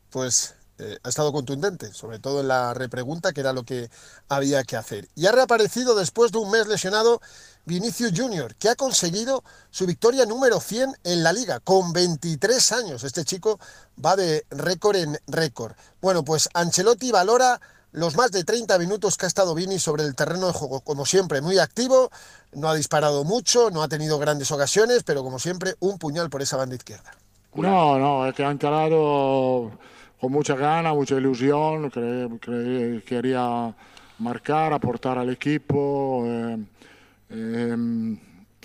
Pues eh, ha estado contundente, sobre todo en la repregunta, que era lo que había que hacer. Y ha reaparecido después de un mes lesionado Vinicius Junior, que ha conseguido su victoria número 100 en la liga, con 23 años. Este chico va de récord en récord. Bueno, pues Ancelotti valora los más de 30 minutos que ha estado Vini sobre el terreno de juego, como siempre, muy activo, no ha disparado mucho, no ha tenido grandes ocasiones, pero como siempre, un puñal por esa banda izquierda. No, no, es que ha entrado con mucha gana, mucha ilusión, quería marcar, aportar al equipo. Eh, eh,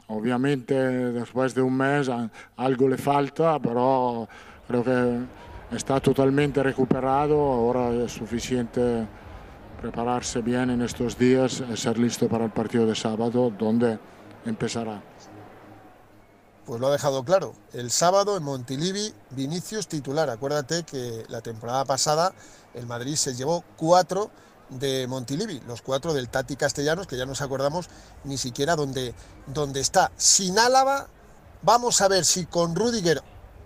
obviamente después de un mes algo le falta, pero creo que está totalmente recuperado, ahora es suficiente prepararse bien en estos días y ser listo para el partido de sábado, donde empezará pues lo ha dejado claro. El sábado en Montilivi, Vinicius titular. Acuérdate que la temporada pasada el Madrid se llevó cuatro de Montilivi, los cuatro del Tati Castellanos, que ya nos acordamos ni siquiera dónde, dónde está. Sin Álava, vamos a ver si con Rudiger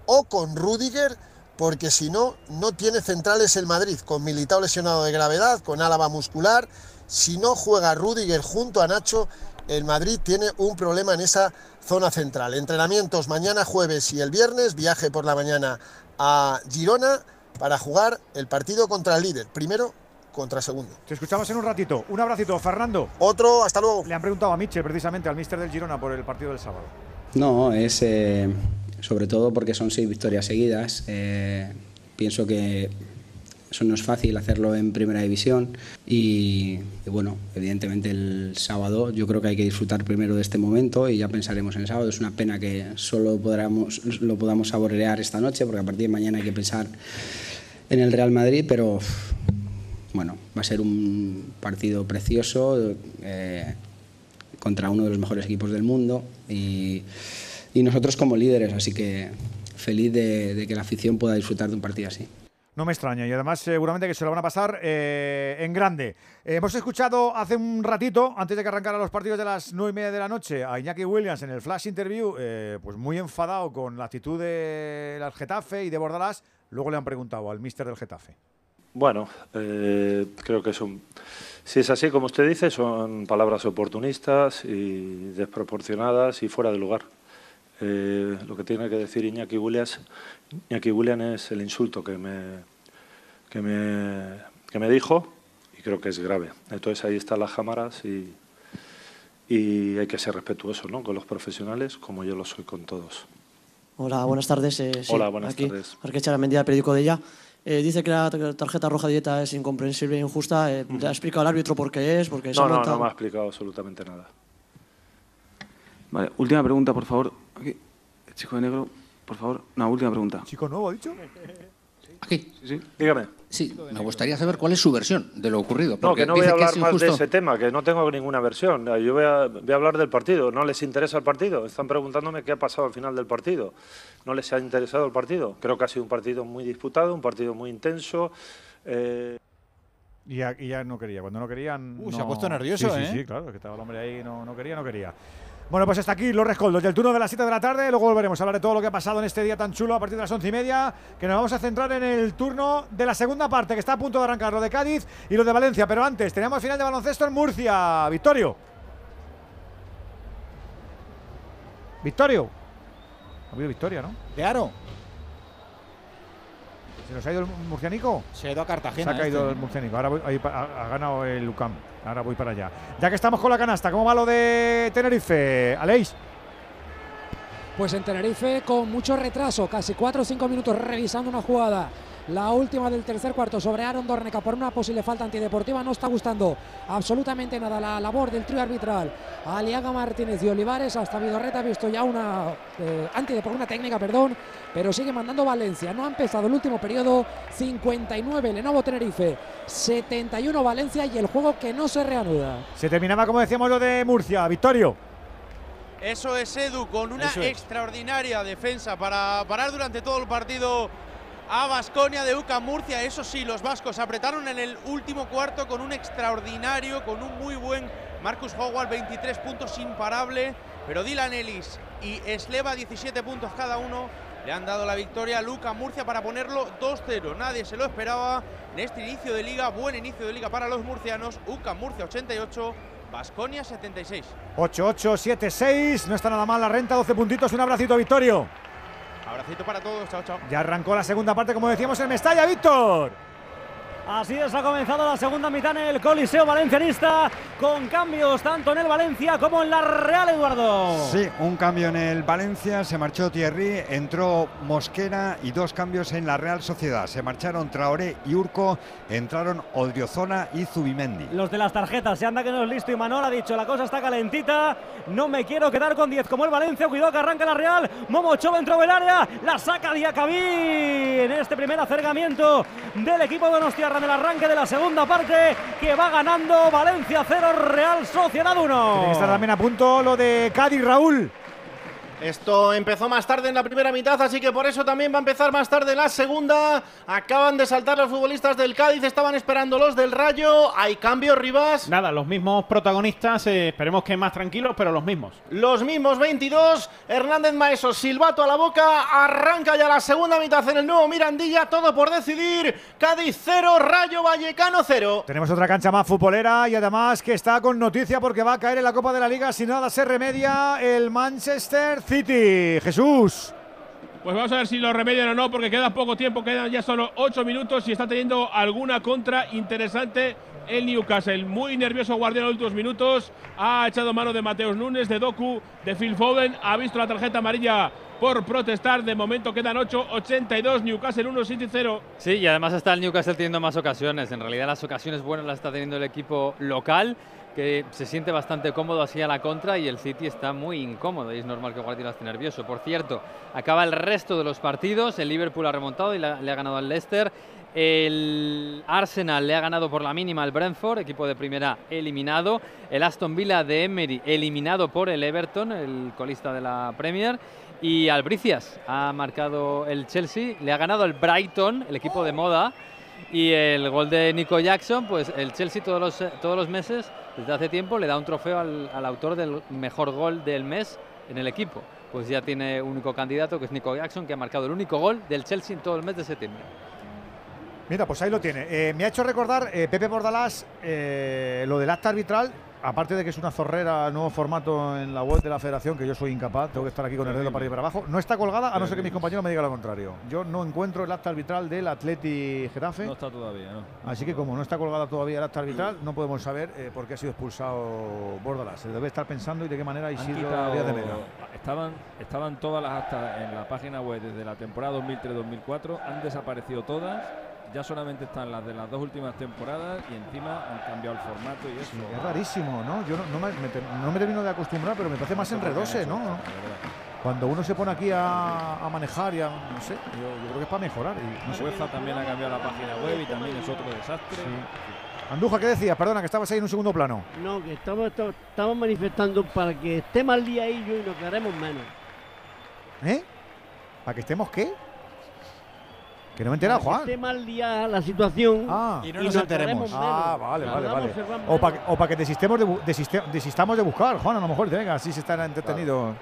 o con Rudiger, porque si no, no tiene centrales el Madrid, con Militao lesionado de gravedad, con Álava muscular. Si no juega Rudiger junto a Nacho, el Madrid tiene un problema en esa zona central. Entrenamientos mañana jueves y el viernes, viaje por la mañana a Girona para jugar el partido contra el líder, primero contra segundo. Te escuchamos en un ratito. Un abracito, Fernando. Otro, hasta luego. Le han preguntado a Michel, precisamente, al mister del Girona, por el partido del sábado. No, es eh, sobre todo porque son seis victorias seguidas. Eh, pienso que eso no es fácil hacerlo en primera división y, bueno, evidentemente el sábado yo creo que hay que disfrutar primero de este momento y ya pensaremos en el sábado. Es una pena que solo podamos, lo podamos saborear esta noche porque a partir de mañana hay que pensar en el Real Madrid, pero bueno, va a ser un partido precioso eh, contra uno de los mejores equipos del mundo y, nosotros como líderes, así que feliz de que la afición pueda disfrutar de un partido así. No me extraña y además seguramente que se lo van a pasar eh, en grande. hemos escuchado hace un ratito, antes de que arrancaran los partidos de las nueve y media de la noche, a Iñaki Williams en el flash interview, eh, pues muy enfadado con la actitud del Getafe y de Bordalás. Luego le han preguntado al mister del Getafe. Bueno, eh, creo que son, si es así como usted dice, son palabras oportunistas y desproporcionadas y fuera de lugar. lo que tiene que decir Iñaki Williams Iñaki William es el insulto que me, que me, que me dijo y creo que es grave. Entonces ahí están las cámaras y, y hay que ser respetuoso ¿no? con los profesionales como yo lo soy con todos. Hola, buenas tardes. Eh, Hola, buenas aquí, tardes. Arquecha Mendía, el periódico de ella. Eh, dice que la tarjeta roja dieta es incomprensible e injusta. Eh, ¿Le ha explicado al árbitro por qué es? Porque no, no, no me ha explicado absolutamente nada. Vale, última pregunta, por favor. Aquí, el chico de negro. Por favor, una última pregunta. ¿Chico nuevo, ha dicho? Aquí. Sí, dígame. Sí, me gustaría saber cuál es su versión de lo ocurrido. No, porque que no voy a hablar más de ese tema, que no tengo ninguna versión. Yo voy a, voy a hablar del partido. ¿No les interesa el partido? Están preguntándome qué ha pasado al final del partido. ¿No les ha interesado el partido? Creo que ha sido un partido muy disputado, un partido muy intenso. eh, Y ya, y ya no quería. Cuando no querían. Uh, se no- ha puesto nervioso, sí, ¿eh? Sí, sí, claro, que estaba el hombre ahí, no, no quería, no quería. Bueno, pues hasta aquí los rescoldos del turno de las 7 de la tarde. Luego volveremos a hablar de todo lo que ha pasado en este día tan chulo a partir de las 11 y media. Que nos vamos a centrar en el turno de la segunda parte, que está a punto de arrancar, lo de Cádiz y lo de Valencia. Pero antes, tenemos final de baloncesto en Murcia. Victorio. Victorio. Ha habido victoria, ¿no? De Aro. ¿Se nos ha ido el murcianico? Se ha ido a Cartagena. Se ha caído este. el murcianico. Ahora voy- ahí ha, ha ganado el UCAM. Ahora voy para allá. Ya que estamos con la canasta, ¿cómo va lo de Tenerife? Aleix. Pues en Tenerife con mucho retraso, casi 4 o 5 minutos revisando una jugada. La última del tercer cuarto sobre Aaron Dorneca por una posible falta antideportiva. No está gustando absolutamente nada la labor del trío arbitral. Aliaga Martínez y Olivares. Hasta Vidorreta ha visto ya una eh, antidepor- una técnica, perdón. Pero sigue mandando Valencia. No ha empezado el último periodo. 59 Lenovo Tenerife. 71 Valencia y el juego que no se reanuda. Se terminaba, como decíamos, lo de Murcia. Victorio. Eso es Edu, con una es. extraordinaria defensa para parar durante todo el partido a Basconia de UCA Murcia. Eso sí, los vascos apretaron en el último cuarto con un extraordinario, con un muy buen Marcus Howard, 23 puntos imparable. Pero Dylan Ellis y Esleva, 17 puntos cada uno, le han dado la victoria a Luca Murcia para ponerlo 2-0. Nadie se lo esperaba en este inicio de liga. Buen inicio de liga para los murcianos. UCA Murcia 88, Basconia 76. 8-8-7-6. No está nada mal la renta. 12 puntitos. Un abracito, Victorio. Abracito para todos. Chao, chao. Ya arrancó la segunda parte, como decíamos, en Mestalla, Víctor. Así es, ha comenzado la segunda mitad en el Coliseo Valencianista, con cambios tanto en el Valencia como en la Real Eduardo. Sí, un cambio en el Valencia, se marchó Thierry, entró Mosquera y dos cambios en la Real Sociedad. Se marcharon Traoré y Urco, entraron Odriozona y Zubimendi. Los de las tarjetas, se anda que no es listo y Manol ha dicho la cosa está calentita, no me quiero quedar con 10 como el Valencia, cuidado que arranca la Real, Momo Ochoa entró en el área, la saca Diacabí en este primer acercamiento del equipo de Donostiarra en el arranque de la segunda parte, que va ganando Valencia 0, Real Sociedad 1. Tiene que estar también a punto lo de Cádiz, Raúl. Esto empezó más tarde en la primera mitad, así que por eso también va a empezar más tarde la segunda. Acaban de saltar los futbolistas del Cádiz, estaban esperando los del Rayo. Hay cambios, Rivas. Nada, los mismos protagonistas, eh, esperemos que más tranquilos, pero los mismos. Los mismos 22. Hernández Maeso, silbato a la boca. Arranca ya la segunda mitad en el nuevo Mirandilla. Todo por decidir. Cádiz 0, Rayo Vallecano 0. Tenemos otra cancha más futbolera y además que está con noticia porque va a caer en la Copa de la Liga si nada se remedia el Manchester City. Jesús. Pues vamos a ver si lo remedian o no, porque queda poco tiempo, quedan ya solo 8 minutos y está teniendo alguna contra interesante el Newcastle. Muy nervioso Guardiola en los últimos minutos, ha echado mano de Mateus Nunes, de Doku, de Phil Foden, ha visto la tarjeta amarilla por protestar. De momento quedan 8, 82, Newcastle 1, City 0. Sí, y además está el Newcastle teniendo más ocasiones. En realidad las ocasiones buenas las está teniendo el equipo local, que se siente bastante cómodo así a la contra y el City está muy incómodo y es normal que Guardiola esté nervioso. Por cierto, acaba el resto de los partidos, el Liverpool ha remontado y le ha ganado al Leicester. El Arsenal le ha ganado por la mínima al Brentford, equipo de primera eliminado. El Aston Villa de Emery eliminado por el Everton, el colista de la Premier. Y Albricias ha marcado el Chelsea, le ha ganado el Brighton, el equipo de moda. Y el gol de Nico Jackson, pues el Chelsea todos los, todos los meses, desde hace tiempo, le da un trofeo al, autor del mejor gol del mes en el equipo. Pues ya tiene único candidato, que es Nico Jackson, que ha marcado el único gol del Chelsea en todo el mes de septiembre. Mira, pues ahí lo tiene. Eh, me ha hecho recordar eh, Pepe Bordalás eh, lo del acta arbitral. Aparte de que es una zorrera, nuevo formato en la web de la federación, que yo soy incapaz, tengo que estar aquí con el dedo para ir para abajo. No está colgada, a no ser que mis compañeros me digan lo contrario. Yo no encuentro el acta arbitral del Atleti Getafe. No está todavía, ¿no? Así que como no está colgada todavía el acta arbitral, no podemos saber eh, por qué ha sido expulsado Bordalás. Se debe estar pensando y de qué manera Isidro Díaz de Mera. estaban, estaban todas las actas en la página web desde la temporada 2003-2004, han desaparecido todas ya solamente están las de las dos últimas temporadas y encima han cambiado el formato y eso. Es rarísimo, ¿no? Yo no, no me, me- no me termino de acostumbrar, pero me parece más enredose, ¿no? Cuando uno se pone aquí a, a manejar y a, no sé, yo, yo creo que es para mejorar. Y, no sé. UEFA también ha cambiado la página web y también es otro desastre. Andújar, ¿qué decías? Perdona, que estabas ahí en un segundo plano. No, que estamos, estamos, manifestando para que esté más día ellos y nos quedaremos menos. ¿Eh? ¿Para que estemos qué? Que no me he enterado, que Juan. esté mal día la situación Ah. y no nos enteremos Ah, vale, vale, vale. O para pa que desistemos de, bu- desiste- desistamos de buscar, Juan, a lo mejor, venga, así se estará entretenido.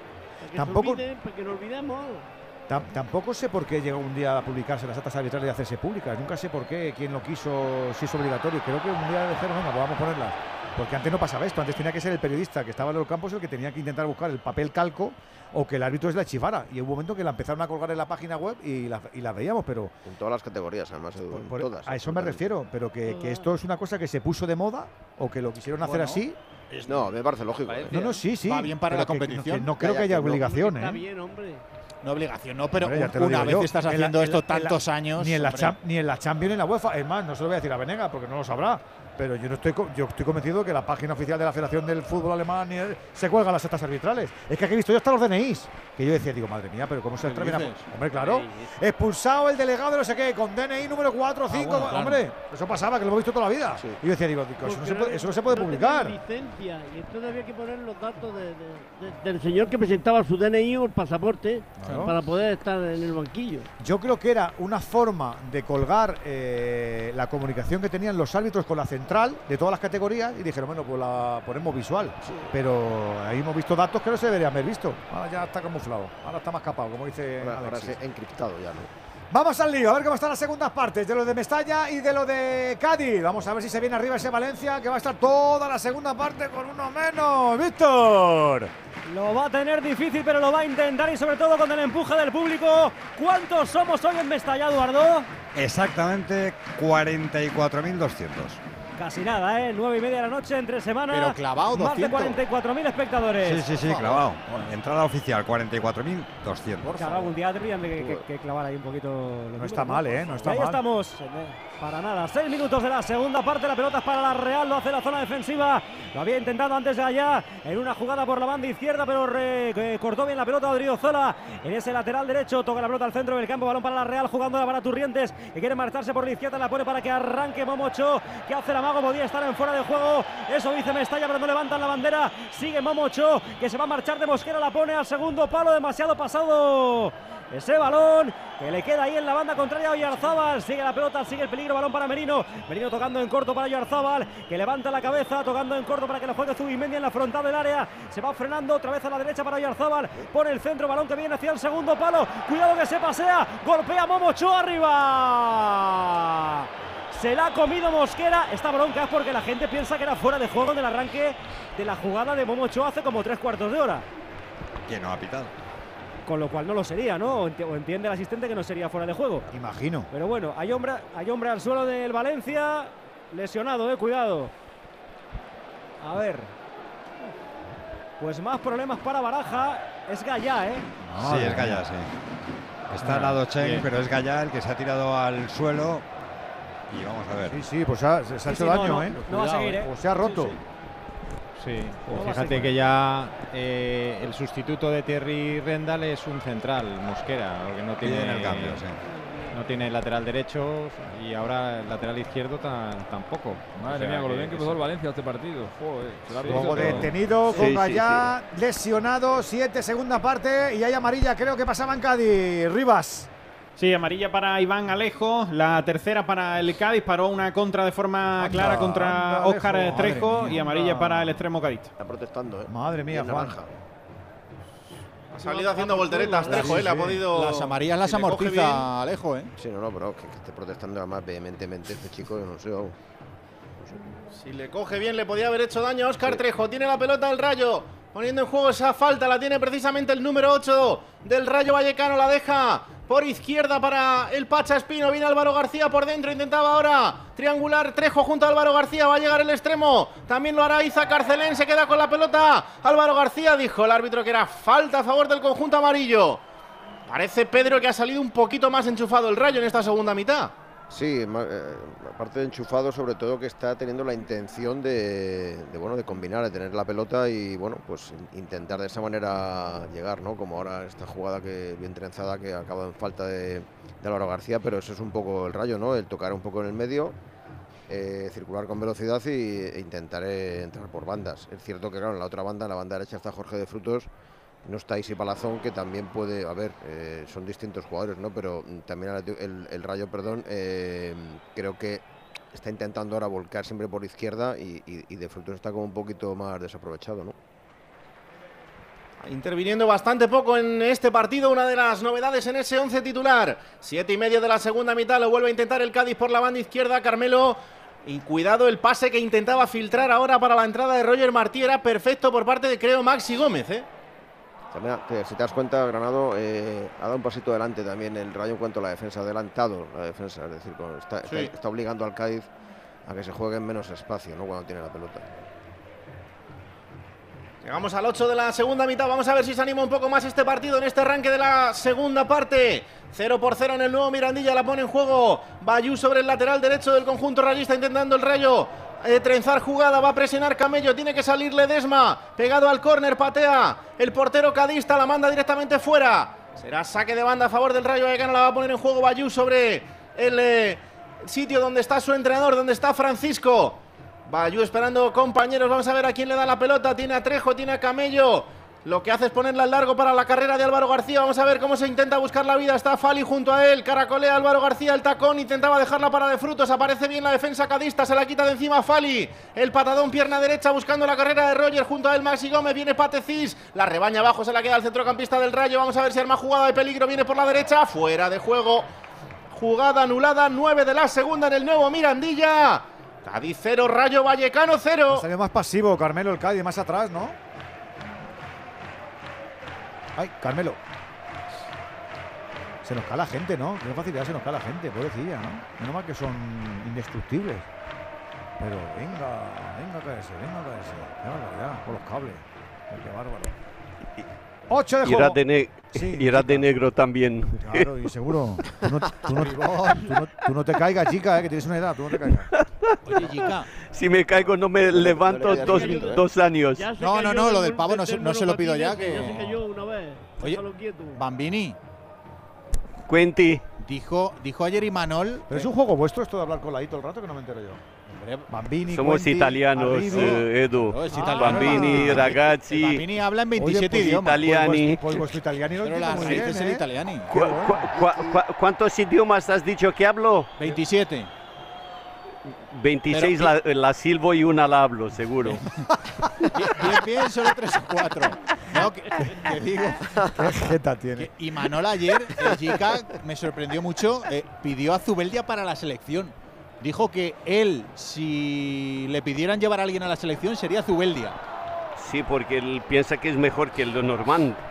Que, Tampoco, olviden, que olvidemos. tam- tampoco sé por qué llegó un día a publicarse las actas arbitrales y hacerse públicas. Nunca sé por qué, quién lo quiso, si es obligatorio. Creo que un día dijeron, venga, pues vamos a ponerlas. Porque antes no pasaba esto, antes tenía que ser el periodista que estaba en los campos el que tenía que intentar buscar el papel calco o que el árbitro es la chifara. Y hubo un momento que la empezaron a colgar en la página web y la, y la veíamos, pero En todas las categorías, además, en por- todas. a eso me refiero. Pero que, que esto es una cosa que se puso de moda o que lo quisieron hacer Bueno, así. No, me parece lógico. ¿eh? No, no, sí, sí. Va bien para pero la que- competición. que no creo que haya que no. obligación, Está ¿eh? bien, hombre. No obligación, no, pero Hombre, una vez yo. estás En la- haciendo en esto la- en la- tantos años. Ni en, la ni en la Champions ni en la UEFA. Es más, no se lo voy a decir a Venega porque no lo sabrá. Pero yo no estoy yo estoy convencido que la página oficial de la Federación del Fútbol Alemán el- se cuelgan las actas arbitrales. Es que aquí he visto yo hasta los DNIs. Que yo decía, digo, madre mía, pero ¿cómo se atreven a.? Hombre, claro. Expulsado el delegado de no sé qué, con DNI número 4 o 5. bueno, claro. Hombre, eso pasaba, que lo hemos visto toda la vida. Y yo decía, digo, eso, no se puede, eso no se puede no publicar. licencia y entonces había que poner los datos de- de- de- del señor que presentaba su DNI o el pasaporte Claro. para poder estar en el banquillo. Yo creo que era una forma de colgar eh, la comunicación que tenían los árbitros con la central de todas las categorías y dijeron, bueno, pues la ponemos visual. Pero ahí hemos visto datos que no se deberían haber visto. Ahora ya está camuflado, ahora está más capado, como dice Ahora, ahora Alexis. sí, encriptado ya, ¿no? Vamos al lío, a ver cómo están las segundas partes de lo de Mestalla y de lo de Cádiz. Vamos a ver si se viene arriba ese Valencia, que va a estar toda la segunda parte con uno menos. ¡Víctor! Lo va a tener difícil, pero lo va a intentar y sobre todo con el empuje del público. ¿Cuántos somos hoy en Mestalla, Eduardo? Exactamente 44.200. Casi nada, ¿eh? Nueve y media de la noche, entre semanas. Pero clavado, Más de 200. 44.000 espectadores. Sí, sí, sí, clavado. Entrada oficial 44.200. Cada algún día tendrían de que, que- que clavar ahí un poquito. los No está mal, ¿eh? No está ahí mal. estamos. eh, Para nada. Seis minutos de la segunda parte. La pelota es para la Real. Lo hace la zona defensiva. Lo había intentado antes de allá. En una jugada por la banda izquierda. Pero re- que cortó bien la pelota Odriozola. En ese lateral derecho. Toca la pelota al centro del campo. Balón para la Real. Jugando para Turrientes. Que quiere marcharse por la izquierda. La pone para que arranque Momocho. Que hace el amago. Podía estar en fuera de juego. Eso dice Mestalla. Pero no levantan la bandera. Sigue Momocho. Que se va a marchar de Mosquera. La pone al segundo palo. Demasiado pasado. Ese balón que le queda ahí en la banda contraria a Oyarzábal. Sigue la pelota, sigue el peligro. Balón para Merino. Merino tocando en corto para Oyarzábal. Que levanta la cabeza, tocando en corto para que lo juegue Zubimendi en la frontal del área. Se va frenando otra vez a la derecha para Oyarzábal. Pone el centro, balón que viene hacia el segundo palo. Cuidado que se pasea. Golpea Momocho arriba. Se la ha comido Mosquera. Esta bronca es porque la gente piensa que era fuera de juego en el arranque de la jugada de Momocho hace como tres cuartos de hora. Que no ha pitado. Con lo cual no lo sería, ¿no? O enti- o entiende el asistente que no sería fuera de juego. Imagino. Pero bueno, hay hombre, hay hombre al suelo del Valencia. Lesionado, eh, cuidado. A ver. Pues más problemas para Baraja. Es Gallá, ¿eh? Sí, es Gallá, sí. Está al lado Chen, pero es Gallá el que se ha tirado al suelo. Y vamos a ver. Sí, sí, pues se ha, se ha Sí, hecho sí, daño, no, ¿eh? no va a seguir, ¿eh? O se ha roto. Sí, pues fíjate que ya eh, el sustituto de Thierry Rendal es un central, Mosquera, porque no tiene Piden el cambio, sí. no tiene lateral derecho y ahora el lateral izquierdo tan- tampoco. Madre O sea mía, con lo bien que empezó el Valencia este partido. Joder, todo. detenido Sí, con sí, Gallá, lesionado, siete segunda parte y hay amarilla, creo que pasaba en Cádiz. Rivas. Sí, amarilla para Iván Alejo, la tercera para el Cádiz, paró una contra de forma Anda, clara contra anda, Óscar Alejo, Trejo mía, y amarilla anda. para el extremo Cádiz. Está protestando, ¿eh? Madre mía, Juan. Ha salido haciendo volteretas, Trejo, Sí, ¿eh? Le ha podido. Las amarillas las si le coge bien- amortiza Alejo, ¿eh? Sí, no, no, pero que, que esté protestando además vehementemente este chico, yo no sé. Si le coge bien, le podía haber hecho daño a Óscar Trejo. Tiene la pelota del Rayo. Poniendo en juego esa falta, la tiene precisamente el número 8 del Rayo Vallecano. La deja por izquierda para el Pacha Espino. Viene Álvaro García por dentro. Intentaba ahora triangular Trejo junto a Álvaro García. Va a llegar el extremo. También lo hará Iza Carcelén. Se queda con la pelota. Álvaro García dijo el árbitro que era falta a favor del conjunto amarillo. Parece Pedro que ha salido un poquito más enchufado el Rayo en esta segunda mitad. Sí, aparte de enchufado, sobre todo que está teniendo la intención de, de, bueno, de combinar, de tener la pelota y bueno, pues in- intentar de esa manera llegar, ¿no? Como ahora esta jugada que bien trenzada que acaba en falta de, de Álvaro García, pero eso es un poco el rayo, ¿no? El tocar un poco en el medio, eh, circular con velocidad y, e intentar eh, entrar por bandas. Es cierto que claro, en la otra banda, en la banda derecha está Jorge de Frutos, no está Isi Palazón, que también puede, a ver, eh, son distintos jugadores, ¿no? Pero mm, también el, Rayo, perdón, eh, creo que está intentando ahora volcar siempre por izquierda y, de Frutos está como un poquito más desaprovechado, ¿no? Interviniendo bastante poco en este partido, una de las novedades en ese 11 titular. Siete y medio de la segunda mitad, lo vuelve a intentar el Cádiz por la banda izquierda, Carmelo. Y cuidado el pase que intentaba filtrar ahora para la entrada de Roger Martí, era perfecto por parte de creo Maxi Gómez, ¿eh? También, si te das cuenta, Granado eh, ha dado un pasito adelante también el Rayo en cuanto a la defensa, ha adelantado la defensa, es decir, está obligando al Cádiz a que se juegue en menos espacio, ¿no? Cuando tiene la pelota. Llegamos al 8 de la segunda mitad. Vamos a ver si se anima un poco más este partido en este arranque de la segunda parte. 0 por 0 en el nuevo Mirandilla. La pone en juego. Bayú sobre el lateral derecho del conjunto rayista intentando el rayo. Eh, trenzar jugada, va a presionar Camello, tiene que salir Ledesma, pegado al córner, patea, el portero cadista la manda directamente fuera, será saque de banda a favor del Rayo Vallecano, la va a poner en juego Bayú sobre el eh, sitio donde está su entrenador, donde está Francisco, Bayú esperando compañeros. Vamos a ver a quién le da la pelota. Tiene a Trejo, tiene a Camello. Lo que hace es ponerla al largo para la carrera de Álvaro García. Vamos a ver cómo se intenta buscar la vida. Está Fali junto a él. Caracolea Álvaro García el tacón. Intentaba dejarla para de frutos. Aparece bien la defensa cadista. Se la quita de encima Fali. El patadón, pierna derecha, buscando la carrera de Roger. Junto a él Maxi Gómez. Viene Patecis. La rebaña abajo. Se la queda al centrocampista del Rayo. Vamos a ver si arma jugada de peligro. Viene por la derecha. Fuera de juego. Jugada anulada. 9 de la segunda en el nuevo Mirandilla. Cádiz 0, Rayo Vallecano 0. Salió más pasivo Carmelo el Cádiz, más atrás, ¿no? Ay, Carmelo. Se nos cae la gente, ¿no? Qué facilidad se nos cae la gente, pobrecilla, ¿no? Menos mal que son indestructibles. Pero venga, venga a caerse, venga a caerse. Qué barbaridad, con los cables. Qué bárbaro. 8 de juego. de, ne- Sí, irás de negro también. Claro, y seguro. Tú no, tú no- tú no- tú no te caigas, chica, eh, que tienes una edad, tú no te caigas. Oye, chica. Si me caigo no me levanto dos, dos años. No, no, no, lo del pavo no se, no se lo pido ya. Que... Ya se cayó una vez. Oye. Bambini, Cuenti. dijo, dijo ayer Imanol. Pero es un juego vuestro esto de hablar con la I todo el rato que no me entero yo. Bambini, Somos italianos, eh, Edu. No, es italiano. Bambini, ragazzi. Bambini habla en 27 Oye, pues, idiomas. italiani. Pues Pero las raíces ¿eh? italiani. Cu- cu- cu- cu- ¿Cuántos idiomas has dicho que hablo? 27. 26 Pero- la, la silbo y una la hablo, seguro. Bien, bien, bien, solo 3 o 4. No, que, que digo. Qué jeta tiene. Y Manol ayer, el Jica, me sorprendió mucho, eh, pidió a Zubeldia para la selección. Dijo que él, si le pidieran llevar a alguien a la selección, sería Zubeldia. Sí, porque él piensa que es mejor que el de Normand.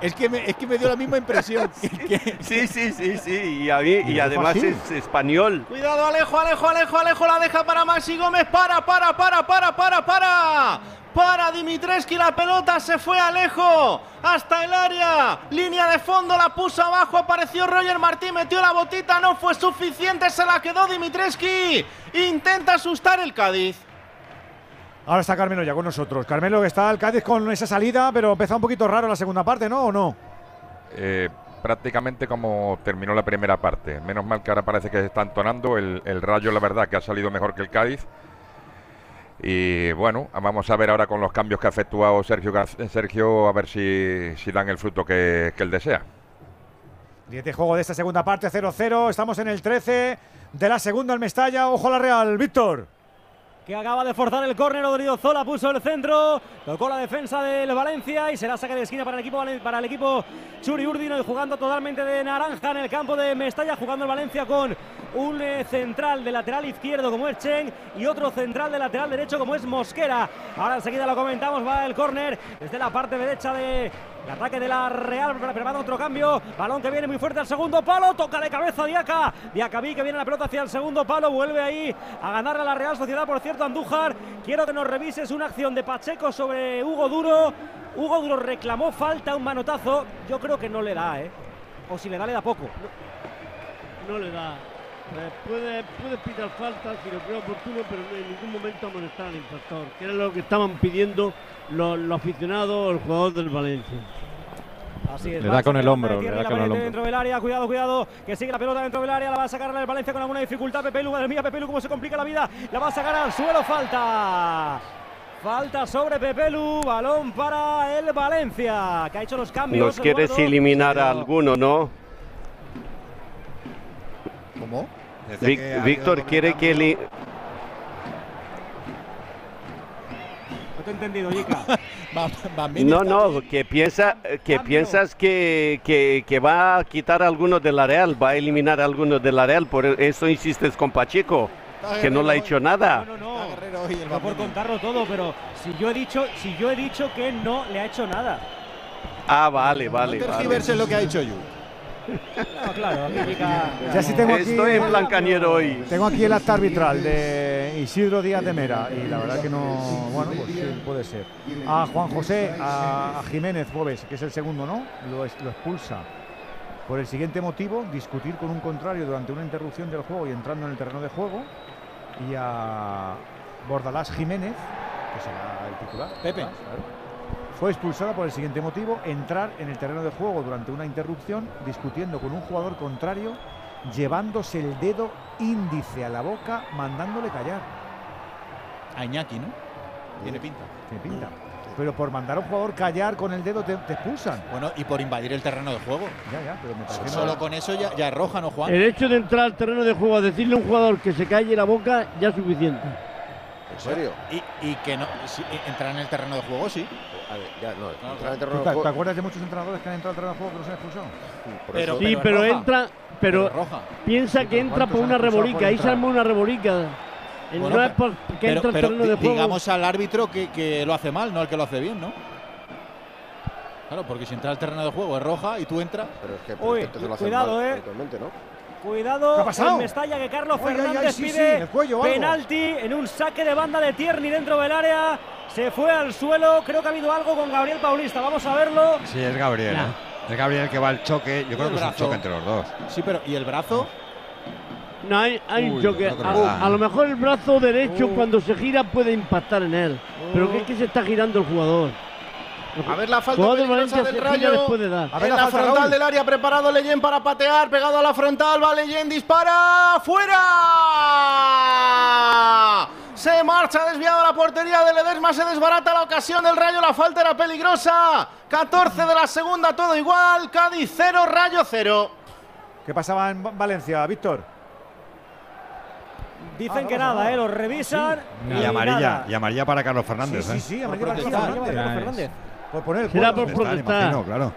Es que me, es que me dio la misma impresión. que- Sí, sí, sí, sí. Y, a mí- y dijo además así? es español. Cuidado, Alejo, Alejo, Alejo, Alejo, la deja para Maxi Gómez. Para, para, para, para, para, para. Para Dimitreski, la pelota se fue Alejo hasta el área. Línea de fondo, la puso abajo. Apareció Roger Martín, metió la botita, no fue suficiente. Se la quedó Dimitreski. Intenta asustar el Cádiz. Ahora está Carmelo ya con nosotros. Carmelo que está el Cádiz con esa salida, pero empezó un poquito raro la segunda parte, ¿no? ¿O no? Eh, prácticamente como terminó la primera parte. Menos mal que ahora parece que se está entonando. El, el Rayo, la verdad, que ha salido mejor que el Cádiz. Y bueno, vamos a ver ahora con los cambios que ha efectuado Sergio, Sergio a ver si, si dan el fruto que, que él desea. Diete juego de esta segunda parte, 0-0. Estamos en el 13 de la segunda en Mestalla. Ojo la Real, Víctor. Que acaba de forzar el córner. Rodrigo Zola puso el centro, tocó la defensa del Valencia y será saque de esquina para el equipo para el equipo Churi Urdino y jugando totalmente de naranja en el campo de Mestalla, jugando el Valencia con un eh, central de lateral izquierdo como es Chen y otro central de lateral derecho como es Mosquera. Ahora enseguida lo comentamos, va el córner desde la parte derecha de el ataque de la Real, pre- prepara otro cambio. Balón que viene muy fuerte al segundo palo. Toca de cabeza Diaca. Diacabí que viene la pelota hacia el segundo palo. Vuelve ahí a ganarle a la Real Sociedad. Por cierto, Andújar, quiero que nos revises una acción de Pacheco sobre Hugo Duro. Hugo Duro reclamó falta, un manotazo. Yo creo que no le da, ¿eh? O si le da, le da poco. No le da. Eh, puede, pitar falta si lo creo oportuno, pero en ningún momento amonestar al infractor, que era lo que estaban pidiendo los, los aficionados, el jugador del Valencia. Así es, Le da con el hombro, le da la con el hombro. Dentro del área, cuidado, cuidado, que sigue la pelota dentro del área, la va a sacar el Valencia con alguna dificultad. Pepelu, madre mía, Pepelu, cómo se complica la vida. La va a sacar al suelo, falta. Falta sobre Pepelu, balón para el Valencia, que ha hecho los cambios. Nos quieres Eduardo. eliminar a alguno, ¿no? ¿Cómo? Vic- Víctor quiere que No te he entendido, Yica. No, no, que piensa, que piensas que, que, que va a quitar a alguno de la Real, va a eliminar a alguno de la Real, por eso insistes con Pacheco, que no le ha hecho nada. No, no, no por contarlo todo, pero si yo he dicho, si yo he dicho que no le ha hecho nada. Ah, vale, vale, No vale. lo que ha hecho Yu. No, claro, Ya sí tengo aquí, Estoy en plan cañero hoy. Tengo aquí el acta arbitral de Isidro Díaz de Mera y la verdad que no, bueno, pues sí, puede ser. A Juan José, a, a Jiménez Bobes, que es el segundo, ¿no? Lo, es- lo expulsa. Por el siguiente motivo, discutir con un contrario durante una interrupción del juego y entrando en el terreno de juego. Y a Bordalás Jiménez, que será el titular. Pepe. claro. Fue expulsada por el siguiente motivo, entrar en el terreno de juego durante una interrupción discutiendo con un jugador contrario, llevándose el dedo índice a la boca, mandándole callar. A Iñaki, ¿no? Tiene pinta. Tiene pinta. Pero por mandar a un jugador callar con el dedo te, te expulsan. Bueno, y por invadir el terreno de juego. Ya, ya, pero me parece que no- Solo con eso ya, ya es roja, ¿no, Juan? El hecho de entrar al terreno de juego a decirle a un jugador que se calle la boca ya es suficiente. ¿En serio? Y, y que no. si- entrar en el terreno de juego, sí. A ver, ya, no, ¿Tú terreno de te, juego- te acuerdas de muchos entrenadores que han entrado al terreno de juego que los han expulsado? Por Pero- eso- Sí, pero entra, pero Pero roja. piensa Sí, que pero entra ¿cuántos por una rebolica, ahí se arma una rebolica. Bueno, no es porque Pero, entra al terreno de juego. digamos al árbitro que, que lo hace mal, no el que lo hace bien, ¿no? Claro, porque si entra al terreno de juego es roja y tú entras. Pero es que Uy, entonces lo hacen cuidado, mal eh. ¿no? Cuidado ¿Qué ha pasado? en Mestalla que Carlos Ay, ay, ay, Fernández sí, pide en el cuello o algo. penalti en un saque de banda de Tierney dentro del área. Se fue al suelo. Creo que ha habido algo con Gabriel Paulista. Vamos a verlo. Sí, es Gabriel. Nah. ¿eh? Es Gabriel el que va al choque. Yo creo que es un choque entre los dos. Sí, pero ¿y el brazo? No, hay, hay un choque. yo creo que A, no da. a lo mejor el brazo derecho Uh. cuando se gira puede impactar en él. Pero que es que se está girando el jugador. A ver la falta peligrosa Valencia del Rayo. después de dar. A ver en la frontal Raúl. del área, preparado Leyen para patear, pegado a la frontal, va Leyen, dispara, ¡fuera! Se marcha desviado a la portería de Ledesma, se desbarata la ocasión del Rayo, la falta era peligrosa. 14 de la segunda, todo igual, Cádiz 0, Rayo 0. ¿Qué pasaba en Va- Valencia, Víctor? Dicen Ah, que nada, nada. ¿eh? Lo revisan. Y amarilla, nada. y amarilla para Carlos Fernández. sí, ¿eh? sí, Por amarilla para Carlos Fernández. Por poner el Será por Protestar, protestar. imagino, claro.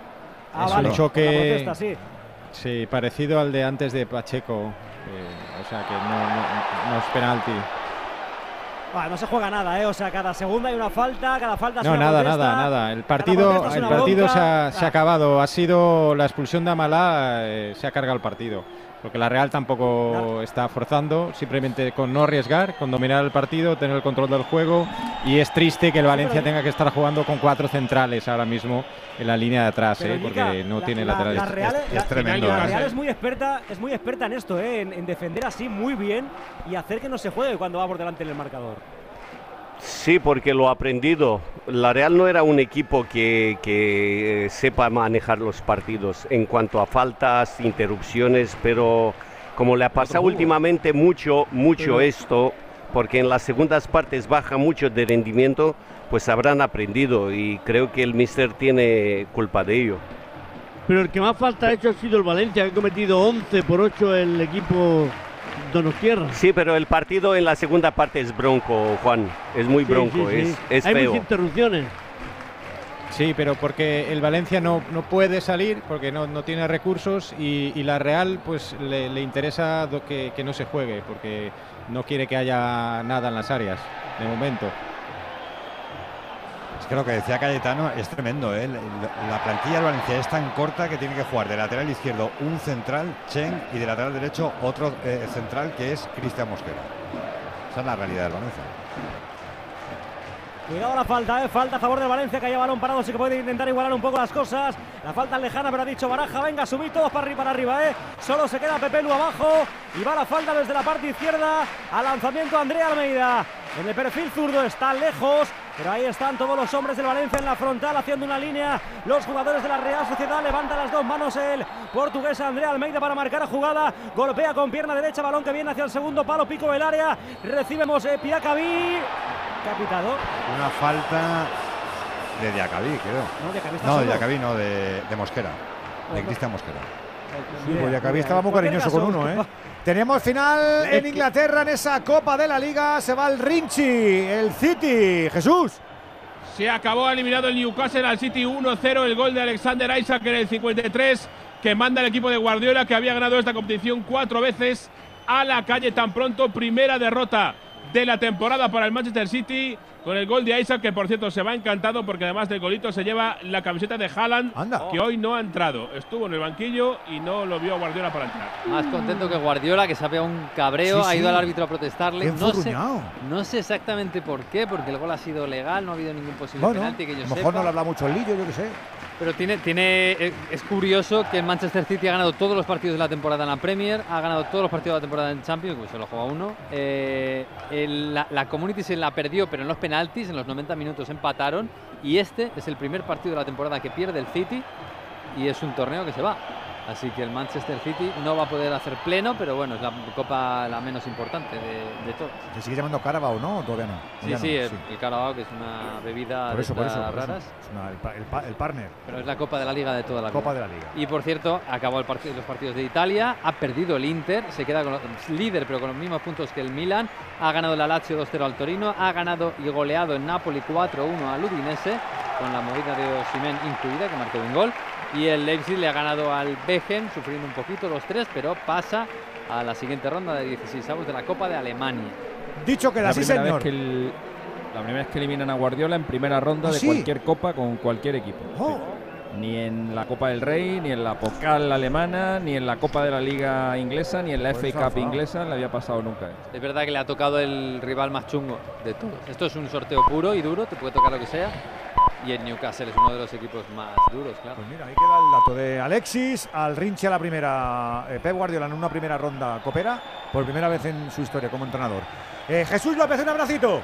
Ah, Es vale. un choque- sí. Sí, parecido al de antes de Pacheco. eh, o sea que no, no- no es penalti. Ah, no se juega nada, ¿eh? O sea, cada segunda hay una falta, cada falta es No, una nada, protesta, nada, nada. El partido, el partido se, ha, se ha acabado. Ha sido la expulsión de Amalá, eh, se ha cargado el partido. Porque la Real tampoco está forzando, simplemente con no arriesgar, con dominar el partido, tener el control del juego. Y es triste que el Valencia tenga que estar jugando con cuatro centrales ahora mismo en la línea de atrás, eh, porque no la- tiene la- laterales. La Real, Es- es tremendo, La ¿eh? Real es muy experta, es muy experta en esto, ¿eh? En, en defender así muy bien y hacer que no se juegue cuando va por delante en el marcador. Sí, porque lo ha aprendido. La Real no era un equipo que, que, eh, sepa manejar los partidos en cuanto a faltas, interrupciones, pero como le ha pasado últimamente mucho, mucho esto, porque en las segundas partes baja mucho de rendimiento, pues habrán aprendido y creo que el Mister tiene culpa de ello. Pero el que más falta ha hecho ha sido el Valencia, que ha cometido 11 por 8 el equipo Donostierra. Sí, pero el partido en la segunda parte es bronco, Juan, es muy Sí, bronco, sí, sí. es, es Hay feo. muchas interrupciones. Sí, pero porque el Valencia no, no puede salir, porque no, no tiene recursos y, y la Real pues le, le interesa que, que no se juegue, porque no quiere que haya nada en las áreas, de momento. Es que lo que decía Cayetano es tremendo, ¿eh? La, la plantilla del Valencia es tan corta que tiene que jugar de lateral izquierdo un central, Chen, y de lateral derecho otro eh, central que es Cristian Mosquera. Esa es la realidad del Valencia. Cuidado la falta, ¿eh? falta a favor de Valencia, que haya balón parado, sí que puede intentar igualar un poco las cosas. La falta lejana, pero ha dicho Baraja, venga, subid todos para arriba, para arriba, ¿eh? Solo se queda Pepe Lu abajo y va la falta desde la parte izquierda al lanzamiento Andrea Almeida. En el perfil zurdo está lejos, pero ahí están todos los hombres del Valencia en la frontal haciendo una línea. Los jugadores de la Real Sociedad levantan las dos manos el portugués Andrea Almeida para marcar la jugada. Golpea con pierna derecha, balón que viene hacia el segundo palo, pico del área. Recibimos eh, Piacaví. ¿Qué ha pitado? Una falta de Diacabí, creo. No, Diacabí No, de. Diacabí, no, de, de Mosquera. De. Cristian Mosquera. Sí, pues Diacabí mira, estaba muy cariñoso con uno, ¿eh? Tenemos final en Inglaterra en esa Copa de la Liga. Se va el Rinchi, el City. Jesús. Se acabó eliminado el Newcastle al City 1-0. El gol de Alexander Isaac en el 53, que manda el equipo de Guardiola, que había ganado esta competición cuatro veces a la calle tan pronto. Primera derrota de la temporada para el Manchester City. Con el gol de Isaac, que por cierto se va encantado porque además del golito se lleva la camiseta de Haaland, que hoy no ha entrado. Estuvo en el banquillo y no lo vio Guardiola para entrar. Más contento que Guardiola, que se ha pegado un cabreo, Sí, ha ido sí. al árbitro a protestarle. No sé, no sé exactamente por qué, porque el gol ha sido legal, no ha habido ningún posible Bueno, penalti que yo a lo mejor sepa. no le habla mucho el Lillo, yo qué sé. Pero tiene, tiene, eh, es curioso que el Manchester City ha ganado todos los partidos de la temporada en la Premier, ha ganado todos los partidos de la temporada en Champions, pues solo juega uno. Eh, la, la Community se la perdió, pero en los penaltis, en los 90 minutos empataron. Y este es el primer partido de la temporada que pierde el City y es un torneo que se va. Así que el Manchester City no va a poder hacer pleno, pero bueno, es la copa la menos importante de, de todas. Se sigue llamando Carabao, ¿no? ¿O Todavía no. Sí, Ya sí, no, el, el Carabao, que es una bebida Por de eso, por eso. por eso. raras. Es una- el, el el partner. Pero es la Copa de la Liga de toda la Copa vida. de la Liga. Y por cierto, acabó el partido, los partidos de Italia, ha perdido el Inter, se queda con los- líder pero con los mismos puntos que el Milan, ha ganado la Lazio 2-0 al Torino, ha ganado y goleado en Napoli 4-1 al Udinese, con la movida de Osimhen incluida, que marcó un gol, y el Leipzig le ha ganado al Begen, sufriendo un poquito los tres, pero pasa a la siguiente ronda de 16 avos de la Copa de Alemania. Dicho queda, la sí, primera señor. Vez que el- la primera vez que eliminan a Guardiola en primera ronda ¿Ah, de sí? cualquier copa con cualquier equipo. Oh. Sí. Ni en la Copa del Rey, ni en la Pokal alemana, ni en la Copa de la Liga inglesa, ni en la Pues FA Cup inglesa le había pasado nunca. Es verdad que le ha tocado el rival más chungo de todos. Esto es un sorteo puro y duro, te puede tocar lo que sea. Y el Newcastle es uno de los equipos más duros, claro. Pues mira, ahí queda el dato de Alexis, al Rinchi a la primera, eh, Pep Guardiola en una primera ronda coopera, por primera vez en su historia como entrenador. Eh, Jesús López, un abracito.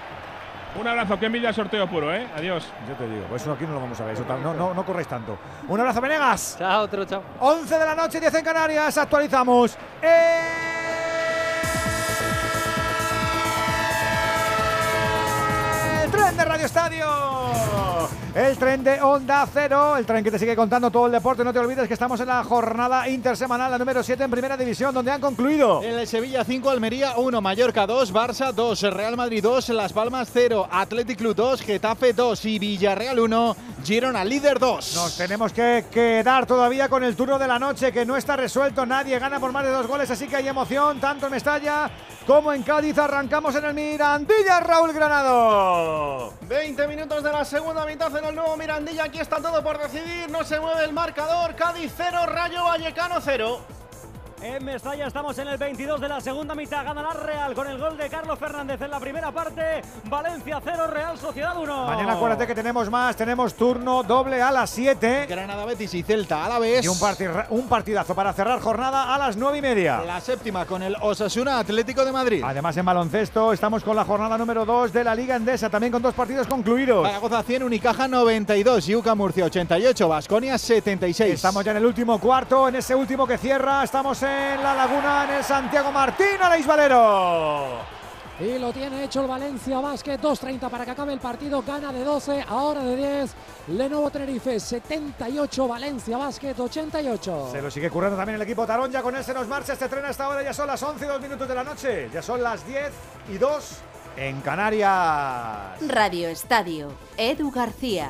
Un abrazo, que envidia sorteo puro, ¿eh? Adiós. Yo te digo, pues eso aquí no lo vamos a ver, eso no, no, no corréis tanto. Un abrazo, Venegas. Chao, otro chao. 11 de la noche, 10 en Canarias, actualizamos. El tren de Radio Estadio. El tren de Onda Cero, el tren que te sigue contando todo el deporte. No te olvides que estamos en la jornada intersemanal, la número 7 en Primera División, donde han concluido. En el Sevilla 5, Almería 1, Mallorca 2, Barça 2, Real Madrid 2, Las Palmas 0, Athletic Club 2, Getafe 2 y Villarreal 1, Girona líder 2. Nos tenemos que quedar todavía con el turno de la noche que no está resuelto. Nadie gana por más de dos goles, así que hay emoción tanto en Mestalla como en Cádiz. Arrancamos en el Mirandilla, Raúl Granado. 20 minutos de la segunda mitad en el nuevo Mirandilla. Aquí está todo por decidir. No se mueve el marcador. Cádiz 0, Rayo Vallecano 0. En Mestalla estamos en el 22 de la segunda mitad. Gana la Real con el gol de Carlos Fernández en la primera parte. Valencia 0, Real Sociedad 1. Mañana acuérdate que tenemos más, tenemos turno doble a las 7. Granada, Betis y Celta a la vez. Y un, parti- un partidazo para cerrar jornada a las 9 y media. La séptima con el Osasuna Atlético de Madrid. Además en baloncesto estamos con la jornada número 2 de la Liga Endesa, también con dos partidos concluidos. Zaragoza 100, Unicaja 92, Yuca Murcia 88, Basconia 76. Estamos ya en el último cuarto, en ese último que cierra. Estamos en la Laguna, en el Santiago Martín, Aleix Valero. Y lo tiene hecho el Valencia Basket, 2.30 para que acabe el partido, gana de 12, ahora de 10. Lenovo Tenerife 78, Valencia Basket 88. Se lo sigue currando también el equipo Tarón, ya con él se nos marcha este tren hasta ahora, ya son las 11 y 2 minutos de la noche, ya son las 10 y 2 en Canarias. Radio Estadio, Edu García.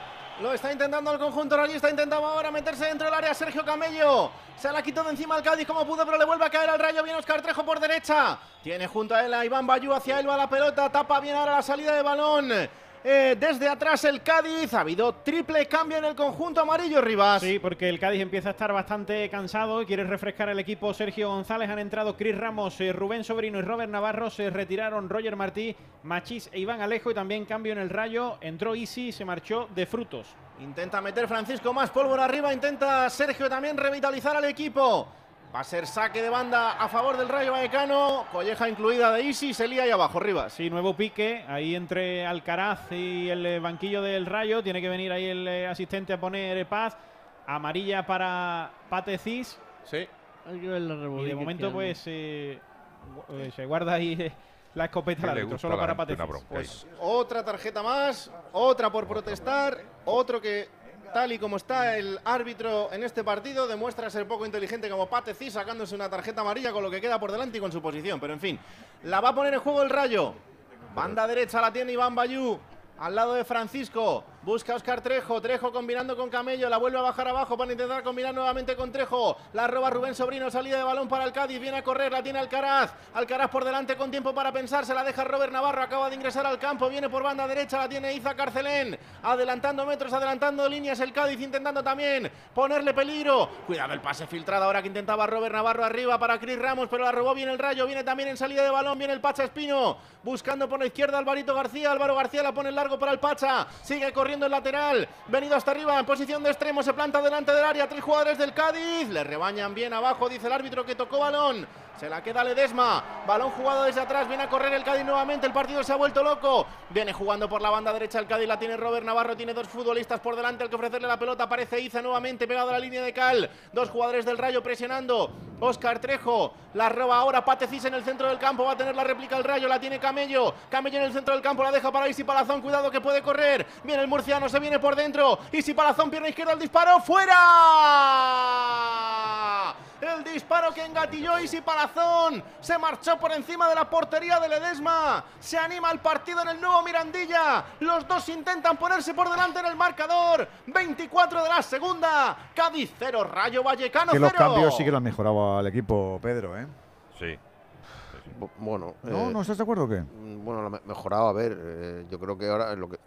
Lo está intentando el conjunto rayista, intentaba ahora meterse dentro del área Sergio Camello. Se la quitó de encima al Cádiz como pudo, pero le vuelve a caer al rayo. Viene Oscar Trejo por derecha. Tiene junto a él a Iván Bayú, hacia él va la pelota, tapa bien ahora la salida de balón. Eh, desde atrás el Cádiz, ha habido triple cambio en el conjunto amarillo, Rivas. Sí, porque el Cádiz empieza a estar bastante cansado y quiere refrescar el equipo Sergio González. Han entrado Cris Ramos, eh, Rubén Sobrino y Robert Navarro. Se retiraron Roger Martí, Machís e Iván Alejo. Y también cambio en el rayo. Entró Isi y se marchó de frutos. Intenta meter Francisco más pólvora arriba, intenta Sergio también revitalizar al equipo. Va a ser saque de banda a favor del Rayo Vallecano. Colleja incluida de Isi, se lía ahí abajo, Rivas. Sí, nuevo pique. Ahí entre Alcaraz y el eh, banquillo del Rayo. Tiene que venir ahí el eh, asistente a poner eh, paz. Amarilla para Patecis. Sí. Hay que ver la Y de momento, que pues, eh, se guarda ahí la escopeta al árbitro, solo para bronca Pues, Otra tarjeta más, otra por protestar, otro que tal y como está el árbitro en este partido demuestra ser poco inteligente como Patecis sacándose una tarjeta amarilla con lo que queda por delante y con su posición. Pero en fin, la va a poner en juego el Rayo. Banda derecha la tiene Iván Bayú. Al lado de Francisco, busca Oscar Trejo, Trejo combinando con Camello, la vuelve a bajar abajo para intentar combinar nuevamente con Trejo, la roba Rubén Sobrino, salida de balón para el Cádiz, viene a correr, la tiene Alcaraz, Alcaraz por delante con tiempo para pensar, se la deja Robert Navarro, acaba de ingresar al campo, viene por banda derecha, la tiene Iza Carcelén, adelantando metros, adelantando líneas el Cádiz, intentando también ponerle peligro, cuidado el pase filtrado ahora que intentaba Robert Navarro arriba para Cris Ramos, pero la robó bien el Rayo, viene también en salida de balón, viene el Pacha Espino, buscando por la izquierda Alvarito García, Álvaro García la pone largo para el Pacha, sigue corriendo el lateral, venido hasta arriba en posición de extremo, se planta delante del área, tres jugadores del Cádiz, le rebañan bien abajo, dice el árbitro que tocó balón, se la queda Ledesma, balón jugado desde atrás, viene a correr el Cádiz nuevamente, el partido se ha vuelto loco, viene jugando por la banda derecha el Cádiz, la tiene Robert Navarro, tiene dos futbolistas por delante. Al que ofrecerle la pelota, aparece Iza nuevamente pegado a la línea de Cal, dos jugadores del Rayo presionando, Oscar Trejo, la roba ahora. Patecis en el centro del campo, va a tener la réplica el Rayo, la tiene Camello, Camello en el centro del campo, la deja para Isi Palazón, cuidado que puede correr, viene el murciano, se viene por dentro, Isi Palazón, pierna izquierda, el disparo, fuera. El disparo que engatilló Isi Palazón se marchó por encima de la portería de Ledesma. Se anima el partido en el nuevo Mirandilla. Los dos intentan ponerse por delante en el marcador. 24 de la segunda. Cádiz 0, Rayo Vallecano Que 0. los cambios sí que lo han mejorado al equipo, Pedro, ¿eh? Sí. Bu- Bueno, ¿No? eh, ¿No estás de acuerdo o qué? mm, Bueno, lo me- mejorado, a ver, eh, yo creo que ahora lo que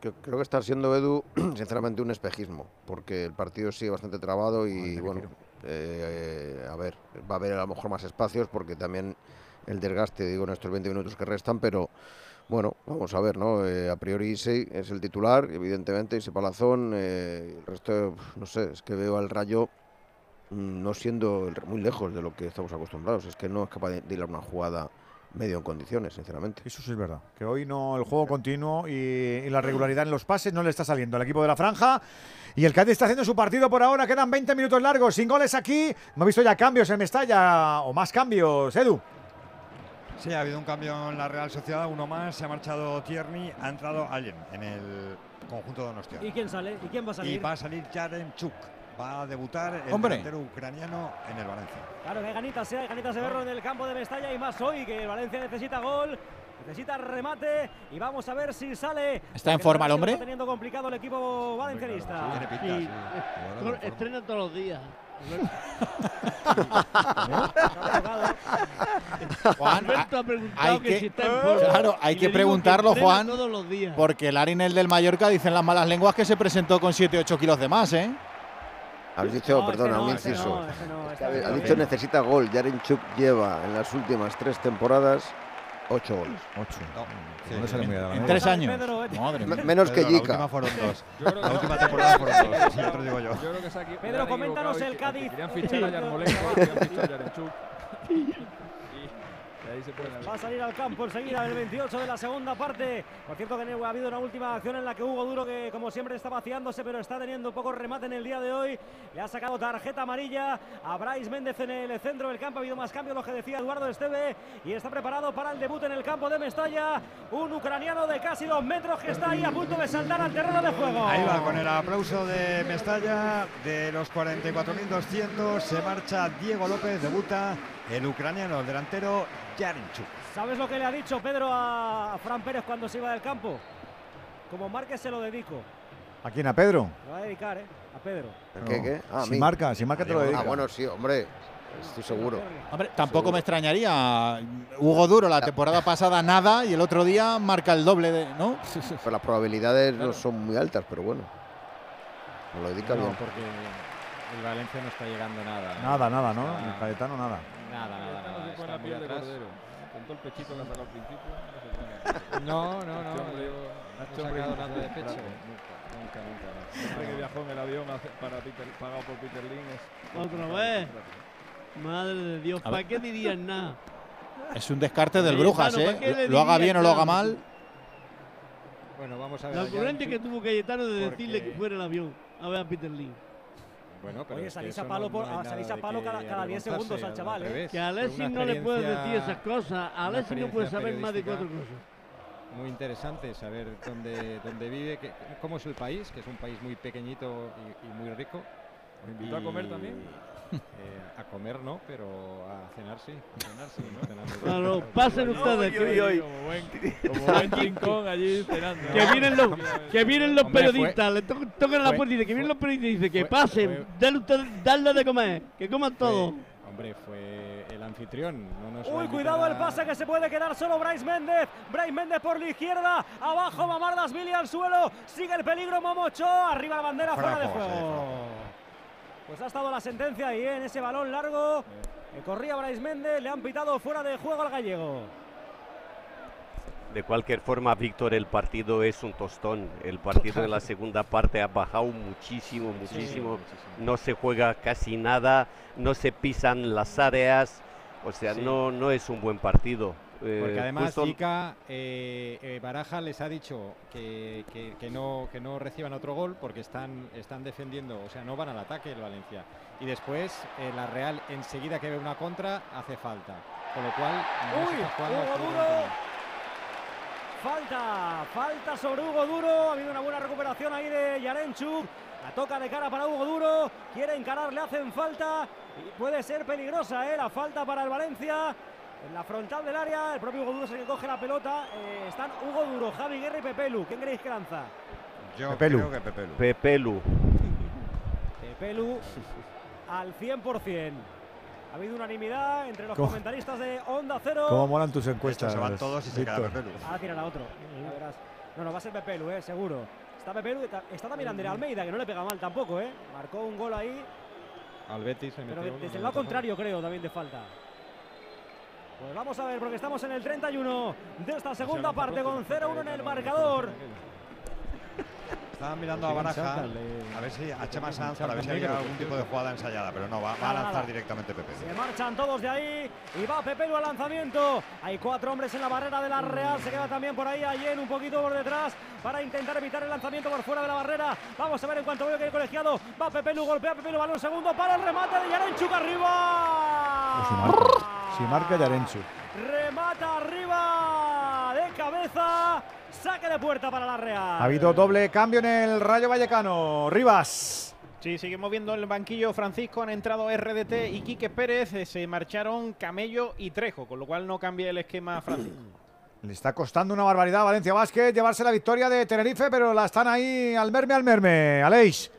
que- creo que está siendo Edu, sinceramente, un espejismo, porque el partido sigue bastante trabado y bueno, eh, a ver, va a haber a lo mejor más espacios porque también el desgaste, digo, en estos 20 minutos que restan, pero bueno, vamos a ver, ¿no? Eh, a priori Isi es el titular, evidentemente, Isi Palazón, eh, el resto, no sé, es que veo al Rayo mm, no siendo muy lejos de lo que estamos acostumbrados, es que no es capaz de, de hilar una jugada medio en condiciones, sinceramente. Eso sí es verdad. Que hoy no el juego continuo y, y la regularidad en los pases no le está saliendo al equipo de la franja. Y el Cádiz está haciendo su partido por ahora. Quedan 20 minutos largos, sin goles aquí. Hemos visto ya cambios en Mestalla o más cambios, Edu. Sí, ha habido un cambio en la Real Sociedad, uno más, se ha marchado Tierney, ha entrado Allen en el conjunto de Donostia. ¿Y quién sale? ¿Y quién va a Y salir? va a salir Yaremchuk, va a debutar el Hombre. delantero ucraniano en el Valencia. Claro, que ¿eh? hay ganitas de verlo en el campo de Mestalla y más hoy, que el Valencia necesita gol, necesita remate y vamos a ver si sale. ¿Está en forma el hombre? Está teniendo complicado el equipo valencianista. Tiene pinta, Sí. sí. Bueno, Estrena todos los días. Juan, Alberto ha preguntado hay que, que- si está en forma. Claro, hay que preguntarlo, Juan, todos los días. porque el Arinel del Mallorca dicen las malas lenguas que se presentó con 7-8 kilos de más, ¿eh? Habéis dicho, No, perdona, no, un inciso. no, ha- bien. dicho necesita gol. Yarenchuk lleva en las últimas tres temporadas ocho goles. Ocho. Sí, no le sale muy a la En media. tres Pedro, años. Pedro, eh. Madre mía. Me- Menos que Pedro, La Jica. última fueron dos. Yo La última temporada fueron dos, te lo digo yo. Yo creo que Pedro, coméntanos el Cádiz. Querían fichar a Yarmolenko, querían fichar a Yarenchuk. Y ahí se pueden Va a salir al campo enseguida el 28 de la segunda parte. Por cierto que ha habido una última acción en la que Hugo Duro, que como siempre está vaciándose, pero está teniendo poco remate en el día de hoy, le ha sacado tarjeta amarilla a Bryce Méndez en el centro del campo. Ha habido más cambios, lo que decía Eduardo Esteve, y está preparado para el debut en el campo de Mestalla. Un ucraniano de casi dos metros que está ahí a punto de saltar al terreno de juego. Ahí va, con el aplauso de Mestalla, de los 44.200, se marcha Diego López, debuta el ucraniano, el delantero Yarinchuk. ¿Sabes lo que le ha dicho Pedro a Fran Pérez cuando se iba del campo? Como marque se lo dedico. ¿A quién? ¿A Pedro? Lo va a dedicar, ¿eh? A Pedro. ¿Qué, qué? Ah, a si mí. marca, si marca te lo Ah, dedica. bueno, sí, hombre. Estoy seguro. Hombre, tampoco me extrañaría. Hugo Duro la temporada pasada nada y el otro día marca el doble de, ¿no? Pues las probabilidades no son muy altas, pero bueno. Nos lo dedica No, bien. porque el Valencia no está llegando nada. Nada, nada, ¿no? Está- El Cayetano, nada. Nada, nada, nada. se pone Está la muy piel de atrás. cordero. Con todo el pechito que ha sacado al principio. no No, no. Este yo no he este sacado que nada de nunca, pecho. Nunca, nunca. Siempre que viajó en el avión hace- para Peter, pagado por Peter Lin es. Otra vez. Madre de Dios, ¿para qué dirían nada? Es un descarte del Brujas, ¿para ¿eh? Lo haga dirías bien o lo haga nada? mal. Bueno, vamos a ver. La ocurrencia que tuvo Cayetano de decirle que fuera el avión a ver a Peter Lee. Bueno, pero Oye, salís a palo, no- por- no a- salís a palo cada, cada 10 segundos al chaval, al ¿eh? Que a Alexis no le puedes decir esas cosas. A Alexis no puede saber más de cuatro cosas. Muy interesante saber dónde, dónde vive, que- cómo es el país, que es un país muy pequeñito y, y muy rico. ¿Os invitó a comer también? Eh, a comer no, pero a cenar sí. A cenar sí, ¿no? Cenar sí. Claro, pasen ustedes. que- Como buen, como buen rincón allí cenando. Que vienen los, que vienen los Hombre, fue- periodistas, le to- tocan la fue- puerta y dicen que vienen los periodistas y dicen que fue- pasen, fue- denle ustedes, darle de comer, que coman todo. Fue- hombre, fue el anfitrión. No nos Uy, cuidado el pase que se puede quedar solo Bryce Méndez. Bryce Méndez por la izquierda. Abajo Mamardas Billy al suelo. Sigue el peligro Momocho. Arriba la bandera Fuera fuera, de juego. Pues ha estado la sentencia ahí ¿eh? en ese balón largo. Que corría Bryce Méndez. Le han pitado fuera de juego al gallego. De cualquier forma, Víctor, el partido es un tostón. El partido en la segunda parte ha bajado muchísimo, muchísimo. No se juega casi nada, no se pisan las áreas. O sea, Sí. no, no es un buen partido. Eh, Porque además justo- Ica, eh, eh, Baraja les ha dicho que, que- que no, que no reciban otro gol porque están, están defendiendo, o sea, no van al ataque el Valencia. Y después eh, la Real, enseguida que ve una contra, hace falta. Con lo cual, no Uy, Hugo Duro. Falta, falta sobre Hugo Duro. Ha habido una buena recuperación ahí de Yarenchuk. La toca de cara para Hugo Duro. Quiere encarar, le hacen falta. Y puede ser peligrosa, ¿eh? La falta para el Valencia. En la frontal del área, el propio Hugo Duro es el que coge la pelota. Eh, están Hugo Duro, Javi Guerra y Pepelu. ¿Quién creéis que lanza? Yo Pepelu. creo que Pepelu. Pepelu. Pepelu al 100%. Ha habido unanimidad entre los ¿Cómo? comentaristas de Onda Cero. ¿Cómo molan tus encuestas? se van todos y se queda? Pepelu. Ahora tiran a otro. ya verás. No, no, va a ser Pepelu, eh, seguro. Está Pepelu, está también Ander Almeida, que no le pega mal tampoco, ¿eh? Marcó un gol ahí, Al Betis se pero metió de- uno, desde el lado contrario, creo, también de falta. Pues vamos a ver, porque estamos en el 31 de esta segunda parte con 0-1 en el marcador. Estaba mirando a Baraja a ver si a Chema Sanz para ver si había algún tipo de jugada ensayada, pero no, va, va a lanzar directamente Pepe. Se marchan todos de ahí y va Pepelu al lanzamiento. Hay cuatro hombres en la barrera de la Real. Se queda también por ahí Allen un poquito por detrás para intentar evitar el lanzamiento por fuera de la barrera. Vamos a ver en cuanto veo que el colegiado va Pepelu, golpea Pepelu, balón segundo para el remate de Yarenchuk arriba. Si marca, Yarenchuk. Remata arriba de cabeza. Saque de puerta para la Real. Ha habido doble cambio en el Rayo Vallecano. Rivas. Sí, sigue moviendo el banquillo Francisco, han entrado RDT y Quique Pérez, eh, se marcharon Camello y Trejo, con lo cual no cambia el esquema Francisco. Le está costando una barbaridad a Valencia Basket llevarse la victoria de Tenerife, pero la están ahí al merme, al merme. Aleix.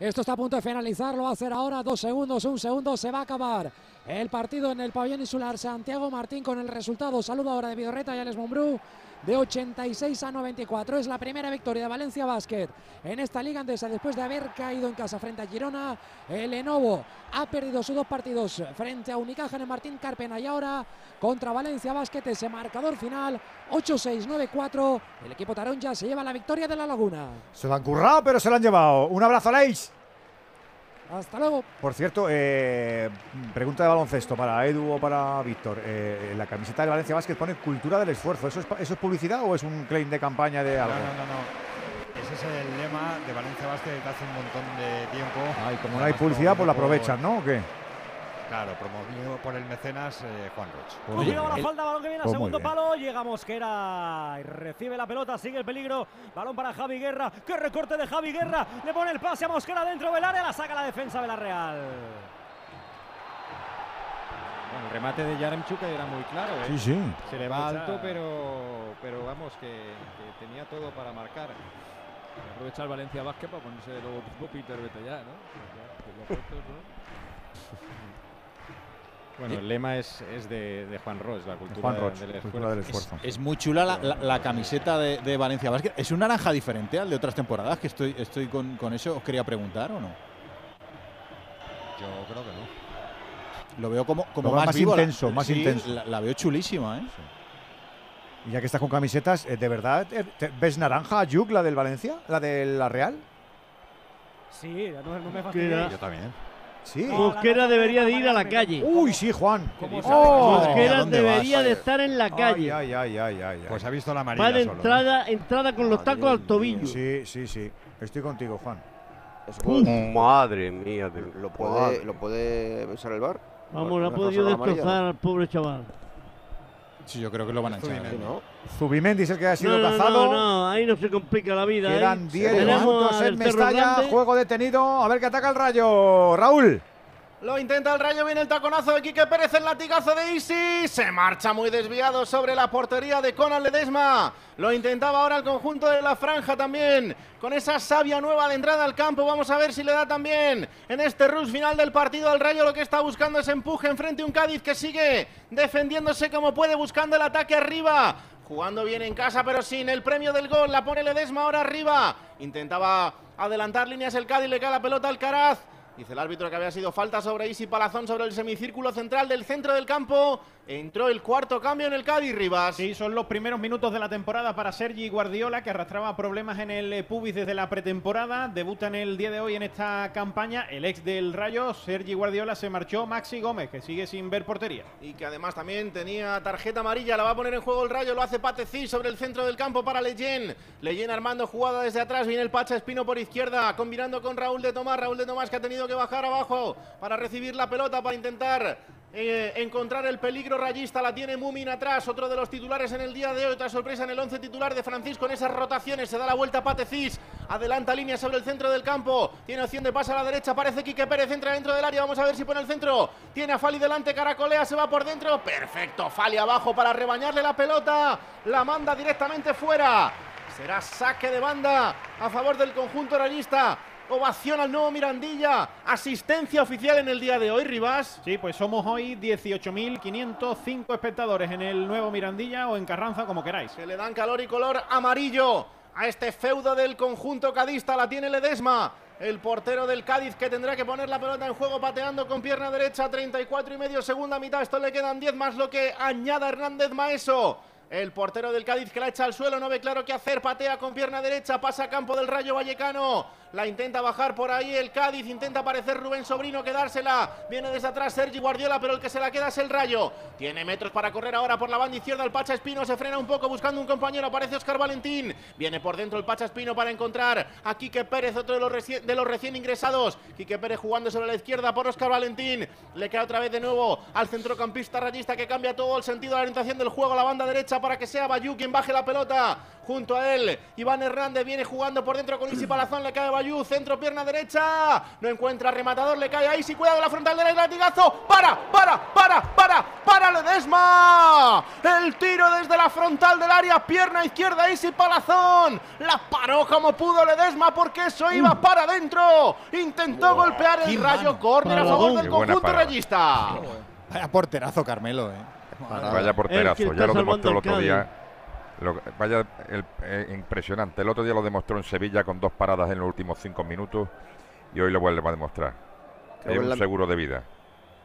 Esto está a punto de finalizar, lo va a hacer ahora, dos segundos, un segundo, se va a acabar el partido en el pabellón insular Santiago Martín con el resultado, saludo ahora de Vidorreta y Alex Mumbrú, de 86 a 94. Es la primera victoria de Valencia Basket en esta liga andesa después de haber caído en casa frente a Girona. El Lenovo ha perdido sus dos partidos frente a Unicaja en Martín Carpena y ahora contra Valencia Basket ese marcador final 8-6-9-4. El equipo taronja se lleva la victoria de la Laguna. Se lo han currado, pero se lo han llevado. Un abrazo, Aleix. Hasta luego. Por cierto, eh, pregunta de baloncesto para Edu o para Víctor. Eh, la camiseta de Valencia Vázquez pone cultura del esfuerzo. ¿Eso es, pa- ¿Eso es publicidad o es un claim de campaña de No, algo? no, no, no. Ese es el lema de Valencia Basket desde hace un montón de tiempo. Ay, como no hay publicidad, pues la aprovechan, ¿no? ¿O qué? Claro, promovido por el mecenas eh, Juan Roch. Pues la falta, balón que viene al Pues segundo palo. Llega Mosquera y recibe la pelota, sigue el peligro. Balón para Javi Guerra. ¡Qué recorte de Javi Guerra! Le pone el pase a Mosquera dentro del área, la saca la defensa de la Real. Bueno, el remate de Yaremchuk era muy claro. ¿eh? Sí, sí. Se le va alto, pero, pero vamos, que, que tenía todo para marcar. Aprovecha el Valencia Vázquez para ponerse luego Peter puestos, ¿no? Bueno, el lema es, es de, de Juan Ross, la cultura, Juan de- Roch, del cultura del esfuerzo. Es muy chula la, la- la camiseta de, de Valencia Basket. Es un naranja diferente al de otras temporadas, que estoy, estoy con, con eso. ¿Os quería preguntar o no? Yo creo que no. Lo veo como, como Lo veo más, más vivo, la- intenso, más sí, intenso. La, la veo chulísima, ¿eh? Y ya que estás con camisetas, eh, ¿de verdad eh, ves naranja a Yuk, la del Valencia? ¿La de la Real? Sí, no, no me fastidies. Yo también. Sí. Mosquera debería de ir a la calle. Uy, sí, Juan. Oh, Mosquera ¿dónde debería vas? de estar en la calle. Ay, ay, ay, ay, ay, ay. Pues ha visto la Va amarilla de solo. ¿no? entrada, entrada con los tacos al tobillo. Sí, sí, sí. Estoy contigo, Juan. Madre mía. de- ¿Lo puede, ¿Lo puede el bar? Vamos, no ha ¿La podido amarilla, destrozar al pobre chaval. Sí, yo creo que lo van a echar. Zubimendi. ¿no? Zubimendi es el que ha sido No, no, cazado. no, no, ahí no se complica la vida. Quedan ¿eh? 10 Tenemos minutos en Mestalla. Juego detenido. A ver qué ataca el rayo. Raúl. Lo intenta el rayo, viene el taconazo de Quique Pérez, el latigazo de Isi. Se marcha muy desviado sobre la portería de Conan Ledesma. Lo intentaba ahora el conjunto de la franja también. Con esa sabia nueva de entrada al campo. Vamos a ver si le da también en este rush final del partido al rayo. Lo que está buscando es empuje enfrente a un Cádiz que sigue defendiéndose como puede, buscando el ataque arriba. Jugando bien en casa, pero sin el premio del gol. La pone Ledesma ahora arriba. Intentaba adelantar líneas el Cádiz, le cae la pelota al Caraz. Dice el árbitro que había sido falta sobre Isi Palazón sobre el semicírculo central del centro del campo. Entró el cuarto cambio en el Cádiz, Rivas. Sí, son los primeros minutos de la temporada para Sergi Guardiola, que arrastraba problemas en el eh, pubis desde la pretemporada. Debuta en el día de hoy en esta campaña. El ex del Rayo, Sergi Guardiola, se marchó. Maxi Gómez, que sigue sin ver portería. Y que además también tenía tarjeta amarilla, la va a poner en juego el Rayo, lo hace Patecí sobre el centro del campo para Leyen. Leyen armando jugada desde atrás, viene el Pacha Espino por izquierda, combinando con Raúl de Tomás. Raúl de Tomás que ha tenido que bajar abajo para recibir la pelota, para intentar eh, encontrar el peligro rayista. La tiene Mumin atrás, otro de los titulares en el día de hoy. Otra sorpresa en el 11 titular de Francisco en esas rotaciones. Se da la vuelta Patecís, adelanta línea sobre el centro del campo. Tiene opción de pase a la derecha, parece Quique Pérez, entra dentro del área. Vamos a ver si pone el centro. Tiene a Fali delante, caracolea, se va por dentro. Perfecto, Fali abajo para rebañarle la pelota. La manda directamente fuera. Será saque de banda a favor del conjunto rayista. Ovación al nuevo Mirandilla. Asistencia oficial en el día de hoy, Rivas. Sí, pues somos hoy 18.505 espectadores en el nuevo Mirandilla o en Carranza, como queráis. Que le dan calor y color amarillo a este feudo del conjunto cadista. La tiene Ledesma. El portero del Cádiz que tendrá que poner la pelota en juego pateando con pierna derecha. 34 y medio, segunda mitad. Esto le quedan 10 más lo que añada Hernández Maeso. El portero del Cádiz que la echa al suelo, no ve claro qué hacer, patea con pierna derecha, pasa a campo del Rayo Vallecano, la intenta bajar por ahí el Cádiz, intenta aparecer Rubén Sobrino, quedársela, viene desde atrás Sergi Guardiola, pero el que se la queda es el Rayo, tiene metros para correr ahora por la banda izquierda el Pacha Espino, se frena un poco buscando un compañero, aparece Oscar Valentín, viene por dentro el Pacha Espino para encontrar a Quique Pérez, otro de los, reci- de los recién ingresados, Quique Pérez jugando sobre la izquierda por Oscar Valentín, le queda otra vez de nuevo al centrocampista rayista que cambia todo el sentido de la orientación del juego la banda derecha para que sea Bayú quien baje la pelota. Junto a él, Iván Hernández viene jugando por dentro con Isi Palazón, le cae Bayú, centro, pierna derecha, no encuentra rematador, le cae a Isi, cuidado la frontal del latigazo, para, para, para, para, para Ledesma, el tiro desde la frontal del área, pierna izquierda, Isi Palazón, la paró como pudo Ledesma porque eso iba para adentro, intentó golpear el rayo, córner a favor del conjunto rayista. Vaya porterazo, Carmelo, ¿eh? Vaya porterazo, ya lo demostró el otro día. Lo- vaya, el- eh, impresionante. El otro día lo demostró en Sevilla con dos paradas en los últimos cinco minutos y hoy lo vuelve a demostrar. Es un la- seguro de vida.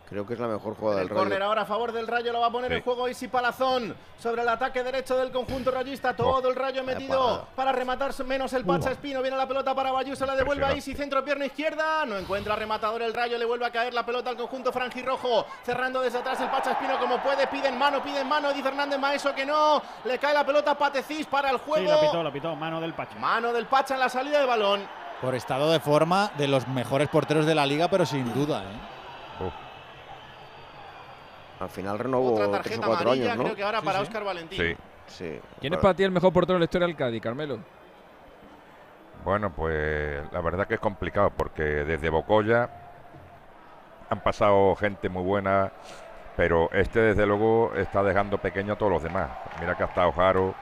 Creo que es la mejor jugada El del córner Rayo. ahora a favor del Rayo lo va a poner Sí. en juego Isi Palazón sobre el ataque derecho del conjunto rayista. Todo el Rayo metido para rematar menos el Pacha Espino. Viene la pelota para Bayú, se la devuelve a Isi, centro pierna izquierda. No encuentra rematador el Rayo, le vuelve a caer la pelota al conjunto franjirrojo. Cerrando desde atrás el Pacha Espino como puede. Piden mano, piden mano. Dice Hernández Maeso que no. Le cae la pelota a Patecís para el Sí, juego. la pitó, la pitó, mano del Pacha. Mano del Pacha en la salida de balón. Por estado de forma de los mejores porteros de la liga, pero sin duda. ¿eh? Al final renovó Otra tres o tarjeta cuatro amarilla, años, ¿no? creo que ahora para Óscar Valentín. Sí. Sí. ¿Quién es para ti el mejor portero de la historia del Cádiz, Carmelo? Bueno, pues la verdad que es complicado porque desde Bocoya han pasado gente muy buena, pero este desde luego está dejando pequeño a todos los demás. Mira que ha estado Jaro,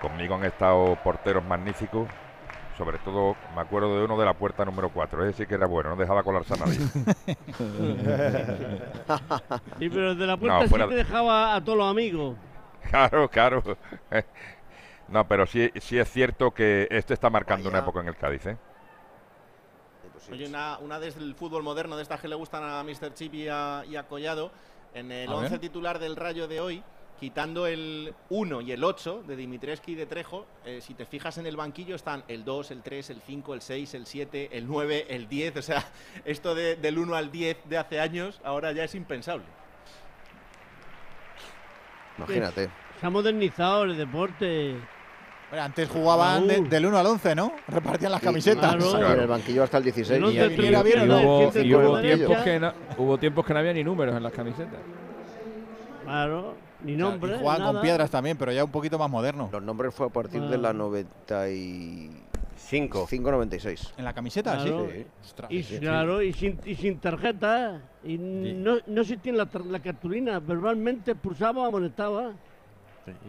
conmigo han estado porteros magníficos, sobre todo me acuerdo de uno de la puerta número 4, ese sí que era bueno, no dejaba colarse a nadie. Sí, pero desde la puerta No, fuera sí te de- dejaba a todos los amigos. Claro, claro. No, pero sí, sí es cierto que este está marcando una época en el Cádiz, ¿eh? Oye, una, una desde el fútbol moderno, de estas que le gustan a Mr. Chip y a, y a Collado, en el A 11 ver. titular del Rayo de hoy, quitando el 1 y el 8 de Dimitrescu y de Trejo, eh, si te fijas en el banquillo están el 2, el 3, el 5, el 6, el 7, el 9, el 10, o sea, esto de- del 1 al 10 de hace años ahora ya es impensable. Imagínate. Se ha modernizado el deporte. Bueno, antes jugaban de- del 1 al 11, ¿no? Repartían las camisetas. Claro. En el banquillo hasta el 16. Y, y- y hubo, y hubo tiempos que no, hubo tiempos que no había ni números en las camisetas. Claro, ni Y nombre. jugaban con piedras también, pero ya un poquito más moderno. Los nombres fue a partir de la 95. 5.96. ¿En la camiseta? Claro. Sí. Y, claro, y sin, y sin tarjeta. Y no, no existía la, tar- la cartulina. Verbalmente expulsaba o amonestaba.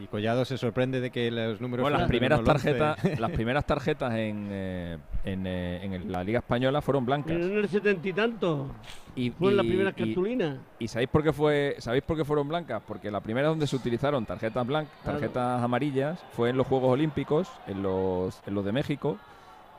Y Collado se sorprende de que los números. Bueno, las primeras 1 al 11. tarjetas, las primeras tarjetas en, eh, en, eh, en la Liga Española fueron blancas. En el setenta y tanto. Y, Fue la y- primera y- cartulina. ¿Y sabéis por qué fue, sabéis por qué fueron blancas? Porque la primera donde se utilizaron tarjetas blancas, Claro. tarjetas amarillas, fue en los Juegos Olímpicos, en los, en los de México.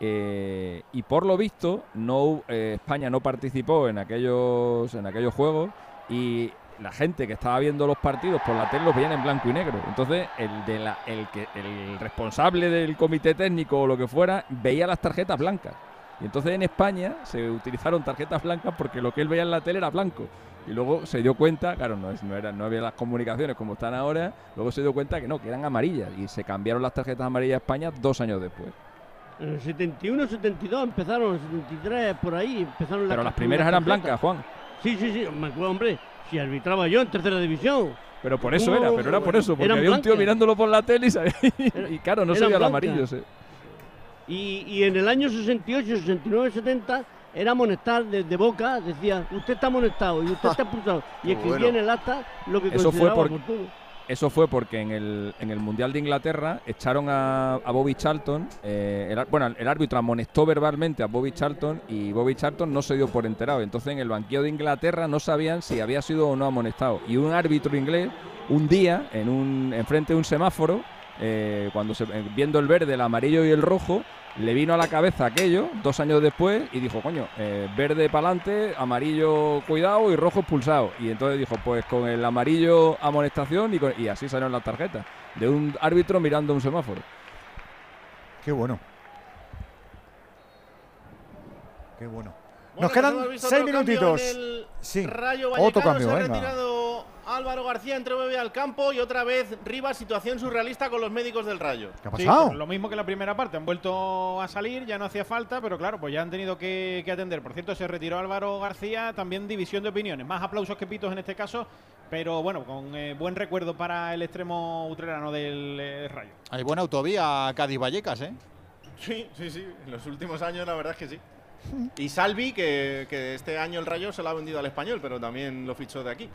eh, y por lo visto, no, eh, España no participó en aquellos, en aquellos juegos y la gente que estaba viendo los partidos por la tele los veían en blanco y negro. Entonces, el, de la, el, que, el responsable del comité técnico o lo que fuera veía las tarjetas blancas. Y entonces en España se utilizaron tarjetas blancas porque lo que él veía en la tele era blanco. Y luego se dio cuenta, claro, no, es- no, era, no había las comunicaciones como están ahora, luego se dio cuenta que no, que eran amarillas. Y se cambiaron las tarjetas amarillas a España dos años después. En el 71, 72 empezaron, el 73, por ahí empezaron Pero las las primeras eran blancas, Juan. Sí, sí, sí, me acuerdo, hombre. Si arbitraba yo en tercera división. Pero por eso ¿Cómo? era, pero era por eso, porque había un tío mirándolo por la tele y, sabía- y claro, no se veía el amarillo. Y, y en el año 68, 69, 70 era amonestar desde boca, decía, usted está amonestado y usted está expulsado. Y escribía bueno. en el acta lo que Eso fue, consideraba por- oportuno. Eso fue porque en el, en el Mundial de Inglaterra echaron a, Bobby Charlton. eh, el, bueno, el árbitro amonestó verbalmente a Bobby Charlton y Bobby Charlton no se dio por enterado. Entonces en el banquillo de Inglaterra no sabían si había sido o no amonestado. Y un árbitro inglés, un día, en un, enfrente de un semáforo, eh, cuando se, eh, viendo el verde, el amarillo y el rojo, le vino a la cabeza aquello dos años después y dijo, coño, eh, verde para adelante, amarillo cuidado y rojo expulsado. Y entonces dijo, pues con el amarillo amonestación y, con- y así salieron las tarjetas. De un árbitro mirando un semáforo. Qué bueno. Qué bueno. Bueno, Nos quedan seis minutitos. el Sí. Rayo Otro Vallecano, cambio, se ha venga. Álvaro García, entre bebé al campo y otra vez Rivas, situación surrealista con los médicos del Rayo. ¿Qué ha Sí, pasado? pues lo mismo que la primera parte, han vuelto a salir, ya no hacía falta, pero claro, pues ya han tenido que, que atender. Por cierto, se retiró Álvaro García, también división de opiniones, más aplausos que pitos en este caso, pero bueno, con eh, buen recuerdo para el extremo utrerano del eh, Rayo. Hay buena autovía Cádiz-Vallecas, ¿eh? Sí, sí, sí. En los últimos años la verdad es que sí. Y Salvi, que, que este año el Rayo se lo ha vendido al español, pero también lo fichó de aquí.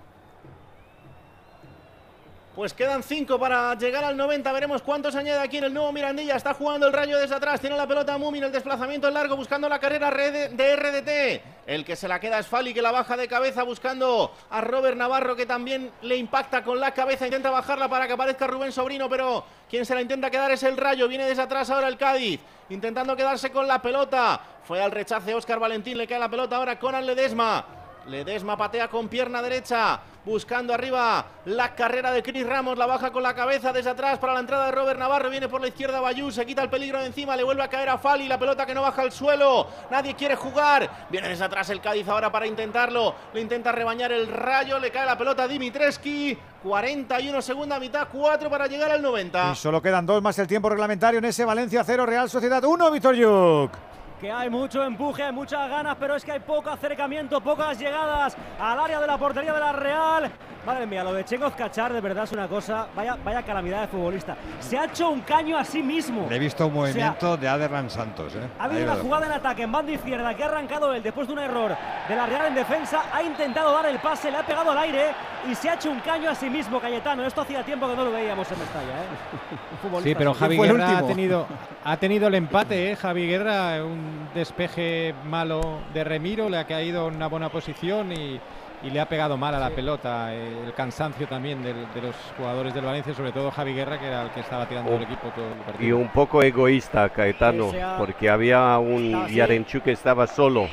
Pues quedan cinco para llegar al 90. Veremos cuántos añade aquí en el nuevo Mirandilla. Está jugando el rayo desde atrás. Tiene la pelota Mumin. El desplazamiento es largo buscando la carrera de RDT. El que se la queda es Fali que la baja de cabeza buscando a Robert Navarro que también le impacta con la cabeza. Intenta bajarla para que aparezca Rubén Sobrino, pero quien se la intenta quedar es el rayo. Viene desde atrás ahora el Cádiz. Intentando quedarse con la pelota. Fue al rechace Óscar Valentín. Le cae la pelota ahora Conan Ledesma Ledesma patea con pierna derecha, buscando arriba la carrera de Cris Ramos, la baja con la cabeza desde atrás para la entrada de Robert Navarro, viene por la izquierda Bayú, se quita el peligro de encima, le vuelve a caer a Fali, la pelota que no baja al suelo, nadie quiere jugar, viene desde atrás el Cádiz ahora para intentarlo, le intenta rebañar el rayo, le cae la pelota a Dimitreski, 41 segunda mitad, 4 para llegar al 90. Y solo quedan dos más el tiempo reglamentario en ese Valencia 0, Real Sociedad 1, Víctor Yuk. Que hay mucho empuje, hay muchas ganas, pero es que hay poco acercamiento, pocas llegadas al área de la portería de la Real. Madre mía, lo de Chengos Cachar de verdad es una cosa, vaya, vaya calamidad de futbolista. Se ha hecho un caño a sí mismo. Le he visto un O sea, movimiento de Aderlan Santos. ¿eh? ha habido una jugada en ataque en banda izquierda que ha arrancado él después de un error de la Real en defensa. Ha intentado dar el pase, le ha pegado al aire y se ha hecho un caño a sí mismo, Cayetano. Esto hacía tiempo que no lo veíamos en Mestalla. ¿eh? Sí, pero. Javi Guerra ha tenido, ha tenido el empate, ¿eh? Javi Guerra, un despeje malo de Remiro, le ha caído en una buena posición y, y le ha pegado mal a la pelota. eh, El cansancio también del- de los jugadores del Valencia, sobre todo Javi Guerra, que era el que estaba tirando Oh, el equipo todo el Y partido. un poco egoísta, Caetano, porque había un. Yarenchuk que estaba solo.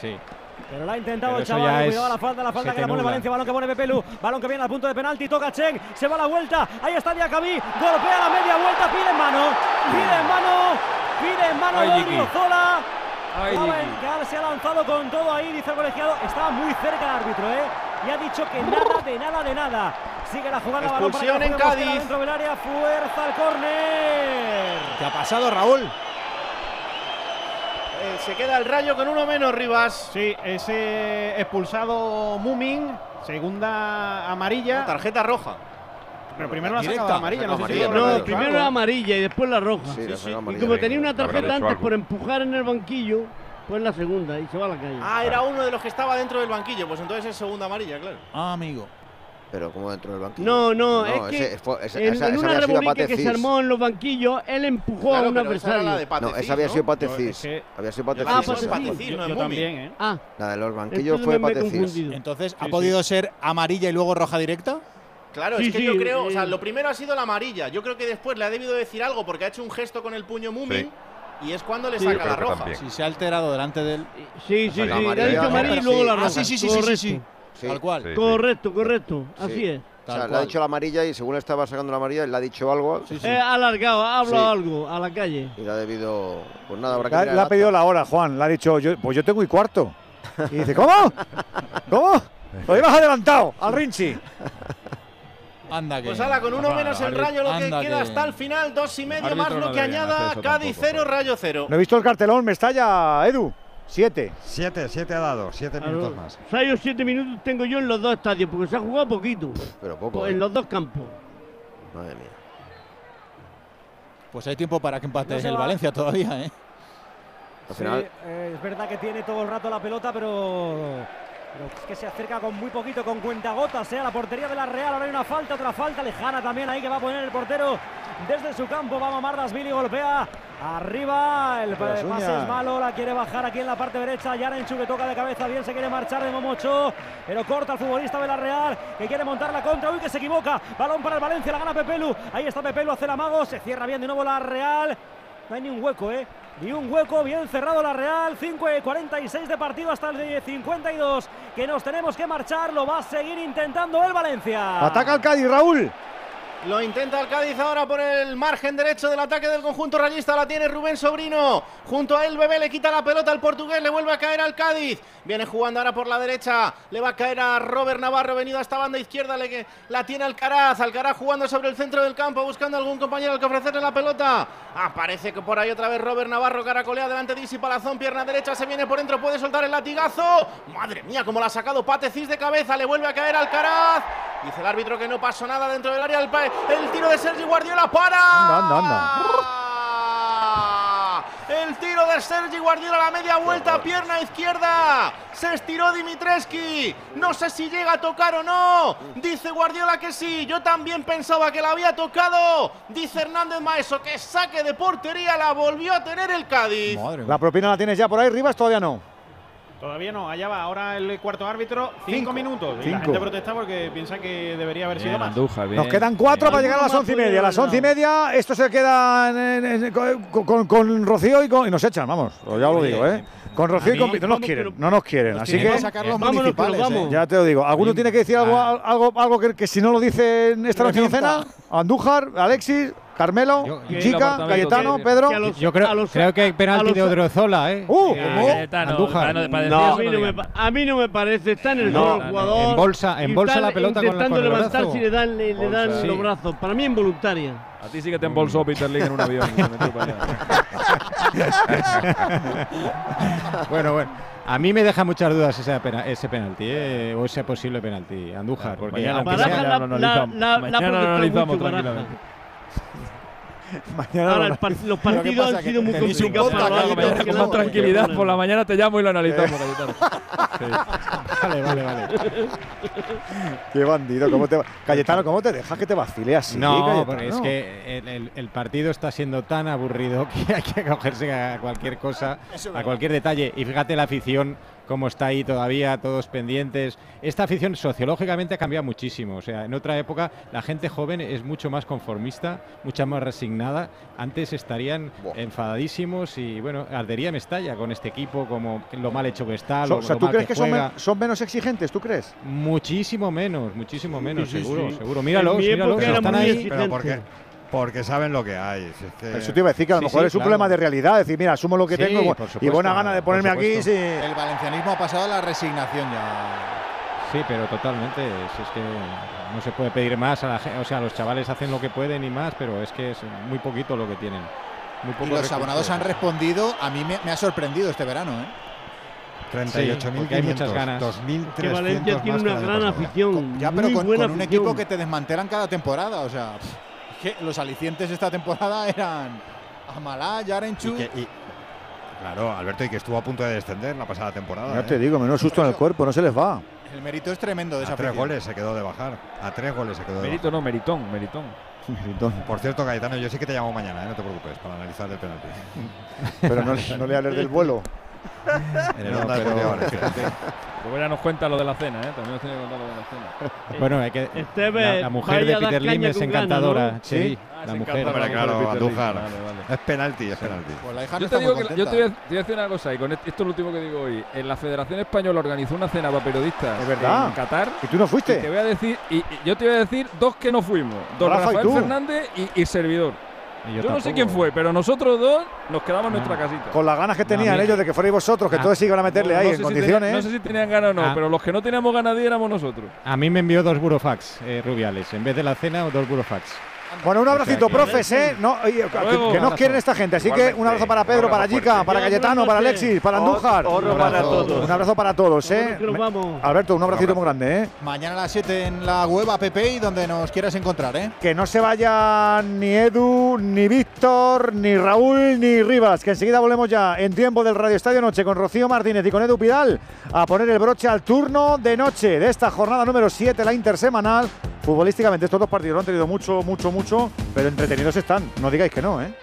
Sí. Pero lo ha intentado el chaval. ya Cuidado es- la falta, la falta se que la pone. Valencia. Balón que pone Pepelu. Balón que viene al punto de penalti. Toca Chen. Se va la vuelta. Ahí está Diacabí. Golpea la media vuelta. Pide en mano. Pide en mano. Pide en mano Ay. Zola. Ay, se ha lanzado con todo ahí, dice el colegiado. Estaba muy cerca el árbitro, ¿eh? Y ha dicho que nada de nada de nada. Sigue la jugada. balón para Expulsión la en Cádiz. Dentro del área. Fuerza al córner. ¿Qué ha pasado, Raúl? Eh, se queda el rayo con uno menos, Rivas. Sí, ese expulsado Mumin, segunda amarilla. tarjeta roja. Pero primero la sacaba amarilla, no sé si Amarilla, No, hecho primero la amarilla y después la roja. Sí, la saca Y como tenía una tarjeta antes por empujar en el banquillo, pues la segunda y se va a la calle. Ah, era uno de los que estaba dentro del banquillo, pues entonces es segunda amarilla, claro. Ah, amigo. Pero como dentro del banquillo. No, no, es que ese fue- ese- en, esa- en esa una había sido rebolique que se Patecis. armó en los banquillos, él empujó Claro, a un esa adversario. la de No, esa había sido ¿no? Patecis. es que- Había sido Patecis. Ah, Patecis. Patecis, Yo, no yo también, ¿eh? Ah, La de los banquillos entonces fue Patecis. Entonces, ¿ha Sí, podido ser amarilla y luego roja directa? Claro, Sí, es que sí, yo creo, o eh. sea, lo primero ha sido la amarilla. Yo creo que después le ha debido decir algo porque ha hecho un gesto con el puño Mumin y es cuando le Sí. saca la roja. Si se ha alterado delante del. Sí, sí, sí, La le ha dicho no, amarilla y luego sí. la Ah, roja. sí, sí, sí, sí, sí. Sí. Sí. Tal cual. Sí, sí. Correcto, correcto. Sí. Así es. O Tal sea, le ha dicho la amarilla y según estaba sacando la amarilla, le ha dicho algo Eh, ha alargado, ha hablado Sí. algo a la calle. y le ha debido. Pues nada, habrá que Le ha, le pedido la hora, Juan. Le ha dicho, yo, pues yo tengo y cuarto. Y dice, ¿cómo? ¿Cómo? Lo llevas adelantado al Rinchi. Anda que. Pues ahora con uno menos el rayo lo que queda que- hasta el final, dos y medio más lo que añada Cádiz tampoco, 0, joder. rayo 0. No he visto el cartelón, me estalla, Edu. Siete. Siete, siete ha dado, siete minutos más. Seis o siete minutos tengo yo en los dos estadios, porque se ha jugado poquito. Pero poco. Pues ¿eh? en los dos campos. Madre mía. Pues hay tiempo para que empate No el va. Valencia todavía, ¿eh? Al Sí, final, eh, es verdad que tiene todo el rato la pelota, pero, pero es que se acerca con muy poquito, con cuentagotas, ¿eh? a la portería de la Real. Ahora hay una falta, otra falta lejana también ahí que va a poner el portero desde su campo. Va a mamar Billy, golpea arriba. El pase es malo, la quiere bajar aquí en la parte derecha. Yarenchu que toca de cabeza, bien se quiere marchar de Momocho, pero corta el futbolista de la Real que quiere montar la contra. Uy, que se equivoca. Balón para el Valencia, la gana Pepelu. Ahí está Pepelu, hace el amago, se cierra bien de nuevo la Real. No hay ni un hueco, ¿eh? Ni un hueco, bien cerrado la Real. 5 y 46 de partido hasta el de 52. Que nos tenemos que marchar. Lo va a seguir intentando el Valencia. Ataca al Cádiz, Raúl. Lo intenta el Cádiz ahora por el margen derecho del ataque del conjunto rayista. La tiene Rubén Sobrino. Junto a él, Bebé le quita la pelota al portugués. Le vuelve a caer al Cádiz. Viene jugando ahora por la derecha. Le va a caer a Robert Navarro. Venido a esta banda izquierda. Le la tiene Alcaraz. Alcaraz jugando sobre el centro del campo. Buscando algún compañero al que ofrecerle la pelota. Aparece que por ahí otra vez Robert Navarro. Caracolea delante de Palazón. Pierna derecha. Se viene por dentro. Puede soltar el latigazo. Madre mía, como la ha sacado Patecis de cabeza. Le vuelve a caer Alcaraz. Dice el árbitro que no pasó nada dentro del área. El, el tiro de Sergi Guardiola para. Anda, anda, El tiro de Sergi Guardiola a la media vuelta, pierna izquierda. Se estiró Dimitreski. No sé si llega a tocar o no. Dice Guardiola que sí. Yo también pensaba que la había tocado. Dice Hernández Maeso que saque de portería la volvió a tener el Cádiz. La propina la tienes ya por ahí, Rivas todavía no. Todavía no, allá va. Ahora el cuarto árbitro, cinco, Cinco. minutos. Y la Cinco. gente protesta porque piensa que debería haber sido más. Bien. Nos quedan cuatro Bien. para llegar a las once y media. A las once y media, esto se queda en- en- en- con, con- con Rocío y, con- y nos echan, vamos. Ya lo digo, ¿eh? Con Rocío y con. mí- No nos vamos, quieren, pero- no nos quieren. Nos Así que. sacar los municipales, ¿eh? vamos. Ya te lo digo. ¿Alguno tiene que decir algo, algo, algo que, que si no lo dicen esta noche no cena? Andújar, Alexis, Carmelo, que- Chica, que- Cayetano, que- Pedro. que los- Yo creo, los- creo que hay penalti los- de Odriozola, ¿eh? ¡Uh! A, mí no me, digas. pa- a mí no me parece. Está en el No, el jugador. Embolsa- y embolsa está la pelota con la- intentando con el levantarse brazo. y le dan, le, le dan Sí. los brazos. Para mí involuntaria. A ti sí que te embolsó Peter Lee en un avión. bueno, bueno. A mí me deja muchas dudas ese, pena- ese penalti, ¿eh? o ese posible penalti, Andújar. Porque Baraja sea- la- ya lo analizamos. la- la- Mañana la ha lo protestado analizamos mucho, Baraja. tranquilamente. Mañana Ahora lo los Pero ¿qué partidos han sido muy complicados para con más tranquilidad, por la mañana te llamo y lo analizamos. Vale, vale, vale. Qué bandido. ¿cómo te, Cayetano, ¿cómo te dejas que te vacile así? No, porque es que el, el- el partido está siendo tan aburrido que hay que cogerse a cualquier cosa, a cualquier detalle. Y fíjate la afición, cómo está ahí todavía, todos pendientes. Esta afición sociológicamente ha cambiado muchísimo. O sea, en otra época la gente joven es mucho más conformista, mucha más resignada. Antes estarían enfadadísimos y, bueno, ardería Mestalla con este equipo, como lo mal hecho que está, lo, o sea, lo ¿tú mal crees que, son, juega. men- son menos exigentes? ¿Tú crees? Muchísimo menos, muchísimo menos, sí, seguro, sí. seguro. Míralos, míralos, están ahí. Pero porque, porque saben lo que hay. si es que- Eso te iba a decir que a lo Sí, mejor sí, es un claro. problema de realidad. Decir, mira, asumo lo que Sí, tengo y supuesto, buena gana de ponerme aquí. sí. El valencianismo ha pasado a la resignación ya. Sí, pero totalmente. Si es que no se puede pedir más a la gente. O sea, los chavales hacen lo que pueden y más, pero es que es muy poquito lo que tienen. Muy Y los recursos. abonados han respondido. A mí me, me ha sorprendido este verano, ¿eh? 38.500, porque hay muchas ganas. 2.300 Que Valencia tiene una gran afición. Ya, pero muy con, buena con un afición. equipo que te desmantelan cada temporada. O sea, pff, es que los alicientes esta temporada eran Amalá, Yarenchu. Y que- y- claro, Alberto, y que estuvo a punto de descender la pasada temporada. Ya ¿eh? te digo, menos susto en el cuerpo, no se les va. El mérito es tremendo de A esa tres afición. goles se quedó de bajar. A tres goles se quedó de Mérito no, meritón, meritón. Por cierto, Cayetano, yo sí que te llamo mañana, ¿eh? no te preocupes, para analizar el penalti. Pero no, le- no le hables del vuelo. En el No, Onda pero Valencia. Fíjate. Luego ya nos cuenta lo de la cena, ¿eh? También nos tiene que contar lo de la cena. Bueno, hay que. Esteve, la, la mujer de Peter Lim es encantadora. ¿no? Sí, Sí. la Ah, mujer. con claro. Andújar. Vale, vale. Es penalti, es penalti. Pues la hija Yo te digo que yo te voy, a, te voy a decir una cosa y con esto, esto es lo último que digo hoy. En la Federación Española organizó una cena para periodistas Es verdad. en Qatar. ¿Y tú no Y te fuiste? voy a decir, y, y yo te voy a decir dos que no fuimos, don Rafa, ¿y Rafael tú? Fernández y, y servidor. Yo, no sé quién fue, pero nosotros dos nos quedamos en nuestra casita. Con las ganas que tenían ellos de que fuerais vosotros, que Ah. todos iban a meterle No- ahí no en si condiciones. tenía- no sé si tenían ganas o no, Ah. pero los que no teníamos ganas de ir éramos nosotros. A mí me envió dos burofax eh, rubiales. En vez de la cena, dos burofax. Bueno, un abracito, profes, ¿eh? No, oye, que, nos quieren esta gente. Así que un abrazo para Pedro, Un para abrazo Chica, para Cayetano, para Alexis, para Andújar. Otro para todos. Un abrazo para todos, ¿eh? Alberto, un abracito muy grande, ¿eh? Mañana a las 7 en la web app y donde nos quieras encontrar, ¿eh? Que no se vayan ni Edu, ni Víctor, ni Raúl, ni Rivas, que enseguida volvemos ya en tiempo del Radio Estadio Noche con Rocío Martínez y con Edu Pidal a poner el broche al turno de noche de esta jornada número 7, la intersemanal. Futbolísticamente estos dos partidos lo han tenido mucho, mucho, mucho, pero entretenidos están. No digáis que no, ¿eh?